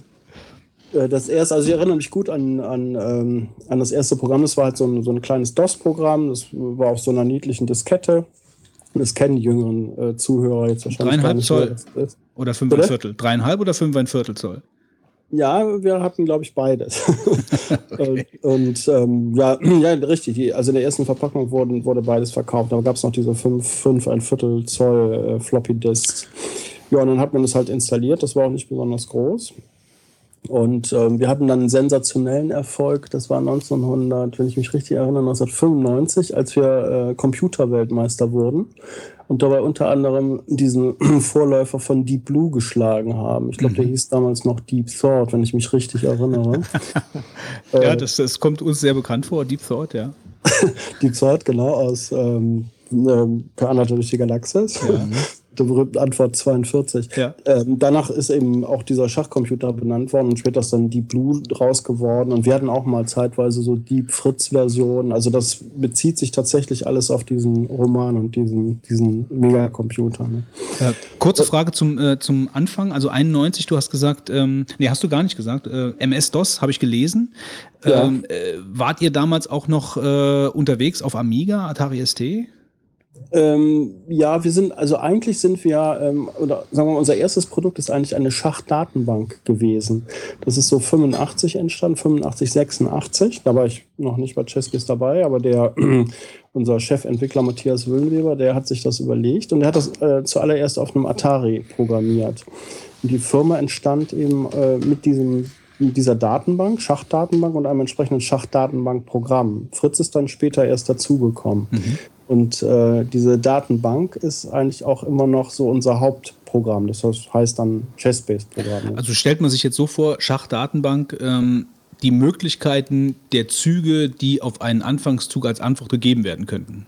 Äh, das erste, also ich erinnere mich gut an, an, ähm, an das erste Programm. Das war halt so ein, so ein kleines DOS-Programm. Das war auf so einer niedlichen Diskette. Das kennen die jüngeren äh, Zuhörer jetzt wahrscheinlich. Dreieinhalb Zoll. Oder fünf ein Viertel. Dreieinhalb oder fünf ein Viertel Zoll? Ja, wir hatten, glaube ich, beides. okay. Und ähm, ja, ja, richtig. Also in der ersten Verpackung wurden, wurde beides verkauft. Da gab es noch diese 5, 5 ein Viertel Zoll äh, Floppy Disks. Ja, und dann hat man das halt installiert. Das war auch nicht besonders groß. Und ähm, wir hatten dann einen sensationellen Erfolg. Das war 1900, wenn ich mich richtig erinnere, 1995, als wir äh, Computerweltmeister wurden und dabei unter anderem diesen Vorläufer von Deep Blue geschlagen haben. Ich glaube, mhm. der hieß damals noch Deep Thought, wenn ich mich richtig erinnere. ja, äh, das, das kommt uns sehr bekannt vor, Deep Thought, ja. Deep Thought, genau, aus ähm, ähm, Per Anhalter durch die Galaxis. Ja. der berühmten Antwort 42. Ja. Ähm, danach ist eben auch dieser Schachcomputer benannt worden und später ist dann Deep Blue draus geworden. Und wir hatten auch mal zeitweise so Deep Fritz-Versionen. Also das bezieht sich tatsächlich alles auf diesen Roman und diesen, diesen Megacomputer. Ne? Äh, kurze Frage zum, äh, zum Anfang. Also 91, du hast gesagt, ähm, nee, hast du gar nicht gesagt. Äh, MS-DOS habe ich gelesen. Ja. Ähm, äh, wart ihr damals auch noch äh, unterwegs auf Amiga, Atari ST? Ähm, ja, wir sind, also eigentlich sind wir, ähm, oder sagen wir mal, unser erstes Produkt ist eigentlich eine Schachdatenbank gewesen. Das ist so 85 entstanden, 85, 86. Da war ich noch nicht bei Chessbiz dabei, aber der, unser Chefentwickler Matthias Wöhnweber, der hat sich das überlegt und der hat das äh, zuallererst auf einem Atari programmiert. Und die Firma entstand eben äh, mit diesem mit dieser Datenbank, Schachdatenbank und einem entsprechenden Schachdatenbankprogramm. Fritz ist dann später erst dazugekommen. Mhm. Und äh, diese Datenbank ist eigentlich auch immer noch so unser Hauptprogramm. Das heißt dann Chess-Based-Programm. Also stellt man sich jetzt so vor, Schachdatenbank, ähm, die Möglichkeiten der Züge, die auf einen Anfangszug als Antwort gegeben werden könnten.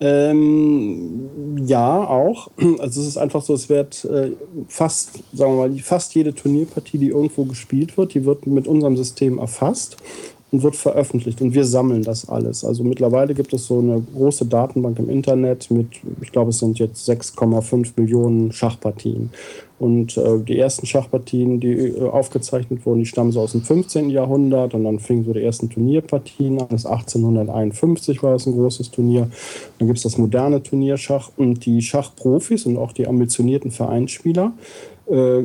Ähm, ja, auch. Also es ist einfach so, es wird äh, fast, sagen wir mal, fast jede Turnierpartie, die irgendwo gespielt wird, die wird mit unserem System erfasst und wird veröffentlicht. Und wir sammeln das alles. Also mittlerweile gibt es so eine große Datenbank im Internet mit, ich glaube, es sind jetzt 6,5 Millionen Schachpartien. Und äh, die ersten Schachpartien, die äh, aufgezeichnet wurden, die stammen so aus dem 15. Jahrhundert. Und dann fingen so die ersten Turnierpartien an. Das 1851 war das ein großes Turnier. Dann gibt es das moderne Turnierschach. Und die Schachprofis und auch die ambitionierten Vereinsspieler äh,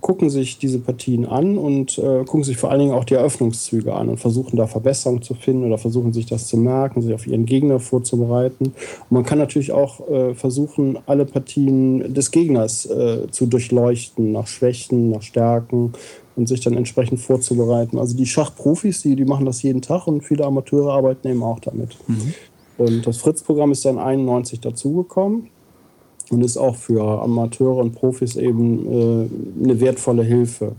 gucken sich diese Partien an und äh, gucken sich vor allen Dingen auch die Eröffnungszüge an und versuchen da Verbesserungen zu finden oder versuchen sich das zu merken, sich auf ihren Gegner vorzubereiten. Und man kann natürlich auch äh, versuchen, alle Partien des Gegners äh, zu durchleuchten, nach Schwächen, nach Stärken und sich dann entsprechend vorzubereiten. Also die Schachprofis, die, die machen das jeden Tag und viele Amateure arbeiten eben auch damit. Mhm. Und das Fritz-Programm ist dann 91 dazugekommen und ist auch für Amateure und Profis eben äh, eine wertvolle Hilfe.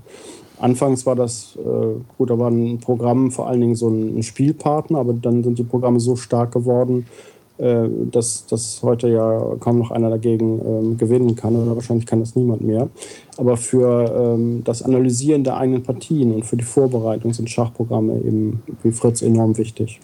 Anfangs war das, äh, gut, da war ein Programm vor allen Dingen so ein, ein Spielpartner, aber dann sind die Programme so stark geworden, äh, dass, dass heute ja kaum noch einer dagegen ähm, gewinnen kann oder wahrscheinlich kann das niemand mehr. Aber für ähm, das Analysieren der eigenen Partien und für die Vorbereitung sind Schachprogramme eben wie Fritz enorm wichtig.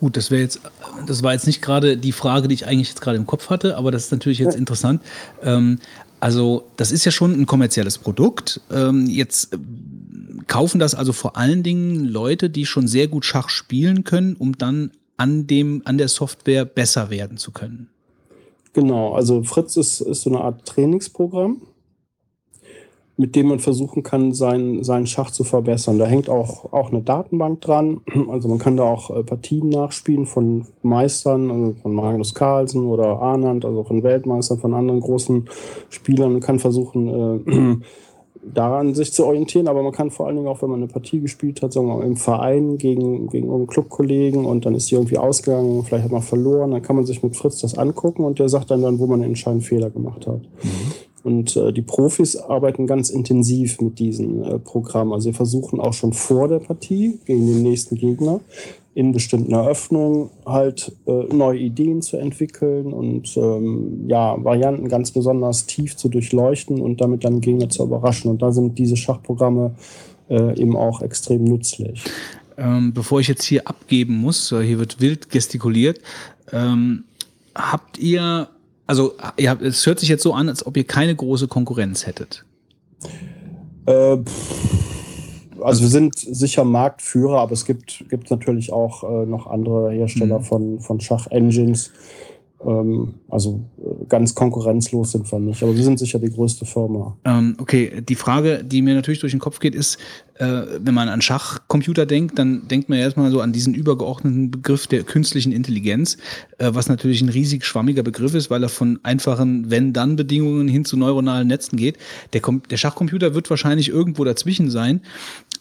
Gut, das wäre jetzt, das war jetzt nicht gerade die Frage, die ich eigentlich jetzt gerade im Kopf hatte, aber das ist natürlich jetzt interessant. Ähm, also, das ist ja schon ein kommerzielles Produkt. Ähm, jetzt äh, kaufen das also vor allen Dingen Leute, die schon sehr gut Schach spielen können, um dann an dem, an der Software besser werden zu können. Genau, also Fritz ist, ist so eine Art Trainingsprogramm mit dem man versuchen kann, seinen, seinen Schach zu verbessern. Da hängt auch, auch eine Datenbank dran. Also man kann da auch äh, Partien nachspielen von Meistern, also von Magnus Carlsen oder Arnand, also von Weltmeistern, von anderen großen Spielern und kann versuchen, äh, daran sich zu orientieren. Aber man kann vor allen Dingen auch, wenn man eine Partie gespielt hat, sagen wir mal, im Verein gegen, gegen einen Clubkollegen und dann ist die irgendwie ausgegangen, vielleicht hat man verloren, dann kann man sich mit Fritz das angucken und der sagt dann, dann wo man einen entscheidenden Fehler gemacht hat. Mhm. Und äh, die Profis arbeiten ganz intensiv mit diesem äh, Programm. Also sie versuchen auch schon vor der Partie gegen den nächsten Gegner in bestimmten Eröffnungen halt äh, neue Ideen zu entwickeln und ähm, ja, Varianten ganz besonders tief zu durchleuchten und damit dann Gegner zu überraschen. Und da sind diese Schachprogramme äh, eben auch extrem nützlich. Ähm, bevor ich jetzt hier abgeben muss, hier wird wild gestikuliert, ähm, habt ihr also ja, es hört sich jetzt so an, als ob ihr keine große Konkurrenz hättet. Äh, also wir sind sicher Marktführer, aber es gibt, gibt natürlich auch äh, noch andere Hersteller mhm. von, von Schach-Engines. Ähm, also äh, ganz konkurrenzlos sind wir nicht, aber wir sind sicher die größte Firma. Ähm, okay, die Frage, die mir natürlich durch den Kopf geht, ist, äh, wenn man an Schachcomputer denkt, dann denkt man erstmal so an diesen übergeordneten Begriff der künstlichen Intelligenz, äh, was natürlich ein riesig schwammiger Begriff ist, weil er von einfachen Wenn-Dann-Bedingungen hin zu neuronalen Netzen geht. Der, der Schachcomputer wird wahrscheinlich irgendwo dazwischen sein.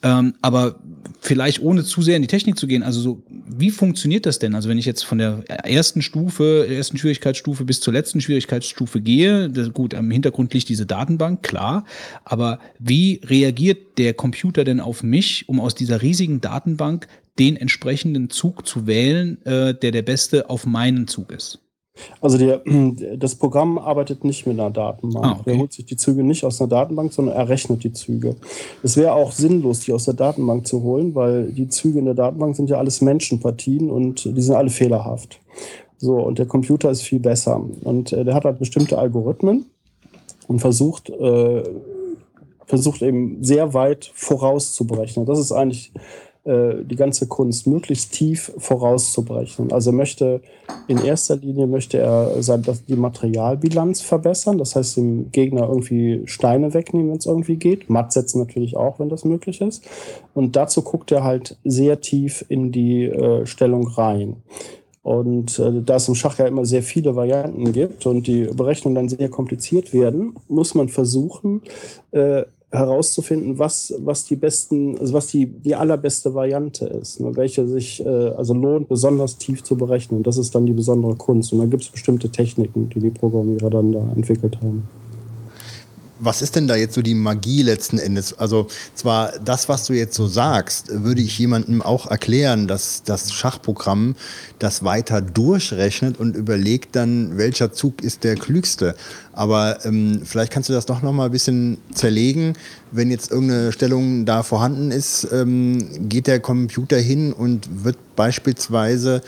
Ähm, aber vielleicht ohne zu sehr in die Technik zu gehen, also so, wie funktioniert das denn? Also wenn ich jetzt von der ersten Stufe, ersten Schwierigkeitsstufe bis zur letzten Schwierigkeitsstufe gehe, das, gut, am Hintergrund liegt diese Datenbank, klar, aber wie reagiert der Computer denn auf mich, um aus dieser riesigen Datenbank den entsprechenden Zug zu wählen, äh, der der beste auf meinen Zug ist? Also der, das Programm arbeitet nicht mit einer Datenbank. Ah, okay. Der holt sich die Züge nicht aus einer Datenbank, sondern er rechnet die Züge. Es wäre auch sinnlos, die aus der Datenbank zu holen, weil die Züge in der Datenbank sind ja alles Menschenpartien und die sind alle fehlerhaft. So, und der Computer ist viel besser. Und äh, der hat halt bestimmte Algorithmen und versucht, äh, versucht eben sehr weit vorauszubrechen. Das ist eigentlich äh, die ganze Kunst möglichst tief vorauszubrechen. Also möchte in erster Linie möchte er sein, dass die Materialbilanz verbessern, das heißt dem Gegner irgendwie Steine wegnehmen, wenn es irgendwie geht. Matt setzen natürlich auch, wenn das möglich ist. Und dazu guckt er halt sehr tief in die äh, Stellung rein. Und äh, da es im Schach ja immer sehr viele Varianten gibt und die Berechnungen dann sehr kompliziert werden, muss man versuchen, äh, herauszufinden, was, was die besten, also was die, die allerbeste Variante ist, ne, welche sich äh, also lohnt, besonders tief zu berechnen. Das ist dann die besondere Kunst. Und da gibt es bestimmte Techniken, die die Programmierer dann da entwickelt haben was ist denn da jetzt so die Magie letzten Endes? Also zwar das, was du jetzt so sagst, würde ich jemandem auch erklären, dass das Schachprogramm das weiter durchrechnet und überlegt dann, welcher Zug ist der klügste. Aber ähm, vielleicht kannst du das doch noch mal ein bisschen zerlegen. Wenn jetzt irgendeine Stellung da vorhanden ist, ähm, geht der Computer hin und wird beispielsweise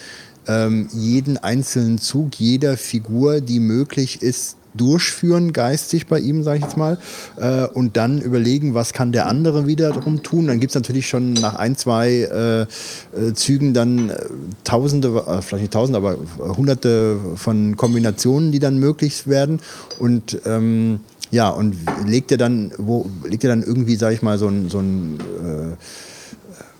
ähm, jeden einzelnen Zug jeder Figur, die möglich ist, durchführen, geistig bei ihm, sage ich jetzt mal, äh, und dann überlegen, was kann der andere wiederum tun. Dann gibt es natürlich schon nach ein, zwei äh, äh Zügen dann äh, Tausende, äh, vielleicht nicht Tausende, aber Hunderte von Kombinationen, die dann möglich werden. Und ähm, ja, und legt er dann, wo legt er dann irgendwie, sage ich mal, so ein, so ein äh,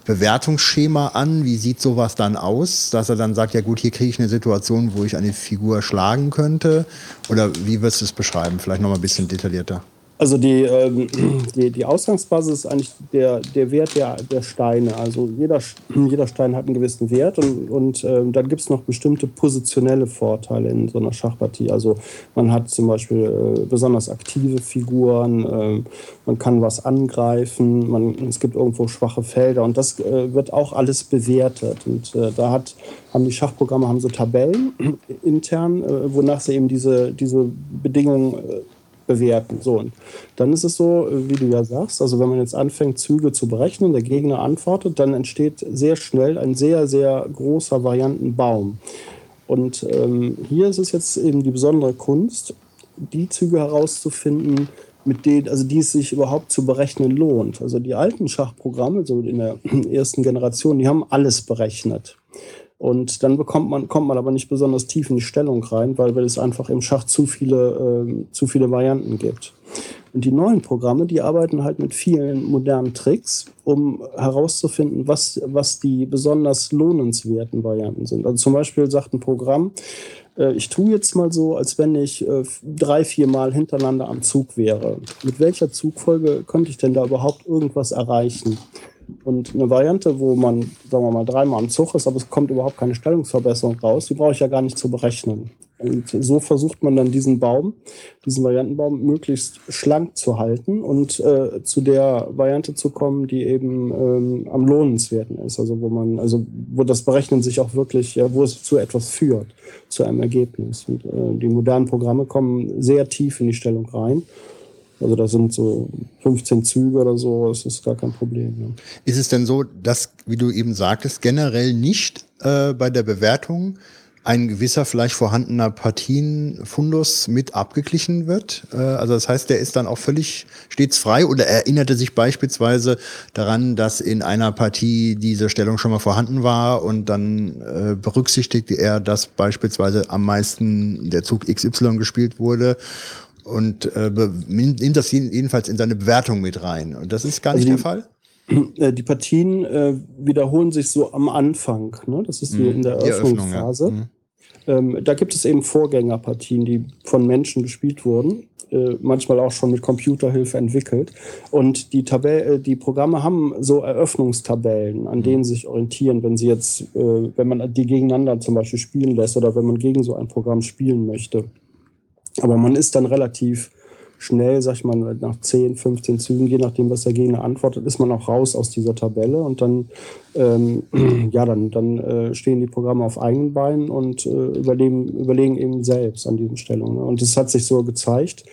Bewertungsschema an? Wie sieht sowas dann aus? Dass er dann sagt, ja gut, hier kriege ich eine Situation, wo ich eine Figur schlagen könnte? Oder wie wirst du es beschreiben? Vielleicht noch mal ein bisschen detaillierter. Also die, ähm, die, die Ausgangsbasis ist eigentlich der, der Wert der, der Steine. Also jeder, jeder Stein hat einen gewissen Wert und, und ähm, dann gibt es noch bestimmte positionelle Vorteile in so einer Schachpartie. Also man hat zum Beispiel äh, besonders aktive Figuren, äh, man kann was angreifen, man, es gibt irgendwo schwache Felder und das äh, wird auch alles bewertet. Und äh, da hat, haben die Schachprogramme haben so Tabellen intern, äh, wonach sie eben diese, diese Bedingungen äh, bewerten. So, und dann ist es so, wie du ja sagst, also wenn man jetzt anfängt, Züge zu berechnen, der Gegner antwortet, dann entsteht sehr schnell ein sehr, sehr großer Variantenbaum. Und ähm, hier ist es jetzt eben die besondere Kunst, die Züge herauszufinden, mit denen, also die es sich überhaupt zu berechnen lohnt. Also die alten Schachprogramme, so in der ersten Generation, die haben alles berechnet. Und dann bekommt man, kommt man aber nicht besonders tief in die Stellung rein, weil, weil es einfach im Schach zu viele, äh, zu viele Varianten gibt. Und die neuen Programme, die arbeiten halt mit vielen modernen Tricks, um herauszufinden, was, was die besonders lohnenswerten Varianten sind. Also zum Beispiel sagt ein Programm, äh, ich tue jetzt mal so, als wenn ich äh, drei, vier Mal hintereinander am Zug wäre. Mit welcher Zugfolge könnte ich denn da überhaupt irgendwas erreichen? Und eine Variante, wo man, sagen wir mal, dreimal am Zug ist, aber es kommt überhaupt keine Stellungsverbesserung raus, die brauche ich ja gar nicht zu berechnen. Und so versucht man dann diesen Baum, diesen Variantenbaum möglichst schlank zu halten und äh, zu der Variante zu kommen, die eben ähm, am lohnenswerten ist. Also wo man, also wo das Berechnen sich auch wirklich, ja, wo es zu etwas führt, zu einem Ergebnis. Und äh, die modernen Programme kommen sehr tief in die Stellung rein also da sind so 15 Züge oder so, das ist gar kein Problem. Ja. Ist es denn so, dass, wie du eben sagtest, generell nicht äh, bei der Bewertung ein gewisser vielleicht vorhandener Partienfundus mit abgeglichen wird. Äh, also das heißt, der ist dann auch völlig stets frei oder erinnerte sich beispielsweise daran, dass in einer Partie diese Stellung schon mal vorhanden war und dann äh, berücksichtigte er, dass beispielsweise am meisten der Zug XY gespielt wurde und äh, nimmt das jedenfalls in seine Bewertung mit rein. Und das ist gar also nicht die, der Fall? Äh, die Partien äh, wiederholen sich so am Anfang. Ne? Das ist mhm. in der Eröffnungsphase. Ja. Mhm. Ähm, da gibt es eben Vorgängerpartien, die von Menschen gespielt wurden, äh, manchmal auch schon mit Computerhilfe entwickelt. Und die, Tabelle, äh, die Programme haben so Eröffnungstabellen, an denen sie sich orientieren, wenn sie jetzt, äh, wenn man die gegeneinander zum Beispiel spielen lässt oder wenn man gegen so ein Programm spielen möchte. Aber man ist dann relativ schnell, sag ich mal, nach 10, 15 Zügen, je nachdem, was der Gegner antwortet, ist man auch raus aus dieser Tabelle und dann, ähm, ja, dann, dann äh, stehen die Programme auf eigenen Beinen und äh, überlegen, überlegen eben selbst an diesen Stellungen. Ne? Und das hat sich so gezeigt,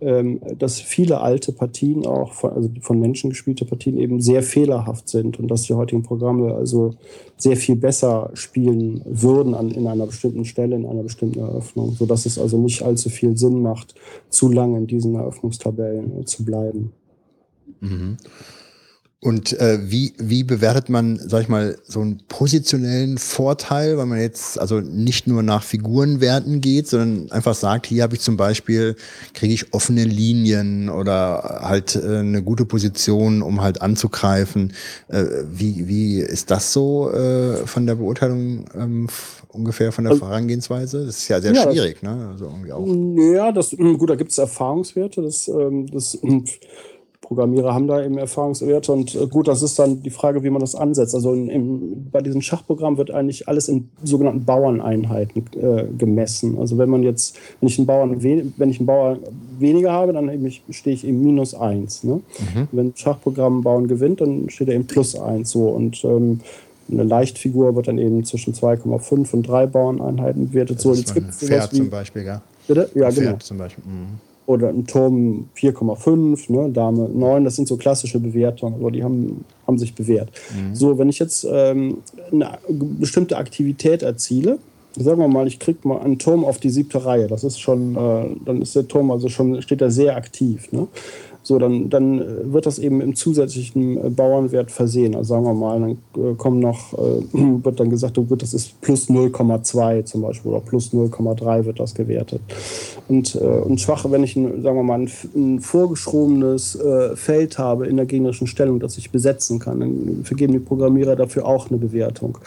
ähm, dass viele alte Partien auch, von, also von Menschen gespielte Partien eben sehr fehlerhaft sind und dass die heutigen Programme also sehr viel besser spielen würden an, in einer bestimmten Stelle, in einer bestimmten Eröffnung, sodass es also nicht allzu viel Sinn macht, zu lange in diesen Eröffnungstabellen äh, zu bleiben. Mhm. Und äh, wie, wie bewertet man, sag ich mal, so einen positionellen Vorteil, weil man jetzt also nicht nur nach Figurenwerten geht, sondern einfach sagt, hier habe ich zum Beispiel, kriege ich offene Linien oder halt äh, eine gute Position, um halt anzugreifen. Äh, wie, wie ist das so äh, von der Beurteilung ähm, ungefähr von der Vorangehensweise? Das ist ja sehr Ja, schwierig, ne? Also irgendwie auch. Ja, das, gut, da gibt es Erfahrungswerte. Das, ähm, das, Programmierer haben da eben Erfahrungswerte und äh, gut, das ist dann die Frage, wie man das ansetzt. Also in, im, bei diesem Schachprogramm wird eigentlich alles in sogenannten Bauerneinheiten äh, gemessen. Also wenn man jetzt, wenn ich einen Bauern, we- wenn ich einen Bauern weniger habe, dann ich, stehe ich eben minus eins. Ne? Wenn ein Schachprogramm einen Bauern gewinnt, dann steht er eben plus eins. So und ähm, eine Leichtfigur wird dann eben zwischen 2,5 und 3 Bauerneinheiten bewertet. So, jetzt gibt es Pferd wie, zum Beispiel, ja. bitte? Ja, Ein genau Pferd zum Beispiel. Mhm. Oder ein Turm 4,5, ne, Dame 9, das sind so klassische Bewertungen, aber die haben, haben sich bewährt. So, wenn ich jetzt ähm, eine bestimmte Aktivität erziele, sagen wir mal, ich kriege mal einen Turm auf die siebte Reihe, das ist schon, äh, dann ist der Turm also schon, steht da sehr aktiv. Ne? So, dann, dann äh, wird das eben im zusätzlichen äh, Bauernwert versehen. Also sagen wir mal, dann äh, kommen noch, wird dann gesagt, oh gut, das ist plus 0,2 zum Beispiel oder plus 0,3 wird das gewertet. Und, äh, und schwache, wenn ich, ein, sagen wir mal, ein, ein vorgeschobenes äh, Feld habe in der gegnerischen Stellung, das ich besetzen kann, dann vergeben die Programmierer dafür auch eine Bewertung.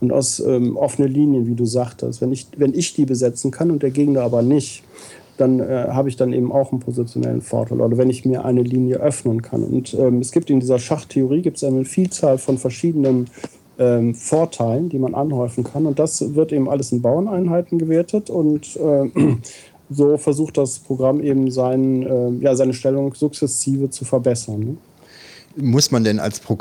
Und aus ähm, offene Linien, wie du sagtest, wenn ich, wenn ich die besetzen kann und der Gegner aber nicht, dann äh, habe ich dann eben auch einen positionellen Vorteil. Oder wenn ich mir eine Linie öffnen kann. Und ähm, es gibt in dieser Schachtheorie gibt eine Vielzahl von verschiedenen ähm, Vorteilen, die man anhäufen kann. Und das wird eben alles in Bauerneinheiten gewertet. Und äh, so versucht das Programm eben sein, äh, ja, seine Stellung sukzessive zu verbessern. Ne? muss man denn als, Pro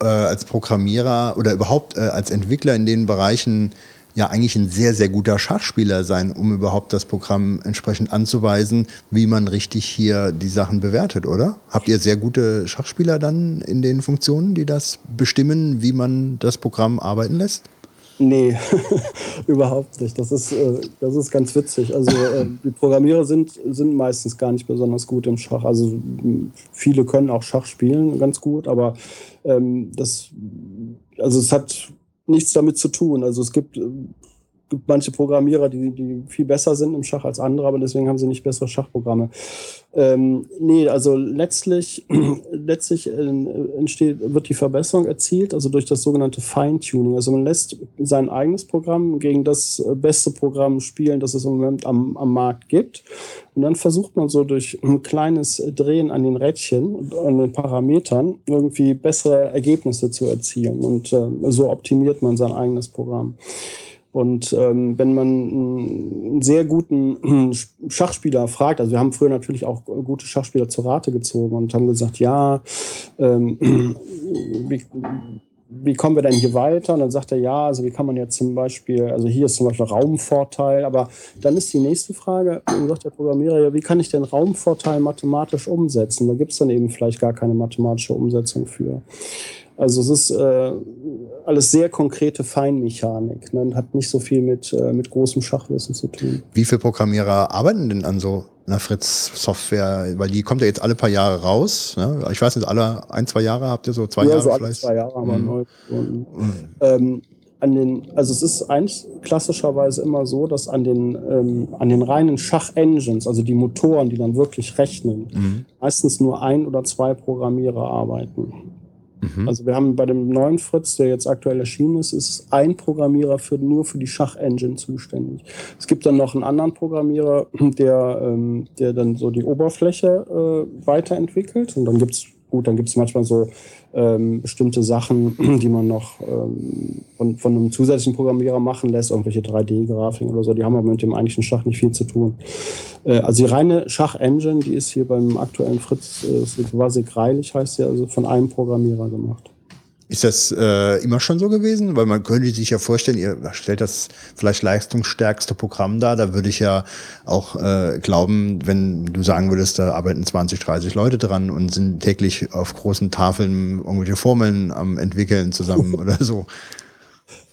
äh, als Programmierer oder überhaupt äh, als Entwickler in den Bereichen ja eigentlich ein sehr, sehr guter Schachspieler sein, um überhaupt das Programm entsprechend anzuweisen, wie man richtig hier die Sachen bewertet, oder? Habt ihr sehr gute Schachspieler dann in den Funktionen, die das bestimmen, wie man das Programm arbeiten lässt? Nee, überhaupt nicht. Das ist, äh, das ist ganz witzig. Also äh, die Programmierer sind, sind meistens gar nicht besonders gut im Schach. Also viele können auch Schach spielen ganz gut, aber ähm, das, also es hat nichts damit zu tun. Also es gibt, äh, gibt manche Programmierer, die, die viel besser sind im Schach als andere, aber deswegen haben sie nicht bessere Schachprogramme. Ähm, nee, also letztlich, letztlich entsteht, wird die Verbesserung erzielt, also durch das sogenannte Feintuning. Also man lässt sein eigenes Programm gegen das äh, beste Programm spielen, das es im Moment am, am Markt gibt. Und dann versucht man so durch ein kleines Drehen an den Rädchen und an den Parametern irgendwie bessere Ergebnisse zu erzielen. Und äh, so optimiert man sein eigenes Programm. Und ähm, wenn man einen sehr guten Schachspieler fragt, also wir haben früher natürlich auch gute Schachspieler zur Rate gezogen und haben gesagt, ja, ähm, wie, wie kommen wir denn hier weiter? Und dann sagt er, ja, also wie kann man jetzt zum Beispiel, also hier ist zum Beispiel Raumvorteil, aber dann ist die nächste Frage, sagt der Programmierer, ja, wie kann ich den Raumvorteil mathematisch umsetzen? Da gibt es dann eben vielleicht gar keine mathematische Umsetzung für. Also es ist äh, alles sehr konkrete Feinmechanik ne, und hat nicht so viel mit, äh, mit großem Schachwissen zu tun. Wie viele Programmierer arbeiten denn an so einer Fritz-Software? Weil die kommt ja jetzt alle paar Jahre raus. Ne? Ich weiß nicht, alle ein, zwei Jahre habt ihr so zwei ja, Jahre so alle vielleicht? zwei Jahre haben wir Mhm. neu. Und, ähm, an den, also es ist eigentlich klassischerweise immer so, dass an den, ähm, an den reinen Schach-Engines, also die Motoren, die dann wirklich rechnen, Mhm. meistens nur ein oder zwei Programmierer arbeiten. Mhm. Also wir haben bei dem neuen Fritz, der jetzt aktuell erschienen ist, ist ein Programmierer für, nur für die Schach-Engine zuständig. Es gibt dann noch einen anderen Programmierer, der, ähm, der dann so die Oberfläche äh, weiterentwickelt. Und dann gibt's gut, dann gibt's manchmal so ähm, bestimmte Sachen, die man noch ähm, von, von einem zusätzlichen Programmierer machen lässt, irgendwelche 3D-Grafiken oder so, die haben aber mit dem eigentlichen Schach nicht viel zu tun. Äh, also die reine Schach-Engine, die ist hier beim aktuellen Fritz, äh, Wasik Reilich heißt sie, also von einem Programmierer gemacht. Ist das äh, immer schon so gewesen? Weil man könnte sich ja vorstellen, ihr stellt das vielleicht leistungsstärkste Programm dar. Da würde ich ja auch äh, glauben, wenn du sagen würdest, da arbeiten 20, 30 Leute dran und sind täglich auf großen Tafeln irgendwelche Formeln am entwickeln zusammen oder so.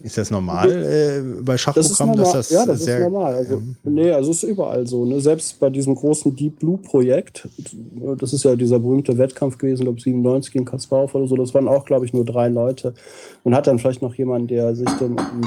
Ist das normal äh, bei Das ist Schachprogrammen, normal. dass das ja, das sehr ist normal. Also, nee, also es ist überall so. Ne? Selbst bei diesem großen Deep Blue Projekt, das ist ja dieser berühmte Wettkampf gewesen, glaube 97 gegen Kasparov oder so, das waren auch, glaube ich, nur drei Leute. Und hat dann vielleicht noch jemand, der sich dann um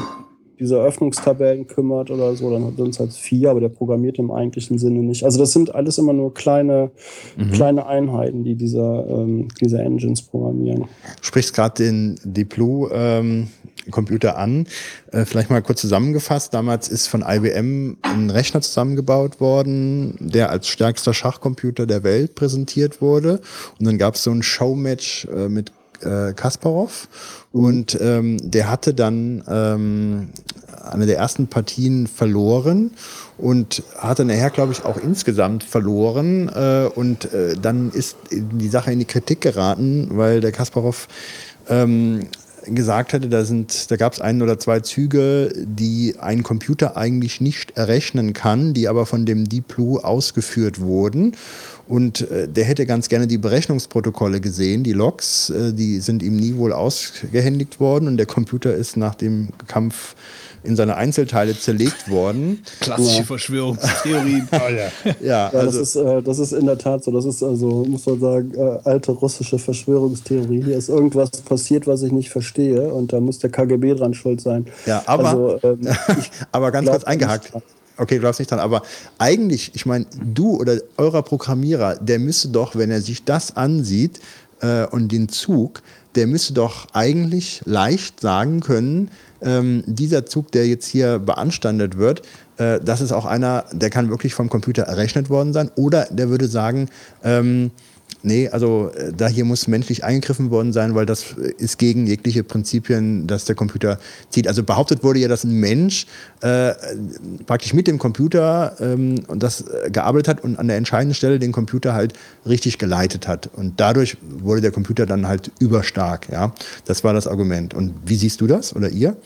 diese Öffnungstabellen kümmert oder so, dann sind es halt vier, aber der programmiert im eigentlichen Sinne nicht. Also das sind alles immer nur kleine, Mhm. kleine Einheiten, die diese, ähm, diese Engines programmieren. sprichst gerade den Deep Blue ähm, Computer an. Äh, vielleicht mal kurz zusammengefasst. Damals ist von IBM ein Rechner zusammengebaut worden, der als stärkster Schachcomputer der Welt präsentiert wurde. Und dann gab es so ein Showmatch äh, mit äh, Kasparov. Und ähm, der hatte dann ähm, eine der ersten Partien verloren und hatte nachher, glaube ich, auch insgesamt verloren. Äh, und äh, dann ist die Sache in die Kritik geraten, weil der Kasparov ähm, gesagt hatte, da, da gab es ein oder zwei Züge, die ein Computer eigentlich nicht errechnen kann, die aber von dem Deep Blue ausgeführt wurden. Und äh, der hätte ganz gerne die Berechnungsprotokolle gesehen, die Logs, äh, die sind ihm nie wohl ausgehändigt worden und der Computer ist nach dem Kampf in seine Einzelteile zerlegt worden. Klassische Ja. Verschwörungstheorien. Ja, Ja, also, das, ist, äh, das ist in der Tat so. Das ist also, muss man sagen, äh, alte russische Verschwörungstheorie. Hier ist irgendwas passiert, was ich nicht verstehe und da muss der KGB dran schuld sein. ja, aber also, ähm, Aber ganz glaub kurz eingehakt. Okay, du glaubst nicht dran. Aber eigentlich, ich meine, du oder eurer Programmierer, der müsste doch, wenn er sich das ansieht äh, und den Zug, der müsste doch eigentlich leicht sagen können, ähm, dieser Zug, der jetzt hier beanstandet wird, äh, das ist auch einer, der kann wirklich vom Computer errechnet worden sein. Oder der würde sagen, ähm, Nee, also äh, da hier muss menschlich eingegriffen worden sein, weil das äh, ist gegen jegliche Prinzipien, dass der Computer zieht. Also behauptet wurde ja, dass ein Mensch äh, praktisch mit dem Computer ähm, und das äh, gearbeitet hat und an der entscheidenden Stelle den Computer halt richtig geleitet hat. Und dadurch wurde der Computer dann halt überstark. Ja, das war das Argument. Und wie siehst du das oder ihr?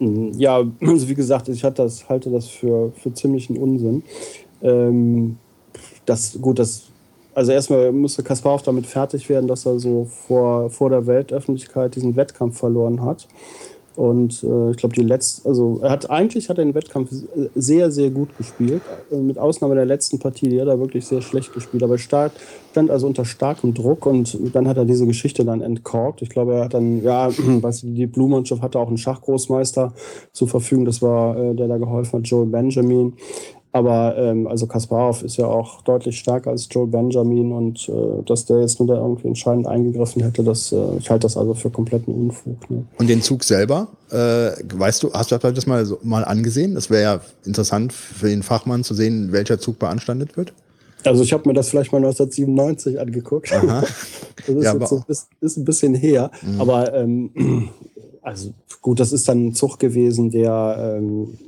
Ja, also wie gesagt, ich das, halte das für, für ziemlichen Unsinn. Ähm, das, gut, das, also erstmal musste Kasparov damit fertig werden, dass er so vor, vor der Weltöffentlichkeit diesen Wettkampf verloren hat. Und äh, ich glaube, die letzte, also er hat eigentlich hat er den Wettkampf sehr, sehr gut gespielt. Äh, Mit Ausnahme der letzten Partie, die hat er wirklich sehr schlecht gespielt. Aber er stand, also unter starkem Druck und dann hat er diese Geschichte dann entkorkt. Ich glaube, er hat dann, ja, die Blue-Mannschaft hatte auch einen Schachgroßmeister zur Verfügung. Das war, äh, der da geholfen hat, Joel Benjamin. Aber ähm, also Kasparov ist ja auch deutlich stärker als Joel Benjamin und äh, dass der jetzt nur da irgendwie entscheidend eingegriffen hätte, das, äh, ich halte das also für kompletten Unfug. Ne? Und den Zug selber, äh, weißt du, hast du das mal, so, mal angesehen? Das wäre ja interessant für den Fachmann zu sehen, welcher Zug beanstandet wird. Also ich habe mir das vielleicht mal 1997 angeguckt. Aha. Das ist, Ja, so, ein bisschen- ist ein bisschen her. Aber ähm, also gut, das ist dann ein Zug gewesen, der ähm,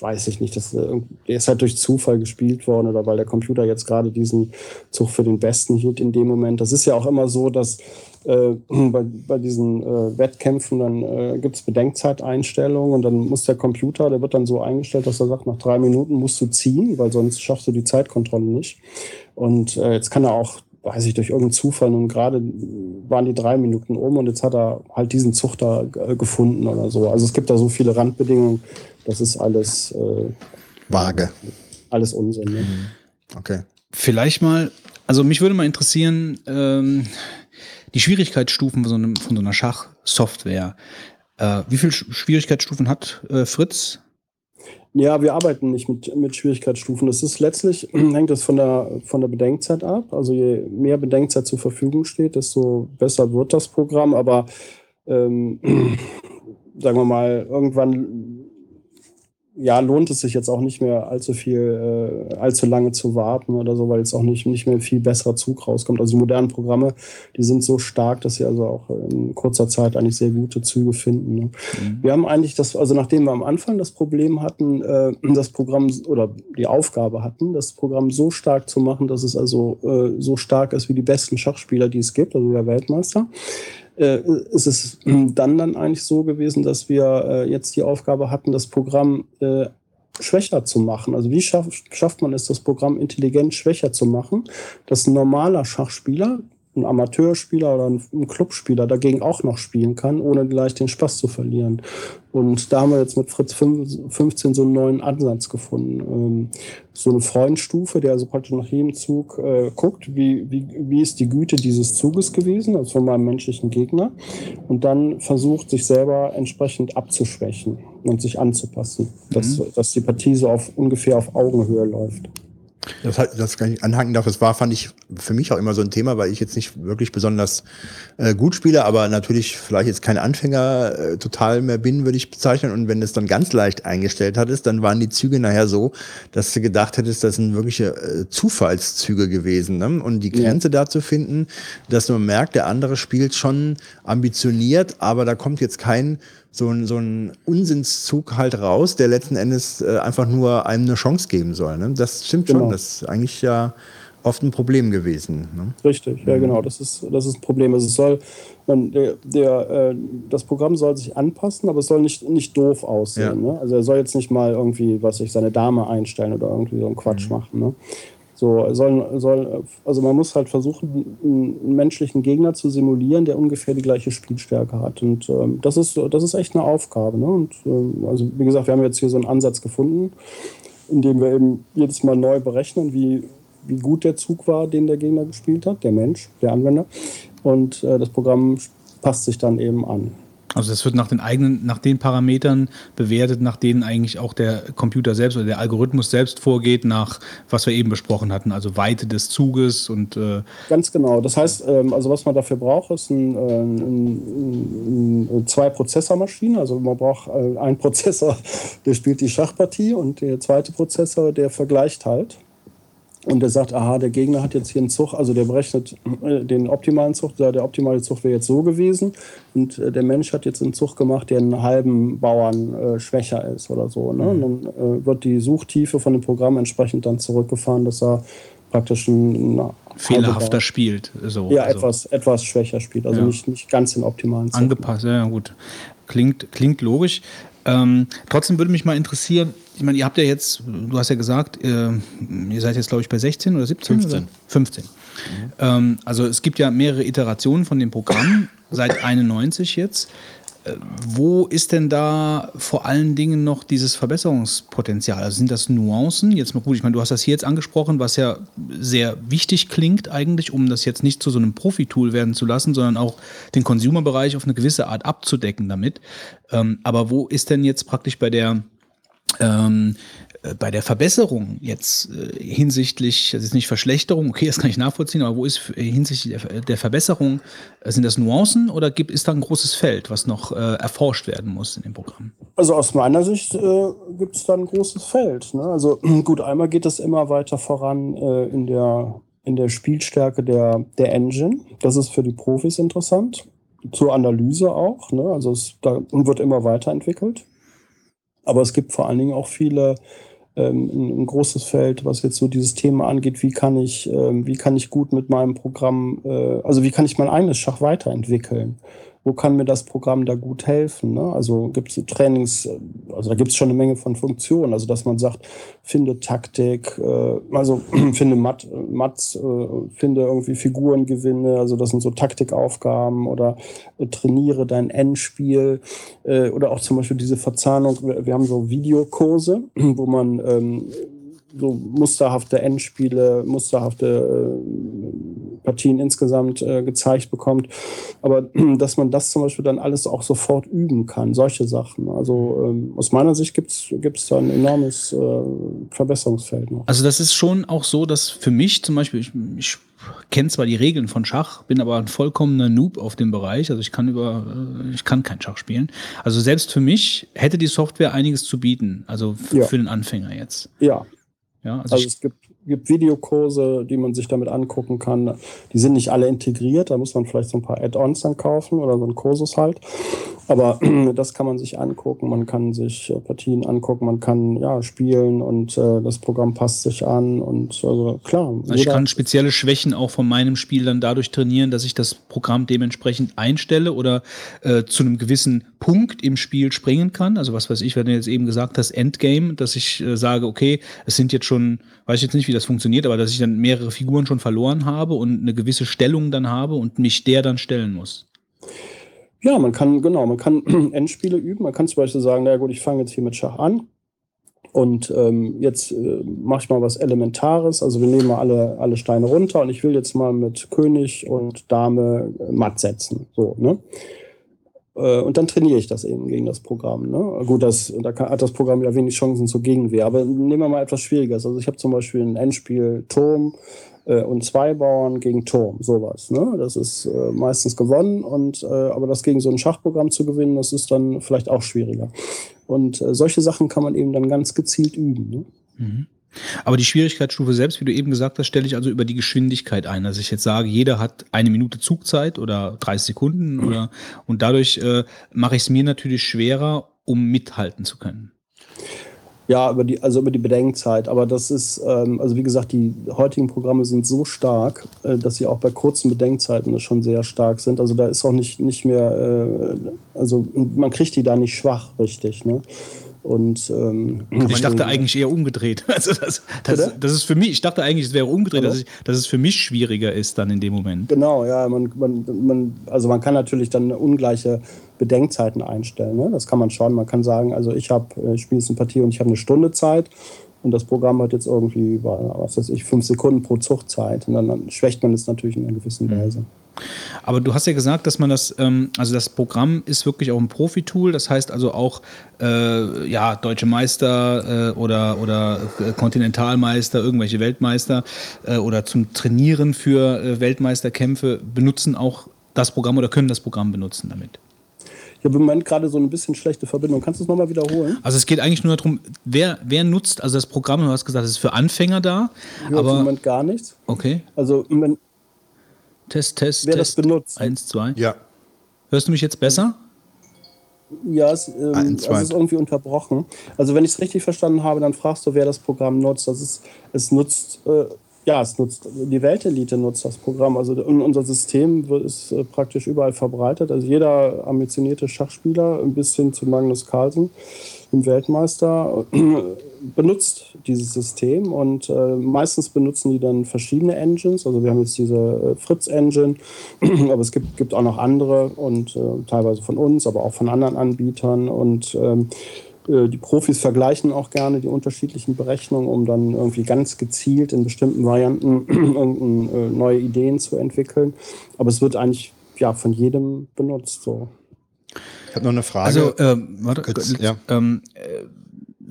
weiß ich nicht, das, äh, der ist halt durch Zufall gespielt worden oder weil der Computer jetzt gerade diesen Zug für den besten hielt in dem Moment. Das ist ja auch immer so, dass äh, bei, bei diesen äh, Wettkämpfen dann äh, gibt es Bedenkzeiteinstellungen und dann muss der Computer, der wird dann so eingestellt, dass er sagt, nach drei Minuten musst du ziehen, weil sonst schaffst du die Zeitkontrolle nicht. Und äh, jetzt kann er auch, weiß ich, durch irgendeinen Zufall, nun gerade waren die drei Minuten um und jetzt hat er halt diesen da äh, gefunden oder so. Also es gibt da so viele Randbedingungen, das ist alles, äh, Vage. alles Unsinn. Ne? Okay. Vielleicht mal, also mich würde mal interessieren, ähm, die Schwierigkeitsstufen von so, einem, von so einer Schachsoftware. Äh, wie viele Sch- Schwierigkeitsstufen hat äh, Fritz? Ja, wir arbeiten nicht mit, mit Schwierigkeitsstufen. Das ist letztlich, hängt das von der, von der Bedenkzeit ab. Also je mehr Bedenkzeit zur Verfügung steht, desto besser wird das Programm. Aber ähm, sagen wir mal, irgendwann ja, lohnt es sich jetzt auch nicht mehr allzu viel, äh, allzu lange zu warten oder so, weil jetzt auch nicht, nicht mehr viel besserer Zug rauskommt. Also die modernen Programme, die sind so stark, dass sie also auch in kurzer Zeit eigentlich sehr gute Züge finden. Ne? Wir haben eigentlich das, also nachdem wir am Anfang das Problem hatten, äh, das Programm oder die Aufgabe hatten, das Programm so stark zu machen, dass es also äh, so stark ist wie die besten Schachspieler, die es gibt, also der Weltmeister, äh, ist es dann dann eigentlich so gewesen, dass wir äh, jetzt die Aufgabe hatten, das Programm äh, schwächer zu machen. Also wie schafft, schafft man es, das Programm intelligent schwächer zu machen, dass ein normaler Schachspieler, ein Amateurspieler oder ein, Clubspieler dagegen auch noch spielen kann, ohne gleich den Spaß zu verlieren. Und da haben wir jetzt mit Fritz 15 so einen neuen Ansatz gefunden. Ähm, so eine Freundstufe, der also praktisch nach jedem Zug äh, guckt, wie, wie, wie ist die Güte dieses Zuges gewesen, also von meinem menschlichen Gegner, und dann versucht, sich selber entsprechend abzuschwächen und sich anzupassen, mhm. dass, dass die Partie so auf ungefähr auf Augenhöhe läuft. Das, das kann ich anhaken darf. Das war, fand ich für mich auch immer so ein Thema, weil ich jetzt nicht wirklich besonders äh, gut spiele, aber natürlich vielleicht jetzt kein Anfänger äh, total mehr bin, würde ich bezeichnen. Und wenn es dann ganz leicht eingestellt hattest, dann waren die Züge nachher so, dass du gedacht hättest, das sind wirkliche äh, Zufallszüge gewesen. Ne? Und die Grenze ja. da zu finden, dass man merkt, der andere spielt schon ambitioniert, aber da kommt jetzt kein so ein, so ein Unsinnszug halt raus, der letzten Endes äh, einfach nur einem eine Chance geben soll. Ne? Das stimmt genau. schon. Das ist eigentlich ja oft ein Problem gewesen. Ne? Richtig, ja mhm. genau. Das ist, das ist ein Problem. Also es soll, man, der, der, äh, das Programm soll sich anpassen, aber es soll nicht, nicht doof aussehen. Ja. Ne? Also er soll jetzt nicht mal irgendwie, was ich, seine Dame einstellen oder irgendwie so einen Quatsch mhm. machen. Ne? So, soll, soll, also man muss halt versuchen, einen menschlichen Gegner zu simulieren, der ungefähr die gleiche Spielstärke hat. Und ähm, das, ist, das ist echt eine Aufgabe. Ne? Und ähm, also wie gesagt, wir haben jetzt hier so einen Ansatz gefunden, in dem wir eben jedes Mal neu berechnen, wie, wie gut der Zug war, den der Gegner gespielt hat, der Mensch, der Anwender. Und äh, das Programm passt sich dann eben an. Also das wird nach den eigenen, nach den Parametern bewertet, nach denen eigentlich auch der Computer selbst oder der Algorithmus selbst vorgeht, nach was wir eben besprochen hatten, also Weite des Zuges und äh ganz genau. Das heißt, ähm, also was man dafür braucht, ist ein, äh, ein, ein, zwei Prozessormaschinen. Also man braucht äh, einen Prozessor, der spielt die Schachpartie und der zweite Prozessor, der vergleicht halt. Und der sagt, aha, der Gegner hat jetzt hier einen Zug, also der berechnet äh, den optimalen Zug, der optimale Zug wäre jetzt so gewesen. Und äh, der Mensch hat jetzt einen Zug gemacht, der einen halben Bauern äh, schwächer ist oder so. Ne? Mhm. Und dann äh, wird die Suchtiefe von dem Programm entsprechend dann zurückgefahren, dass er praktisch ein fehlerhafter spielt. So, ja, also. etwas, etwas schwächer spielt, also ja. nicht, nicht ganz den optimalen Zug. Angepasst, ja gut. Klingt, klingt logisch. Ähm, trotzdem würde mich mal interessieren, ich meine, ihr habt ja jetzt, du hast ja gesagt, äh, ihr seid jetzt, glaube ich, bei 16 oder 17? 15. Oder? 15. Mhm. Ähm, also es gibt ja mehrere Iterationen von dem Programm, seit 91 jetzt. Wo ist denn da vor allen Dingen noch dieses Verbesserungspotenzial? Also sind das Nuancen? Jetzt mal gut, ich meine, du hast das hier jetzt angesprochen, was ja sehr wichtig klingt eigentlich, um das jetzt nicht zu so einem Profi-Tool werden zu lassen, sondern auch den Consumer-Bereich auf eine gewisse Art abzudecken damit. Ähm, aber wo ist denn jetzt praktisch bei der ähm, äh, bei der Verbesserung jetzt äh, hinsichtlich, das ist nicht Verschlechterung, okay, das kann ich nachvollziehen, aber wo ist äh, hinsichtlich der, Verbesserung, äh, sind das Nuancen oder gibt, ist da ein großes Feld, was noch äh, erforscht werden muss in dem Programm? Also aus meiner Sicht äh, gibt es da ein großes Feld. Ne? Also gut, einmal geht es immer weiter voran in, der, in der Spielstärke der, der Engine. Das ist für die Profis interessant. Zur Analyse auch. Ne? Also es da wird immer weiterentwickelt. Aber es gibt vor allen Dingen auch viele, ähm, ein, großes Feld, was jetzt so dieses Thema angeht, wie kann ich, ähm, wie kann ich gut mit meinem Programm, äh, also wie kann ich mein eigenes Schach weiterentwickeln? Wo kann mir das Programm da gut helfen? Ne? Also gibt es Trainings, also da gibt es schon eine Menge von Funktionen, also dass man sagt, finde Taktik, äh, also finde Mat, Mats, äh, finde irgendwie Figurengewinne, also das sind so Taktikaufgaben oder äh, trainiere dein Endspiel äh, oder auch zum Beispiel diese Verzahnung, wir haben so Videokurse, wo man ähm, so musterhafte Endspiele, musterhafte äh, Partien insgesamt äh, gezeigt bekommt. Aber dass man das zum Beispiel dann alles auch sofort üben kann, solche Sachen. Also ähm, aus meiner Sicht gibt es da ein enormes äh, Verbesserungsfeld noch. Also das ist schon auch so, dass für mich zum Beispiel, ich, ich kenne zwar die Regeln von Schach, bin aber ein vollkommener Noob auf dem Bereich. Also ich kann über, äh, ich kann kein Schach spielen. Also selbst für mich hätte die Software einiges zu bieten. Also ja. für den Anfänger jetzt. Ja, ja, also, also es gibt, gibt Videokurse, die man sich damit angucken kann. Die sind nicht alle integriert, da muss man vielleicht so ein paar Add-ons dann kaufen oder so einen Kursus halt. Aber das kann man sich angucken, man kann sich äh, Partien angucken, man kann ja spielen und äh, das Programm passt sich an und also klar. Also ich kann spezielle Schwächen auch von meinem Spiel dann dadurch trainieren, dass ich das Programm dementsprechend einstelle oder äh, zu einem gewissen Punkt im Spiel springen kann. Also was weiß ich, wenn du jetzt eben gesagt hast, Endgame, dass ich äh, sage, okay, es sind jetzt schon, weiß ich jetzt nicht, wie das funktioniert, aber dass ich dann mehrere Figuren schon verloren habe und eine gewisse Stellung dann habe und mich der dann stellen muss. Ja, man kann, genau, man kann Endspiele üben. Man kann zum Beispiel sagen, na gut, ich fange jetzt hier mit Schach an und ähm, jetzt äh, mache ich mal was Elementares. Also wir nehmen mal alle, alle Steine runter und ich will jetzt mal mit König und Dame matt setzen. So, ne? Äh, und dann trainiere ich das eben gegen das Programm. Ne? Gut, das, da kann, hat das Programm ja wenig Chancen zur Gegenwehr. Aber nehmen wir mal etwas Schwieriges. Also ich habe zum Beispiel ein Endspiel Turm äh, und zwei Bauern gegen Turm, sowas. Ne? Das ist äh, meistens gewonnen. Und, äh, aber das gegen so ein Schachprogramm zu gewinnen, das ist dann vielleicht auch schwieriger. Und äh, solche Sachen kann man eben dann ganz gezielt üben. Ne? Mhm. Aber die Schwierigkeitsstufe selbst, wie du eben gesagt hast, stelle ich also über die Geschwindigkeit ein. Dass ich jetzt sage, jeder hat eine Minute Zugzeit oder 30 Sekunden oder und dadurch äh, mache ich es mir natürlich schwerer, um mithalten zu können. Ja, über die, also über die Bedenkzeit. Aber das ist, ähm, also wie gesagt, die heutigen Programme sind so stark, äh, dass sie auch bei kurzen Bedenkzeiten schon sehr stark sind. Also da ist auch nicht, nicht mehr, äh, also man kriegt die da nicht schwach, richtig. Ne? Und ähm, ich dachte eigentlich eher umgedreht. Also das, das, das, ist für mich, ich dachte eigentlich, es wäre umgedreht, dass, ich, dass, es für mich schwieriger ist dann in dem Moment. Genau, ja, man, man, man, also man kann natürlich dann ungleiche Bedenkzeiten einstellen. Ne? Das kann man schon. Man kann sagen, also ich habe, äh, ich spiele jetzt eine Partie und ich habe eine Stunde Zeit und das Programm hat jetzt irgendwie, was weiß ich, fünf Sekunden pro Zuchtzeit. Und dann, dann schwächt man es natürlich in einer gewissen mhm. Weise. Aber du hast ja gesagt, dass man das, ähm, also das Programm ist wirklich auch ein Profi-Tool. Das heißt also auch, äh, ja, deutsche Meister äh, oder, oder äh, Kontinentalmeister, irgendwelche Weltmeister äh, oder zum Trainieren für äh, Weltmeisterkämpfe benutzen auch das Programm oder können das Programm benutzen damit. Ich habe im Moment gerade so ein bisschen schlechte Verbindung. Kannst du es nochmal wiederholen? Also es geht eigentlich nur darum, wer, wer nutzt, also das Programm, du hast gesagt, es ist für Anfänger da. Ich aber im Moment gar nichts. Okay. Also wenn, Test, Test, wer Test. das benutzt. Eins, zwei. Ja. Hörst du mich jetzt besser? Ja, es, ähm, Ein, es ist irgendwie unterbrochen. Also wenn ich es richtig verstanden habe, dann fragst du, wer das Programm nutzt. Das ist, es nutzt äh, ja, es nutzt, die Weltelite nutzt das Programm. Also unser System ist äh, praktisch überall verbreitet. Also jeder ambitionierte Schachspieler bis hin zu Magnus Carlsen, dem Weltmeister, benutzt dieses System und äh, meistens benutzen die dann verschiedene Engines. Also wir haben jetzt diese äh, Fritz-Engine, aber es gibt, gibt auch noch andere und äh, teilweise von uns, aber auch von anderen Anbietern und ähm, äh, die Profis vergleichen auch gerne die unterschiedlichen Berechnungen, um dann irgendwie ganz gezielt in bestimmten Varianten äh, neue Ideen zu entwickeln. Aber es wird eigentlich ja von jedem benutzt. So. Ich habe noch eine Frage. Also, ähm, warte, Kurz, ja. ähm, äh,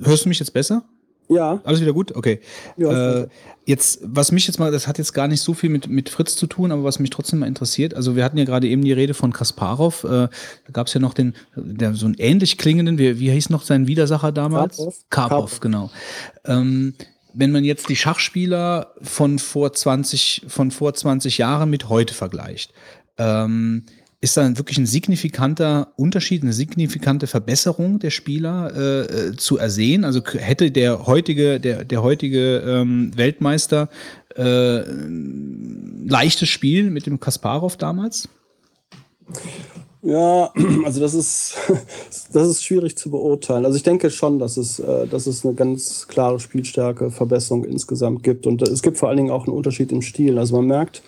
hörst du mich jetzt besser? Ja. Alles wieder gut? Okay. Ja, äh, jetzt, was mich jetzt mal, das hat jetzt gar nicht so viel mit, mit Fritz zu tun, aber was mich trotzdem mal interessiert, also wir hatten ja gerade eben die Rede von Kasparov, äh, da gab es ja noch den, der, so einen ähnlich klingenden, wie, wie hieß noch sein Widersacher damals? Karpov. Karpov, genau. Ähm, wenn man jetzt die Schachspieler von vor 20, von vor 20 Jahren mit heute vergleicht, ähm, ist da wirklich ein signifikanter Unterschied, eine signifikante Verbesserung der Spieler äh, äh, zu ersehen? Also hätte der heutige, der, der heutige ähm, Weltmeister äh, leichtes Spiel mit dem Kasparov damals? Ja, also das ist, das ist schwierig zu beurteilen. Also ich denke schon, dass es, äh, dass es eine ganz klare Spielstärke, Verbesserung insgesamt gibt. Und es gibt vor allen Dingen auch einen Unterschied im Stil. Also man merkt,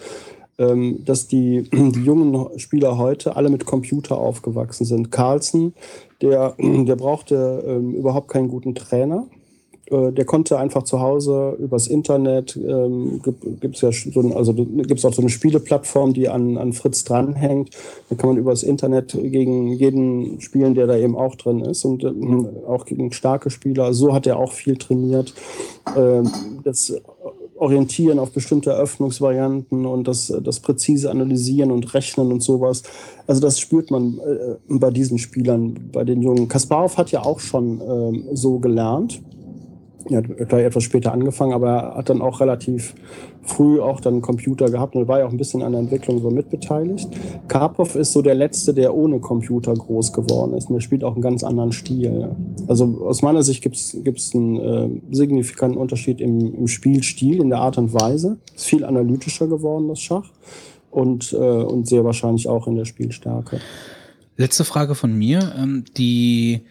dass die, die jungen Spieler heute alle mit Computer aufgewachsen sind. Carlsen, der, der brauchte ähm, überhaupt keinen guten Trainer. Äh, Der konnte einfach zu Hause übers Internet, ähm, gibt es ja so ein, also gibt's auch so eine Spieleplattform, die an, an Fritz dranhängt. Da kann man übers Internet gegen jeden spielen, der da eben auch drin ist und ähm, auch gegen starke Spieler. So hat er auch viel trainiert. Ähm, das Orientieren auf bestimmte Eröffnungsvarianten und das, das präzise Analysieren und Rechnen und sowas. Also das spürt man äh, bei diesen Spielern, bei den Jungen. Kasparov hat ja auch schon ähm, so gelernt. Er hat gleich etwas später angefangen, aber er hat dann auch relativ früh auch dann Computer gehabt und war ja auch ein bisschen an der Entwicklung so mitbeteiligt. Karpov ist so der Letzte, der ohne Computer groß geworden ist. Und er spielt auch einen ganz anderen Stil. Also aus meiner Sicht gibt es einen äh, signifikanten Unterschied im, im Spielstil, in der Art und Weise. Ist viel analytischer geworden, das Schach. Und, äh, und sehr wahrscheinlich auch in der Spielstärke. Letzte Frage von mir. Ähm, die,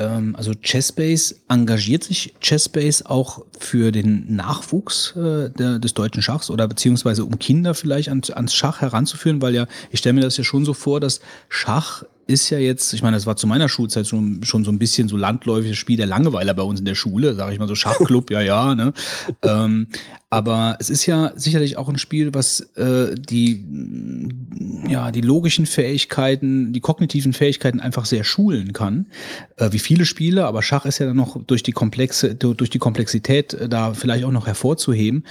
ähm, also Chessbase, engagiert sich Chessbase auch für den Nachwuchs äh, der, des deutschen Schachs oder beziehungsweise um Kinder vielleicht ans, ans Schach heranzuführen? Weil ja, ich stelle mir das ja schon so vor, dass Schach ist ja jetzt, ich meine, das war zu meiner Schulzeit schon, schon so ein bisschen so landläufiges Spiel der Langeweiler bei uns in der Schule, sage ich mal so Schachclub, ja, ja, ne? ähm, aber es ist ja sicherlich auch ein Spiel, was äh, die, ja, die logischen Fähigkeiten, die kognitiven Fähigkeiten einfach sehr schulen kann. Äh, wie viele Spiele, aber Schach ist ja dann noch durch die komplexe, durch die Komplexität äh, da vielleicht auch noch hervorzuheben.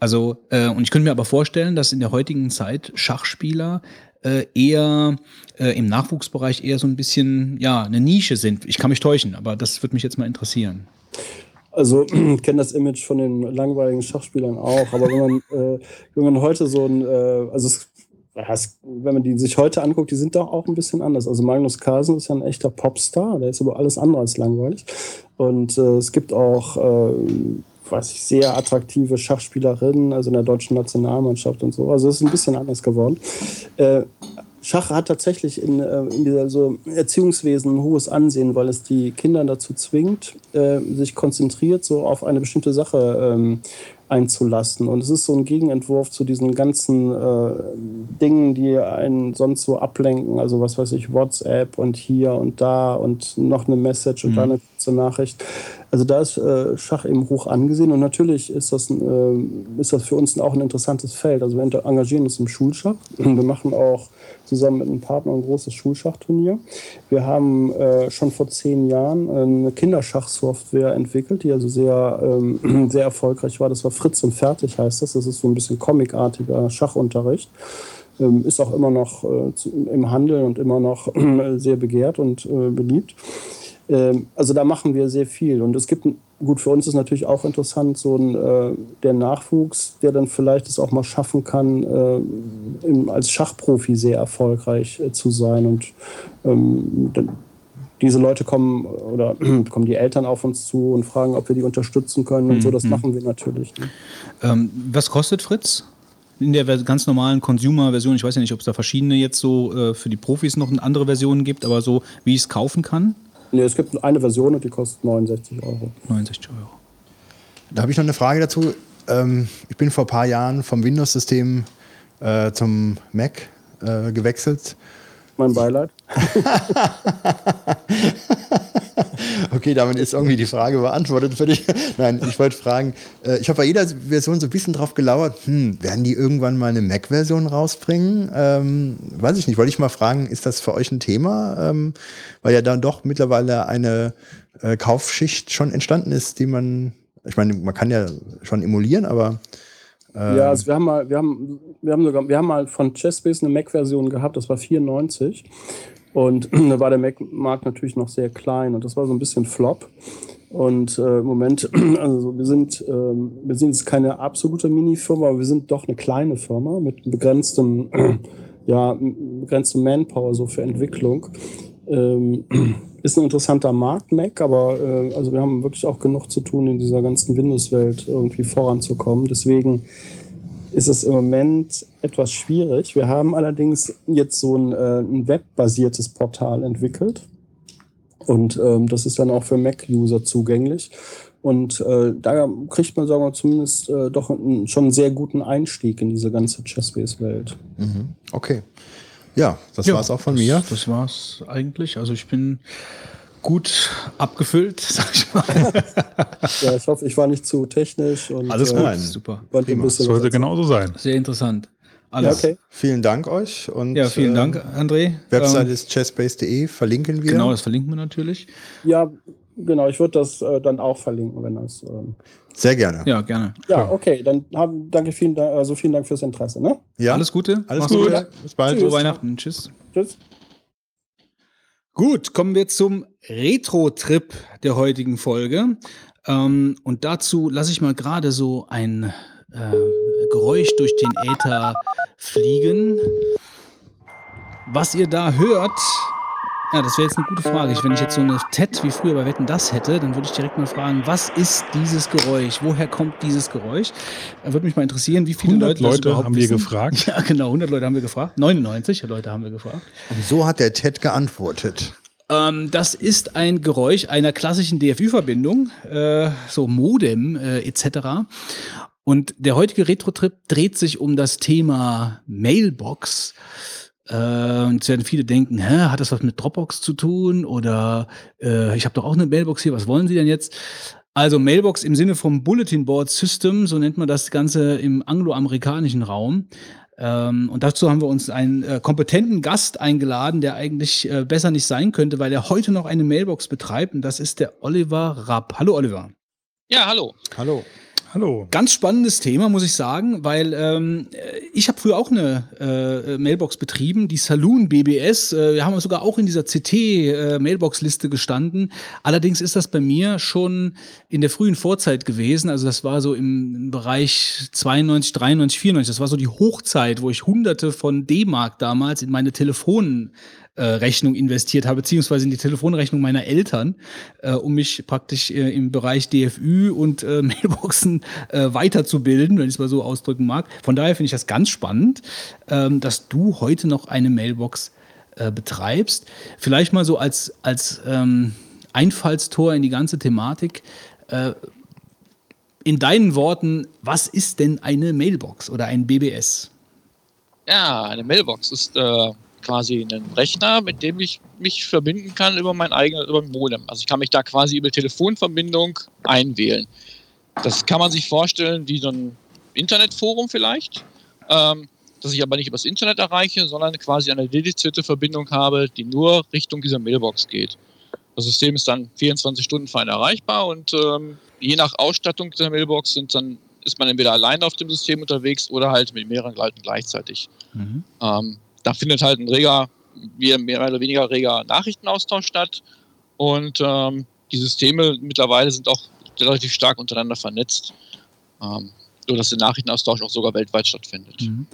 Also, äh, und ich könnte mir aber vorstellen, dass in der heutigen Zeit Schachspieler äh, eher äh, im Nachwuchsbereich eher so ein bisschen ja eine Nische sind. Ich kann mich täuschen, aber das würde mich jetzt mal interessieren. Also ich kenne das Image von den langweiligen Schachspielern auch, aber wenn man, äh, wenn man heute so ein, äh, also es, wenn man die sich heute anguckt, die sind doch auch ein bisschen anders. Also Magnus Carlsen ist ja ein echter Popstar, der ist aber alles andere als langweilig. Und äh, es gibt auch, äh, weiß ich, sehr attraktive Schachspielerinnen, also in der deutschen Nationalmannschaft und so. Also es ist ein bisschen anders geworden. Äh, Schach hat tatsächlich in, äh, in dieser so Erziehungswesen ein hohes Ansehen, weil es die Kinder dazu zwingt, äh, sich konzentriert so auf eine bestimmte Sache ähm, einzulassen. Und es ist so ein Gegenentwurf zu diesen ganzen äh, Dingen, die einen sonst so ablenken. Also was weiß ich, WhatsApp und hier und da und noch eine Message und mhm. da eine kurze Nachricht. Also da ist äh, Schach eben hoch angesehen und natürlich ist das, äh, ist das für uns auch ein interessantes Feld. Also wir engagieren uns im Schulschach. Wir machen auch zusammen mit einem Partner ein großes Schulschachturnier. Wir haben äh, schon vor zehn Jahren eine Kinderschachsoftware entwickelt, die also sehr, ähm, sehr erfolgreich war. Das war Fritz und Fertig heißt das. Das ist so ein bisschen comicartiger Schachunterricht. Ähm, ist auch immer noch äh, im Handel und immer noch äh, sehr begehrt und äh, beliebt. Ähm, also da machen wir sehr viel. Und es gibt, gut, für uns ist natürlich auch interessant, so ein, äh, der Nachwuchs, der dann vielleicht es auch mal schaffen kann, äh, im, als Schachprofi sehr erfolgreich äh, zu sein. Und ähm, diese Leute kommen oder kommen die Eltern auf uns zu und fragen, ob wir die unterstützen können und so. Das mhm. machen wir natürlich. Ne? Ähm, was kostet Fritz? In der ganz normalen Consumer-Version, ich weiß ja nicht, ob es da verschiedene jetzt so äh, für die Profis noch eine andere Version gibt, aber so, wie ich es kaufen kann? Nee, es gibt eine Version und die kostet 69 Euro. 69 Euro. Da habe ich noch eine Frage dazu. Ähm, ich bin vor ein paar Jahren vom Windows-System äh, zum Mac äh, gewechselt. Mein Beileid. okay, damit ist irgendwie die Frage beantwortet für dich. Nein, ich wollte fragen, äh, ich habe bei jeder Version so ein bisschen drauf gelauert, hm, werden die irgendwann mal eine Mac-Version rausbringen? Ähm, weiß ich nicht, wollte ich mal fragen, ist das für euch ein Thema? Ähm, weil ja dann doch mittlerweile eine äh, Kaufschicht schon entstanden ist, die man, ich meine, man kann ja schon emulieren, aber ähm, ja, also wir haben mal, wir haben, wir haben sogar, wir haben mal von Chessbase eine Mac-Version gehabt, das war 94. Und da war der Mac-Markt natürlich noch sehr klein und das war so ein bisschen Flop. Und äh, im Moment, also wir sind, äh, wir sind jetzt keine absolute Mini-Firma, aber wir sind doch eine kleine Firma mit begrenztem, ja, begrenztem Manpower so für Entwicklung. Ähm, ist ein interessanter Markt, Mac, aber äh, also wir haben wirklich auch genug zu tun, in dieser ganzen Windows-Welt irgendwie voranzukommen. Deswegen ist es im Moment etwas schwierig. Wir haben allerdings jetzt so ein, äh, ein webbasiertes Portal entwickelt. Und ähm, das ist dann auch für Mac-User zugänglich. Und äh, da kriegt man, sagen wir zumindest äh, doch einen, schon einen sehr guten Einstieg in diese ganze Chessbase-Welt. Mhm. Okay. Ja, das ja, war es auch von mir. Das war es eigentlich. Also ich bin gut abgefüllt, sag ich mal. ja, ich hoffe, ich war nicht zu technisch. Und, Alles gut, äh, super. Das sollte genauso sein. Sehr interessant. Alles. Ja, okay. Vielen Dank euch. Und, ja, vielen Dank, äh, André. Website ähm, ist chessbase.de, verlinken wir. Genau, das verlinken wir natürlich. Ja, genau, ich würde das äh, dann auch verlinken, wenn das. Ähm sehr gerne. Ja, gerne. Ja, okay, dann haben, danke, vielen Dank, also vielen Dank fürs Interesse. Ne? Ja, alles Gute. Alles Mach's Gute. Gut. Bis bald. Frohe Weihnachten. Tschüss. Tschüss. Gut, kommen wir zum Retro-Trip der heutigen Folge. Ähm, und dazu lasse ich mal gerade so ein äh, Geräusch durch den Äther fliegen. Was ihr da hört, Ja, das wäre jetzt eine gute Frage. Ich, wenn ich jetzt so eine TED wie früher bei Wetten das hätte, dann würde ich direkt mal fragen, was ist dieses Geräusch? Woher kommt dieses Geräusch? Da würde mich mal interessieren, wie viele 100 Leute, das Leute überhaupt haben wir wissen. gefragt. Ja, genau, 100 Leute haben wir gefragt. 99 Leute haben wir gefragt. Und so hat der Ted geantwortet. Ähm, das ist ein Geräusch einer klassischen DFÜ-Verbindung, äh, so Modem äh, etc. Und der heutige Retro-Trip dreht sich um das Thema Mailbox. Äh, und jetzt werden viele denken, hä, hat das was mit Dropbox zu tun? Oder äh, ich habe doch auch eine Mailbox hier, was wollen Sie denn jetzt? Also Mailbox im Sinne vom Bulletin Board System, so nennt man das Ganze im angloamerikanischen Raum. Ähm, und dazu haben wir uns einen äh, kompetenten Gast eingeladen, der eigentlich äh, besser nicht sein könnte, weil er heute noch eine Mailbox betreibt. Und das ist der Oliver Rapp. Hallo Oliver. Ja, hallo. Hallo. Hallo. Ganz spannendes Thema, muss ich sagen, weil ähm, ich habe früher auch eine äh, Mailbox betrieben, die Saloon BBS. Äh, wir haben sogar auch in dieser CT-Mailbox-Liste gestanden. Allerdings ist das bei mir schon in der frühen Vorzeit gewesen. Also das war so im Bereich 92, 93, 94. Das war so die Hochzeit, wo ich hunderte von D-Mark damals in meine Telefonen äh, Rechnung investiert habe, beziehungsweise in die Telefonrechnung meiner Eltern, äh, um mich praktisch äh, im Bereich DFÜ und äh, Mailboxen äh, weiterzubilden, wenn ich es mal so ausdrücken mag. Von daher finde ich das ganz spannend, ähm, dass du heute noch eine Mailbox äh, betreibst. Vielleicht mal so als, als ähm, Einfallstor in die ganze Thematik. Äh, in deinen Worten, was ist denn eine Mailbox oder ein BBS? Ja, eine Mailbox ist äh, quasi ein Rechner, mit dem ich mich verbinden kann über mein eigenes, über mein Modem. Also ich kann mich da quasi über Telefonverbindung einwählen. Das kann man sich vorstellen wie so ein Internetforum vielleicht, ähm, das ich aber nicht übers Internet erreiche, sondern quasi eine dedizierte Verbindung habe, die nur Richtung dieser Mailbox geht. Das System ist dann 24 Stunden für einen erreichbar und ähm, je nach Ausstattung dieser Mailbox sind dann, ist man entweder alleine auf dem System unterwegs oder halt mit mehreren Leuten gleichzeitig. Mhm. Ähm, da findet halt ein reger, mehr oder weniger reger Nachrichtenaustausch statt. Und ähm, die Systeme mittlerweile sind auch relativ stark untereinander vernetzt. Ähm, so dass der Nachrichtenaustausch auch sogar weltweit stattfindet. Mhm.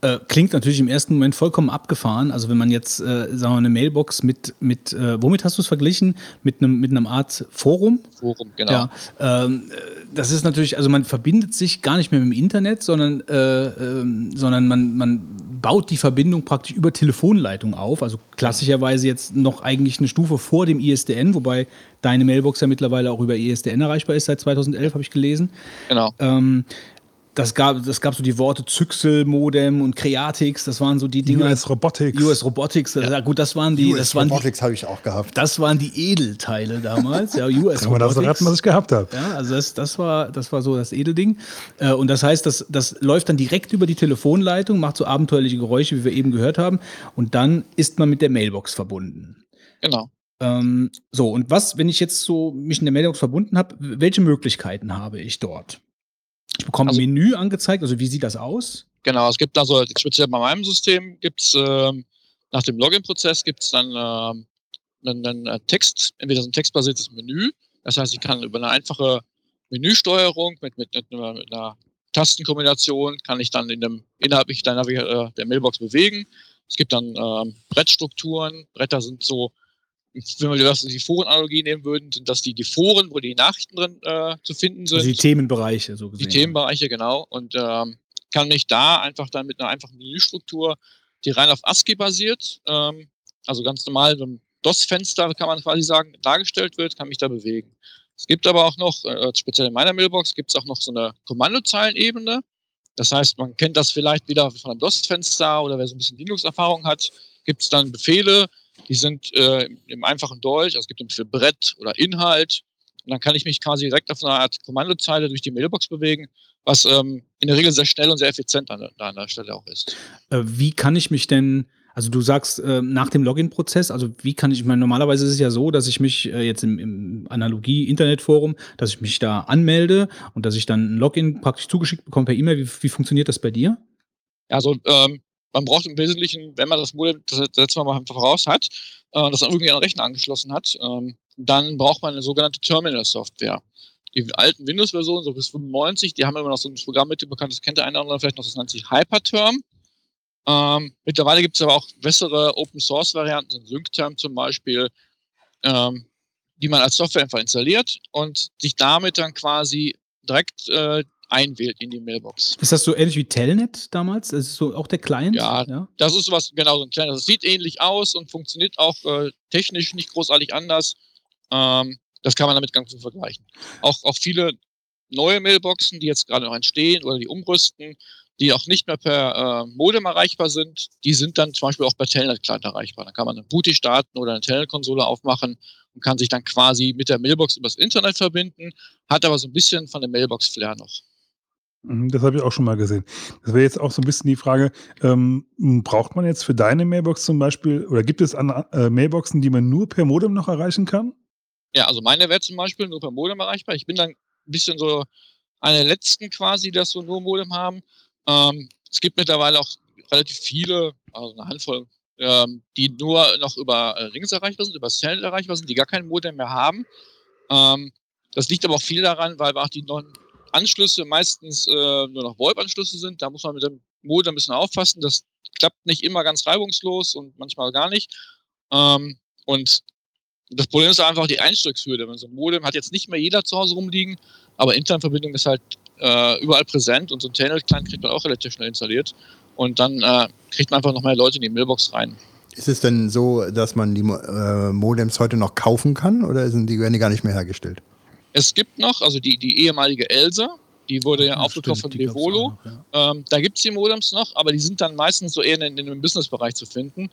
Äh, klingt natürlich im ersten Moment vollkommen abgefahren. Also wenn man jetzt, äh, sagen wir mal, eine Mailbox mit, mit äh, womit hast du es verglichen? Mit einem mit einem Art Forum? Forum, genau. Ja, ähm, äh, das ist natürlich, also man verbindet sich gar nicht mehr mit dem Internet, sondern, äh, ähm, sondern man, man baut die Verbindung praktisch über Telefonleitung auf. Also klassischerweise jetzt noch eigentlich eine Stufe vor dem ISDN, wobei deine Mailbox ja mittlerweile auch über ISDN erreichbar ist seit 2011, habe ich gelesen. genau. Ähm, das gab, das gab so die Worte Zyxel, Modem und Creatix, das waren so die Dinge. US Robotics. US Robotics, das, ja. gut, das waren die, US das waren Robotics habe ich auch gehabt. das waren die Edelteile damals, ja, US Kann man das raten, was ich gehabt habe? Ja, also das, das, war, das war so das Edelding. Äh, und das heißt, das, das läuft dann direkt über die Telefonleitung, macht so abenteuerliche Geräusche, wie wir eben gehört haben. Und dann ist man mit der Mailbox verbunden. genau. Ähm, so, und was, wenn ich jetzt so mich in der Mailbox verbunden habe, welche Möglichkeiten habe ich dort? Ich bekomme Also- ein Menü angezeigt, also wie sieht das aus? Genau, es gibt also, speziell bei meinem System gibt es ähm, nach dem Login-Prozess gibt es dann ähm, einen, einen äh, Text, entweder so ein textbasiertes Menü. Das heißt, ich kann über eine einfache Menüsteuerung mit, mit, mit, einer, mit einer Tastenkombination kann ich dann in dem innerhalb äh, der Mailbox bewegen. Es gibt dann ähm, Brettstrukturen. Bretter sind so, wenn wir das die Forenanalogie nehmen würden, sind das die, die Foren, wo die Nachrichten drin äh, zu finden sind Also die Themenbereiche, so die gesehen. Themenbereiche, genau. Und ähm, kann mich da einfach dann mit einer einfachen Menüstruktur, die rein auf ASCII basiert, ähm, also ganz normal so ein DOS-Fenster, kann man quasi sagen, dargestellt wird, kann mich da bewegen. Es gibt aber auch noch, äh, speziell in meiner Mailbox, gibt es auch noch so eine Kommandozeilenebene. Das heißt, man kennt das vielleicht wieder von einem DOS-Fenster oder wer so ein bisschen Linux-Erfahrung hat, gibt es dann Befehle, die sind äh, im einfachen Deutsch, also es gibt den Befehl Brett oder Inhalt. Und dann kann ich mich quasi direkt auf einer Art Kommandozeile durch die Mailbox bewegen, was ähm, in der Regel sehr schnell und sehr effizient an, an der Stelle auch ist. Äh, wie kann ich mich denn, also du sagst äh, nach dem Login-Prozess, also wie kann ich, ich meine, normalerweise ist es ja so, dass ich mich äh, jetzt im, im Analogie-Internetforum, dass ich mich da anmelde und dass ich dann ein Login praktisch zugeschickt bekomme per E-Mail. Wie, wie funktioniert das bei dir? Also ähm, man braucht im Wesentlichen, wenn man das Modem das letzte Mal mal voraus hat, äh, das irgendwie an den Rechner angeschlossen hat, ähm, dann braucht man eine sogenannte Terminal-Software. Die alten Windows-Versionen, so bis 95, die haben immer noch so ein Programm mit, bekannt, das kennt der eine oder andere vielleicht noch, das nennt sich Hyperterm. Ähm, mittlerweile gibt es aber auch bessere Open-Source-Varianten, so SyncTerm zum Beispiel, ähm, die man als Software einfach installiert und sich damit dann quasi direkt äh, einwählt in die Mailbox. Ist das so ähnlich wie Telnet damals? Das ist so auch der Client? Ja, Das ist sowas, genau, so ein kleines. Das sieht ähnlich aus und funktioniert auch äh, technisch nicht großartig anders. Ähm, das kann man damit ganz gut vergleichen. Auch, auch viele neue Mailboxen, die jetzt gerade noch entstehen oder die umrüsten, die auch nicht mehr per äh, Modem erreichbar sind, die sind dann zum Beispiel auch per Telnet-Client erreichbar. Da kann man eine Booty starten oder eine Telnet-Konsole aufmachen und kann sich dann quasi mit der Mailbox übers Internet verbinden, hat aber so ein bisschen von der Mailbox-Flair noch. Mhm, Das habe ich auch schon mal gesehen. Das wäre jetzt auch so ein bisschen die Frage, ähm, braucht man jetzt für deine Mailbox zum Beispiel, oder gibt es an, äh, Mailboxen, die man nur per Modem noch erreichen kann? Ja, also meine wäre zum Beispiel nur per Modem erreichbar. Ich bin dann ein bisschen so eine der letzten quasi, die das so nur Modem haben. Ähm, es gibt mittlerweile auch relativ viele, also eine Handvoll, ähm, die nur noch über äh, Rings erreichbar sind, über Cell erreichbar sind, die gar kein Modem mehr haben. Ähm, das liegt aber auch viel daran, weil auch die neuen Anschlüsse meistens äh, nur noch VoIP-Anschlüsse sind. Da muss man mit dem Modem ein bisschen aufpassen. Das klappt nicht immer ganz reibungslos und manchmal gar nicht. Ähm, und das Problem ist einfach die Einstiegshürde. So ein Modem hat jetzt nicht mehr jeder zu Hause rumliegen, aber Internetverbindung ist halt äh, überall präsent und so ein Telnet-Client kriegt man auch relativ schnell installiert. Und dann äh, kriegt man einfach noch mehr Leute in die Mailbox rein. Ist es denn so, dass man die äh, Modems heute noch kaufen kann oder sind die, werden die gar nicht mehr hergestellt? Es gibt noch, also die, die ehemalige Elsa, die wurde ja aufgekauft von Stimmt, Devolo. ja. Ähm, da gibt es die Modems noch, aber die sind dann meistens so eher in, in dem Businessbereich zu finden.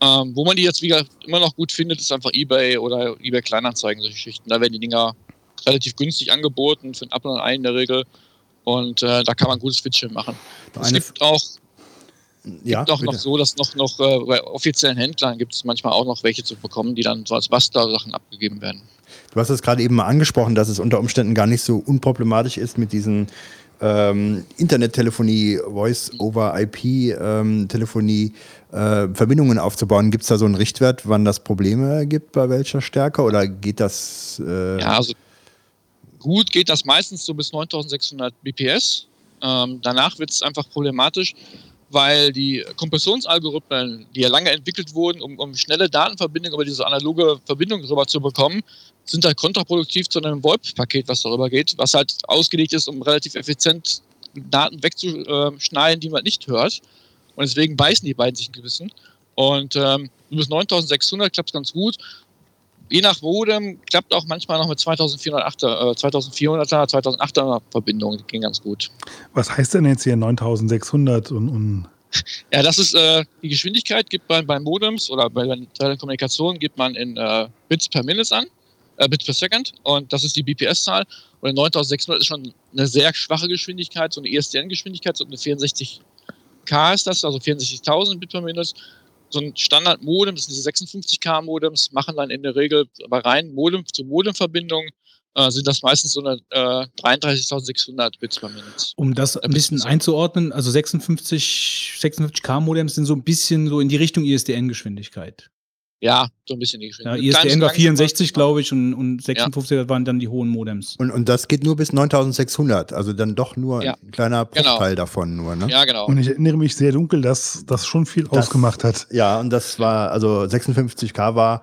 Ähm, wo man die jetzt wieder immer noch gut findet, ist einfach Ebay oder Ebay Kleinanzeigen, solche Geschichten. Da werden die Dinger relativ günstig angeboten, für ein Apfel und ein Ei in der Regel. Und äh, da kann man gutes Switchen machen. Es gibt auch, Ja, gibt auch noch so, dass noch, noch äh, bei offiziellen Händlern gibt es manchmal auch noch welche zu bekommen, die dann so als Buster-Sachen abgegeben werden. Du hast es gerade eben mal angesprochen, dass es unter Umständen gar nicht so unproblematisch ist mit diesen ähm, Internettelefonie, Voice-over-IP-Telefonie, äh, Verbindungen aufzubauen. Gibt es da so einen Richtwert, wann das Probleme gibt, bei welcher Stärke? Oder geht das? Äh, Ja, also gut geht das meistens so bis 9600 bps. Ähm, danach wird es einfach problematisch, weil die Kompressionsalgorithmen, die ja lange entwickelt wurden, um, um schnelle Datenverbindungen über diese analoge Verbindung rüber zu bekommen, sind halt kontraproduktiv zu einem VoIP-Paket, was darüber geht, was halt ausgelegt ist, um relativ effizient Daten wegzuschneiden, die man nicht hört. Und deswegen beißen die beiden sich ein bisschen. Und ähm, bis 9600 klappt es ganz gut je nach Modem klappt auch manchmal noch mit 2400er, äh, 2400er, 2008er Verbindungen, die gehen ganz gut. Was heißt denn jetzt hier 9600 und, und Ja, das ist äh, die Geschwindigkeit, gibt man bei Modems oder bei der Telekommunikation gibt man in äh, Bits per Minute an, äh, Bits per Second und das ist die BPS-Zahl und 9600 ist schon eine sehr schwache Geschwindigkeit, so eine E ISDN-Geschwindigkeit, so eine 64K ist das, also 64.000 Bit per Minute. So ein Standard-Modem, das sind diese 56K-Modems, machen dann in der Regel bei rein Modem zu Modem-Verbindung äh, sind das meistens so eine äh, 33.600 Bits per Minute. Um das ein bisschen einzuordnen, also 56, 56K-Modems sind so ein bisschen so in die Richtung ISDN-Geschwindigkeit. Ja, so ein bisschen die Ja, Geschwindigkeit. ISDN war Kleines 64, langsam, glaube ich, und, und 56 waren dann die hohen Modems. und, und das geht nur bis 9600, also dann doch nur Ja. ein kleiner Genau. Bruchteil davon nur. Ne? Ja, genau. Und ich erinnere mich sehr dunkel, dass das schon viel Das- ausgemacht hat. Ja, und das war, also 56k war,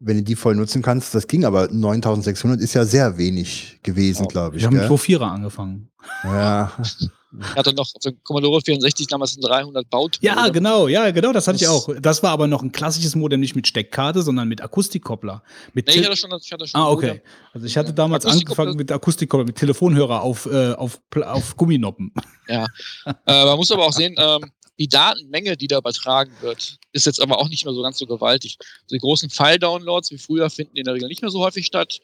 wenn du die voll nutzen kannst, das ging, aber 9600 ist ja sehr wenig gewesen, glaube ich. Wir haben mit gell? 2.4er angefangen. Ja, Ich hatte noch also Commodore 64 damals ein 300 Baut. Ja, genau, ja, genau, das hatte ich Das- auch. Das war aber noch ein klassisches Modem, nicht mit Steckkarte, sondern mit Akustikkoppler. Mit Nee, ich Te- hatte schon, ich hatte schon ah, okay. Modem. Also ich hatte damals angefangen mit Akustikkoppler, mit Telefonhörer auf, äh, auf, auf Gumminoppen. Äh, man muss aber auch sehen, ähm, die Datenmenge, die da übertragen wird, ist jetzt aber auch nicht mehr so ganz so gewaltig. Also die großen File-Downloads wie früher finden in der Regel nicht mehr so häufig statt.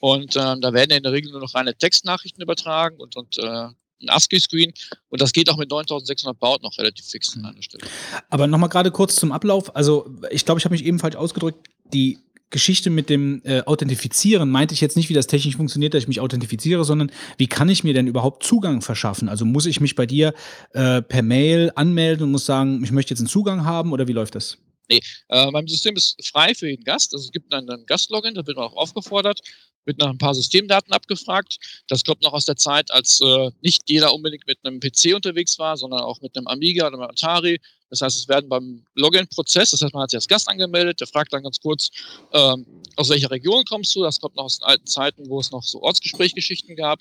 Und ähm, da werden ja in der Regel nur noch reine Textnachrichten übertragen und, und äh, ein ASCII-Screen. Und das geht auch mit 9600 Baut noch relativ fix an einer Stelle. Aber nochmal gerade kurz zum Ablauf. Also ich glaube, ich habe mich eben falsch ausgedrückt. Die Geschichte mit dem äh, Authentifizieren meinte ich jetzt nicht, wie das technisch funktioniert, dass ich mich authentifiziere, sondern wie kann ich mir denn überhaupt Zugang verschaffen? Also muss ich mich bei dir äh, per Mail anmelden und muss sagen, ich möchte jetzt einen Zugang haben oder wie läuft das? Äh, mein System ist frei für jeden Gast. Also es gibt einen, einen Gastlogin, da wird man auch aufgefordert, wird nach ein paar Systemdaten abgefragt. Das kommt noch aus der Zeit, als äh, nicht jeder unbedingt mit einem PC unterwegs war, sondern auch mit einem Amiga oder einem Atari. Das heißt, es werden beim Login-Prozess, das heißt, man hat sich als Gast angemeldet, der fragt dann ganz kurz, ähm, aus welcher Region kommst du? Das kommt noch aus den alten Zeiten, wo es noch so Ortsgesprächgeschichten gab.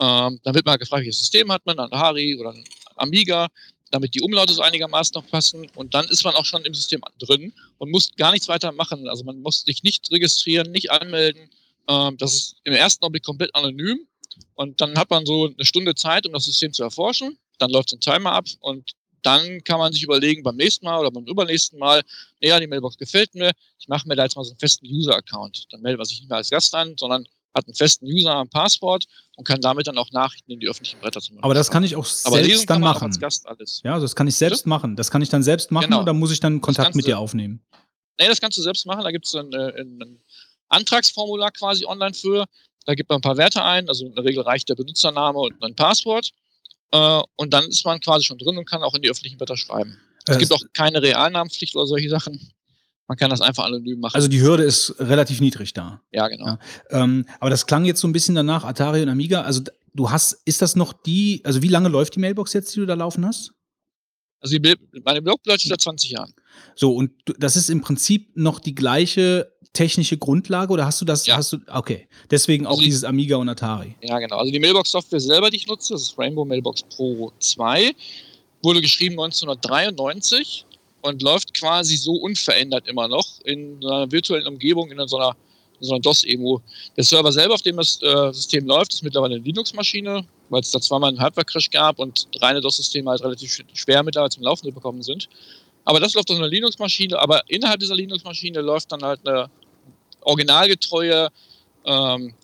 Ähm, dann wird mal gefragt, welches System hat man, ein Atari oder ein Amiga damit die Umlaute so einigermaßen noch passen. Und dann ist man auch schon im System drin und muss gar nichts weiter machen. Also man muss sich nicht registrieren, nicht anmelden. Ähm, das ist im ersten Augenblick komplett anonym. Und dann hat man so eine Stunde Zeit, um das System zu erforschen. Dann läuft so ein Timer ab und dann kann man sich überlegen beim nächsten Mal oder beim übernächsten Mal, ja, die Mailbox gefällt mir, ich mache mir da jetzt mal so einen festen User-Account. Dann meldet man sich nicht mehr als Gast an, sondern hat einen festen User, ein Passwort und kann damit dann auch Nachrichten in die öffentlichen Bretter zum Aber das kann ich auch selbst dann machen. Ja, also das kann ich selbst machen. Das kann ich dann selbst machen Genau. oder muss ich dann Kontakt mit dir aufnehmen? Nee, das kannst du selbst machen. Da gibt es ein, äh, ein, ein Antragsformular quasi online für. Da gibt man ein paar Werte ein. Also in der Regel reicht der Benutzername und ein Passwort. Äh, und dann ist man quasi schon drin und kann auch in die öffentlichen Blätter schreiben. Es Äh, gibt auch keine Realnamenpflicht oder solche Sachen. Man kann das einfach anonym machen. Also die Hürde ist relativ niedrig da. ja, genau. Ja. Ähm, aber das klang jetzt so ein bisschen danach, Atari und Amiga. Also du hast, ist das noch die, also wie lange läuft die Mailbox jetzt, die du da laufen hast? Also die, meine Blog läuft seit 20 Jahren. So, und das ist im Prinzip noch die gleiche technische Grundlage oder hast du das, Ja. hast du, okay. Deswegen auch Also die- dieses Amiga und Atari. Ja, genau. Also die Mailbox-Software selber, die ich nutze, das ist Rainbow Mailbox Pro 2, wurde geschrieben 1993 und läuft quasi so unverändert immer noch in einer virtuellen Umgebung, in so einer, in so einer DOS-Emo. Der Server selber, auf dem das äh, System läuft, ist mittlerweile eine Linux-Maschine, weil es da zweimal einen Hardware-Crash gab und reine DOS-Systeme halt relativ sch- schwer mittlerweile zum Laufen bekommen sind. Aber das läuft auf einer Linux-Maschine, aber innerhalb dieser Linux-Maschine läuft dann halt eine originalgetreue ähm,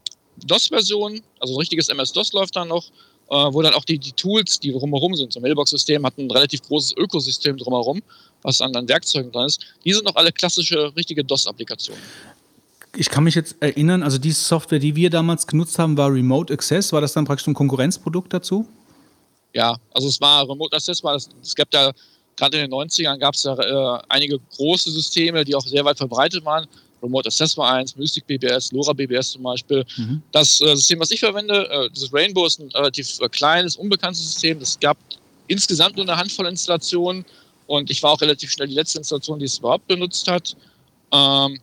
DOS-Version, also ein richtiges MS-DOS läuft dann noch, äh, wo dann auch die, die Tools, die drumherum sind, so ein Mailbox-System hat ein relativ großes Ökosystem drumherum, was dann an Werkzeugen dran ist. Die sind noch alle klassische, richtige DOS-Applikationen. Ich kann mich jetzt erinnern, also die Software, die wir damals genutzt haben, war Remote Access. War das dann praktisch ein Konkurrenzprodukt dazu? Ja, also es war Remote Access, war das, es gab da, gerade in den 90ern gab es da äh, einige große Systeme, die auch sehr weit verbreitet waren. Remote Access war eins, Mystic BBS, LoRa BBS zum Beispiel. Mhm. Das äh, System, was ich verwende, äh, dieses Rainbow, ist ein relativ äh, kleines, unbekanntes System. Es gab insgesamt nur eine Handvoll Installationen und ich war auch relativ schnell die letzte Installation, die es überhaupt benutzt hat. Ähm,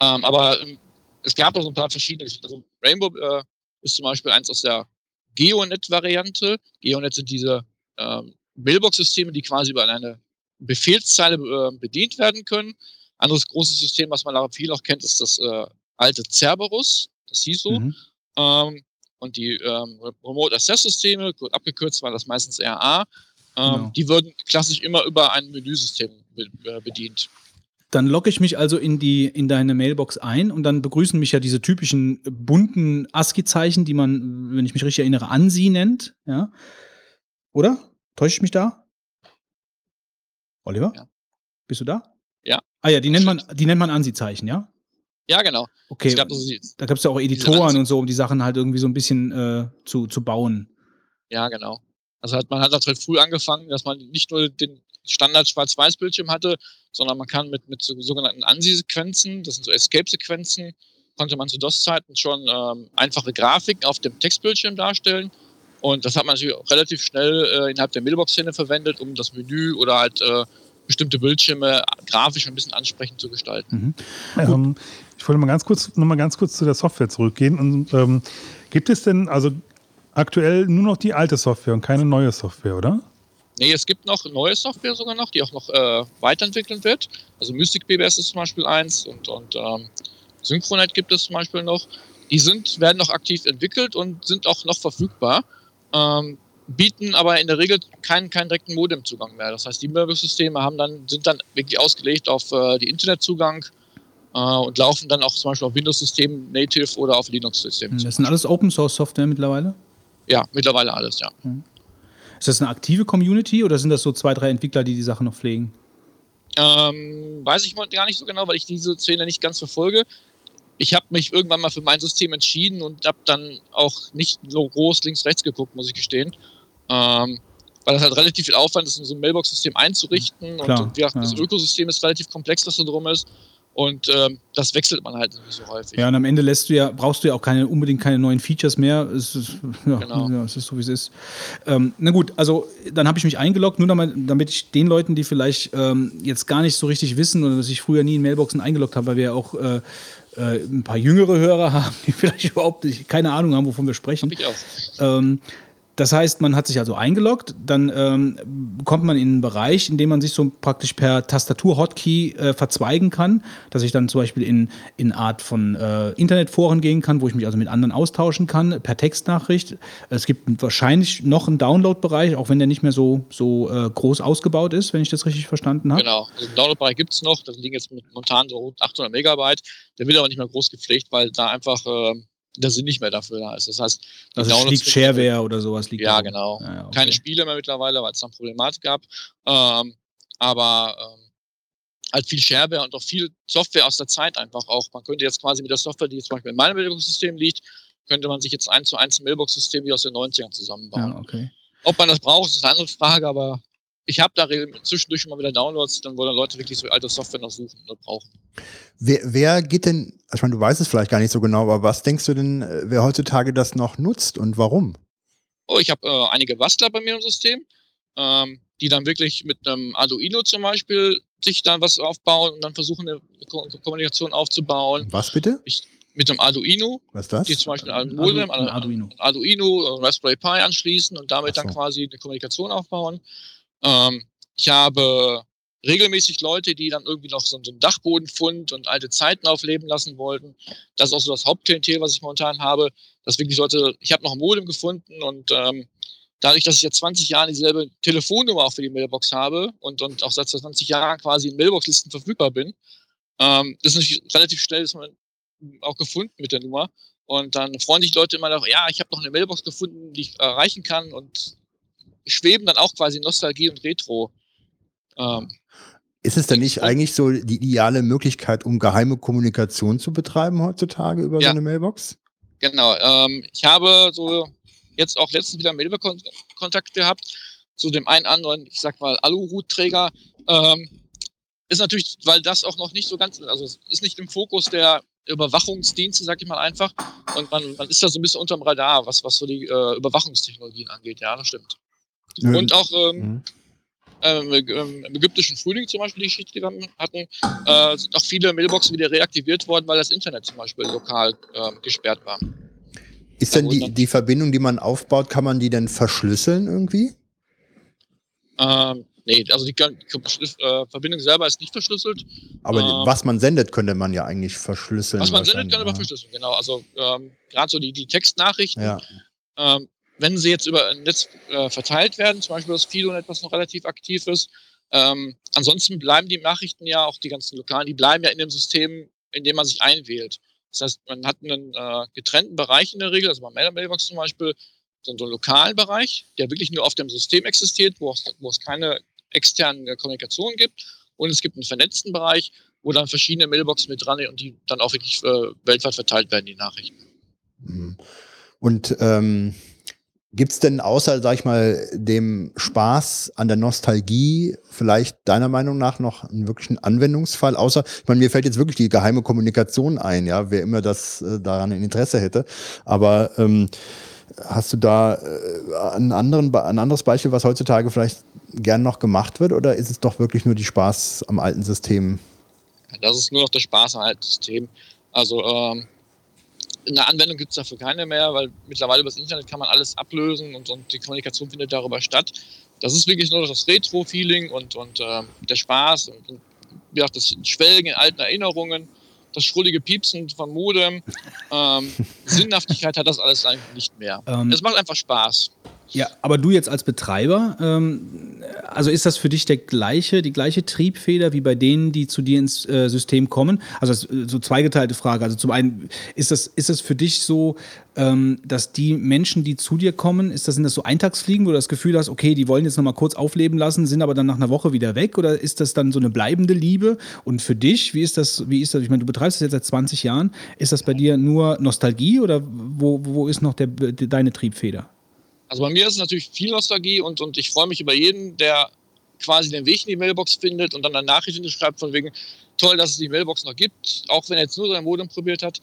ähm, aber ähm, es gab auch so ein paar verschiedene. Also Rainbow äh, ist zum Beispiel eins aus der Geonet-Variante. Geonet sind diese ähm, Mailbox-Systeme, die quasi über eine Befehlszeile äh, bedient werden können. Anderes großes System, was man viel auch kennt, ist das äh, alte Cerberus. Das hieß so. Mhm. Ähm, und die ähm, Remote Access Systeme, abgekürzt war das meistens RA, Genau. die würden klassisch immer über ein Menüsystem äh, bedient. Dann logge ich mich also in die in deine Mailbox ein und dann begrüßen mich ja diese typischen bunten ASCII-Zeichen, die man, wenn ich mich richtig erinnere, ANSI nennt. Ja, oder? Täusche ich mich da? Oliver, Ja. bist du da? Ja. Ah ja, die nennt man, die nennt man ANSI-Zeichen, ja? Ja, genau. Okay. Also die, da gab es ja auch Editoren und so, um die Sachen halt irgendwie so ein bisschen äh, zu, zu bauen. Ja, genau. Also hat, man hat halt früh angefangen, dass man nicht nur den Standard Schwarz-Weiß-Bildschirm hatte, sondern man kann mit, mit so, sogenannten ANSI-Sequenzen, das sind so Escape-Sequenzen, konnte man zu DOS-Zeiten schon ähm, einfache Grafiken auf dem Textbildschirm darstellen. Und das hat man natürlich auch relativ schnell äh, innerhalb der Mailbox-Szene verwendet, um das Menü oder halt äh, bestimmte Bildschirme grafisch ein bisschen ansprechend zu gestalten. Mhm. Ähm, ich wollte mal ganz kurz, noch mal ganz kurz zu der Software zurückgehen. Und, ähm, gibt es denn also aktuell nur noch die alte Software und keine neue Software, oder? Nee, es gibt noch neue Software sogar noch, die auch noch äh, weiterentwickelt wird. Also Mystic BBS ist zum Beispiel eins und, und ähm, Synchronet gibt es zum Beispiel noch. Die sind, werden noch aktiv entwickelt und sind auch noch verfügbar, ähm, bieten aber in der Regel keinen, keinen direkten Modemzugang mehr. Das heißt, die Mailbox-Systeme haben dann, sind dann wirklich ausgelegt auf äh, die Internetzugang äh, und laufen dann auch zum Beispiel auf Windows-Systemen native oder auf Linux-Systemen. Das sind alles Open Source Software mittlerweile. Ja, mittlerweile alles, ja. Ist das eine aktive Community oder sind das so zwei, drei Entwickler, die die Sache noch pflegen? Ähm, weiß ich gar nicht so genau, weil ich diese Szene nicht ganz verfolge. Ich habe mich irgendwann mal für mein System entschieden und habe dann auch nicht so groß links-rechts geguckt, muss ich gestehen. Ähm, weil das halt relativ viel Aufwand ist, so ein Mailbox-System einzurichten. Klar, und, wie gesagt, das ja. Ökosystem ist relativ komplex, das da drum ist. Und ähm, das wechselt man halt nicht so häufig. Ja, und am Ende lässt du ja, brauchst du ja auch keine, unbedingt keine neuen Features mehr. Es ist, ja, Genau. ja, es ist so, wie es ist. Ähm, na gut, also dann habe ich mich eingeloggt, nur damit, damit ich den Leuten, die vielleicht ähm, jetzt gar nicht so richtig wissen oder dass ich früher nie in Mailboxen eingeloggt habe, weil wir ja auch äh, äh, ein paar jüngere Hörer haben, die vielleicht überhaupt nicht, keine Ahnung haben, wovon wir sprechen. Hab ich auch. Ähm, das heißt, man hat sich also eingeloggt, dann ähm, kommt man in einen Bereich, in dem man sich so praktisch per Tastatur-Hotkey äh, verzweigen kann, dass ich dann zum Beispiel in, in Art von äh, Internetforen gehen kann, wo ich mich also mit anderen austauschen kann, per Textnachricht. Es gibt wahrscheinlich noch einen Download-Bereich, auch wenn der nicht mehr so, so äh, groß ausgebaut ist, wenn ich das richtig verstanden habe. Genau. Also Download-Bereich gibt es noch. Das liegen jetzt momentan so rund 800 Megabyte. Der wird aber nicht mehr groß gepflegt, weil da einfach der Sinn nicht mehr dafür da ist. Das heißt, Also es liegt Shareware oder sowas. Liegt Ja, da. genau. Ja, ja, okay. Keine Spiele mehr mittlerweile, weil es dann Problematik gab. Ähm, aber ähm, halt viel Shareware und auch viel Software aus der Zeit einfach auch. Man könnte jetzt quasi mit der Software, die jetzt zum Beispiel in meinem Mailbox-System liegt, könnte man sich jetzt eins zu eins ein Mailbox-System wie aus den 90ern zusammenbauen. Ja, okay. Ob man das braucht, ist eine andere Frage, aber ich habe da zwischendurch schon mal wieder Downloads, dann wollen Leute wirklich so alte Software noch suchen und brauchen. Wer, wer geht denn, also ich meine, du weißt es vielleicht gar nicht so genau, aber was denkst du denn, äh, wer heutzutage das noch nutzt und warum? Oh, ich habe äh, einige Bastler bei mir im System, ähm, die dann wirklich mit einem Arduino zum Beispiel sich dann was aufbauen und dann versuchen, eine Ko Kommunikation aufzubauen. Was bitte? Mit einem Arduino, Was ist das? die zum Beispiel ein Ein Modem, ein an- Arduino. ein Arduino, ein Raspberry Pi anschließen und damit so. dann quasi eine Kommunikation aufbauen. Ähm, ich habe regelmäßig Leute, die dann irgendwie noch so einen Dachbodenfund und alte Zeiten aufleben lassen wollten. Das ist auch so das Hauptklientel, was ich momentan habe. Dass wirklich Leute, ich habe noch ein Modem gefunden und ähm, dadurch, dass ich jetzt 20 Jahre dieselbe Telefonnummer auch für die Mailbox habe und, und auch seit 20 Jahren quasi in Mailbox-Listen verfügbar bin, ähm, ist natürlich relativ schnell ist man auch gefunden mit der Nummer. Und dann freuen sich Leute immer noch, ja, ich habe noch eine Mailbox gefunden, die ich erreichen kann und schweben dann auch quasi Nostalgie und Retro. Ähm, Ist es denn nicht eigentlich so die ideale Möglichkeit, um geheime Kommunikation zu betreiben heutzutage über Ja. so eine Mailbox? Genau. Ähm, ich habe so jetzt auch letztens wieder Mailbox-Kontakt gehabt zu dem einen anderen, ich sag mal, Aluhutträger. Ähm, ist natürlich, weil das auch noch nicht so ganz, also ist nicht im Fokus der Überwachungsdienste, sag ich mal einfach. Und man, man ist da so ein bisschen unterm Radar, was, was so die äh, Überwachungstechnologien angeht. Ja, das stimmt. Und auch ähm, Mhm. ähm, im ägyptischen Frühling zum Beispiel, die Geschichte, die wir hatten, äh, sind auch viele Mailboxen wieder reaktiviert worden, weil das Internet zum Beispiel lokal ähm, gesperrt war. Ist denn die, die Verbindung, die man aufbaut, kann man die denn verschlüsseln irgendwie? Ähm, nee, also die, äh, Verbindung selber ist nicht verschlüsselt. Aber Ähm. was man sendet, könnte man ja eigentlich verschlüsseln. Was man sendet, aber ja. verschlüsseln, genau. Also ähm, gerade so die, die Textnachrichten, Ja. ähm, wenn sie jetzt über ein Netz äh, verteilt werden, zum Beispiel das Fidonet, was noch relativ aktiv ist, ähm, ansonsten bleiben die Nachrichten ja, auch die ganzen lokalen, die bleiben ja in dem System, in dem man sich einwählt. Das heißt, man hat einen äh, getrennten Bereich in der Regel, also bei Mailer Mailbox zum Beispiel, so einen lokalen Bereich, der wirklich nur auf dem System existiert, wo, auch, wo es keine externen äh, Kommunikation gibt. Und es gibt einen vernetzten Bereich, wo dann verschiedene Mailboxen mit dran sind und die dann auch wirklich äh, weltweit verteilt werden, die Nachrichten. Mhm. Und ähm, gibt es denn außer, sag ich mal, dem Spaß an der Nostalgie vielleicht deiner Meinung nach noch einen wirklichen Anwendungsfall? Außer, ich meine, mir fällt jetzt wirklich die geheime Kommunikation ein, ja, wer immer das äh, daran ein Interesse hätte. Aber ähm, hast du da äh, einen anderen, ein anderes Beispiel, was heutzutage vielleicht gern noch gemacht wird? Oder ist es doch wirklich nur die Spaß am alten System? Das ist nur noch der Spaß am alten System. Also ähm, eine Anwendung gibt es dafür keine mehr, weil mittlerweile über das Internet kann man alles ablösen und, und die Kommunikation findet darüber statt. Das ist wirklich nur noch das Retro-Feeling und, und ähm, der Spaß und, und wie gesagt, das Schwelgen in alten Erinnerungen, das schrullige Piepsen vom Modem. Ähm, Sinnhaftigkeit hat das alles eigentlich nicht mehr. Ähm, es macht einfach Spaß. Ja, aber du jetzt als Betreiber, ähm, also ist das für dich der gleiche, die gleiche Triebfeder wie bei denen, die zu dir ins äh, System kommen? Also das, äh, so zweigeteilte Frage. Also zum einen, ist das, ist das für dich so, ähm, dass die Menschen, die zu dir kommen, ist das, sind das so Eintagsfliegen, wo du das Gefühl hast, okay, die wollen jetzt nochmal kurz aufleben lassen, sind aber dann nach einer Woche wieder weg? Oder ist das dann so eine bleibende Liebe? Und für dich, wie ist das, wie ist das, ich meine, du betreibst das jetzt seit 20 Jahren, ist das bei dir nur Nostalgie oder wo, wo ist noch der, deine Triebfeder? Also bei mir ist es natürlich viel Nostalgie und, und ich freue mich über jeden, der quasi den Weg in die Mailbox findet und dann eine Nachricht schreibt von wegen, toll, dass es die Mailbox noch gibt, auch wenn er jetzt nur sein Modem probiert hat.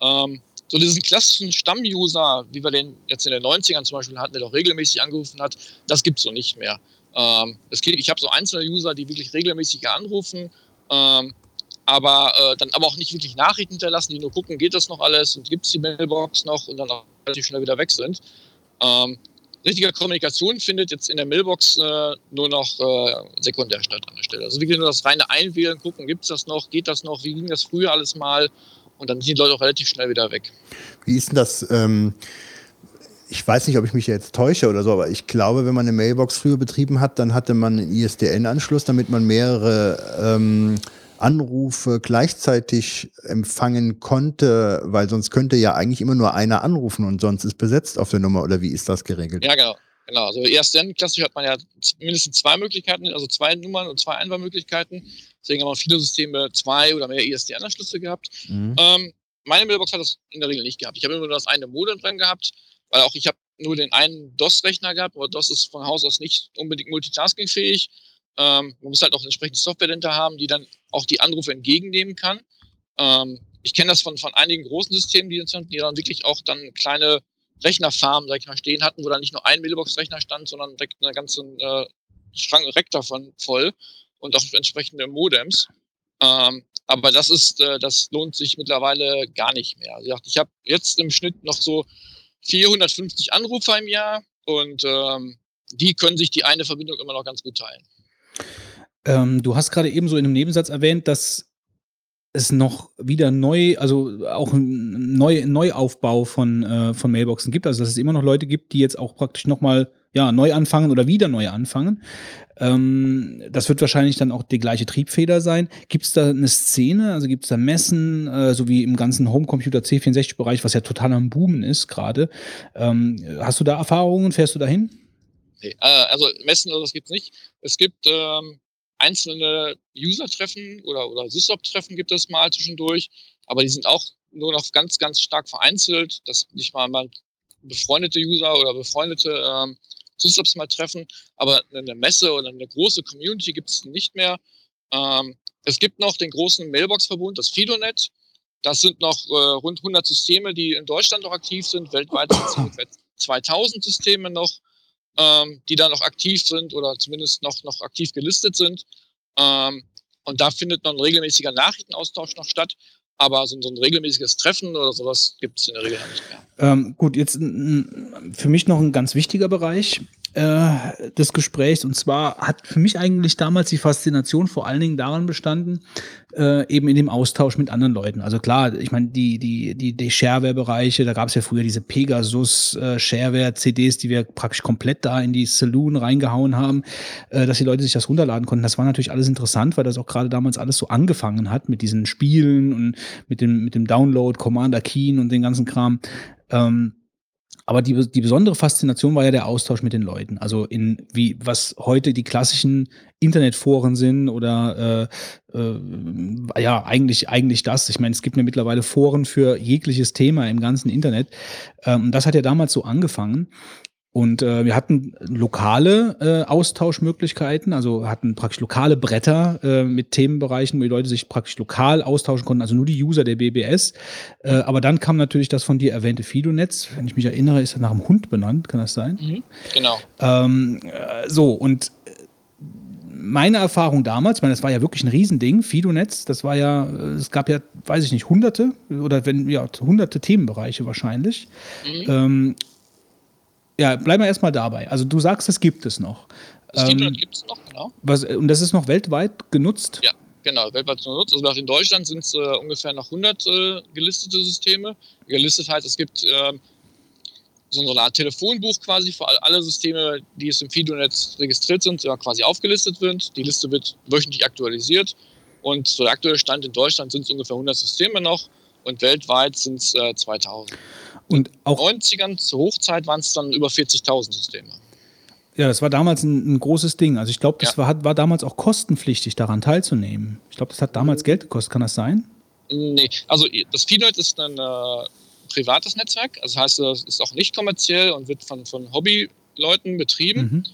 Ähm, so diesen klassischen Stammuser, wie wir den jetzt in den 90ern zum Beispiel hatten, der doch regelmäßig angerufen hat, das gibt es so nicht mehr. Ähm, geht, ich habe so einzelne User, die wirklich regelmäßig anrufen, ähm, aber äh, dann aber auch nicht wirklich Nachrichten hinterlassen, die nur gucken, geht das noch alles und gibt es die Mailbox noch und dann relativ schnell wieder weg sind. Ähm, richtige Kommunikation findet jetzt in der Mailbox äh, nur noch äh, sekundär statt an der Stelle. Also wirklich nur das reine Einwählen, gucken, gibt es das noch, geht das noch, wie ging das früher alles mal und dann sind die Leute auch relativ schnell wieder weg. Wie ist denn das? Ähm, ich weiß nicht, ob ich mich jetzt täusche oder so, aber ich glaube, wenn man eine Mailbox früher betrieben hat, dann hatte man einen ISDN-Anschluss, damit man mehrere ähm, Anrufe gleichzeitig empfangen konnte, weil sonst könnte ja eigentlich immer nur einer anrufen und sonst ist besetzt auf der Nummer oder wie ist das geregelt? Ja, genau. Genau, also ISDN klassisch hat man ja mindestens zwei Möglichkeiten, also zwei Nummern und zwei Einwahlmöglichkeiten. Deswegen haben viele Systeme zwei oder mehr ISDN-Anschlüsse gehabt. Mhm. Ähm, meine Mailbox hat das in der Regel nicht gehabt. Ich habe immer nur das eine Modem dran gehabt, weil auch ich habe nur den einen DOS-Rechner gehabt, aber DOS ist von Haus aus nicht unbedingt multitaskingfähig. Ähm, man muss halt auch entsprechende Software dahinter haben, die dann auch die Anrufe entgegennehmen kann. Ähm, ich kenne das von, von einigen großen Systemen, die, die dann wirklich auch dann kleine Rechnerfarmen, sag ich mal, stehen hatten, wo dann nicht nur ein Mailbox-Rechner stand, sondern direkt eine ganze äh, Schrank Rack davon voll und auch entsprechende Modems. Ähm, aber das ist, äh, das lohnt sich mittlerweile gar nicht mehr. Also ich habe jetzt im Schnitt noch so 450 Anrufer im Jahr und ähm, die können sich die eine Verbindung immer noch ganz gut teilen. Ähm, du hast gerade eben so in einem Nebensatz erwähnt, dass es noch wieder neu, also auch ein neu, Neuaufbau von, äh, von Mailboxen gibt. Also dass es immer noch Leute gibt, die jetzt auch praktisch nochmal ja, neu anfangen oder wieder neu anfangen. Ähm, das wird wahrscheinlich dann auch die gleiche Triebfeder sein. Gibt es da eine Szene, also gibt es da Messen, äh, so wie im ganzen Homecomputer C64-Bereich, was ja total am Boomen ist gerade. Ähm, hast du da Erfahrungen? Fährst du dahin? Nee, äh, also Messen das gibt's nicht. Es gibt ähm, einzelne User-Treffen oder, oder Sysop-Treffen gibt es mal zwischendurch, aber die sind auch nur noch ganz, ganz stark vereinzelt, dass nicht mal, mal befreundete User oder befreundete ähm, Sysops mal treffen, aber eine Messe oder eine große Community gibt es nicht mehr. Ähm, es gibt noch den großen Mailbox-Verbund, das Fidonet. Das sind noch äh, rund 100 Systeme, die in Deutschland noch aktiv sind. Weltweit sind es ungefähr 2000 Systeme noch ähm, die da noch aktiv sind oder zumindest noch, noch aktiv gelistet sind. Ähm, und da findet noch ein regelmäßiger Nachrichtenaustausch noch statt. Aber so, ein regelmäßiges Treffen oder sowas gibt es in der Regel nicht mehr. Ähm, gut, jetzt für mich noch ein ganz wichtiger Bereich äh, des Gesprächs. Und zwar hat für mich eigentlich damals die Faszination vor allen Dingen daran bestanden, äh, eben in dem Austausch mit anderen Leuten. Also klar, ich meine, die, die, die, die Shareware-Bereiche, da gab es ja früher diese Pegasus äh, die wir praktisch komplett da in die Saloon reingehauen haben, äh, dass die Leute sich das runterladen konnten. Das war natürlich alles interessant, weil das auch gerade damals alles so angefangen hat mit diesen Spielen und mit dem, mit dem Download, Commander Keen und den ganzen Kram. Ähm, aber die, die besondere Faszination war ja der Austausch mit den Leuten. Also in wie, was heute die klassischen Internetforen sind oder äh, äh, ja, eigentlich, eigentlich das. Ich meine, es gibt ja mittlerweile Foren für jegliches Thema im ganzen Internet. Ähm, das hat ja damals so angefangen. Und äh, wir hatten lokale äh, Austauschmöglichkeiten, also hatten praktisch lokale Bretter äh, mit Themenbereichen, wo die Leute sich praktisch lokal austauschen konnten, also nur die User der BBS. Äh, aber dann kam natürlich das von dir erwähnte Fido-Netz. Wenn ich mich erinnere, ist er nach einem Hund benannt, kann das sein? Mhm, genau. Ähm, äh, so, und meine Erfahrung damals, ich meine, das war ja wirklich ein Riesending, Fido-Netz, das war ja, äh, es gab ja, weiß ich nicht, hunderte oder wenn, ja, hunderte Themenbereiche wahrscheinlich. Mhm. Ähm, ja, bleiben wir erstmal dabei. Also du sagst, es gibt es noch. Das ähm, gibt es noch, genau. Was, und das ist noch weltweit genutzt? Ja, genau, weltweit genutzt. Also in Deutschland sind es äh, ungefähr noch 100 äh, gelistete Systeme. Gelistet heißt, es gibt äh, so eine Art Telefonbuch quasi für alle Systeme, die es im FIDO-Netz registriert sind, ja, quasi aufgelistet wird. Die Liste wird wöchentlich aktualisiert. Und so der aktuelle Stand in Deutschland sind es ungefähr 100 Systeme noch und weltweit sind es äh, 2000. Und auch in den 90ern zur Hochzeit waren es dann über 40.000 Systeme. Ja, das war damals ein, ein großes Ding. Also ich glaube, das ja. war, war damals auch kostenpflichtig, daran teilzunehmen. Ich glaube, das hat damals Geld gekostet. Kann das sein? Nee, also das Feednote ist ein äh, privates Netzwerk. Also das heißt, es ist auch nicht kommerziell und wird von, von Hobbyleuten betrieben. Mhm.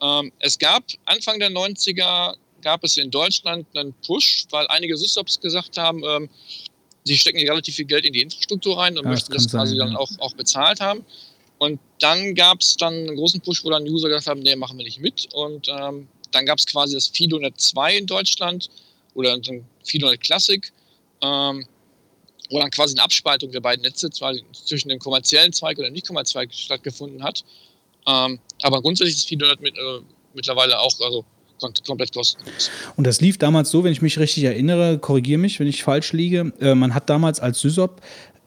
Ähm, es gab Anfang der 90er gab es in Deutschland einen Push, weil einige SysOps gesagt haben, ähm, sie stecken hier relativ viel Geld in die Infrastruktur rein und Ja, das möchten das kann quasi sein, dann ja. auch, auch bezahlt haben. Und dann gab es dann einen großen Push, wo dann User gesagt haben, nee, machen wir nicht mit. Und ähm, dann gab es quasi das FidoNet 2 in Deutschland oder dann FidoNet Classic, ähm, wo dann quasi eine Abspaltung der beiden Netze zwar zwischen dem kommerziellen Zweig oder dem nicht kommerziellen Zweig stattgefunden hat. Ähm, aber grundsätzlich ist FidoNet mit, äh, mittlerweile auch also komplett kostenlos. Und das lief damals so, wenn ich mich richtig erinnere, korrigiere mich, wenn ich falsch liege. Äh, man hat damals als SysOp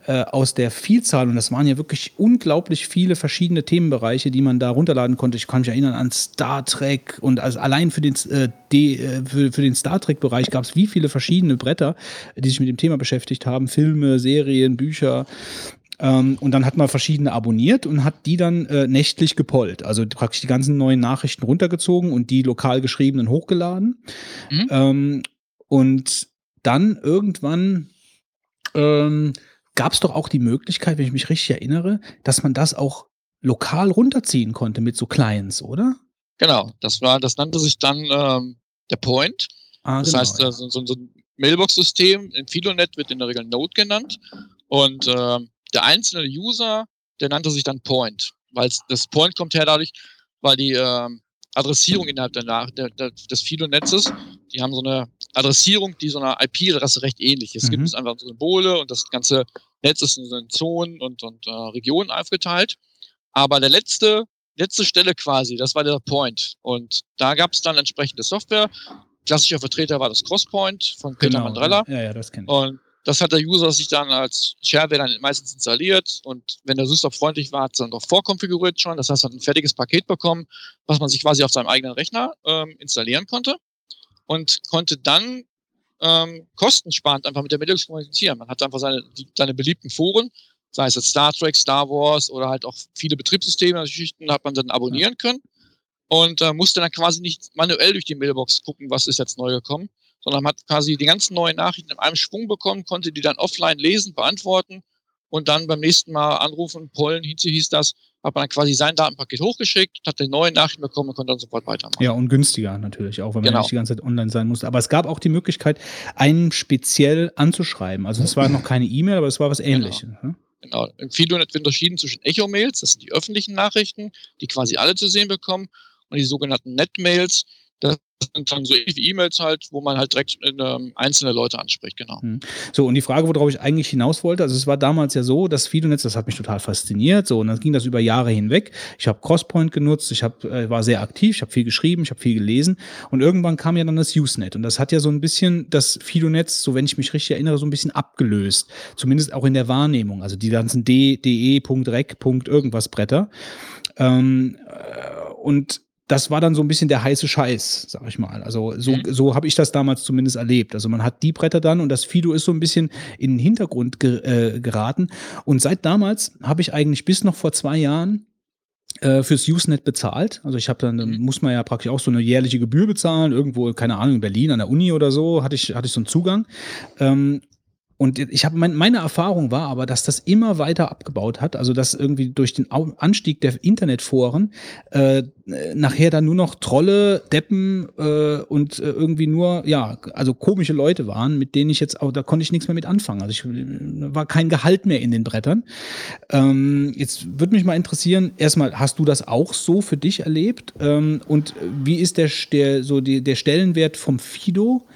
äh, aus der Vielzahl, und das waren ja wirklich unglaublich viele verschiedene Themenbereiche, die man da runterladen konnte. Ich kann mich erinnern an Star Trek und also allein für den, äh, D, äh, für, für den Star Trek-Bereich gab es wie viele verschiedene Bretter, die sich mit dem Thema beschäftigt haben. Filme, Serien, Bücher. Ähm, und dann hat man verschiedene abonniert und hat die dann äh, nächtlich gepollt. Also praktisch die ganzen neuen Nachrichten runtergezogen und die lokal geschriebenen hochgeladen. Mhm. Ähm, und dann irgendwann ähm, gab es doch auch die Möglichkeit, wenn ich mich richtig erinnere, dass man das auch lokal runterziehen konnte mit so Clients, oder? Genau, das war, das nannte sich dann ähm, der Point. Ah, Das genau, heißt, ja. äh, so, so, so ein Mailbox-System in Filonet wird in der Regel Node genannt. Und ähm, der einzelne User, der nannte sich dann Point. Weil das Point kommt her dadurch, weil die ähm, Adressierung innerhalb der, der, der, des Fido-Netzes, die haben so eine Adressierung, die so einer IP-Adresse recht ähnlich ist. Es gibt Mhm. es einfach Symbole und das ganze Netz ist in so Zonen und, und äh, Regionen aufgeteilt. Aber der letzte, letzte Stelle quasi, das war der Point. Und da gab es dann entsprechende Software. Klassischer Vertreter war das Crosspoint von Peter Mandrella. Ja, ja, das kennt ich. Und das hat der User sich dann als Shareware dann meistens installiert und wenn der System freundlich war, hat es dann doch vorkonfiguriert schon. Das heißt, hat ein fertiges Paket bekommen, was man sich quasi auf seinem eigenen Rechner ähm, installieren konnte und konnte dann ähm, kostensparend einfach mit der Mailbox kommunizieren. Man hat einfach seine, die, seine beliebten Foren, sei es jetzt Star Trek, Star Wars oder halt auch viele Betriebssysteme, Geschichten, hat man dann abonnieren können und äh, musste dann quasi nicht manuell durch die Mailbox gucken, was ist jetzt neu gekommen, sondern man hat quasi die ganzen neuen Nachrichten in einem Schwung bekommen, konnte die dann offline lesen, beantworten und dann beim nächsten Mal anrufen, pollen, hieß, hieß das, hat man dann quasi sein Datenpaket hochgeschickt, hat die neuen Nachrichten bekommen und konnte dann sofort weitermachen. Ja, und günstiger natürlich auch, man Genau. nicht die ganze Zeit online sein musste. Aber es gab auch die Möglichkeit, einen speziell anzuschreiben. Also es war noch keine E-Mail, aber es war was ähnliches. ne? Genau. Im FidoNet wird unterschieden zwischen Echo-Mails, das sind die öffentlichen Nachrichten, die quasi alle zu sehen bekommen, und die sogenannten Net-Mails, das dann so E-Mails halt, wo man halt direkt ähm, einzelne Leute anspricht, genau. So, und die Frage, worauf ich eigentlich hinaus wollte, also es war damals ja so, das Fido-Netz, das hat mich total fasziniert, so, und dann ging das über Jahre hinweg. Ich habe Crosspoint genutzt, ich hab, äh, war sehr aktiv, ich habe viel geschrieben, ich habe viel gelesen und irgendwann kam ja dann das Usenet und das hat ja so ein bisschen das Fido-Netz, so wenn ich mich richtig erinnere, so ein bisschen abgelöst, zumindest auch in der Wahrnehmung, also die ganzen D, DE, Rec, irgendwas Bretter. Ähm, äh, und das war dann so ein bisschen der heiße Scheiß, sag ich mal. Also so, Mhm. so habe ich das damals zumindest erlebt. Also man hat die Bretter dann und das Fido ist so ein bisschen in den Hintergrund ge äh, geraten. Und seit damals habe ich eigentlich bis noch vor zwei Jahren äh, fürs Usenet bezahlt. Also ich habe dann, dann muss man ja praktisch auch so eine jährliche Gebühr bezahlen, irgendwo, keine Ahnung, in Berlin an der Uni oder so, hatte ich, hatte ich so einen Zugang. Ähm, und ich habe mein, meine Erfahrung war aber, dass das immer weiter abgebaut hat, also dass irgendwie durch den Anstieg der Internetforen äh, nachher dann nur noch Trolle, Deppen äh, und äh, irgendwie nur ja, also komische Leute waren, mit denen ich jetzt auch da konnte ich nichts mehr mit anfangen. Also ich äh, war kein Gehalt mehr in den Brettern. Ähm, jetzt würde mich mal interessieren, erstmal, hast du das auch so für dich erlebt? Ähm, und wie ist der, der so die, der Stellenwert vom Fido?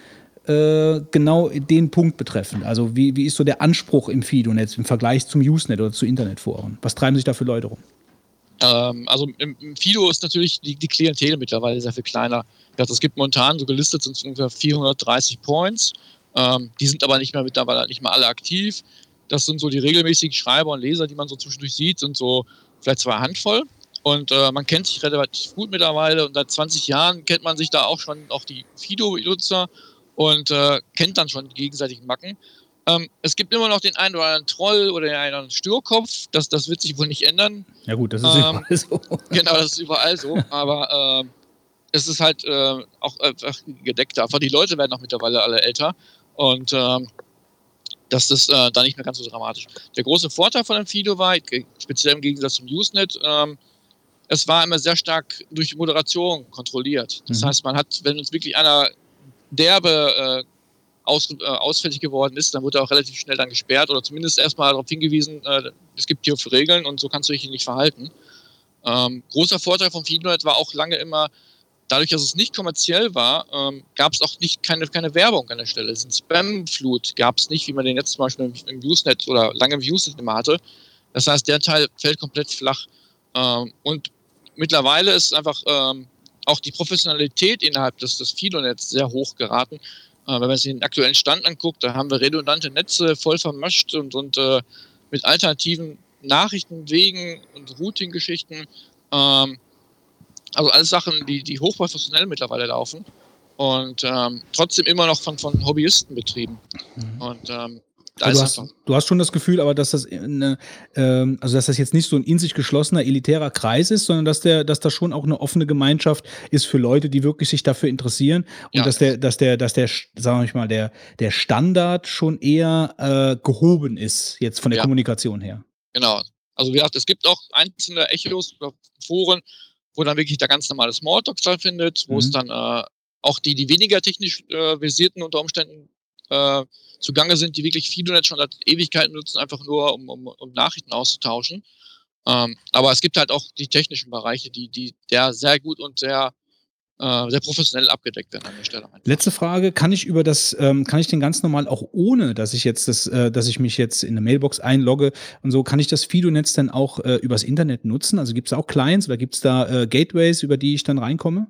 Äh, genau den Punkt betreffend. Also wie, wie ist so der Anspruch im Fido-Netz im Vergleich zum Usenet oder zu Internetforen? Was treiben sich da für Leute rum? Ähm, also im, im Fido ist natürlich die, die Klientel mittlerweile sehr viel kleiner. Es gibt momentan so gelistet sind es ungefähr 430 Points. Ähm, die sind aber nicht mehr mittlerweile nicht mehr alle aktiv. Das sind so die regelmäßigen Schreiber und Leser, die man so zwischendurch sieht, sind so vielleicht zwei Handvoll. Und äh, man kennt sich relativ gut mittlerweile und seit 20 Jahren kennt man sich da auch schon, auch die Fido-Nutzer und äh, kennt dann schon die gegenseitigen Macken. Ähm, es gibt immer noch den einen oder anderen Troll oder den einen oder anderen Störkopf. Das, das wird sich wohl nicht ändern. Ja gut, das ist Ähm, überall so. Genau, das ist überall so. Aber ähm, es ist halt äh, auch einfach gedeckt. Einfach die Leute werden auch mittlerweile alle älter. Und ähm, das äh, da nicht mehr ganz so dramatisch. Der große Vorteil von dem Fido war, speziell im Gegensatz zum Usenet, ähm, es war immer sehr stark durch Moderation kontrolliert. Das Mhm. heißt, man hat, wenn uns wirklich einer derbe äh, aus, äh, ausfällig geworden ist, dann wird er auch relativ schnell dann gesperrt oder zumindest erstmal darauf hingewiesen, äh, es gibt hier Regeln und so kannst du dich nicht verhalten. Ähm, großer Vorteil von FeedNet war auch lange immer, dadurch, dass es nicht kommerziell war, ähm, gab es auch nicht keine, keine Werbung an der Stelle. Diesen Spam-Flut gab es nicht, wie man den jetzt zum Beispiel im, Usenet oder lange im Usenet immer hatte. Das heißt, der Teil fällt komplett flach. Ähm, und mittlerweile ist einfach ähm, auch die Professionalität innerhalb des, des Fido-Netz sehr hoch geraten. Äh, wenn man sich den aktuellen Stand anguckt, da haben wir redundante Netze voll vermascht und, und äh, mit alternativen Nachrichtenwegen und Routing-Geschichten. Ähm, also alles Sachen, die, die hochprofessionell mittlerweile laufen und ähm, trotzdem immer noch von, von Hobbyisten betrieben. Und ähm, da Du hast, du hast schon das Gefühl, aber dass das eine, ähm, also dass das jetzt nicht so ein in sich geschlossener elitärer Kreis ist, sondern dass der, dass das schon auch eine offene Gemeinschaft ist für Leute, die wirklich sich dafür interessieren und Ja. dass der, dass der, dass der, sagen wir mal, der, der Standard schon eher äh, gehoben ist jetzt von der Ja. Kommunikation her. genau. Also wie gesagt, es gibt auch einzelne Echos oder Foren, wo dann wirklich der ganz normale Smalltalk stattfindet, wo es Mhm. dann äh, auch die, die weniger technisch äh, versierten unter Umständen äh, zugange sind, die wirklich Fidonet schon seit Ewigkeiten nutzen, einfach nur um, um, um Nachrichten auszutauschen. Ähm, aber es gibt halt auch die technischen Bereiche, die, die der sehr gut und sehr, äh, sehr professionell abgedeckt werden an der Stelle. Letzte Frage, kann ich über das, ähm, kann ich den ganz normal auch ohne, dass ich jetzt das, äh, dass ich mich jetzt in eine Mailbox einlogge und so, kann ich das Fido-Netz dann auch äh, übers Internet nutzen? Also gibt es auch Clients oder gibt es da äh, Gateways, über die ich dann reinkomme?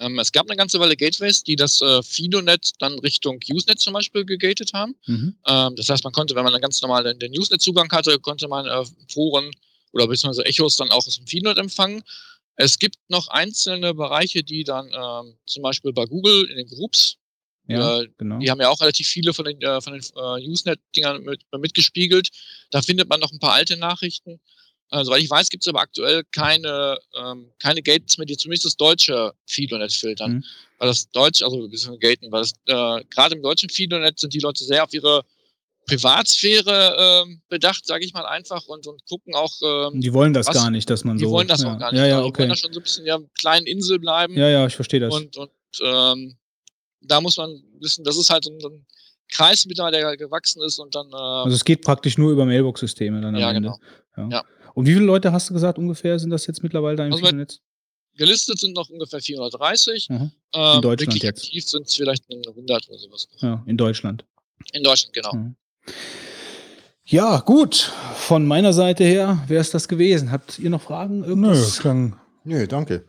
Ähm, es gab eine ganze Weile Gateways, die das äh, Fidonet dann Richtung Usenet zum Beispiel gegatet haben. Mhm. Ähm, das heißt, man konnte, wenn man dann ganz normal den, den Usenet-Zugang hatte, konnte man äh, Foren oder beziehungsweise Echos dann auch aus dem Fidonet empfangen. Es gibt noch einzelne Bereiche, die dann ähm, zum Beispiel bei Google in den Groups, Ja, äh, genau. die haben ja auch relativ viele von den, äh, von den äh, Usenet-Dingern mit, mitgespiegelt. Da findet man noch ein paar alte Nachrichten. Äh, soweit ich weiß, gibt es aber aktuell keine, ähm, keine Gates mehr, die zumindest das deutsche Fidonet filtern. Mhm. Weil das Deutsch, also ein bisschen gaten, weil das äh, gerade im deutschen Fidonet sind die Leute sehr auf ihre Privatsphäre ähm, bedacht, sage ich mal einfach, und, und gucken auch, ähm, Die wollen das was- gar nicht, dass man die so. wollen das ja. auch gar nicht. Ja, ja, Die wollen okay. da schon so ein bisschen ja, kleinen Insel bleiben. Ja, ja, ich verstehe das. Und, und ähm, da muss man wissen, das ist halt so ein, Kreis mittlerweile, der gewachsen ist und dann, äh, Also es geht praktisch nur über Mailbox-Systeme dann am ja, Ende. genau. Ja. Ja. Und wie viele Leute hast du gesagt ungefähr sind das jetzt mittlerweile da im Also Fido-Netz? Gelistet sind noch ungefähr 430. Mhm. Ähm, Deutschland wirklich jetzt. aktiv sind es vielleicht eine 100 oder sowas. Ja, in Deutschland. In Deutschland, genau. Mhm. Ja, gut. Von meiner Seite her wäre es das gewesen. Habt ihr noch Fragen? Nö, Irgendwas? klang. Nö, danke.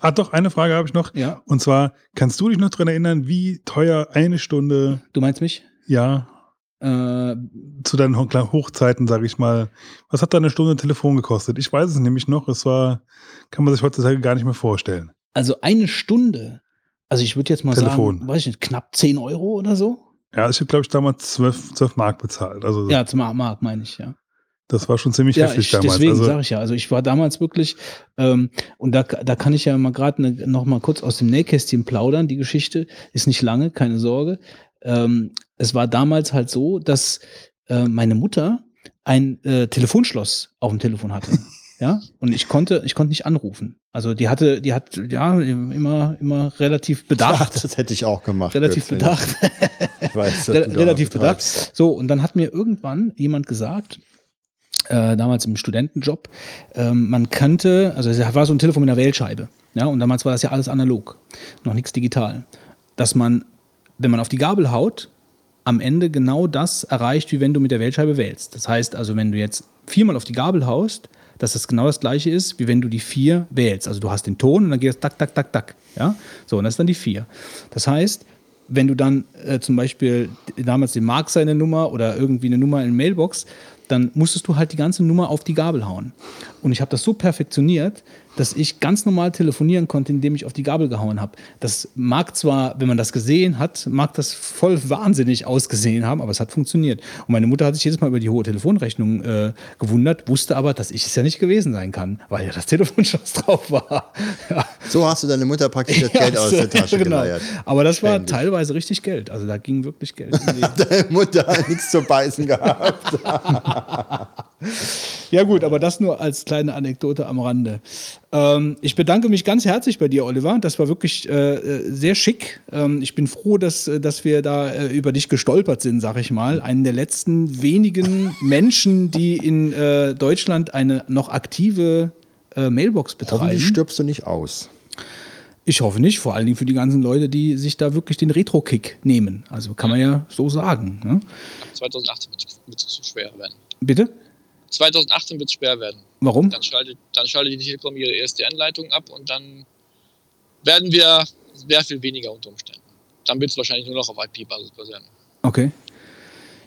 Ah, doch, eine Frage habe ich noch. Ja, Und zwar, kannst du dich noch daran erinnern, wie teuer eine Stunde, du meinst mich? ja, Äh, zu deinen Ho- Hochzeiten, sage ich mal, was hat da eine Stunde Telefon gekostet? Ich weiß es nämlich noch, es war, kann man sich heutzutage gar nicht mehr vorstellen. also eine Stunde. Also ich würde jetzt mal Telefon. sagen, weiß ich nicht, knapp 10 Euro oder so? Ja, ich habe, glaube ich, damals 12, 12 Mark bezahlt. Also Ja, zum Mark meine ich, ja. das war schon ziemlich Ja, heftig ich, damals. deswegen Also, sage ich ja. Also ich war damals wirklich, ähm, und da, da kann ich ja mal gerade ne, noch mal kurz aus dem Nähkästchen plaudern. Die Geschichte ist nicht lange, keine Sorge. Ähm, es war damals halt so, dass äh, meine Mutter ein äh, Telefonschloss auf dem Telefon hatte. ja, und ich konnte, ich konnte nicht anrufen. Also die hatte, die hat ja immer, immer relativ bedacht. Ach, das hätte ich auch gemacht. relativ bedacht. Ich weiß, Re- relativ bedacht. So, und dann hat mir irgendwann jemand gesagt, äh, damals im Studentenjob, ähm, man könnte, also es war so ein Telefon mit einer Wählscheibe, ja, und damals war das ja alles analog, noch nichts digital, dass man, wenn man auf die Gabel haut, am Ende genau das erreicht, wie wenn du mit der Wählscheibe wählst. Das heißt also, wenn du jetzt viermal auf die Gabel haust, dass das genau das gleiche ist, wie wenn du die vier wählst. Also du hast den Ton und dann geht es tak, tak, tak, tak. Ja? So, und das ist dann die vier. Das heißt, wenn du dann äh, zum Beispiel damals den Mark seine Nummer oder irgendwie eine Nummer in Mailbox, dann musstest du halt die ganze Nummer auf die Gabel hauen. Und ich habe das so perfektioniert, dass ich ganz normal telefonieren konnte, indem ich auf die Gabel gehauen habe. Das mag zwar, wenn man das gesehen hat, mag das voll wahnsinnig ausgesehen haben, aber es hat funktioniert. Und meine Mutter hat sich jedes Mal über die hohe Telefonrechnung äh, gewundert, wusste aber, dass ich es ja nicht gewesen sein kann, weil ja das Telefonschloss drauf war. Ja. So hast du deine Mutter praktisch das Geld aus der Tasche genau. geleiert. Aber das war Ähnlich. teilweise richtig Geld. Also da ging wirklich Geld. Deine Mutter hat nichts zu beißen gehabt. Ja gut, aber das nur als kleine Anekdote am Rande. Ähm, ich bedanke mich ganz herzlich bei dir, Oliver. Das war wirklich äh, äh, sehr schick. Ähm, ich bin froh, dass, äh, dass wir da äh, über dich gestolpert sind, sag ich mal. Einen der letzten wenigen Menschen, die in äh, Deutschland eine noch aktive äh, Mailbox betreiben. Hoffentlich stirbst du nicht aus. Ich hoffe nicht, vor allen Dingen für die ganzen Leute, die sich da wirklich den Retro-Kick nehmen. Also kann man ja so sagen. Ne? 2018 wird es schwer werden. Bitte? 2018 wird es schwer werden. Warum? Dann schaltet, dann schaltet die Telekom ihre ESDN-Leitung ab und dann werden wir sehr viel weniger unter Umständen. Dann wird es wahrscheinlich nur noch auf IP-Basis basieren. Okay.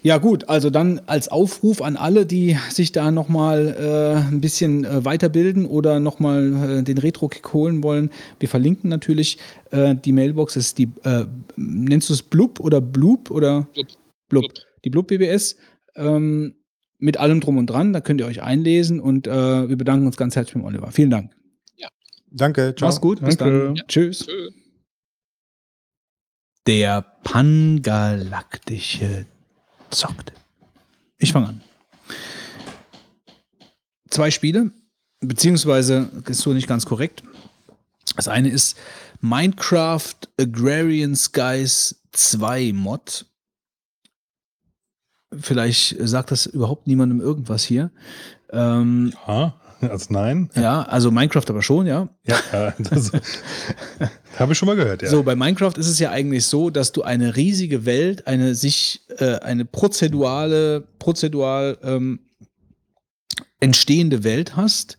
Ja gut, also dann als Aufruf an alle, die sich da nochmal äh, ein bisschen äh, weiterbilden oder nochmal äh, den Retro-Kick holen wollen. Wir verlinken natürlich äh, die Mailbox, ist die, äh, nennst du es Blub oder Blub oder Blub. Blub. Blub. Die Blub BBS ähm, mit allem drum und dran, da könnt ihr euch einlesen und äh, wir bedanken uns ganz herzlich beim Oliver. Vielen Dank. Danke, ciao. Mach's gut, bis Danke. dann. Ja. Tschüss. Tschö. Der pangalaktische zockt. Ich fange an. Zwei Spiele, beziehungsweise ist so nicht ganz korrekt. Das eine ist Minecraft Agrarian Skies 2 Mod. Vielleicht sagt das überhaupt niemandem irgendwas hier. Ähm, Ja, als nein. ja, also Minecraft aber schon, ja. Ja, das habe ich schon mal gehört, ja. So, bei Minecraft ist es ja eigentlich so, dass du eine riesige Welt, eine sich, äh, eine prozedurale, prozedural ähm, entstehende Welt hast,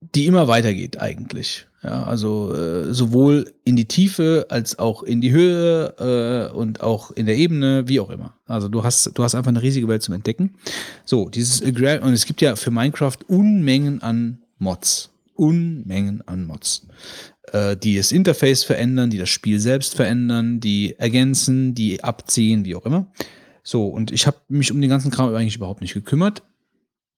die immer weitergeht eigentlich. Ja, also äh, sowohl in die Tiefe als auch in die Höhe äh, und auch in der Ebene, wie auch immer. Also du hast, du hast einfach eine riesige Welt zum Entdecken. So, dieses Agra und es gibt ja für Minecraft Unmengen an Mods. Unmengen an Mods äh, die das Interface verändern, die das Spiel selbst verändern, die ergänzen, die abziehen, wie auch immer. So, und ich habe mich um den ganzen Kram eigentlich überhaupt nicht gekümmert.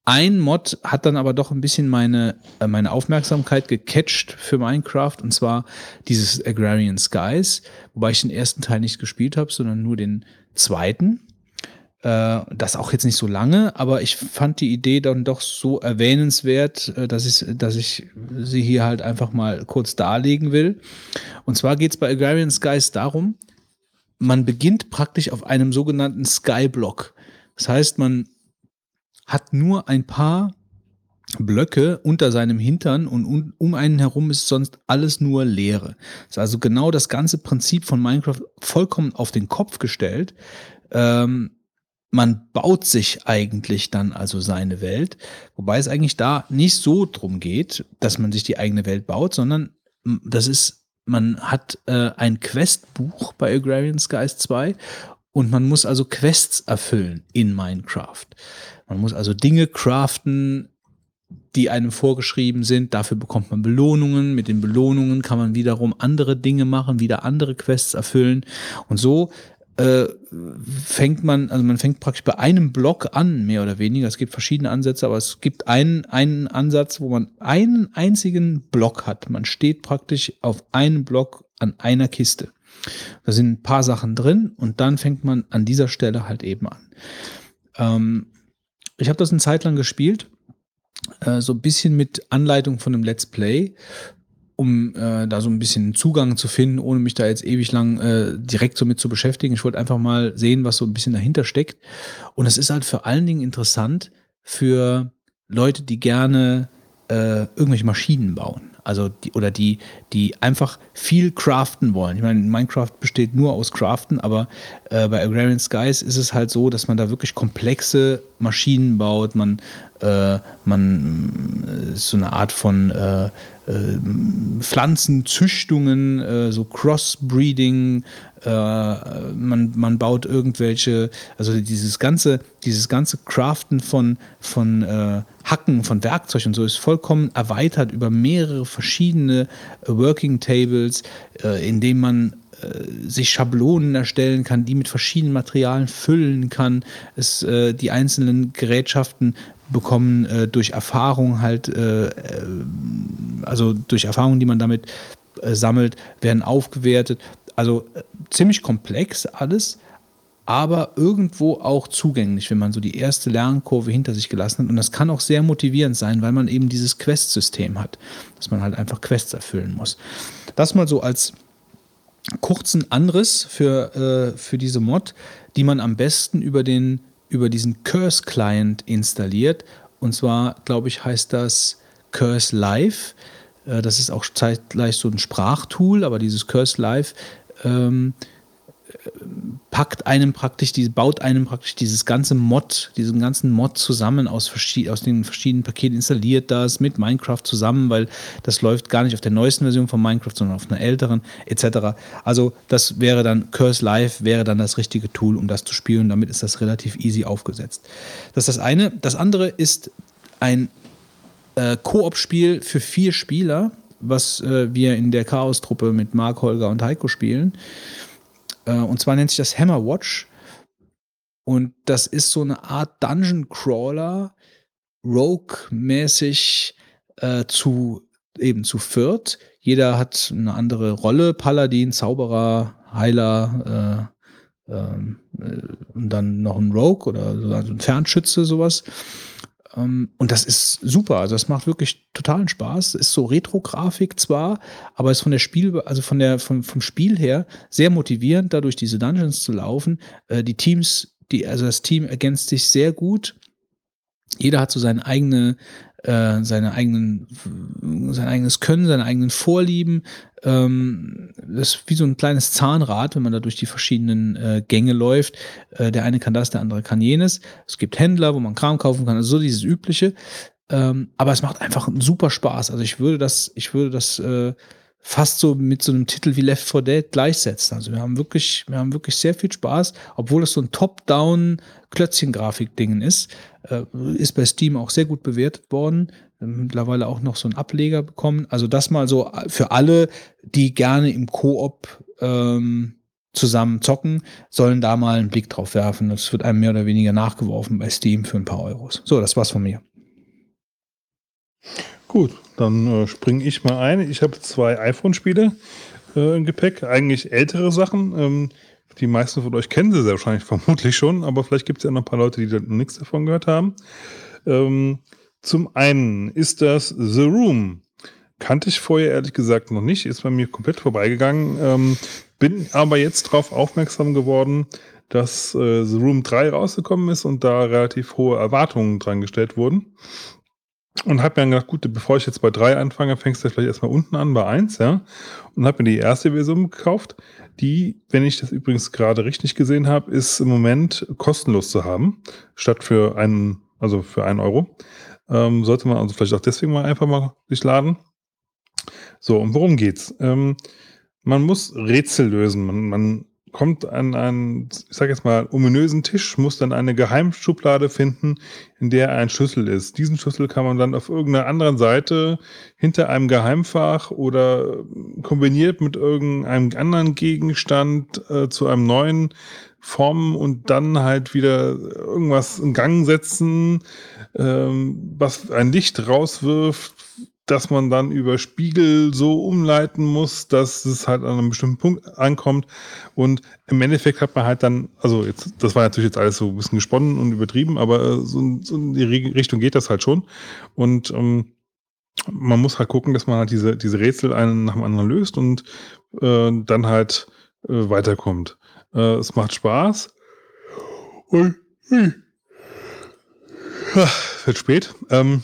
Ein Mod hat dann aber doch ein bisschen meine, äh, meine Aufmerksamkeit gecatcht für Minecraft, und zwar dieses Agrarian Skies, wobei ich den ersten Teil nicht gespielt habe, sondern nur den zweiten. Äh, das auch jetzt nicht so lange, aber ich fand die Idee dann doch so erwähnenswert, äh, dass, ich, dass ich sie hier halt einfach mal kurz darlegen will. Und zwar geht es bei Agrarian Skies darum, man beginnt praktisch auf einem sogenannten Skyblock. Das heißt, man hat nur ein paar Blöcke unter seinem Hintern und un- um einen herum ist sonst alles nur Leere. Das ist also genau das ganze Prinzip von Minecraft vollkommen auf den Kopf gestellt. Ähm, man baut sich eigentlich dann also seine Welt, wobei es eigentlich da nicht so drum geht, dass man sich die eigene Welt baut, sondern das ist, man hat äh, ein Questbuch bei Agrarian Skies 2 und man muss also Quests erfüllen in Minecraft. Man muss also Dinge craften, die einem vorgeschrieben sind. Dafür bekommt man Belohnungen. Mit den Belohnungen kann man wiederum andere Dinge machen, wieder andere Quests erfüllen. Und so äh, fängt man, also man fängt praktisch bei einem Block an, mehr oder weniger. Es gibt verschiedene Ansätze, aber es gibt einen, einen Ansatz, wo man einen einzigen Block hat. Man steht praktisch auf einem Block an einer Kiste. Da sind ein paar Sachen drin und dann fängt man an dieser Stelle halt eben an. Ähm, ich habe das eine Zeit lang gespielt, äh, so ein bisschen mit Anleitung von einem Let's Play, um äh, da so ein bisschen Zugang zu finden, ohne mich da jetzt ewig lang äh, direkt so mit zu beschäftigen. Ich wollte einfach mal sehen, was so ein bisschen dahinter steckt. Und es ist halt vor allen Dingen interessant für Leute, die gerne äh, irgendwelche Maschinen bauen. Also die, oder die, die einfach viel craften wollen. Ich meine, Minecraft besteht nur aus Craften, aber äh, bei Agrarian Skies ist es halt so, dass man da wirklich komplexe Maschinen baut. Man, äh, man äh, so eine Art von äh, äh, Pflanzenzüchtungen, äh, so Crossbreeding, Äh, man, man baut irgendwelche, also dieses ganze, dieses ganze Craften von, von Hacken, von Werkzeug und so ist vollkommen erweitert über mehrere verschiedene Working Tables, in denen man sich Schablonen erstellen kann, die mit verschiedenen Materialien füllen kann. Es, äh, die einzelnen Gerätschaften bekommen äh, durch Erfahrung halt, äh, äh, also durch Erfahrungen, die man damit äh, sammelt, werden aufgewertet. Also äh, ziemlich komplex alles, aber irgendwo auch zugänglich, wenn man so die erste Lernkurve hinter sich gelassen hat. Und das kann auch sehr motivierend sein, weil man eben dieses Quest-System hat, dass man halt einfach Quests erfüllen muss. Das mal so als kurzen Anriss für, äh, für diese Mod, die man am besten über, den, über diesen Curse-Client installiert. Und zwar, glaube ich, heißt das Curse Live. Äh, das ist auch zeitgleich so ein Sprachtool, aber dieses Curse Live ähm, packt einem praktisch, die, baut einem praktisch dieses ganze Mod, diesen ganzen Mod zusammen aus, aus den verschiedenen Paketen, installiert das mit Minecraft zusammen, weil das läuft gar nicht auf der neuesten Version von Minecraft, sondern auf einer älteren, etc. Also das wäre dann, Curse Live wäre dann das richtige Tool, um das zu spielen. Damit ist das relativ easy aufgesetzt. Das ist das eine. Das andere ist ein äh, Koop-Spiel für vier Spieler, was äh, wir in der Chaos-Truppe mit Mark, Holger und Heiko spielen. Äh, und zwar nennt sich das Hammer Watch. Und das ist so eine Art Dungeon Crawler, Rogue-mäßig äh, zu eben zu viert. Jeder hat eine andere Rolle: Paladin, Zauberer, Heiler äh, ähm, äh, und dann noch ein Rogue oder so ein Fernschütze, sowas. Ähm, und das ist super. Also das macht wirklich totalen Spaß. Ist so Retro-Grafik zwar, aber ist von der Spiel, also von der, vom, vom Spiel her sehr motivierend, dadurch diese Dungeons zu laufen. Äh, die Teams, die, also das Team ergänzt sich sehr gut. Jeder hat so seine eigene, äh, seine eigenen, sein eigenes Können, seine eigenen Vorlieben. Ähm, das ist wie so ein kleines Zahnrad, wenn man da durch die verschiedenen äh, Gänge läuft. Äh, der eine kann das, der andere kann jenes. Es gibt Händler, wo man Kram kaufen kann, also so dieses Übliche. Ähm, aber es macht einfach super Spaß. Also ich würde das, ich würde das äh, fast so mit so einem Titel wie Left 4 Dead gleichsetzen. Also wir haben wirklich, wir haben wirklich sehr viel Spaß, obwohl es so ein Top-Down Klötzchen-Grafik-Dingen ist. Äh, ist bei Steam auch sehr gut bewertet worden. Mittlerweile auch noch so einen Ableger bekommen. Also das mal so für alle, die gerne im Koop ähm, zusammen zocken, sollen da mal einen Blick drauf werfen. Das wird einem mehr oder weniger nachgeworfen bei Steam für ein paar Euros. So, das war's von mir. Gut, dann äh, springe ich mal ein. Ich habe zwei iPhone-Spiele äh, im Gepäck, eigentlich ältere Sachen. Ähm, die meisten von euch kennen sie sehr wahrscheinlich vermutlich schon, aber vielleicht gibt es ja noch ein paar Leute, die da nichts davon gehört haben. Ähm, zum einen ist das The Room. Kannte ich vorher ehrlich gesagt noch nicht, ist bei mir komplett vorbeigegangen. Ähm, bin aber jetzt darauf aufmerksam geworden, dass äh, The Room 3 rausgekommen ist und da relativ hohe Erwartungen dran gestellt wurden. Und habe mir dann gedacht, gut, bevor ich jetzt bei 3 anfange, fängst du vielleicht erstmal unten an bei 1, ja. Und habe mir die erste Version gekauft. Die, wenn ich das übrigens gerade richtig gesehen habe, ist im Moment kostenlos zu haben, statt für einen, also für einen Euro. Ähm, sollte man also vielleicht auch deswegen mal einfach mal sich laden. So, und worum geht's? Ähm, man muss Rätsel lösen. Man, man kommt an einen, ich sage jetzt mal, ominösen Tisch, muss dann eine Geheimschublade finden, in der ein Schlüssel ist. Diesen Schlüssel kann man dann auf irgendeiner anderen Seite hinter einem Geheimfach oder kombiniert mit irgendeinem anderen Gegenstand äh, zu einem neuen formen und dann halt wieder irgendwas in Gang setzen, ähm, was ein Licht rauswirft, dass man dann über Spiegel so umleiten muss, dass es halt an einem bestimmten Punkt ankommt. Und im Endeffekt hat man halt dann, also jetzt, das war natürlich jetzt alles so ein bisschen gesponnen und übertrieben, aber äh, so, so in die Richtung geht das halt schon. Und ähm, man muss halt gucken, dass man halt diese, diese Rätsel einen nach dem anderen löst und äh, dann halt äh, weiterkommt. Äh, es macht Spaß. Und, hm. wird spät. Ähm,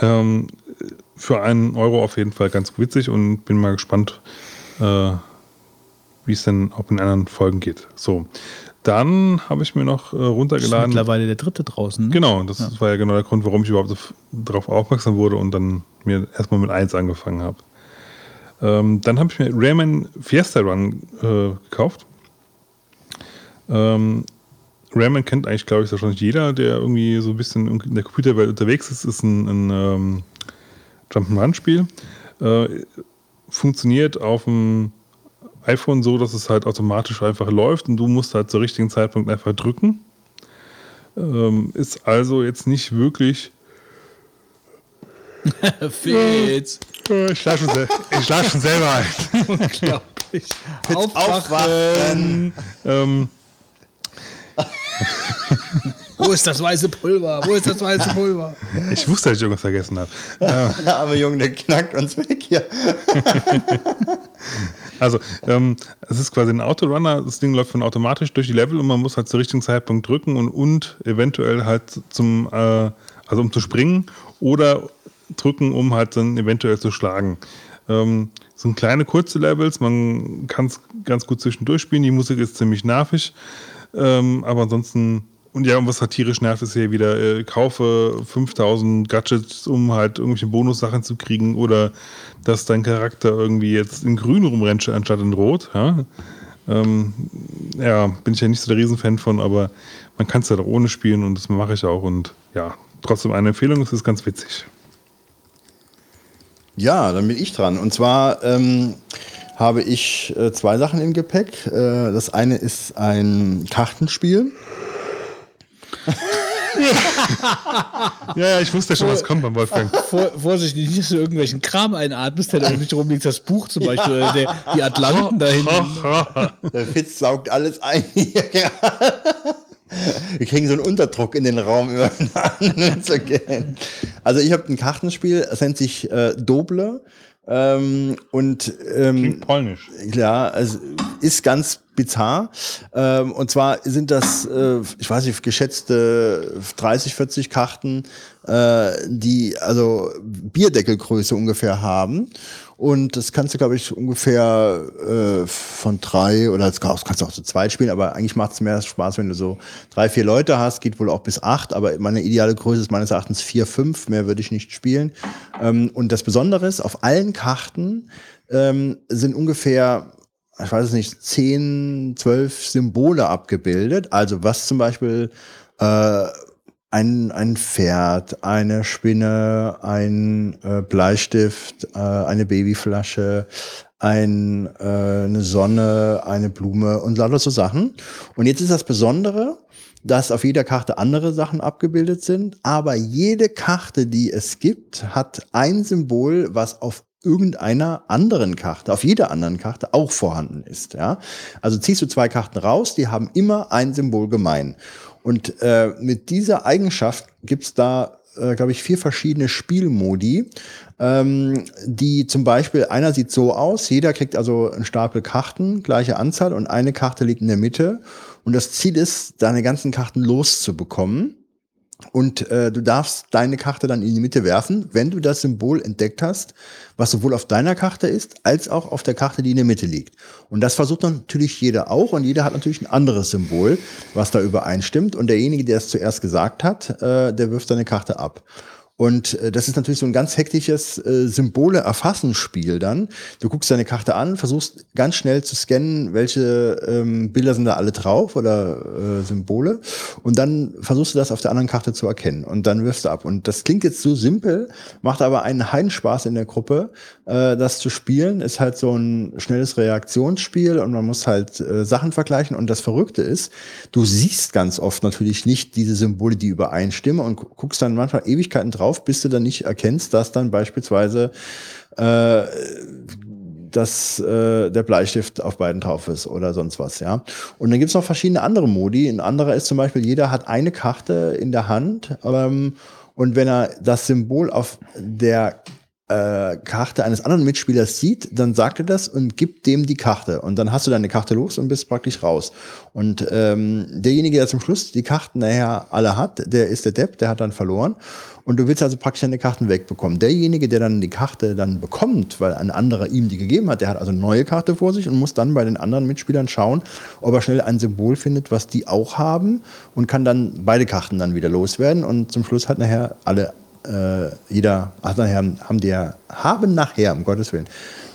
ähm, für einen Euro auf jeden Fall ganz witzig und bin mal gespannt, äh, wie es denn auch in anderen Folgen geht. So. Dann habe ich mir noch äh, runtergeladen. Das ist mittlerweile der dritte draußen. Ne? Genau, das ja. war ja genau der Grund, warum ich überhaupt so darauf aufmerksam wurde und dann mir erstmal mit eins angefangen habe. Ähm, dann habe ich mir Rayman Fiesta Run äh, gekauft. Ähm, Rayman kennt eigentlich, glaube ich, wahrscheinlich jeder, der irgendwie so ein bisschen in der Computerwelt unterwegs ist. Ist ein, ein ähm, Jump'n'Run-Spiel. Äh, funktioniert auf dem iPhone so, dass es halt automatisch einfach läuft und du musst halt zur richtigen Zeitpunkt einfach drücken. Ähm, ist also jetzt nicht wirklich. Fitz. Ich schlaf schon, schlaf schon selber ein. Unglaublich. aufwachen. Ähm, Wo ist das weiße Pulver? Wo ist das weiße Pulver? ich wusste, dass ich irgendwas vergessen habe. Der arme Junge, der knackt uns weg hier. Also, ähm, es ist quasi ein Autorunner. Das Ding läuft von automatisch durch die Level und man muss halt zur richtigen Zeitpunkt drücken und, und eventuell halt zum, äh, also um zu springen oder drücken, um halt dann eventuell zu schlagen. Ähm, sind kleine, kurze Levels. Man kann es ganz gut zwischendurch spielen. Die Musik ist ziemlich nervig. Ähm, aber ansonsten, und ja, und was halt tierisch nervt, ist hier wieder, äh, kaufe 5000 Gadgets, um halt irgendwelche Bonussachen zu kriegen oder dass dein Charakter irgendwie jetzt in grün rumrennt anstatt in rot. Ja, ähm, ja bin ich ja nicht so der Riesenfan von, aber man kann es ja doch ohne spielen und das mache ich auch und ja, trotzdem eine Empfehlung, es ist ganz witzig. Ja, dann bin ich dran. Und zwar ähm, habe ich äh, zwei Sachen im Gepäck. Äh, das eine ist ein Kartenspiel. Ja, ja, ich wusste schon, was kommt beim Wolfgang. Vor, Vorsicht, nicht, dass du irgendwelchen Kram einatmest, der da nicht rumliegt. Das Buch zum Beispiel, oder der, die Atlanten da hinten. Der Fitz saugt alles ein. Wir kriegen so einen Unterdruck in den Raum über den anderen zu gehen. Also ich habe ein Kartenspiel, das nennt sich äh, Doble. Ähm, und ähm, Klingt polnisch. ja, es ist ganz bizarr. Ähm, und zwar sind das, äh, ich weiß nicht, geschätzte 30, 40 Karten, äh, die also Bierdeckelgröße ungefähr haben. Und das kannst du, glaube ich, ungefähr äh, von drei oder das kannst du auch zu zweit spielen, aber eigentlich macht es mehr Spaß, wenn du so drei, vier Leute hast, geht wohl auch bis acht, aber meine ideale Größe ist meines Erachtens vier, fünf, mehr würde ich nicht spielen. Ähm, und das Besondere ist, auf allen Karten ähm, sind ungefähr ich weiß es nicht, zehn, zwölf Symbole abgebildet. Also was zum Beispiel äh, ein, ein Pferd, eine Spinne, ein äh, Bleistift, äh, eine Babyflasche, ein, äh, eine Sonne, eine Blume und lauter so Sachen. Und jetzt ist das Besondere, dass auf jeder Karte andere Sachen abgebildet sind, aber jede Karte, die es gibt, hat ein Symbol, was auf irgendeiner anderen Karte, auf jeder anderen Karte auch vorhanden ist. Ja? Also ziehst du zwei Karten raus, die haben immer ein Symbol gemein. Und äh, mit dieser Eigenschaft gibt's da, äh, glaube ich, vier verschiedene Spielmodi, ähm, die zum Beispiel, einer sieht so aus, jeder kriegt also einen Stapel Karten, gleiche Anzahl, und eine Karte liegt in der Mitte. Und das Ziel ist, deine ganzen Karten loszubekommen. Und äh, du darfst deine Karte dann in die Mitte werfen, wenn du das Symbol entdeckt hast, was sowohl auf deiner Karte ist, als auch auf der Karte, die in der Mitte liegt. Und das versucht natürlich jeder auch und jeder hat natürlich ein anderes Symbol, was da übereinstimmt. Und derjenige, der es zuerst gesagt hat, äh, der wirft seine Karte ab. Und äh, das ist natürlich so ein ganz hektisches äh, Symbole-Erfassen-Spiel dann. Du guckst deine Karte an, versuchst ganz schnell zu scannen, welche ähm, Bilder sind da alle drauf oder äh, Symbole. Und dann versuchst du das auf der anderen Karte zu erkennen. Und dann wirfst du ab. Und das klingt jetzt so simpel, macht aber einen Heidenspaß in der Gruppe, äh, das zu spielen. Ist halt so ein schnelles Reaktionsspiel und man muss halt äh, Sachen vergleichen. Und das Verrückte ist, du siehst ganz oft natürlich nicht diese Symbole, die übereinstimmen und gu- guckst dann manchmal Ewigkeiten drauf, bis du dann nicht erkennst, dass dann beispielsweise äh, dass äh, der Bleistift auf beiden drauf ist oder sonst was, ja. Und dann gibt's noch verschiedene andere Modi. Ein anderer ist zum Beispiel, jeder hat eine Karte in der Hand ähm, und wenn er das Symbol auf der äh, Karte eines anderen Mitspielers sieht, dann sagt er das und gibt dem die Karte. Und dann hast du deine Karte los und bist praktisch raus. Und ähm, derjenige, der zum Schluss die Karten nachher alle hat, der ist der Depp, der hat dann verloren. Und du willst also praktisch deine Karten wegbekommen. Derjenige, der dann die Karte dann bekommt, weil ein anderer ihm die gegeben hat, der hat also eine neue Karte vor sich und muss dann bei den anderen Mitspielern schauen, ob er schnell ein Symbol findet, was die auch haben und kann dann beide Karten dann wieder loswerden und zum Schluss hat nachher alle äh, jeder hat nachher, haben die ja, haben nachher, um Gottes Willen,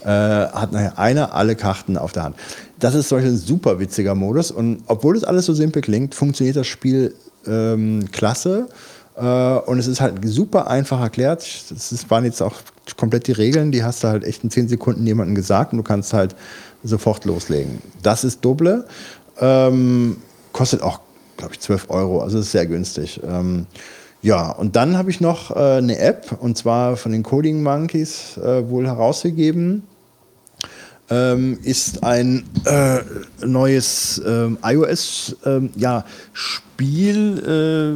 äh, hat nachher einer alle Karten auf der Hand. Das ist solch ein super witziger Modus und obwohl das alles so simpel klingt, funktioniert das Spiel ähm, klasse. Äh, und es ist halt super einfach erklärt. Das waren jetzt auch komplett die Regeln, die hast du halt echt in 10 Sekunden jemandem gesagt und du kannst halt sofort loslegen. Das ist Double. Ähm, kostet auch, glaube ich, 12 Euro, also ist sehr günstig. Ähm, ja, und dann habe ich noch äh, eine App, und zwar von den Coding Monkeys äh, wohl herausgegeben. Ähm, ist ein äh, neues ähm, iOS ähm, ja, äh,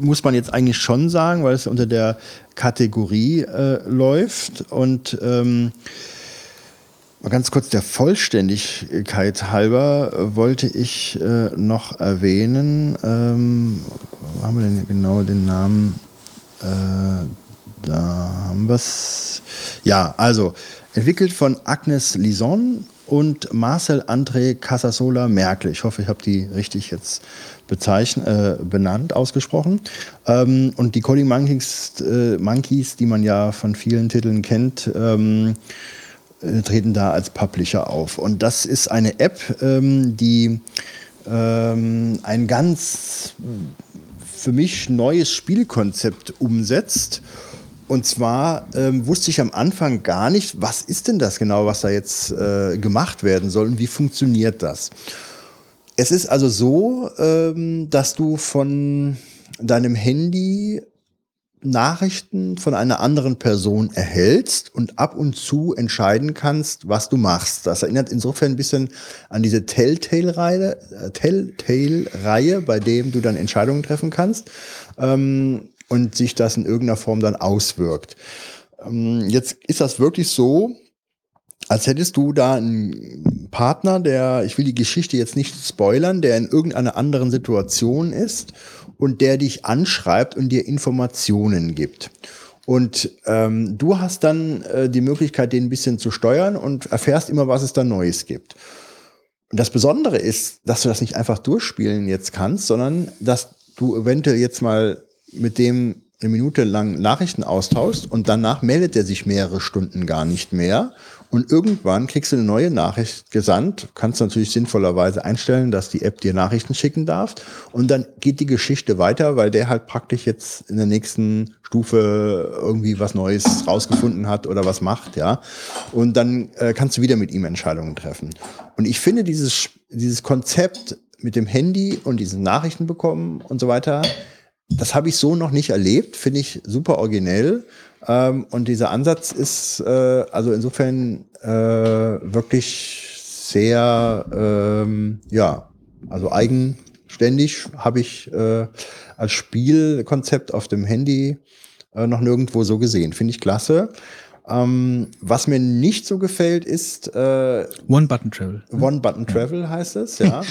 muss man jetzt eigentlich schon sagen, weil es unter der Kategorie äh, läuft. Und ähm, Mal ganz kurz der Vollständigkeit halber äh, wollte ich äh, noch erwähnen, ähm, wo haben wir denn genau den Namen? Äh, da haben wir es. Ja, also entwickelt von Agnes Lison und Marcel André Casasola Merkel. Ich hoffe, ich habe die richtig jetzt äh, benannt, ausgesprochen. Ähm, und die Coding Monkeys, äh, Monkeys, die man ja von vielen Titeln kennt, ähm, äh, treten da als Publisher auf. Und das ist eine App, ähm, die ähm, ein ganz für mich neues Spielkonzept umsetzt. Und zwar ähm, wusste ich am Anfang gar nicht, was ist denn das genau, was da jetzt äh, gemacht werden soll und wie funktioniert das. Es ist also so, ähm, dass du von deinem Handy Nachrichten von einer anderen Person erhältst und ab und zu entscheiden kannst, was du machst. Das erinnert insofern ein bisschen an diese Telltale-Reihe, äh, Telltale-Reihe, bei dem du dann Entscheidungen treffen kannst ähm, und sich das in irgendeiner Form dann auswirkt. Ähm, jetzt ist das wirklich so, als hättest du da einen Partner, der, ich will die Geschichte jetzt nicht spoilern, der in irgendeiner anderen Situation ist und der dich anschreibt und dir Informationen gibt. Und ähm, du hast dann äh, die Möglichkeit, den ein bisschen zu steuern und erfährst immer, was es da Neues gibt. Und das Besondere ist, dass du das nicht einfach durchspielen jetzt kannst, sondern dass du eventuell jetzt mal mit dem eine Minute lang Nachrichten austauschst und danach meldet er sich mehrere Stunden gar nicht mehr und irgendwann kriegst du eine neue Nachricht gesandt. Kannst natürlich sinnvollerweise einstellen, dass die App dir Nachrichten schicken darf. Und dann geht die Geschichte weiter, weil der halt praktisch jetzt in der nächsten Stufe irgendwie was Neues rausgefunden hat oder was macht, ja. Und dann äh, kannst du wieder mit ihm Entscheidungen treffen. Und ich finde dieses, dieses Konzept mit dem Handy und diesen Nachrichten bekommen und so weiter, das habe ich so noch nicht erlebt, finde ich super originell. Ähm, und dieser Ansatz ist äh, also insofern äh, wirklich sehr, ähm, ja, also eigenständig habe ich äh, als Spielkonzept auf dem Handy äh, noch nirgendwo so gesehen. Finde ich klasse. Ähm, was mir nicht so gefällt, ist äh, One-Button-Travel. One-Button-Travel heißt es, ja.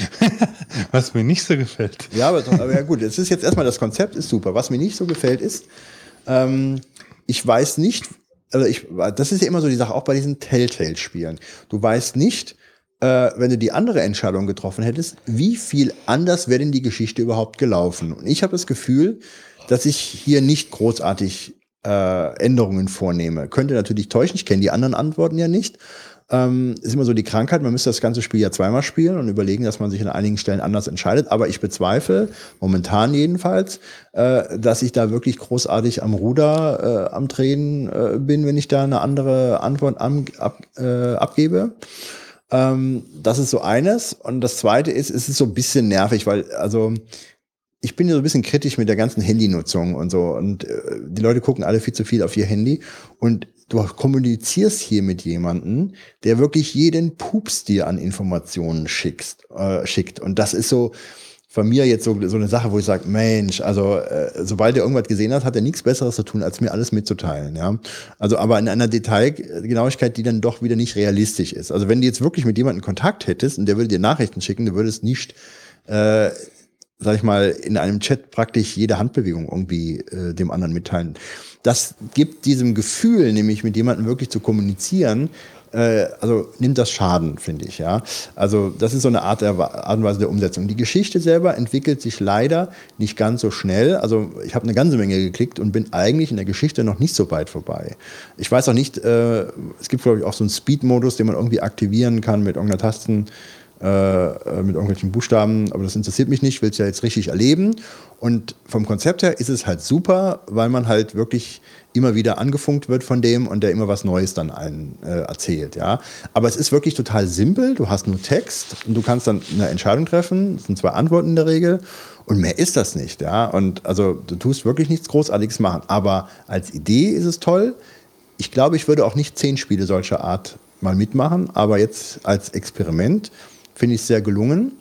was mir nicht so gefällt. Ja, aber, aber ja gut, es ist jetzt erstmal das Konzept ist super. Was mir nicht so gefällt, ist, ähm, ich weiß nicht, also ich, das ist ja immer so die Sache, auch bei diesen Telltale-Spielen. Du weißt nicht, äh, wenn du die andere Entscheidung getroffen hättest, wie viel anders wäre denn die Geschichte überhaupt gelaufen? Und ich habe das Gefühl, dass ich hier nicht großartig äh, Änderungen vornehme. Könnte natürlich täuschen, ich kenne die anderen Antworten ja nicht. Ähm, ist immer so die Krankheit, man müsste das ganze Spiel ja zweimal spielen und überlegen, dass man sich an einigen Stellen anders entscheidet. Aber ich bezweifle, momentan jedenfalls, äh, dass ich da wirklich großartig am Ruder äh, am Drehen äh, bin, wenn ich da eine andere Antwort am, ab, äh, abgebe. Ähm, das ist so eines. Und das zweite ist, es ist so ein bisschen nervig, weil, also, ich bin ja so ein bisschen kritisch mit der ganzen Handynutzung und so. Und äh, die Leute gucken alle viel zu viel auf ihr Handy. Und du kommunizierst hier mit jemandem, der wirklich jeden Pups dir an Informationen schickst, äh, schickt. Und das ist so von mir jetzt so, so eine Sache, wo ich sage, Mensch, also äh, sobald er irgendwas gesehen hat, hat er nichts Besseres zu tun, als mir alles mitzuteilen. Ja? Also aber in einer Detailgenauigkeit, die dann doch wieder nicht realistisch ist. Also wenn du jetzt wirklich mit jemandem Kontakt hättest und der würde dir Nachrichten schicken, du würdest nicht äh, sag ich mal, in einem Chat praktisch jede Handbewegung irgendwie äh, dem anderen mitteilen. Das gibt diesem Gefühl, nämlich mit jemandem wirklich zu kommunizieren, äh, also nimmt das Schaden, finde ich, ja. Also das ist so eine Art, der, Art und Weise der Umsetzung. Die Geschichte selber entwickelt sich leider nicht ganz so schnell. Also ich habe eine ganze Menge geklickt und bin eigentlich in der Geschichte noch nicht so weit vorbei. Ich weiß auch nicht, äh, es gibt glaube ich auch so einen Speed-Modus, den man irgendwie aktivieren kann mit irgendeiner Tasten äh, mit irgendwelchen Buchstaben, aber das interessiert mich nicht, will es ja jetzt richtig erleben. Und vom Konzept her ist es halt super, weil man halt wirklich immer wieder angefunkt wird von dem und der immer was Neues dann einen äh, erzählt, ja. Aber es ist wirklich total simpel. Du hast nur Text und du kannst dann eine Entscheidung treffen. Das sind zwei Antworten in der Regel. Und mehr ist das nicht, ja. Und also du tust wirklich nichts Großartiges machen. Aber als Idee ist es toll. Ich glaube, ich würde auch nicht zehn Spiele solcher Art mal mitmachen, aber jetzt als Experiment finde ich sehr gelungen.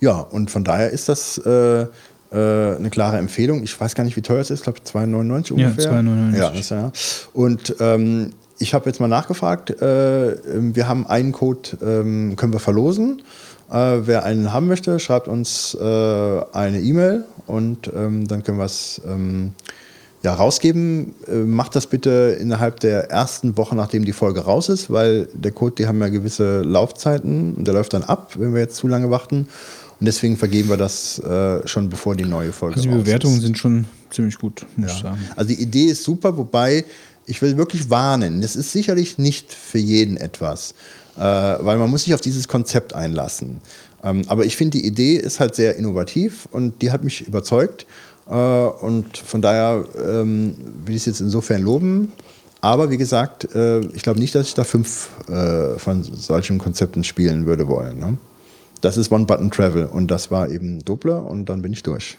Ja, und von daher ist das äh, äh, eine klare Empfehlung. Ich weiß gar nicht, wie teuer es ist. Ich glaube, 2,99 ungefähr. Ja, 2,99. Ja, ist ja. Und ähm, ich habe jetzt mal nachgefragt. Äh, wir haben einen Code, ähm, können wir verlosen. Äh, wer einen haben möchte, schreibt uns äh, eine E-Mail und ähm, dann können wir es ähm, ja, rausgeben. Äh, macht das bitte innerhalb der ersten Woche, nachdem die Folge raus ist, weil der Code, die haben ja gewisse Laufzeiten und der läuft dann ab, wenn wir jetzt zu lange warten. Und deswegen vergeben wir das äh, schon bevor die neue Folge Also die Bewertungen ist. sind schon ziemlich gut, muss ich Ja. sagen. Also die Idee ist super, wobei ich will wirklich warnen, das ist sicherlich nicht für jeden etwas, äh, weil man muss sich auf dieses Konzept einlassen. Ähm, aber ich finde, die Idee ist halt sehr innovativ und die hat mich überzeugt. Äh, und von daher ähm, will ich es jetzt insofern loben. Aber wie gesagt, äh, ich glaube nicht, dass ich da fünf äh, von solchen Konzepten spielen würde wollen. Ne? Das ist One-Button-Travel und das war eben Doppler und dann bin ich durch.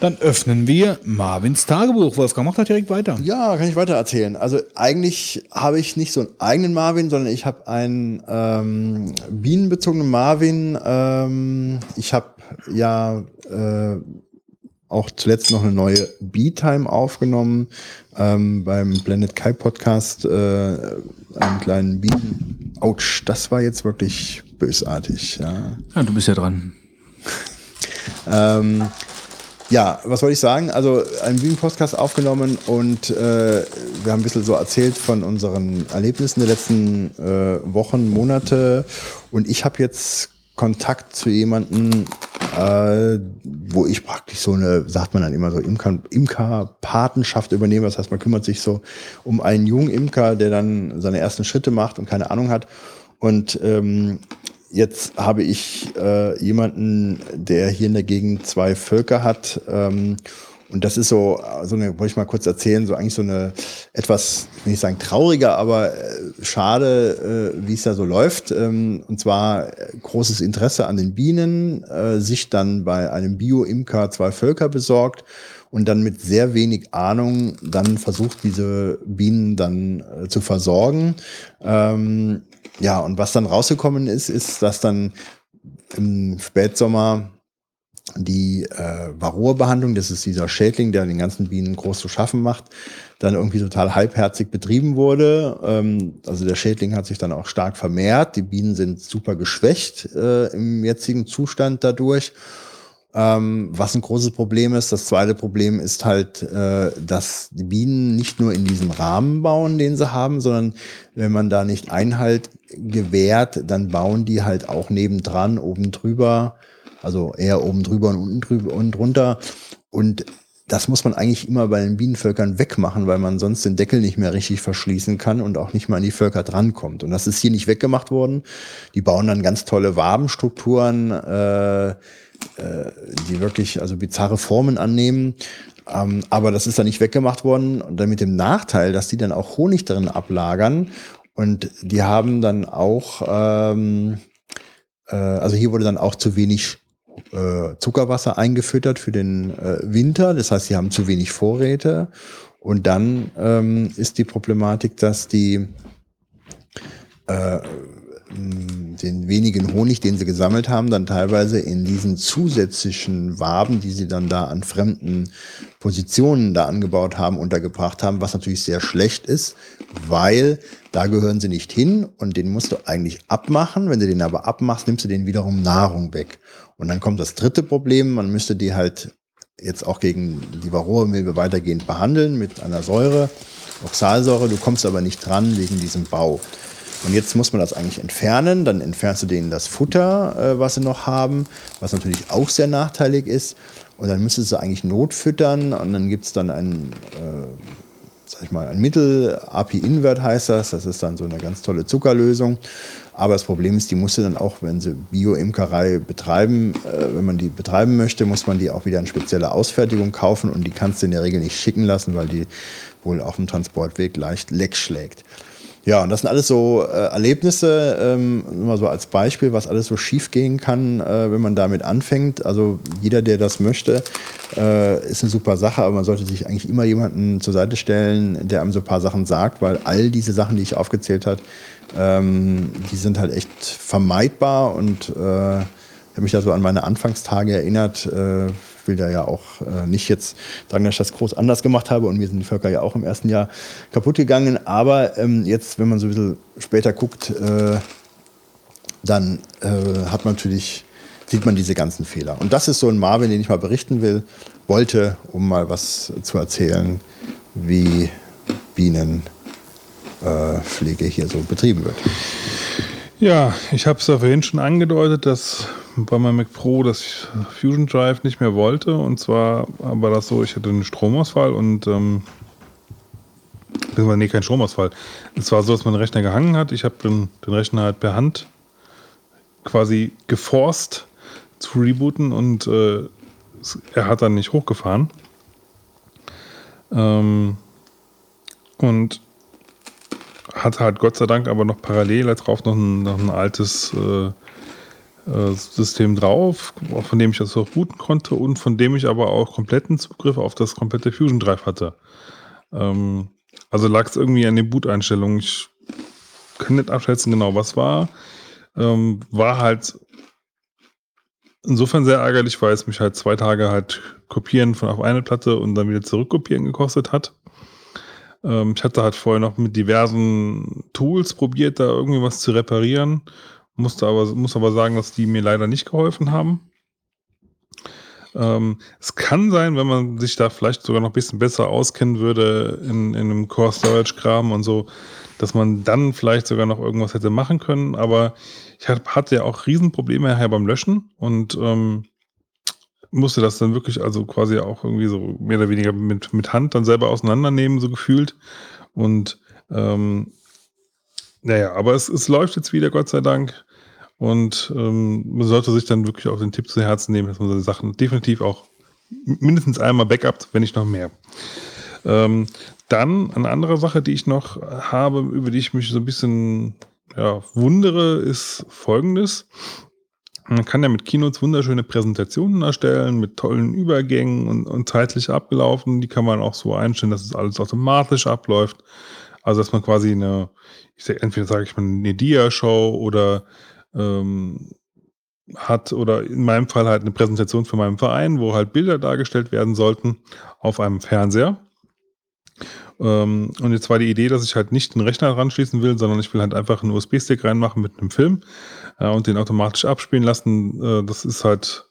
Dann öffnen wir Marvins Tagebuch. Wolfgang, mach das direkt weiter. Ja, kann ich weiter erzählen. Also eigentlich habe ich nicht so einen eigenen Marvin, sondern ich habe einen ähm, bienenbezogenen Marvin. Ähm, ich habe ja äh, auch zuletzt noch eine neue Bee-Time aufgenommen ähm, beim Blended Kai Podcast. Äh, einen kleinen Bienen. Autsch, das war jetzt wirklich bösartig. Ja. Ja, du bist ja dran. Ähm, ja, was wollte ich sagen? Also einen Bühnen-Podcast aufgenommen und äh, wir haben ein bisschen so erzählt von unseren Erlebnissen der letzten äh, Wochen, Monate und ich habe jetzt Kontakt zu jemandem, äh, wo ich praktisch so eine, sagt man dann immer so, Imker- Imker-Patenschaft übernehme. Das heißt, man kümmert sich so um einen jungen Imker, der dann seine ersten Schritte macht und keine Ahnung hat. Und ähm, jetzt habe ich äh, jemanden, der hier in der Gegend zwei Völker hat. Ähm, und das ist so, so eine, wollte ich mal kurz erzählen, so eigentlich so eine etwas, ich will nicht sagen trauriger, aber äh, schade, äh, wie es da so läuft. Ähm, und zwar äh, großes Interesse an den Bienen, äh, sich dann bei einem Bio-Imker zwei Völker besorgt und dann mit sehr wenig Ahnung dann versucht, diese Bienen dann äh, zu versorgen. Ähm, ja, und was dann rausgekommen ist, ist, dass dann im Spätsommer die äh, Varroa-Behandlung, das ist dieser Schädling, der den ganzen Bienen groß zu schaffen macht, dann irgendwie total halbherzig betrieben wurde. Ähm, also der Schädling hat sich dann auch stark vermehrt. Die Bienen sind super geschwächt äh, im jetzigen Zustand dadurch. Ähm, was ein großes Problem ist. Das zweite Problem ist halt, äh, dass die Bienen nicht nur in diesem Rahmen bauen, den sie haben, sondern wenn man da nicht Einhalt gewährt, dann bauen die halt auch nebendran, oben drüber, also eher oben drüber und unten drüber und drunter. Und das muss man eigentlich immer bei den Bienenvölkern wegmachen, weil man sonst den Deckel nicht mehr richtig verschließen kann und auch nicht mal an die Völker drankommt. Und das ist hier nicht weggemacht worden. Die bauen dann ganz tolle Wabenstrukturen, äh, äh, die wirklich also bizarre Formen annehmen. Ähm, aber das ist dann nicht weggemacht worden und dann mit dem Nachteil, dass die dann auch Honig darin ablagern und die haben dann auch, ähm, äh, also hier wurde dann auch zu wenig äh, Zuckerwasser eingefüttert für den äh, Winter. Das heißt, sie haben zu wenig Vorräte. Und dann ähm, ist die Problematik, dass die, äh, den wenigen Honig, den sie gesammelt haben, dann teilweise in diesen zusätzlichen Waben, die sie dann da an fremden Positionen da angebaut haben, untergebracht haben, was natürlich sehr schlecht ist, weil da gehören sie nicht hin und den musst du eigentlich abmachen. Wenn du den aber abmachst, nimmst du den wiederum Nahrung weg. Und dann kommt das dritte Problem, man müsste die halt jetzt auch gegen die Varroa-Milbe weitergehend behandeln mit einer Säure, Oxalsäure. Du kommst aber nicht dran wegen diesem Bau. Und jetzt muss man das eigentlich entfernen. Dann entfernst du denen das Futter, äh, was sie noch haben, was natürlich auch sehr nachteilig ist. Und dann müsstest du eigentlich notfüttern und dann gibt es dann ein, äh, sag ich mal, ein Mittel, API-Invert heißt das. Das ist dann so eine ganz tolle Zuckerlösung. Aber das Problem ist, die musst du dann auch, wenn sie Bio-Imkerei betreiben, äh, wenn man die betreiben möchte, muss man die auch wieder in spezielle Ausfertigung kaufen und die kannst du in der Regel nicht schicken lassen, weil die wohl auf dem Transportweg leicht leck schlägt. Ja, und das sind alles so äh, Erlebnisse, ähm, mal so als Beispiel, was alles so schief gehen kann, äh, wenn man damit anfängt. Also jeder, der das möchte, äh, ist eine super Sache, aber man sollte sich eigentlich immer jemanden zur Seite stellen, der einem so ein paar Sachen sagt, weil all diese Sachen, die ich aufgezählt habe, ähm, die sind halt echt vermeidbar und äh, habe mich da so an meine Anfangstage erinnert. Äh, will da ja auch äh, nicht jetzt sagen, dass ich das groß anders gemacht habe und mir sind die Völker ja auch im ersten Jahr kaputt gegangen. Aber ähm, jetzt, wenn man so ein bisschen später guckt, äh, dann äh, hat man natürlich, sieht man diese ganzen Fehler. Und das ist so ein Marvin, den ich mal berichten will, wollte, um mal was zu erzählen, wie Bienenpflege hier so betrieben wird. Ja, ich habe es ja vorhin schon angedeutet, dass bei meinem Mac Pro das Fusion Drive nicht mehr wollte. Und zwar war das so, ich hatte einen Stromausfall und ähm, nee, kein Stromausfall. Es war so, dass mein Rechner gehangen hat. Ich habe den, den Rechner halt per Hand quasi geforst zu rebooten und äh, er hat dann nicht hochgefahren. Ähm, und hat halt Gott sei Dank aber noch parallel darauf noch ein, noch ein altes äh, äh, System drauf, von dem ich das auch booten konnte und von dem ich aber auch kompletten Zugriff auf das komplette Fusion Drive hatte. Ähm, also lag es irgendwie an den Boot-Einstellungen. Ich kann nicht abschätzen genau, was war. Ähm, war halt insofern sehr ärgerlich, weil es mich halt zwei Tage halt kopieren von auf eine Platte und dann wieder zurückkopieren gekostet hat. Ähm, ich hatte halt vorher noch mit diversen Tools probiert, da irgendwie was zu reparieren. Musste aber, muss aber sagen, dass die mir leider nicht geholfen haben. Ähm, es kann sein, wenn man sich da vielleicht sogar noch ein bisschen besser auskennen würde in, in einem Core Storage Kram und so, dass man dann vielleicht sogar noch irgendwas hätte machen können. Aber ich hatte ja auch Riesenprobleme nachher beim Löschen und ähm, musste das dann wirklich also quasi auch irgendwie so mehr oder weniger mit, mit Hand dann selber auseinandernehmen, so gefühlt. Und ähm, naja, aber es, es läuft jetzt wieder, Gott sei Dank. Und ähm, man sollte sich dann wirklich auch den Tipp zu Herzen nehmen, dass man seine Sachen definitiv auch mindestens einmal backupt, wenn nicht noch mehr. Ähm, dann eine andere Sache, die ich noch habe, über die ich mich so ein bisschen ja, wundere, ist folgendes. Man kann ja mit Keynotes wunderschöne Präsentationen erstellen, mit tollen Übergängen und, und zeitlich abgelaufen. Die kann man auch so einstellen, dass es alles automatisch abläuft. Also, dass man quasi eine, ich sag, entweder sage ich mal, eine Dia-Show oder ähm, hat oder in meinem Fall halt eine Präsentation für meinen Verein, wo halt Bilder dargestellt werden sollten auf einem Fernseher. Ähm, und jetzt war die Idee, dass ich halt nicht einen Rechner ranschließen will, sondern ich will halt einfach einen USB-Stick reinmachen mit einem Film äh, und den automatisch abspielen lassen. Äh, das ist halt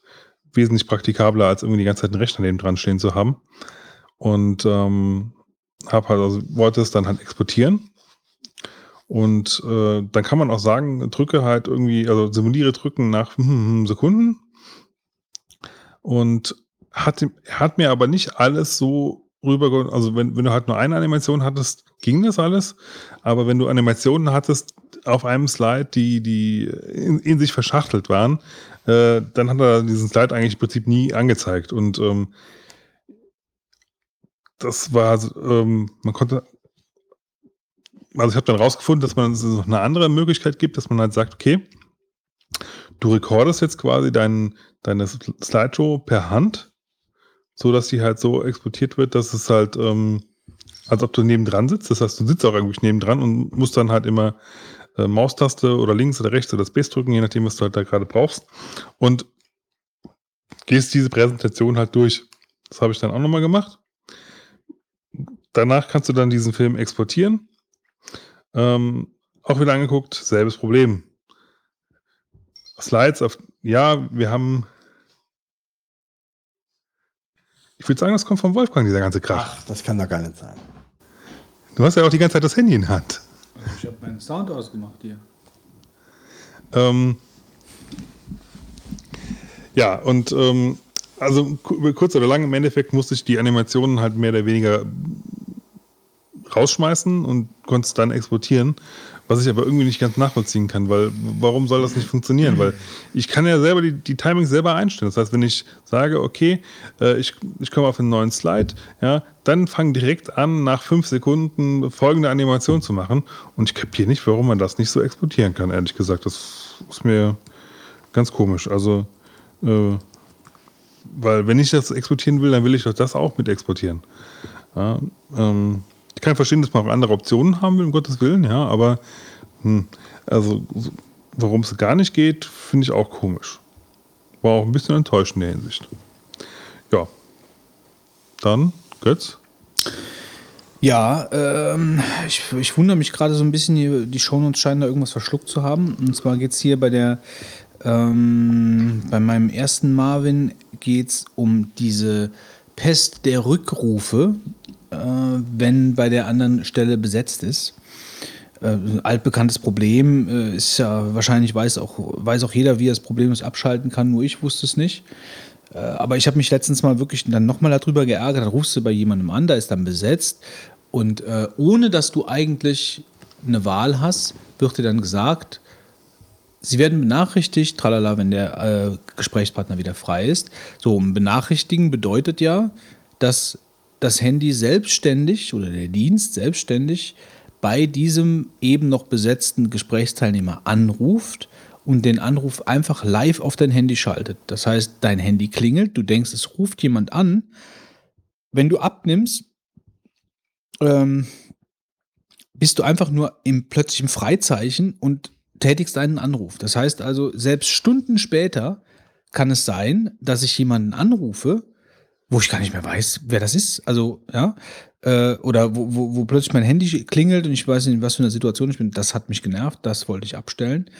wesentlich praktikabler, als irgendwie die ganze Zeit einen Rechner neben dran stehen zu haben. Und ähm, habe halt also, wollte es dann halt exportieren und äh, dann kann man auch sagen, drücke halt irgendwie, also simuliere drücken nach hm, hm, hm, Sekunden. Und hat, hat mir aber nicht alles so rüber, also wenn, wenn du halt nur eine Animation hattest, ging das alles. Aber wenn du Animationen hattest auf einem Slide, die, die in, in sich verschachtelt waren, äh, dann hat er diesen Slide eigentlich im Prinzip nie angezeigt. Und ähm, das war, ähm, man konnte also ich habe dann rausgefunden, dass man es noch eine andere Möglichkeit gibt, dass man halt sagt, okay, du rekordest jetzt quasi dein, deine Slideshow per Hand, so dass die halt so exportiert wird, dass es halt, ähm, als ob du nebendran sitzt. Das heißt, du sitzt auch irgendwie nebendran und musst dann halt immer äh, Maustaste oder links oder rechts oder Space drücken, je nachdem, was du halt da gerade brauchst. Und gehst diese Präsentation halt durch. Das habe ich dann auch nochmal gemacht. Danach kannst du dann diesen Film exportieren. Ähm, auch wieder angeguckt, selbes Problem. Slides auf, ja, wir haben, ich würde sagen, das kommt von Wolfgang, dieser ganze Krach. Ach, das kann doch gar nicht sein. Du hast ja auch die ganze Zeit das Handy in der Hand. Ich habe meinen Sound ausgemacht hier. Ähm, ja, und ähm, also ku- kurz oder lang, im Endeffekt musste ich die Animationen halt mehr oder weniger rausschmeißen und konnte es dann exportieren, was ich aber irgendwie nicht ganz nachvollziehen kann, weil warum soll das nicht funktionieren? Weil ich kann ja selber die, die Timings selber einstellen. Das heißt, wenn ich sage, okay, äh, ich, ich komme auf einen neuen Slide, ja, dann fang direkt an, nach fünf Sekunden folgende Animation zu machen. Und ich kapiere nicht, warum man das nicht so exportieren kann, ehrlich gesagt. Das ist mir ganz komisch. Also, äh, weil wenn ich das exportieren will, dann will ich doch das auch mit exportieren. Ja, ähm, ich kann verstehen, dass man andere Optionen haben will, um Gottes Willen, ja, aber hm, also so- warum es gar nicht geht, finde ich auch komisch. War auch ein bisschen enttäuschend in der Hinsicht. Ja. Dann, Götz. Ja, ähm, ich, ich wundere mich gerade so ein bisschen, hier, die Shownotes scheinen da irgendwas verschluckt zu haben. Und zwar geht es hier bei der, ähm, bei meinem ersten Marvin geht es um diese Pest der Rückrufe, wenn bei der anderen Stelle besetzt ist. Äh, altbekanntes Problem äh, ist ja wahrscheinlich weiß auch, weiß auch jeder, wie er das problemlos abschalten kann, nur ich wusste es nicht. Äh, Aber ich habe mich letztens mal wirklich dann nochmal darüber geärgert. Dann rufst du bei jemandem an, da ist dann besetzt. Und äh, ohne dass du eigentlich eine Wahl hast, wird dir dann gesagt, sie werden benachrichtigt, tralala, wenn der äh, Gesprächspartner wieder frei ist. So, benachrichtigen bedeutet ja, dass das Handy selbstständig oder der Dienst selbstständig bei diesem eben noch besetzten Gesprächsteilnehmer anruft und den Anruf einfach live auf dein Handy schaltet. Das heißt, dein Handy klingelt, du denkst, es ruft jemand an. Wenn du abnimmst, ähm, bist du einfach nur im plötzlichen Freizeichen und tätigst einen Anruf. Das heißt also, selbst Stunden später kann es sein, dass ich jemanden anrufe, wo ich gar nicht mehr weiß, wer das ist. Also, ja, äh, oder wo, wo, wo plötzlich mein Handy klingelt und ich weiß nicht, in was für einer Situation ich bin. Das hat mich genervt, das wollte ich abstellen.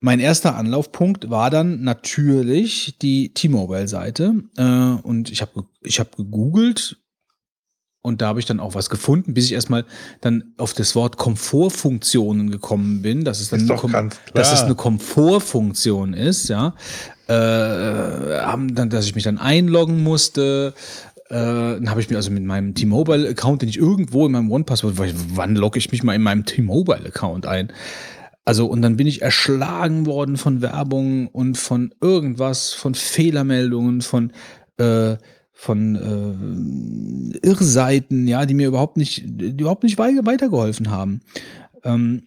Mein erster Anlaufpunkt war dann natürlich die T-Mobile-Seite. Äh, und ich habe ich hab gegoogelt und da habe ich dann auch was gefunden, bis ich erstmal dann auf das Wort Komfortfunktionen gekommen bin. Das ist dann Ist eine dass es eine Komfortfunktion ist, ja. Äh, haben dann, dass ich mich dann einloggen musste. Äh, dann habe ich mir also mit meinem T-Mobile-Account, den ich irgendwo in meinem One-Passwort, wann logge ich mich mal in meinem T-Mobile-Account ein? Also, und dann bin ich erschlagen worden von Werbung und von irgendwas, von Fehlermeldungen, von, äh, von äh, Irrseiten, ja, die mir überhaupt nicht, die überhaupt nicht wei- weitergeholfen haben. Ähm,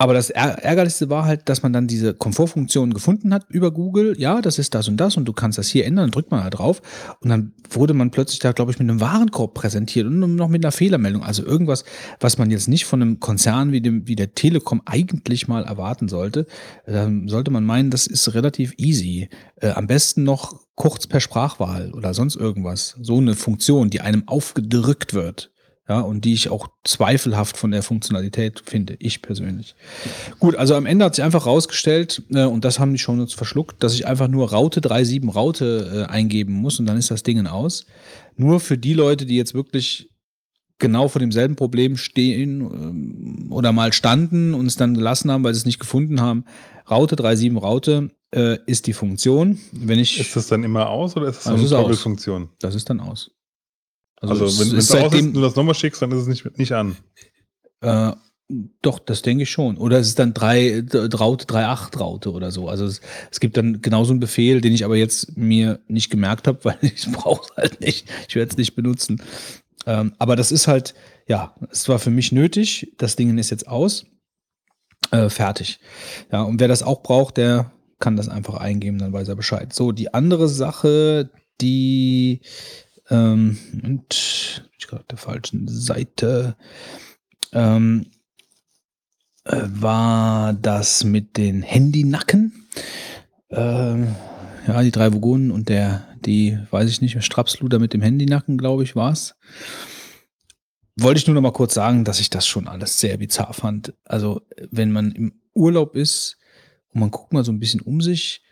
aber das Är- Ärgerlichste war halt, dass man dann diese Komfortfunktion gefunden hat über Google. Ja, das ist das und das und du kannst das hier ändern. Dann drückt man da drauf und dann wurde man plötzlich da, glaube ich, mit einem Warenkorb präsentiert und noch mit einer Fehlermeldung. Also irgendwas, was man jetzt nicht von einem Konzern wie, dem, wie der Telekom eigentlich mal erwarten sollte. Ähm, sollte man meinen, das ist relativ easy. Äh, am besten noch kurz per Sprachwahl oder sonst irgendwas. So eine Funktion, die einem aufgedrückt wird. Ja, und die ich auch zweifelhaft von der Funktionalität finde, ich persönlich. Gut, also am Ende hat sich einfach rausgestellt, äh, und das haben die schon uns verschluckt, dass ich einfach nur Raute 37 Raute äh, eingeben muss und dann ist das Ding aus. Nur für die Leute, die jetzt wirklich genau vor demselben Problem stehen ähm, oder mal standen und es dann gelassen haben, weil sie es nicht gefunden haben. Raute 37 Raute äh, ist die Funktion. Wenn ich, Ist das dann immer aus oder ist das so Also eine. Doppelfunktion? das ist dann aus. Also, es wenn wenn es aus ist du das nochmal schickst, dann ist es nicht, nicht an. Äh, doch, das denke ich schon. Oder es ist dann drei, d- Raute, 3.8 Raute oder so. Also es, es gibt dann genauso einen Befehl, den ich aber jetzt mir nicht gemerkt habe, weil ich brauche es halt nicht. Ich werde es nicht benutzen. Ähm, aber das ist halt, ja, es war für mich nötig. Das Ding ist jetzt aus. Äh, fertig. Ja, und wer das auch braucht, der kann das einfach eingeben, dann weiß er Bescheid. So, die andere Sache, die ähm, und ich gerade auf der falschen Seite. Ähm, äh, war das mit den Handynacken. Ähm, ja, die drei Vogonen und der, die, weiß ich nicht, Strapsluder mit dem Handynacken, glaube ich, war's. Wollte ich nur noch mal kurz sagen, dass ich das schon alles sehr bizarr fand. Also, wenn man im Urlaub ist und man guckt mal so ein bisschen um sich,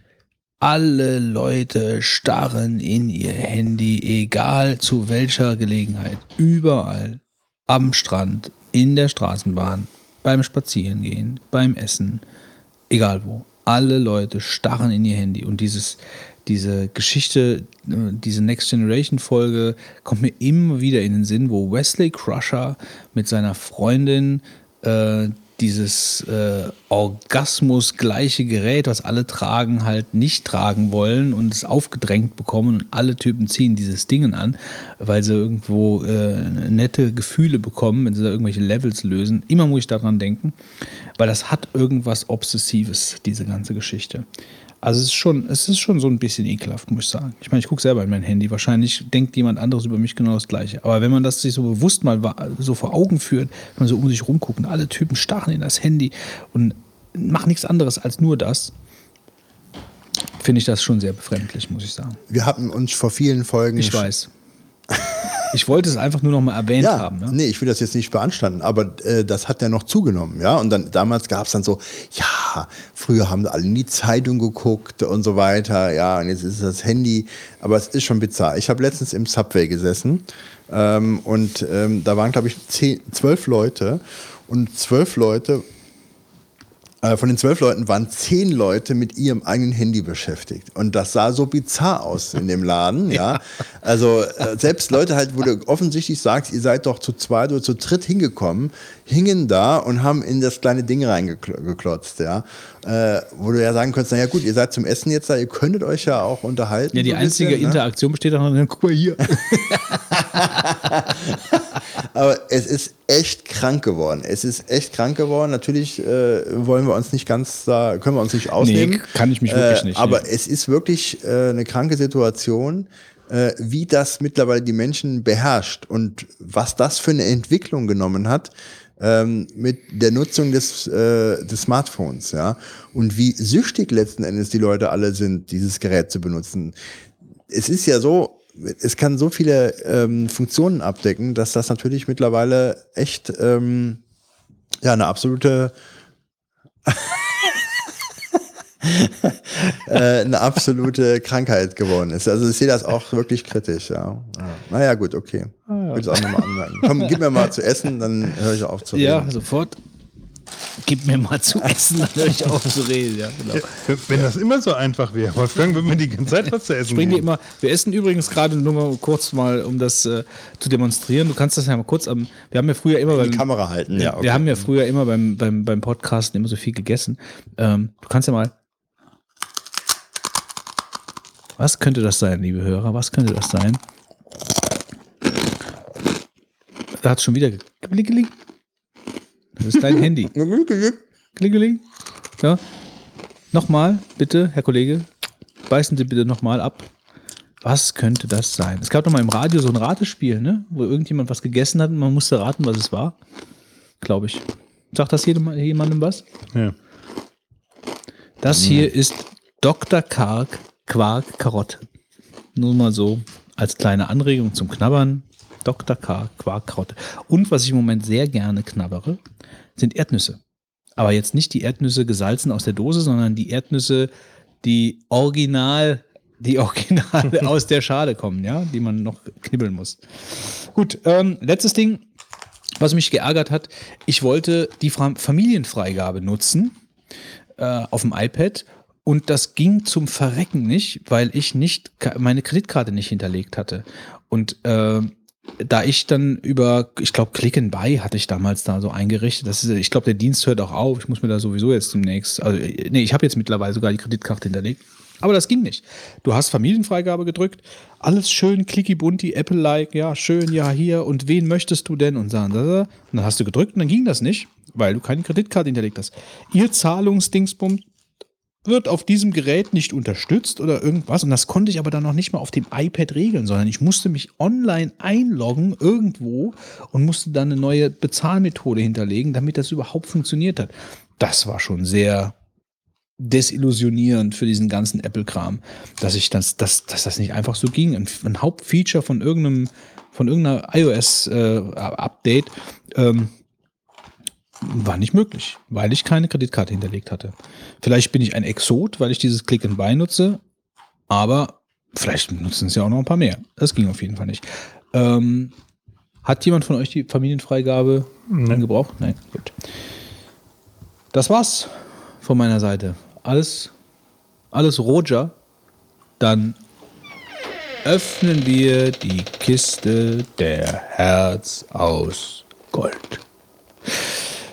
alle Leute starren in ihr Handy, egal zu welcher Gelegenheit, überall, am Strand, in der Straßenbahn, beim Spazierengehen, beim Essen, egal wo. Alle Leute starren in ihr Handy. Und dieses, diese Geschichte, äh, diese Next Generation Folge kommt mir immer wieder in den Sinn, wo Wesley Crusher mit seiner Freundin äh, dieses äh, Orgasmus-gleiche Gerät, was alle tragen, halt nicht tragen wollen und es aufgedrängt bekommen und alle Typen ziehen dieses Ding an, weil sie irgendwo äh, nette Gefühle bekommen, wenn sie da irgendwelche Levels lösen. Immer muss ich daran denken, weil das hat irgendwas Obsessives, diese ganze Geschichte. Also es ist schon, es ist schon so ein bisschen ekelhaft, muss ich sagen. Ich meine, ich gucke selber in mein Handy. Wahrscheinlich denkt jemand anderes über mich genau das Gleiche. Aber wenn man das sich so bewusst mal so vor Augen führt, wenn man so um sich rumguckt und alle Typen starren in das Handy und machen nichts anderes als nur das, finde ich das schon sehr befremdlich, muss ich sagen. Wir hatten uns vor vielen Folgen. Ich weiß. Ich wollte es einfach nur noch mal erwähnt Ja, haben. Ne? nee, ich will das jetzt nicht beanstanden, aber äh, das hat ja noch zugenommen, ja. Und dann damals gab es dann so, ja, früher haben alle in die Zeitung geguckt und so weiter, ja, und jetzt ist es das Handy, aber es ist schon bizarr. Ich habe letztens im Subway gesessen ähm, und ähm, da waren, glaube ich, zehn, zwölf Leute und zwölf Leute von den zwölf Leuten waren zehn Leute mit ihrem eigenen Handy beschäftigt. Und das sah so bizarr aus in dem Laden, ja. Also äh, selbst Leute halt, wo du offensichtlich sagst, ihr seid doch zu zweit oder zu dritt hingekommen, hingen da und haben in das kleine Ding reingeklotzt, ja. Äh, wo du ja sagen könntest, naja gut, ihr seid zum Essen jetzt da, ihr könntet euch ja auch unterhalten. Ja, die so ein einzige bisschen, ne? Interaktion besteht darin, guck mal hier. Aber es ist echt krank geworden. Es ist echt krank geworden. Natürlich äh, wollen wir uns nicht ganz da, können wir uns nicht ausnehmen. kann ich mich wirklich nicht, Aber nee. es ist wirklich äh, eine kranke Situation, äh, wie das mittlerweile die Menschen beherrscht und was das für eine Entwicklung genommen hat ähm, mit der Nutzung des, äh, des Smartphones, ja. Und wie süchtig letzten Endes die Leute alle sind, dieses Gerät zu benutzen. Es ist ja so, es kann so viele ähm, Funktionen abdecken, dass das natürlich mittlerweile echt ähm, ja eine absolute eine absolute Krankheit geworden ist. Also ich sehe das auch wirklich kritisch, ja. ja. Naja, gut, okay. Ah, Ich will es auch nochmal anmerken. Komm, gib mir mal zu essen, dann höre ich auf zu reden. Ja, sofort. Gib mir mal zu essen, dann höre ich auf zu reden. Ja, genau. Wenn, wenn das immer so einfach wäre, Wolfgang, würden wir die ganze Zeit was zu essen Bring dir immer, wir essen übrigens gerade nur mal kurz mal, um das äh, zu demonstrieren. Du kannst das ja mal kurz am, wir haben ja früher immer Die beim, Kamera halten, ja. Okay. wir haben ja früher immer beim, beim, beim Podcasten immer so viel gegessen. Ähm, du kannst ja mal, was könnte das sein, liebe Hörer? Was könnte das sein? Da hat schon wieder geklingeling. Das ist dein Handy. Klingeling. Ja. Nochmal, bitte, Herr Kollege. Beißen Sie bitte nochmal ab. Was könnte das sein? Es gab doch mal im Radio so ein Ratespiel, ne? Wo irgendjemand was gegessen hat und man musste raten, was es war. Glaube ich. Sagt das jedem, jemandem was? Ja. Das hier ist Dr. Karg Quark Karotte. Nur mal so als kleine Anregung zum Knabbern. Dr. Karg Quark Karotte. Und was ich im Moment sehr gerne knabbere, sind Erdnüsse. Aber jetzt nicht die Erdnüsse gesalzen aus der Dose, sondern die Erdnüsse, die original, die original aus der Schale kommen, ja, die man noch knibbeln muss. Gut, ähm, letztes Ding, was mich geärgert hat. Ich wollte die Familienfreigabe nutzen äh, auf dem iPad und das ging zum Verrecken nicht, weil ich nicht meine Kreditkarte nicht hinterlegt hatte. Und äh, da ich dann über, ich glaube, Click and Buy hatte ich damals da so eingerichtet. Das ist, ich glaube, der Dienst hört auch auf. Ich muss mir da sowieso jetzt demnächst, also äh, nee, ich habe jetzt mittlerweile sogar die Kreditkarte hinterlegt. Aber das ging nicht. Du hast Familienfreigabe gedrückt, alles schön clicky bunti, Apple-like, ja, schön, ja, hier, und wen möchtest du denn? Und dann, und dann hast du gedrückt und dann ging das nicht, weil du keine Kreditkarte hinterlegt hast. Ihr Zahlungsdingsbums wird auf diesem Gerät nicht unterstützt oder irgendwas. Und das konnte ich aber dann noch nicht mal auf dem iPad regeln, sondern ich musste mich online einloggen irgendwo und musste dann eine neue Bezahlmethode hinterlegen, damit das überhaupt funktioniert hat. Das war schon sehr desillusionierend für diesen ganzen Apple-Kram, dass ich das, dass, dass das nicht einfach so ging. Ein, ein Hauptfeature von irgendeinem, von irgendeiner iOS-Update ähm, war nicht möglich, weil ich keine Kreditkarte hinterlegt hatte. Vielleicht bin ich ein Exot, weil ich dieses Click and Buy nutze, aber vielleicht nutzen es ja auch noch ein paar mehr. Das ging auf jeden Fall nicht. Ähm, hat jemand von euch die Familienfreigabe Nein. gebraucht? Nein, gut. Das war's von meiner Seite. Alles, alles Roger. Dann öffnen wir die Kiste der Herz aus Gold.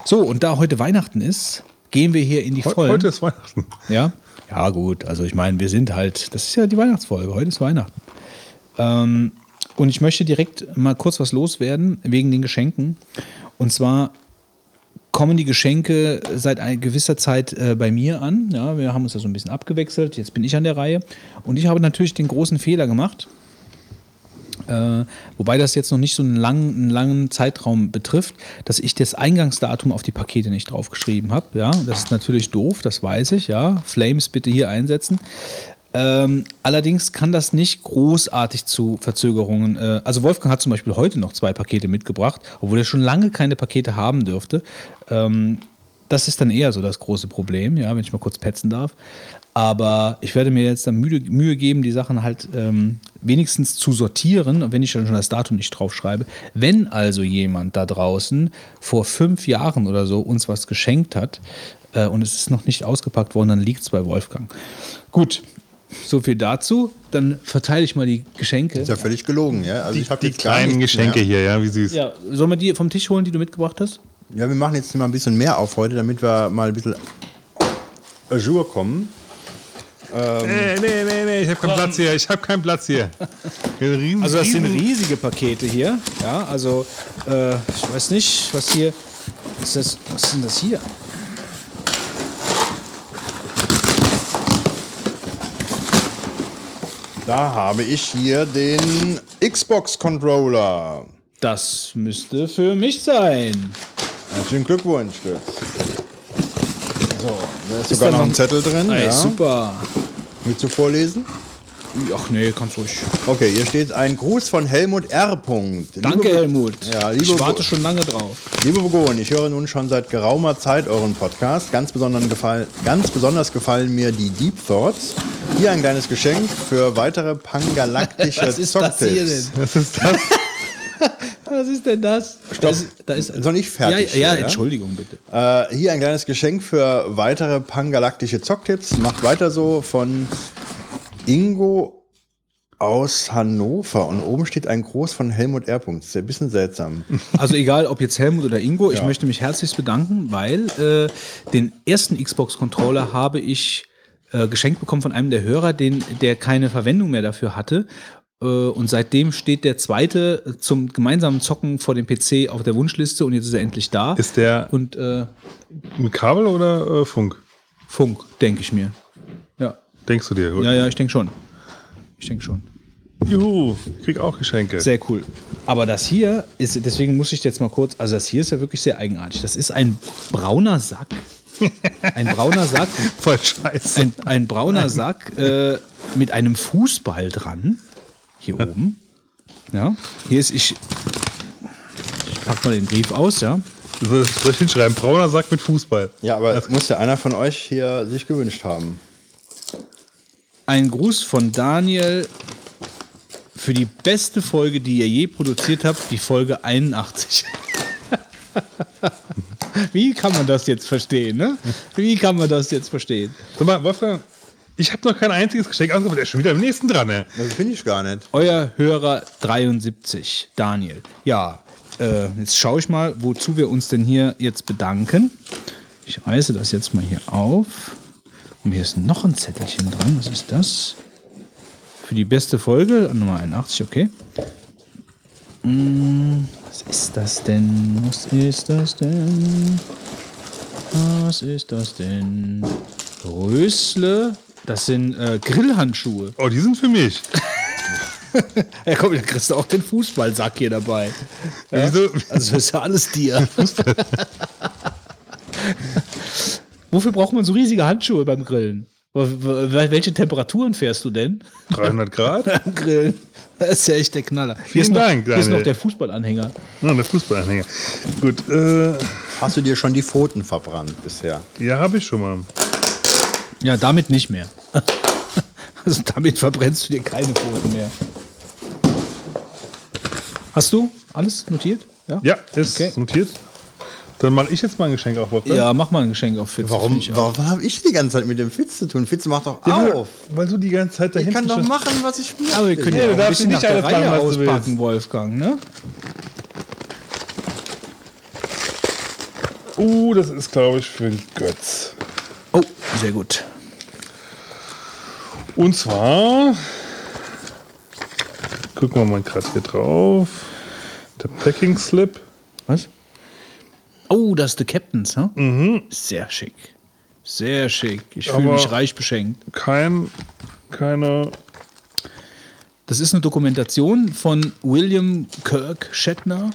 So, und da heute Weihnachten ist, gehen wir hier in die Heu- Vollen. Heute ist Weihnachten. Ja? Ja, gut. Also ich meine, wir sind halt, das ist ja die Weihnachtsfolge. Heute ist Weihnachten. Ähm, und ich möchte direkt mal kurz was loswerden wegen den Geschenken. Und zwar kommen die Geschenke seit einer gewisser Zeit äh, bei mir an. Ja, wir haben uns da so ein bisschen abgewechselt. Jetzt bin ich an der Reihe. Und ich habe natürlich den großen Fehler gemacht. Äh, wobei das jetzt noch nicht so einen langen, einen langen Zeitraum betrifft, dass ich das Eingangsdatum auf die Pakete nicht draufgeschrieben habe. Ja, das ist natürlich doof, das weiß ich. Ja, Flames bitte hier einsetzen. Ähm, allerdings kann das nicht großartig zu Verzögerungen. Äh, also Wolfgang hat zum Beispiel heute noch zwei Pakete mitgebracht, obwohl er schon lange keine Pakete haben dürfte. Ähm, das ist dann eher so das große Problem, ja, wenn ich mal kurz petzen darf. Aber ich werde mir jetzt dann Mühe, Mühe geben, die Sachen halt ähm, wenigstens zu sortieren, wenn ich dann schon das Datum nicht draufschreibe. Wenn also jemand da draußen vor fünf Jahren oder so uns was geschenkt hat äh, und es ist noch nicht ausgepackt worden, dann liegt es bei Wolfgang. Gut, so viel dazu. Dann verteile ich mal die Geschenke. Ist ja völlig gelogen, ja. Also ich habe Die kleinen Geschenke mehr. hier, ja, wie süß. Ja, sollen wir die vom Tisch holen, die du mitgebracht hast? Ja, wir machen jetzt mal ein bisschen mehr auf heute, damit wir mal ein bisschen à jour kommen. Nee, nee, nee, nee, ich habe keinen Platz hier. Ich habe keinen Platz hier. Riesen, Also das sind riesige Pakete hier. Ja, also äh, ich weiß nicht, was hier ist das. Was ist denn das hier? Da habe ich hier den Xbox-Controller. Das müsste für mich sein. Herzlichen Glückwunsch, Götz. So, da ist Ist sogar da noch noch- ein Zettel drin. Ey, ja. super. Willst du vorlesen? Ach nee, kannst ruhig. Okay, hier steht ein Gruß von Helmut R. Punkt. Danke, liebe, Helmut. Ja, liebe ich warte Bo- schon lange drauf. Liebe Bogon, ich höre nun schon seit geraumer Zeit euren Podcast. Ganz, besonders gefallen, ganz besonders gefallen mir die Deep Thoughts. Hier ein kleines Geschenk für weitere pangalaktische Was ist das hier Zocktipps. denn? Was ist das? Was ist denn das? Da ist, da ist, noch nicht fertig Ja, ja, ja? Entschuldigung bitte. Äh, hier ein kleines Geschenk für weitere pangalaktische Zocktipps. Macht weiter so von Ingo aus Hannover. Und oben steht ein Groß von Helmut R. Punkt. Das ist ja ein bisschen seltsam. Also egal, ob jetzt Helmut oder Ingo, ich Ja. möchte mich herzlichst bedanken, weil äh, den ersten Xbox-Controller habe ich äh, geschenkt bekommen von einem der Hörer, den, der keine Verwendung mehr dafür hatte. Äh, und seitdem steht der zweite zum gemeinsamen Zocken vor dem PC auf der Wunschliste und jetzt ist er endlich da. Ist der und äh, mit Kabel oder äh, Funk? Funk, denke ich mir. Ja. Denkst du dir? Gut. ja, ja, ich denke schon. Ich denke schon. Juhu, ich krieg auch Geschenke. Sehr cool. Aber das hier ist, deswegen muss ich jetzt mal kurz, also das hier ist ja wirklich sehr eigenartig. Das ist ein brauner Sack. Ein brauner Sack, Voll scheiße. ein, ein brauner Sack äh, mit einem Fußball dran. Hier oben. Ja. Hier ist ich. Ich pack mal den Brief aus, ja. Soll ich hinschreiben? Brauner Sack mit Fußball. Ja, aber das muss ja einer von euch hier sich gewünscht haben. Ein Gruß von Daniel für die beste Folge, die ihr je produziert habt, die Folge 81. Wie kann man das jetzt verstehen, ne? Wie kann man das jetzt verstehen? Sag mal, Wolfgang, ich habe noch kein einziges Geschenk ausgemacht. Der ist schon wieder im nächsten dran, ne? Das finde ich gar nicht. Euer Hörer 73, Daniel. Ja, äh, jetzt schaue ich mal, wozu wir uns denn hier jetzt bedanken. Ich reiße das jetzt mal hier auf. Und hier ist noch ein Zettelchen dran. Was ist das? Für die beste Folge, Nummer 81, okay. Hm, was ist das denn? Was ist das denn? Was ist das denn? Rösle, das sind äh, Grillhandschuhe. Oh, die sind für mich. Ja, komm, da kriegst du auch den Fußballsack hier dabei. Ja? Wieso? Also ist ja alles dir. Wofür braucht man so riesige Handschuhe beim Grillen? Welche Temperaturen fährst du denn 300 Grad? beim Grillen? Das ist ja echt der Knaller. Hier ist Vielen noch, Dank, Hier ist Daniel. noch der Fußballanhänger. Ja, der Fußballanhänger. Gut, äh, Hast du dir schon die Pfoten verbrannt bisher? ja, habe ich schon mal. Ja, damit nicht mehr. Also damit verbrennst du dir keine Pfoten mehr. Hast du alles notiert? Ja. Ja, ist Okay. notiert. Dann mache ich jetzt mal ein Geschenk auf, Wolfgang. Ja, mach mal ein Geschenk auf Fitz. Warum, ich warum habe ich die ganze Zeit mit dem Fitz zu tun? Fitz macht doch Ja, auf. Weil du die ganze Zeit Ich dahinter kann doch machen, was ich will. Aber wir können ja du auch ein darfst bisschen nicht nach der Reihe auspacken, Wolfgang, ne? Uh, das ist, glaube ich, für den Götz. Oh, sehr gut. Und zwar, gucken wir mal gerade hier drauf. Der Packing Slip. Was? Oh, das ist The Captains, ne? Sehr schick. Sehr schick. Ich fühle mich reich beschenkt. Kein, keine. Das ist eine Dokumentation von William Kirk Shatner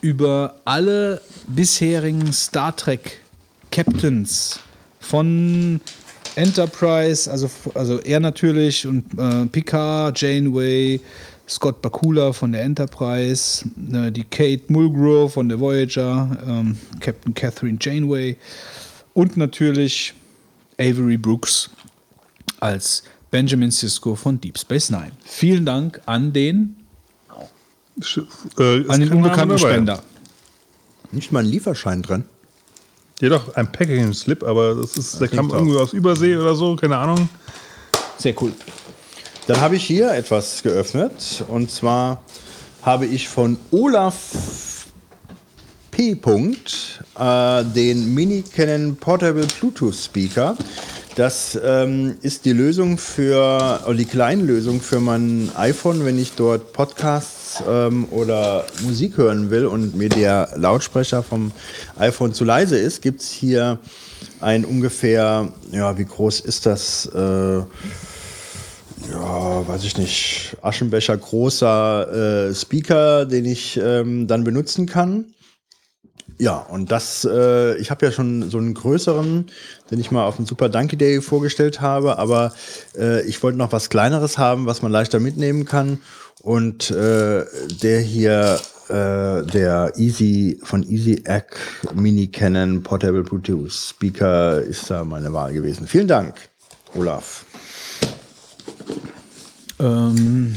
über alle bisherigen Star Trek Captains von Enterprise, also, also er natürlich und äh, Picard, Janeway, Scott Bakula von der Enterprise, äh, die Kate Mulgrew von der Voyager, ähm, Captain Catherine Janeway und natürlich Avery Brooks als Benjamin Sisko von Deep Space Nine. Vielen Dank an den, Äh, an den unbekannten. Spender. Nicht mal ein Lieferschein drin. Ja, doch, ein Packing Slip, aber das ist, der kam irgendwie aus Übersee oder so, keine Ahnung. Sehr cool. Dann habe ich hier etwas geöffnet. Und zwar habe ich von Olaf P. Punkt, äh, den Mini Canon Portable Bluetooth Speaker. Das ähm, ist die Lösung für, oder die Kleinlösung für mein iPhone, wenn ich dort Podcasts ähm, oder Musik hören will und mir der Lautsprecher vom iPhone zu leise ist, gibt es hier ein ungefähr, ja, wie groß ist das? Äh, ja, weiß ich nicht, Aschenbecher großer äh, Speaker, den ich ähm, dann benutzen kann. Ja, und das, äh, ich habe ja schon so einen größeren, den ich mal auf dem Super Donkey Day vorgestellt habe, aber äh, ich wollte noch was kleineres haben, was man leichter mitnehmen kann. Und äh, der hier, äh, der Easy von Easy Egg Mini Canon Portable Bluetooth Speaker ist da meine Wahl gewesen. Vielen Dank, Olaf. Ähm,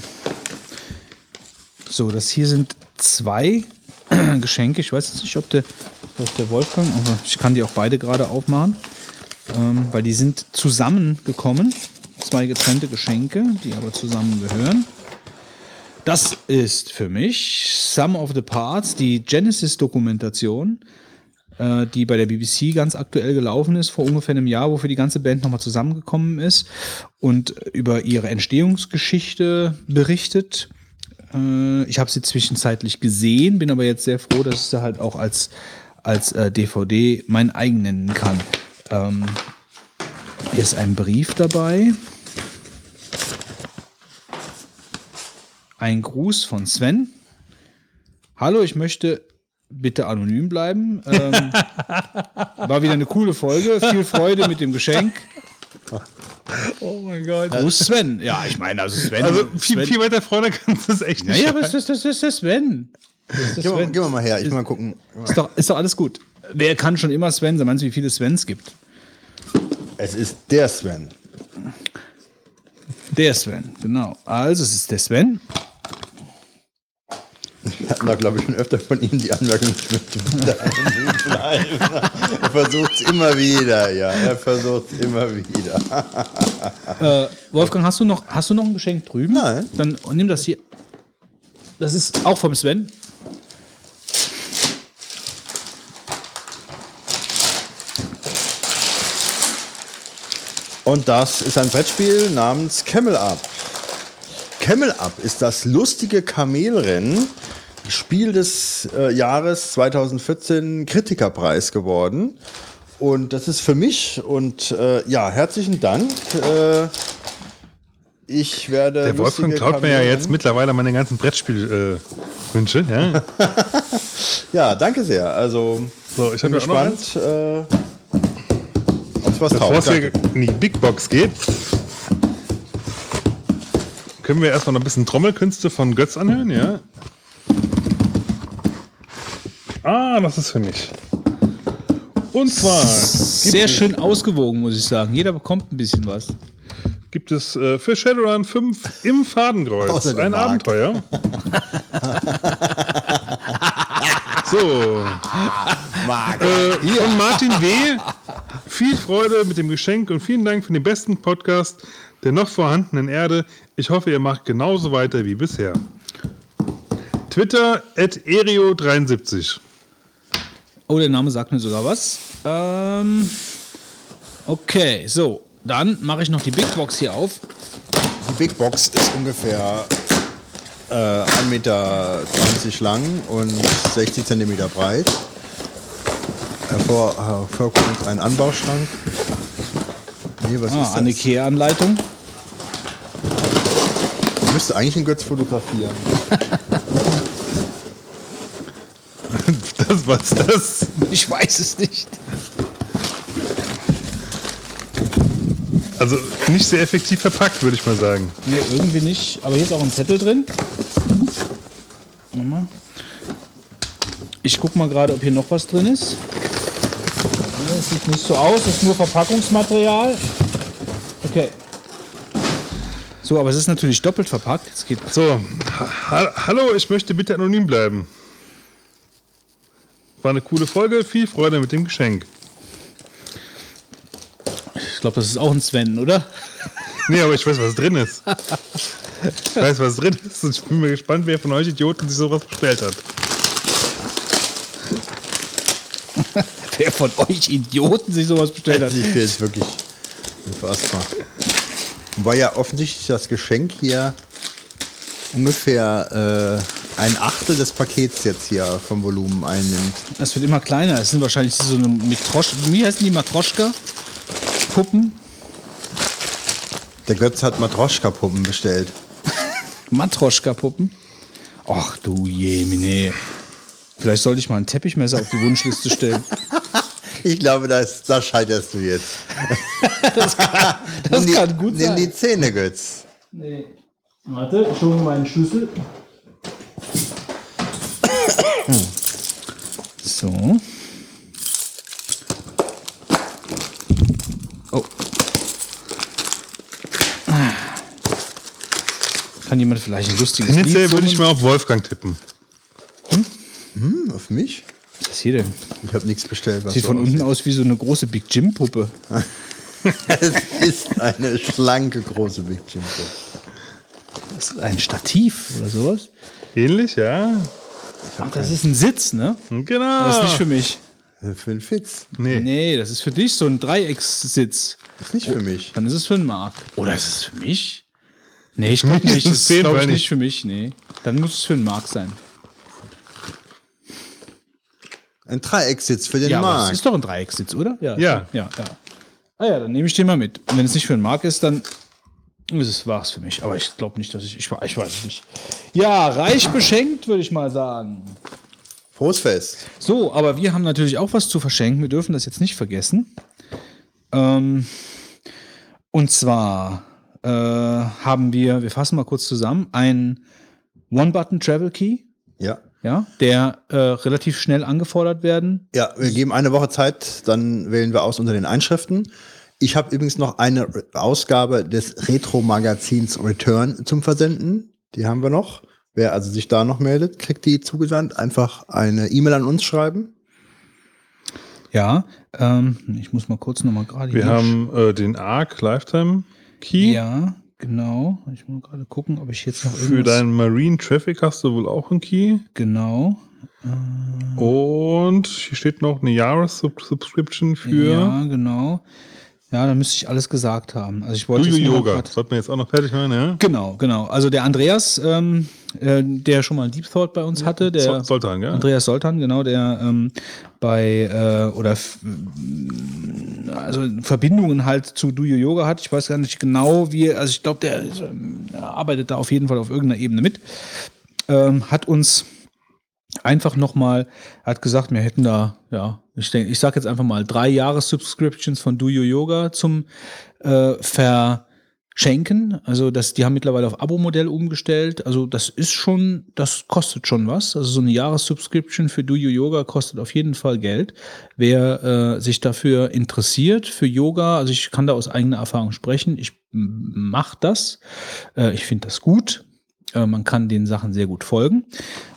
so, das hier sind zwei Geschenke. Ich weiß jetzt nicht, ob der, ob der Wolfgang, aber ich kann die auch beide gerade aufmachen, ähm, weil die sind zusammengekommen. Zwei getrennte Geschenke, die aber zusammengehören. Das ist für mich Some of the Parts, die Genesis-Dokumentation, äh, die bei der BBC ganz aktuell gelaufen ist, vor ungefähr einem Jahr, wofür die ganze Band nochmal zusammengekommen ist und über ihre Entstehungsgeschichte berichtet. Äh, ich habe sie zwischenzeitlich gesehen, bin aber jetzt sehr froh, dass ich sie halt auch als, als äh, DVD mein eigen nennen kann. Ähm, hier ist ein Brief dabei. Ein Gruß von Sven. Hallo, ich möchte bitte anonym bleiben. Ähm, war wieder eine coole Folge. Viel Freude mit dem Geschenk. Oh mein Gott. Gruß Sven. Ja, ich meine, also Sven. Also viel, Sven. viel weiter vorne kannst du es echt nicht. Naja, aber das ist, das ist der Sven. Gehen wir mal her, ich will mal gucken. Ist doch, ist doch alles gut. Wer kann schon immer Sven sein? Meinst du, wie viele Svens gibt? Es ist der Sven. Der Sven, genau. Also, es ist der Sven. Wir hatten da, glaube ich, schon öfter von ihm die Anmerkung, bleiben. Er versucht es immer wieder, ja. Er versucht es immer wieder. Äh, Wolfgang, hast du, noch, hast du noch ein Geschenk drüben? Nein. Dann nimm das hier. Das ist auch vom Sven. Und das ist ein Brettspiel namens Camel Up. Camel Up ist das lustige Kamelrennen, Spiel des äh, Jahres 2014 Kritikerpreis geworden. Und das ist für mich. Und äh, ja, herzlichen Dank. Äh, ich werde. Der Wolfgang klaut mir ja jetzt mittlerweile meine ganzen Brettspielwünsche. Wünsche, ja? Ja, danke sehr. Also, So, ich bin gespannt, äh, was Bevor taugt. es hier in die Big Box geht, können wir erstmal noch ein bisschen Trommelkünste von Götz anhören, ja? Ah, das ist für mich. Und zwar Sehr schön ausgewogen, muss ich sagen. Jeder bekommt ein bisschen was. gibt es äh, für Shadowrun 5 im Fadenkreuz ein Marc. Abenteuer. so. Äh, von Martin W. Viel Freude mit dem Geschenk und vielen Dank für den besten Podcast der noch vorhandenen Erde. Ich hoffe, ihr macht genauso weiter wie bisher. Twitter at Erio73. Oh, der Name sagt mir sogar was. Ähm, okay, so. Dann mache ich noch die Big Box hier auf. Die Big Box ist ungefähr äh, 1,20 Meter lang und 60 Zentimeter breit. Hervor, hervorkommt ein Anbauschrank. Nee, was Ah, ist eine das? Ikea-Anleitung. Ich müsste eigentlich einen Götz fotografieren. Das was das? Ich weiß es nicht. Also nicht sehr effektiv verpackt, würde ich mal sagen. Nee, irgendwie nicht. Aber hier ist auch ein Zettel drin. Ich guck mal gerade, ob hier noch was drin ist. Das sieht nicht so aus, das ist nur Verpackungsmaterial. Okay. So, aber es ist natürlich doppelt verpackt. Jetzt geht So, ha hallo, ich möchte bitte anonym bleiben. War eine coole Folge, viel Freude mit dem Geschenk. Ich glaube, das ist auch ein Sven, oder? Nee, aber ich weiß, was drin ist. Ich weiß, was drin ist und ich bin mir gespannt, wer von euch Idioten sich sowas bestellt hat. Wer von euch Idioten sich sowas bestellt hat. Ich finde es wirklich unfassbar. Wobei ja offensichtlich das Geschenk hier ungefähr äh, ein Achtel des Pakets jetzt hier vom Volumen einnimmt. Das wird immer kleiner. Es sind wahrscheinlich so eine Mikrosch Wie heißen die Matroschka? Puppen? Der Götz hat Matroschka-Puppen bestellt. Matroschka-Puppen? Ach du Jemine. Vielleicht sollte ich mal ein Teppichmesser auf die Wunschliste stellen. Ich glaube, das, da scheiterst du jetzt. Das nimm die, kann gut nimm sein. die Zähne, Götz. Nee. Warte, ich hole meinen Schlüssel. So. Kann jemand vielleicht ein lustiges Tendenziell Lied würde ich mal auf Wolfgang tippen. Hm, auf mich? Was ist hier denn? Ich habe nichts bestellt. Was Sieht so von unten aus wie so eine große Big Jim Puppe. Es ist eine schlanke, große Big Jim. Das ist ein Stativ oder sowas. Ähnlich, ja? Ach, das ist ein Sitz, ne? Genau. Das ist nicht für mich. Für einen Fitz. nee. Nee, das ist für dich so ein Dreieckssitz. Das ist nicht für mich. Dann ist es für den Marc. Oder ist es für mich? Nee, ich glaube nicht. Das ist, glaube ich, nicht für mich. Nee. Dann muss es für den Marc sein. Ein Dreiecksitz für den ja, es Markt. ist doch ein Dreieckssitz, oder? Ja. Ja, ja. Ah ja, dann nehme ich den mal mit. Und wenn es nicht für den Marc ist, dann ist es war's für mich. Aber ich glaube nicht, dass ich, ich. Ich weiß es nicht. Ja, reich beschenkt, würde ich mal sagen. Frohes Fest. So, aber wir haben natürlich auch was zu verschenken. Wir dürfen das jetzt nicht vergessen. Ähm, und zwar äh, haben wir, wir fassen mal kurz zusammen, einen One-Button Travel Key, Ja. ja, der äh, relativ schnell angefordert werden. Ja, wir geben eine Woche Zeit, dann wählen wir aus unter den Einschriften. Ich habe übrigens noch eine Ausgabe des Retro-Magazins Return zum Versenden. Die haben wir noch. Wer also sich da noch meldet, kriegt die zugesandt. Einfach eine E-Mail an uns schreiben. Ja, ähm, ich muss mal kurz nochmal gerade Wir haben äh, den ARC Lifetime Key. Ja, genau. Ich muss gerade gucken, ob ich jetzt noch Für irgendwas... deinen Marine Traffic hast du wohl auch einen Key. Genau. Und hier steht noch eine Jahressubscription für. Ja, genau. Ja, dann müsste ich alles gesagt haben. Also ich wollte nur Yoga. grad- Das sollten wir jetzt auch noch fertig machen, ja? Genau, genau. Also der Andreas, ähm, äh, der schon mal Deep Thought bei uns hatte, der So- Soltan, ja? Andreas Soltan, genau, der ähm, bei äh, oder also Verbindungen halt zu Do Your Yoga hat. Ich weiß gar nicht genau, wie, also ich glaube, der, er arbeitet da auf jeden Fall auf irgendeiner Ebene mit. Ähm, hat uns einfach nochmal, hat gesagt, wir hätten da, ja, ich denke, ich sage jetzt einfach mal drei Jahre Subscriptions von Do Your Yoga zum äh, verschenken. Also das, die haben mittlerweile auf Abo-Modell umgestellt. Also das ist schon, das kostet schon was. Also so eine Jahressubscription für Do Your Yoga kostet auf jeden Fall Geld. Wer äh, sich dafür interessiert, für Yoga, also ich kann da aus eigener Erfahrung sprechen, ich mache das. Äh, ich finde das gut. Äh, man kann den Sachen sehr gut folgen.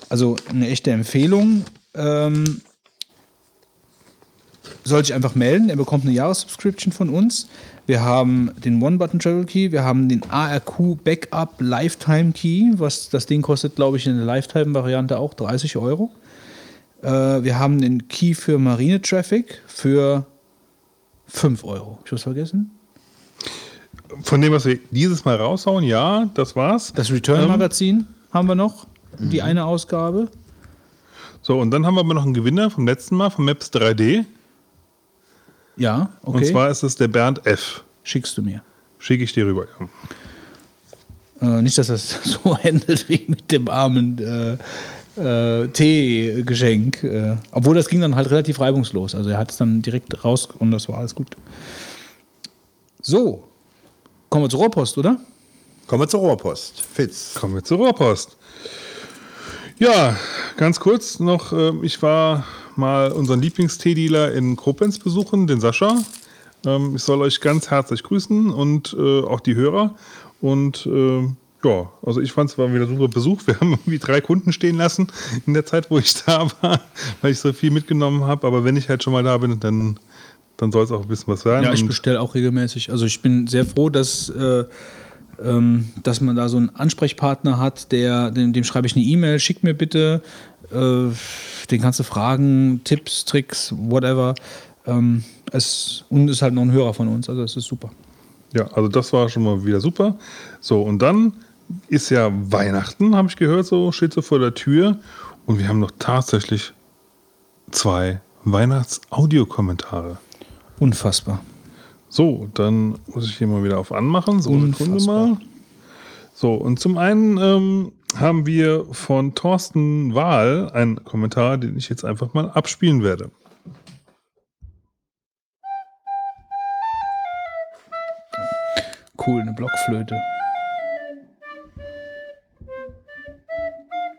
Also eine echte Empfehlung. Ähm, soll sich einfach melden. Er bekommt eine Jahressubscription von uns. Wir haben den One-Button Travel Key, wir haben den ARQ Backup Lifetime Key, was das Ding kostet, glaube ich, in der Lifetime-Variante auch 30 Euro. Äh, wir haben den Key für Marine Traffic für 5 Euro. Hab ich was vergessen? Von dem, was wir dieses Mal raushauen, ja, das war's. Das Return-Magazin haben wir noch, die eine Ausgabe. So, und dann haben wir aber noch einen Gewinner vom letzten Mal, von Maps 3D. Ja, okay. Und zwar ist es der Bernd F. Schickst du mir. Schicke ich dir rüber. Ja. Äh, nicht, dass das so handelt wie mit dem armen äh, äh, Teegeschenk. Äh, obwohl das ging dann halt relativ reibungslos. Also er hat es dann direkt raus und das war alles gut. So, kommen wir zur Rohrpost, oder? Kommen wir zur Rohrpost. Fitz. Kommen wir zur Rohrpost. Ja, ganz kurz noch, ähm, ich war mal unseren Lieblingsteedealer in Koblenz besuchen, den Sascha. Ähm, ich soll euch ganz herzlich grüßen und äh, auch die Hörer. Und äh, ja, also ich fand es war wieder super Besuch. Wir haben irgendwie drei Kunden stehen lassen in der Zeit, wo ich da war, weil ich so viel mitgenommen habe. Aber wenn ich halt schon mal da bin, dann, dann soll es auch ein bisschen was werden. Ja, ich bestelle auch regelmäßig. Also ich bin sehr froh, dass, äh, ähm, dass man da so einen Ansprechpartner hat, der, dem, dem schreibe ich eine E-Mail, schick mir bitte, äh, den kannst du fragen, Tipps, Tricks, whatever. Ähm, es, und ist halt noch ein Hörer von uns, also es ist super. Ja, also das war schon mal wieder super. So, und dann ist ja Weihnachten, habe ich gehört, so steht so vor der Tür. Und wir haben noch tatsächlich zwei Weihnachts-Audiokommentare. Unfassbar. So, dann muss ich hier mal wieder auf anmachen. So, Sekunde Unfassbar. mal. So, und zum einen ähm, haben wir von Thorsten Wahl einen Kommentar, den ich jetzt einfach mal abspielen werde. Cool, eine Blockflöte.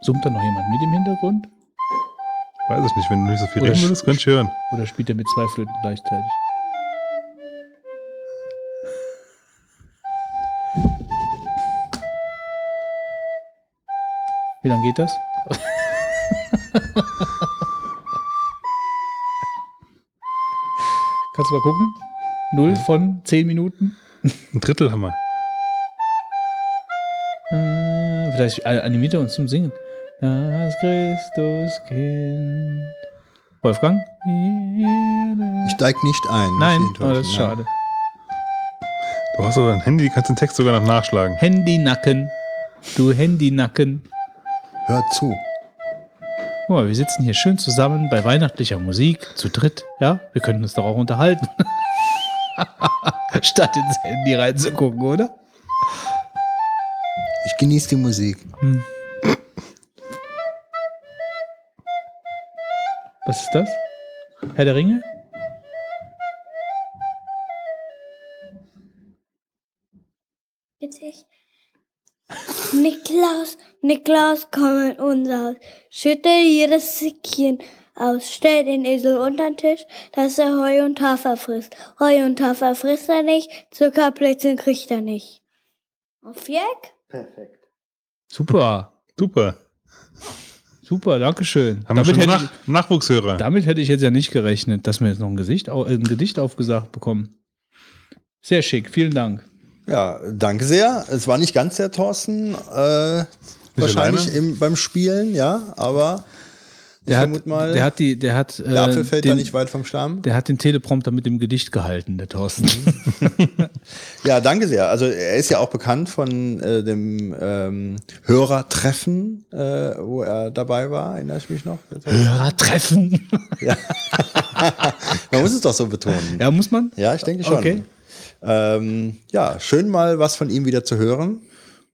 Summt da noch jemand mit im Hintergrund? Weiß ich nicht, wenn du nicht so viel reden würdest, könnte ich hören. Oder spielt er mit zwei Flöten gleichzeitig? Wie lange geht das? Kannst du mal gucken? Null von zehn Minuten? Ein Drittel haben wir. Äh, vielleicht animiert er uns zum Singen. Das Christuskind. Wolfgang? Ich steig nicht ein. Nein, oh, das ist ja. schade. Du hast aber ein Handy, kannst den Text sogar noch nachschlagen. Handynacken. Du Handynacken. Hör zu. Guck mal, wir sitzen hier schön zusammen bei weihnachtlicher Musik, zu dritt. Ja, wir könnten uns doch auch unterhalten. Statt ins Handy reinzugucken, oder? Ich genieße die Musik. Was ist das? Herr der Ringe? Witzig. Niklaus, Niklaus, komm in unser Haus. Schüttel jedes Säckchen aus. Stell den Esel unter den Tisch, dass er Heu und Hafer frisst. Heu und Hafer frisst er nicht, Zuckerplätzchen kriegt er nicht. Auf Jack? Super. Super. Super, Dankeschön. Haben wir Damit schon hätte, Nach ich, Nachwuchshörer. damit hätte ich jetzt ja nicht gerechnet, dass wir jetzt noch ein, Gesicht, ein Gedicht aufgesagt bekommen. Sehr schick, vielen Dank. Ja, danke sehr. Es war nicht ganz der Thorsten, äh, wahrscheinlich im, beim Spielen, ja, aber Der hat, mal, der hat die, der hat, der Apfel äh, fällt den, da nicht weit vom Stamm. der hat den Teleprompter mit dem Gedicht gehalten, der Thorsten. Ja, danke sehr. Also er ist ja auch bekannt von äh, dem ähm, Hörertreffen, äh, wo er dabei war, erinnere ich mich noch. Hörertreffen. Man muss es doch so betonen. Ja, muss man? Ja, ich denke schon. Okay. Ähm, ja, schön mal was von ihm wieder zu hören.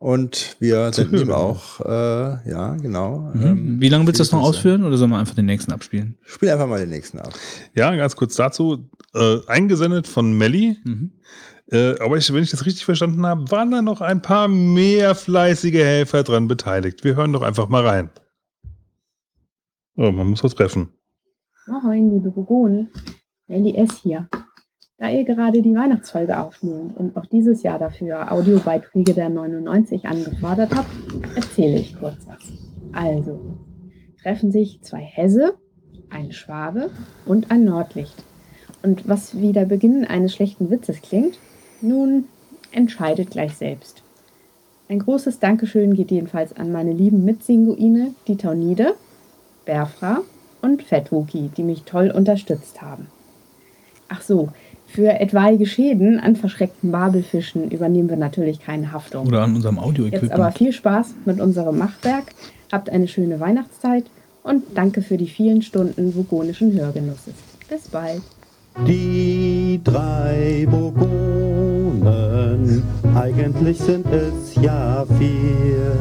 Und wir sind ihm auch, äh, ja, genau. Ähm, Wie lange willst du das noch ausführen oder sollen wir einfach den nächsten abspielen? Spiel einfach mal den nächsten ab. Ja, ganz kurz dazu. Äh, eingesendet von Melli. Mhm. Äh, aber ich, wenn ich das richtig verstanden habe, waren da noch ein paar mehr fleißige Helfer dran beteiligt. Wir hören doch einfach mal rein. Oh, man muss was treffen. Moin, liebe Bogonen. Nelly S. hier. Da ihr gerade die Weihnachtsfolge aufnehmt und auch dieses Jahr dafür Audiobeiträge der 99 angefordert habt, erzähle ich kurz was. Also, treffen sich zwei Hesse, ein Schwabe und ein Nordlicht. Und was wie der Beginn eines schlechten Witzes klingt, nun entscheidet gleich selbst. Ein großes Dankeschön geht jedenfalls an meine lieben Mitsinguine, die Taunide, Berfra und Fettwuki, die mich toll unterstützt haben. Ach so, für etwaige Schäden an verschreckten Babelfischen übernehmen wir natürlich keine Haftung. Oder an unserem Jetzt aber Audio-Equipment? viel Spaß mit unserem Machwerk, habt eine schöne Weihnachtszeit und danke für die vielen Stunden vogonischen Hörgenusses. Bis bald. Die drei Bogonen, eigentlich sind es ja vier,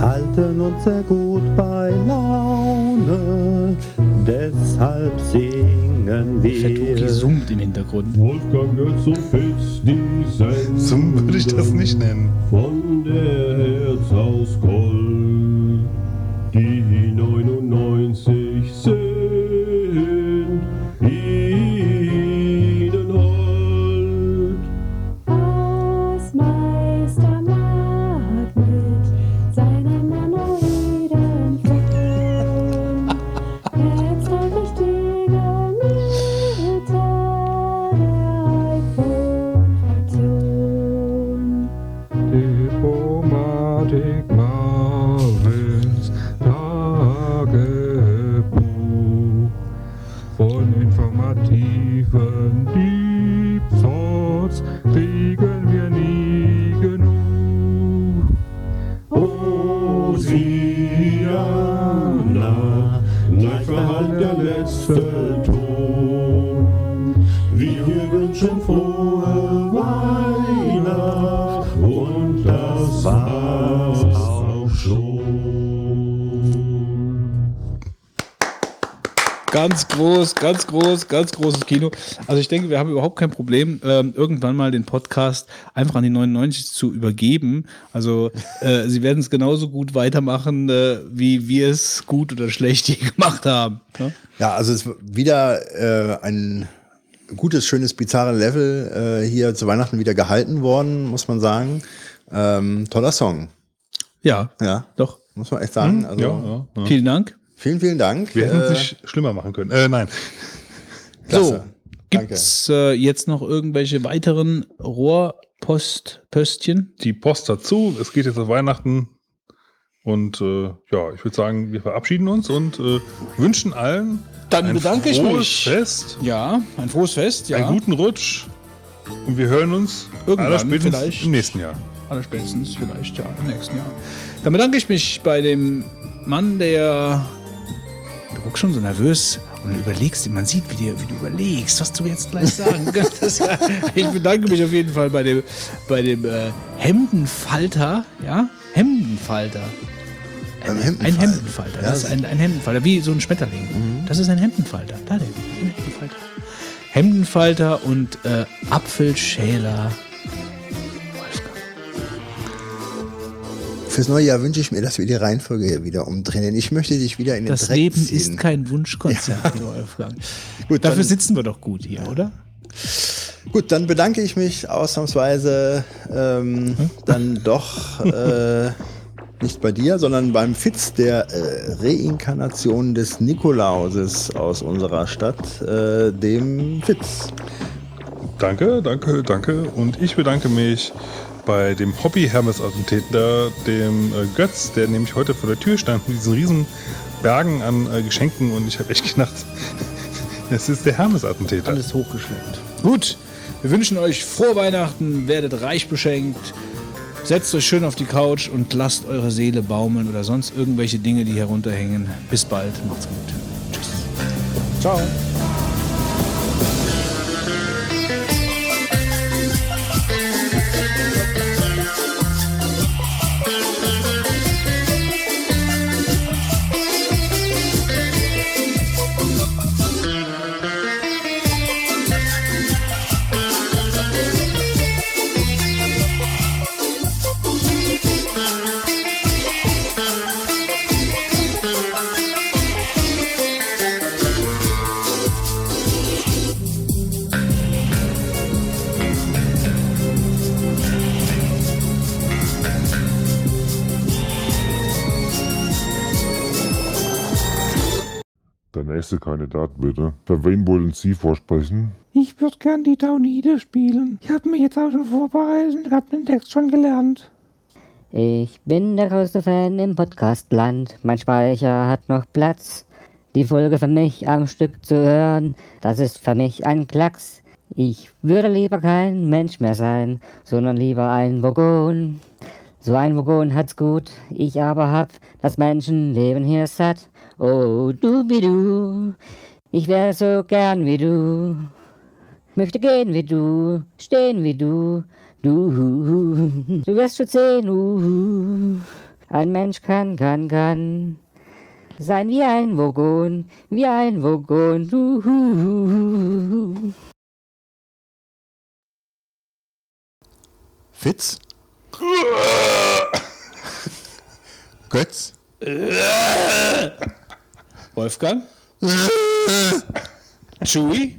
halten uns sehr gut bei Laune, deshalb singen wir. summt im Hintergrund. Wolfgang Götz und Fitz, die Sendung würde ich das nicht nennen. von der Herz aus Gold, die 99 sind wünschen frohe Weihnacht und das war's auch schon. Ganz groß, ganz groß, ganz großes Kino. Also ich denke, wir haben überhaupt kein Problem, ähm, irgendwann mal den Podcast einfach an die 99 zu übergeben. Also äh, sie werden es genauso gut weitermachen, äh, wie wir es gut oder schlecht je gemacht haben. Ne? Ja, also es ist wieder äh, ein gutes, schönes, bizarre Level äh, hier zu Weihnachten wieder gehalten worden, muss man sagen. Ähm, toller Song. Ja, Ja, doch. muss man echt sagen. Also, ja, ja, ja. Vielen Dank. Vielen, vielen Dank. Wir hätten Äh, es nicht schlimmer machen können. Äh, nein. klasse. So, gibt's äh, jetzt noch irgendwelche weiteren Rohrpostpöstchen? Die Post dazu. Es geht jetzt auf Weihnachten. Und äh, ja, ich würde sagen, wir verabschieden uns und äh, wünschen allen Dann ein bedanke ich frohes mich. Fest, Ja, ein frohes Fest, ja. einen guten Rutsch. Und wir hören uns Irgendwann vielleicht. im nächsten Jahr. Allerspätestens vielleicht, ja, im nächsten Jahr. Dann bedanke ich mich bei dem Mann, der. Du guckst schon so nervös und überlegst, man sieht, wie, dir, wie du überlegst, was du jetzt gleich sagen könntest. Ich bedanke mich auf jeden Fall bei dem, bei dem äh, Hemdenfalter, ja? Hemdenfalter. Ein, Hemdenfalter. ein Hemdenfalter. Ja, Das ist ein, ein Hemdenfalter, wie so ein Schmetterling. Das ist ein Hemdenfalter. Da ein Hemdenfalter. Hemdenfalter und äh, Apfelschäler. Fürs neue Jahr wünsche ich mir, dass wir die Reihenfolge hier wieder umdrehen. Denn ich möchte dich wieder in den Das Dreck Leben ziehen. ist kein Wunschkonzert, Wolfgang. Gut, Dafür sitzen wir doch gut hier, oder? gut, dann bedanke ich mich ausnahmsweise ähm, dann doch äh, nicht bei dir, sondern beim Fitz der äh, Reinkarnation des Nikolauses aus unserer Stadt, äh, dem Fitz. Danke, danke, danke. Und ich bedanke mich bei dem Hobby Hermes Attentäter, dem äh, Götz, der nämlich heute vor der Tür stand mit diesen riesen Bergen an äh, Geschenken und ich habe echt gedacht, es ist der Hermes-Attentäter. Alles hochgeschleppt. Gut, wir wünschen euch frohe Weihnachten, werdet reich beschenkt, setzt euch schön auf die Couch und lasst eure Seele baumeln oder sonst irgendwelche Dinge, die herunterhängen. Bis bald, macht's gut. Tschüss. Ciao. Nächste Kandidat bitte. Für wen wollen Sie vorsprechen? Ich würde gern die Taunide spielen. Ich habe mich jetzt auch schon vorbereitet und habe den Text schon gelernt. Ich bin der größte Fan im Podcastland. Mein Speicher hat noch Platz. Die Folge für mich am Stück zu hören, das ist für mich ein Klacks. Ich würde lieber kein Mensch mehr sein, sondern lieber ein Vogon. So ein Vogon hat's gut, ich aber hab das Menschenleben hier satt. Oh, du wie du, ich wär so gern wie du. Möchte gehen wie du, stehen wie du, du. Du wirst schon sehen, uh. Ein Mensch kann, kann, kann sein wie ein Vogon, wie ein Vogon, uh. Fitz? Götz? Wolfgang? Chewie?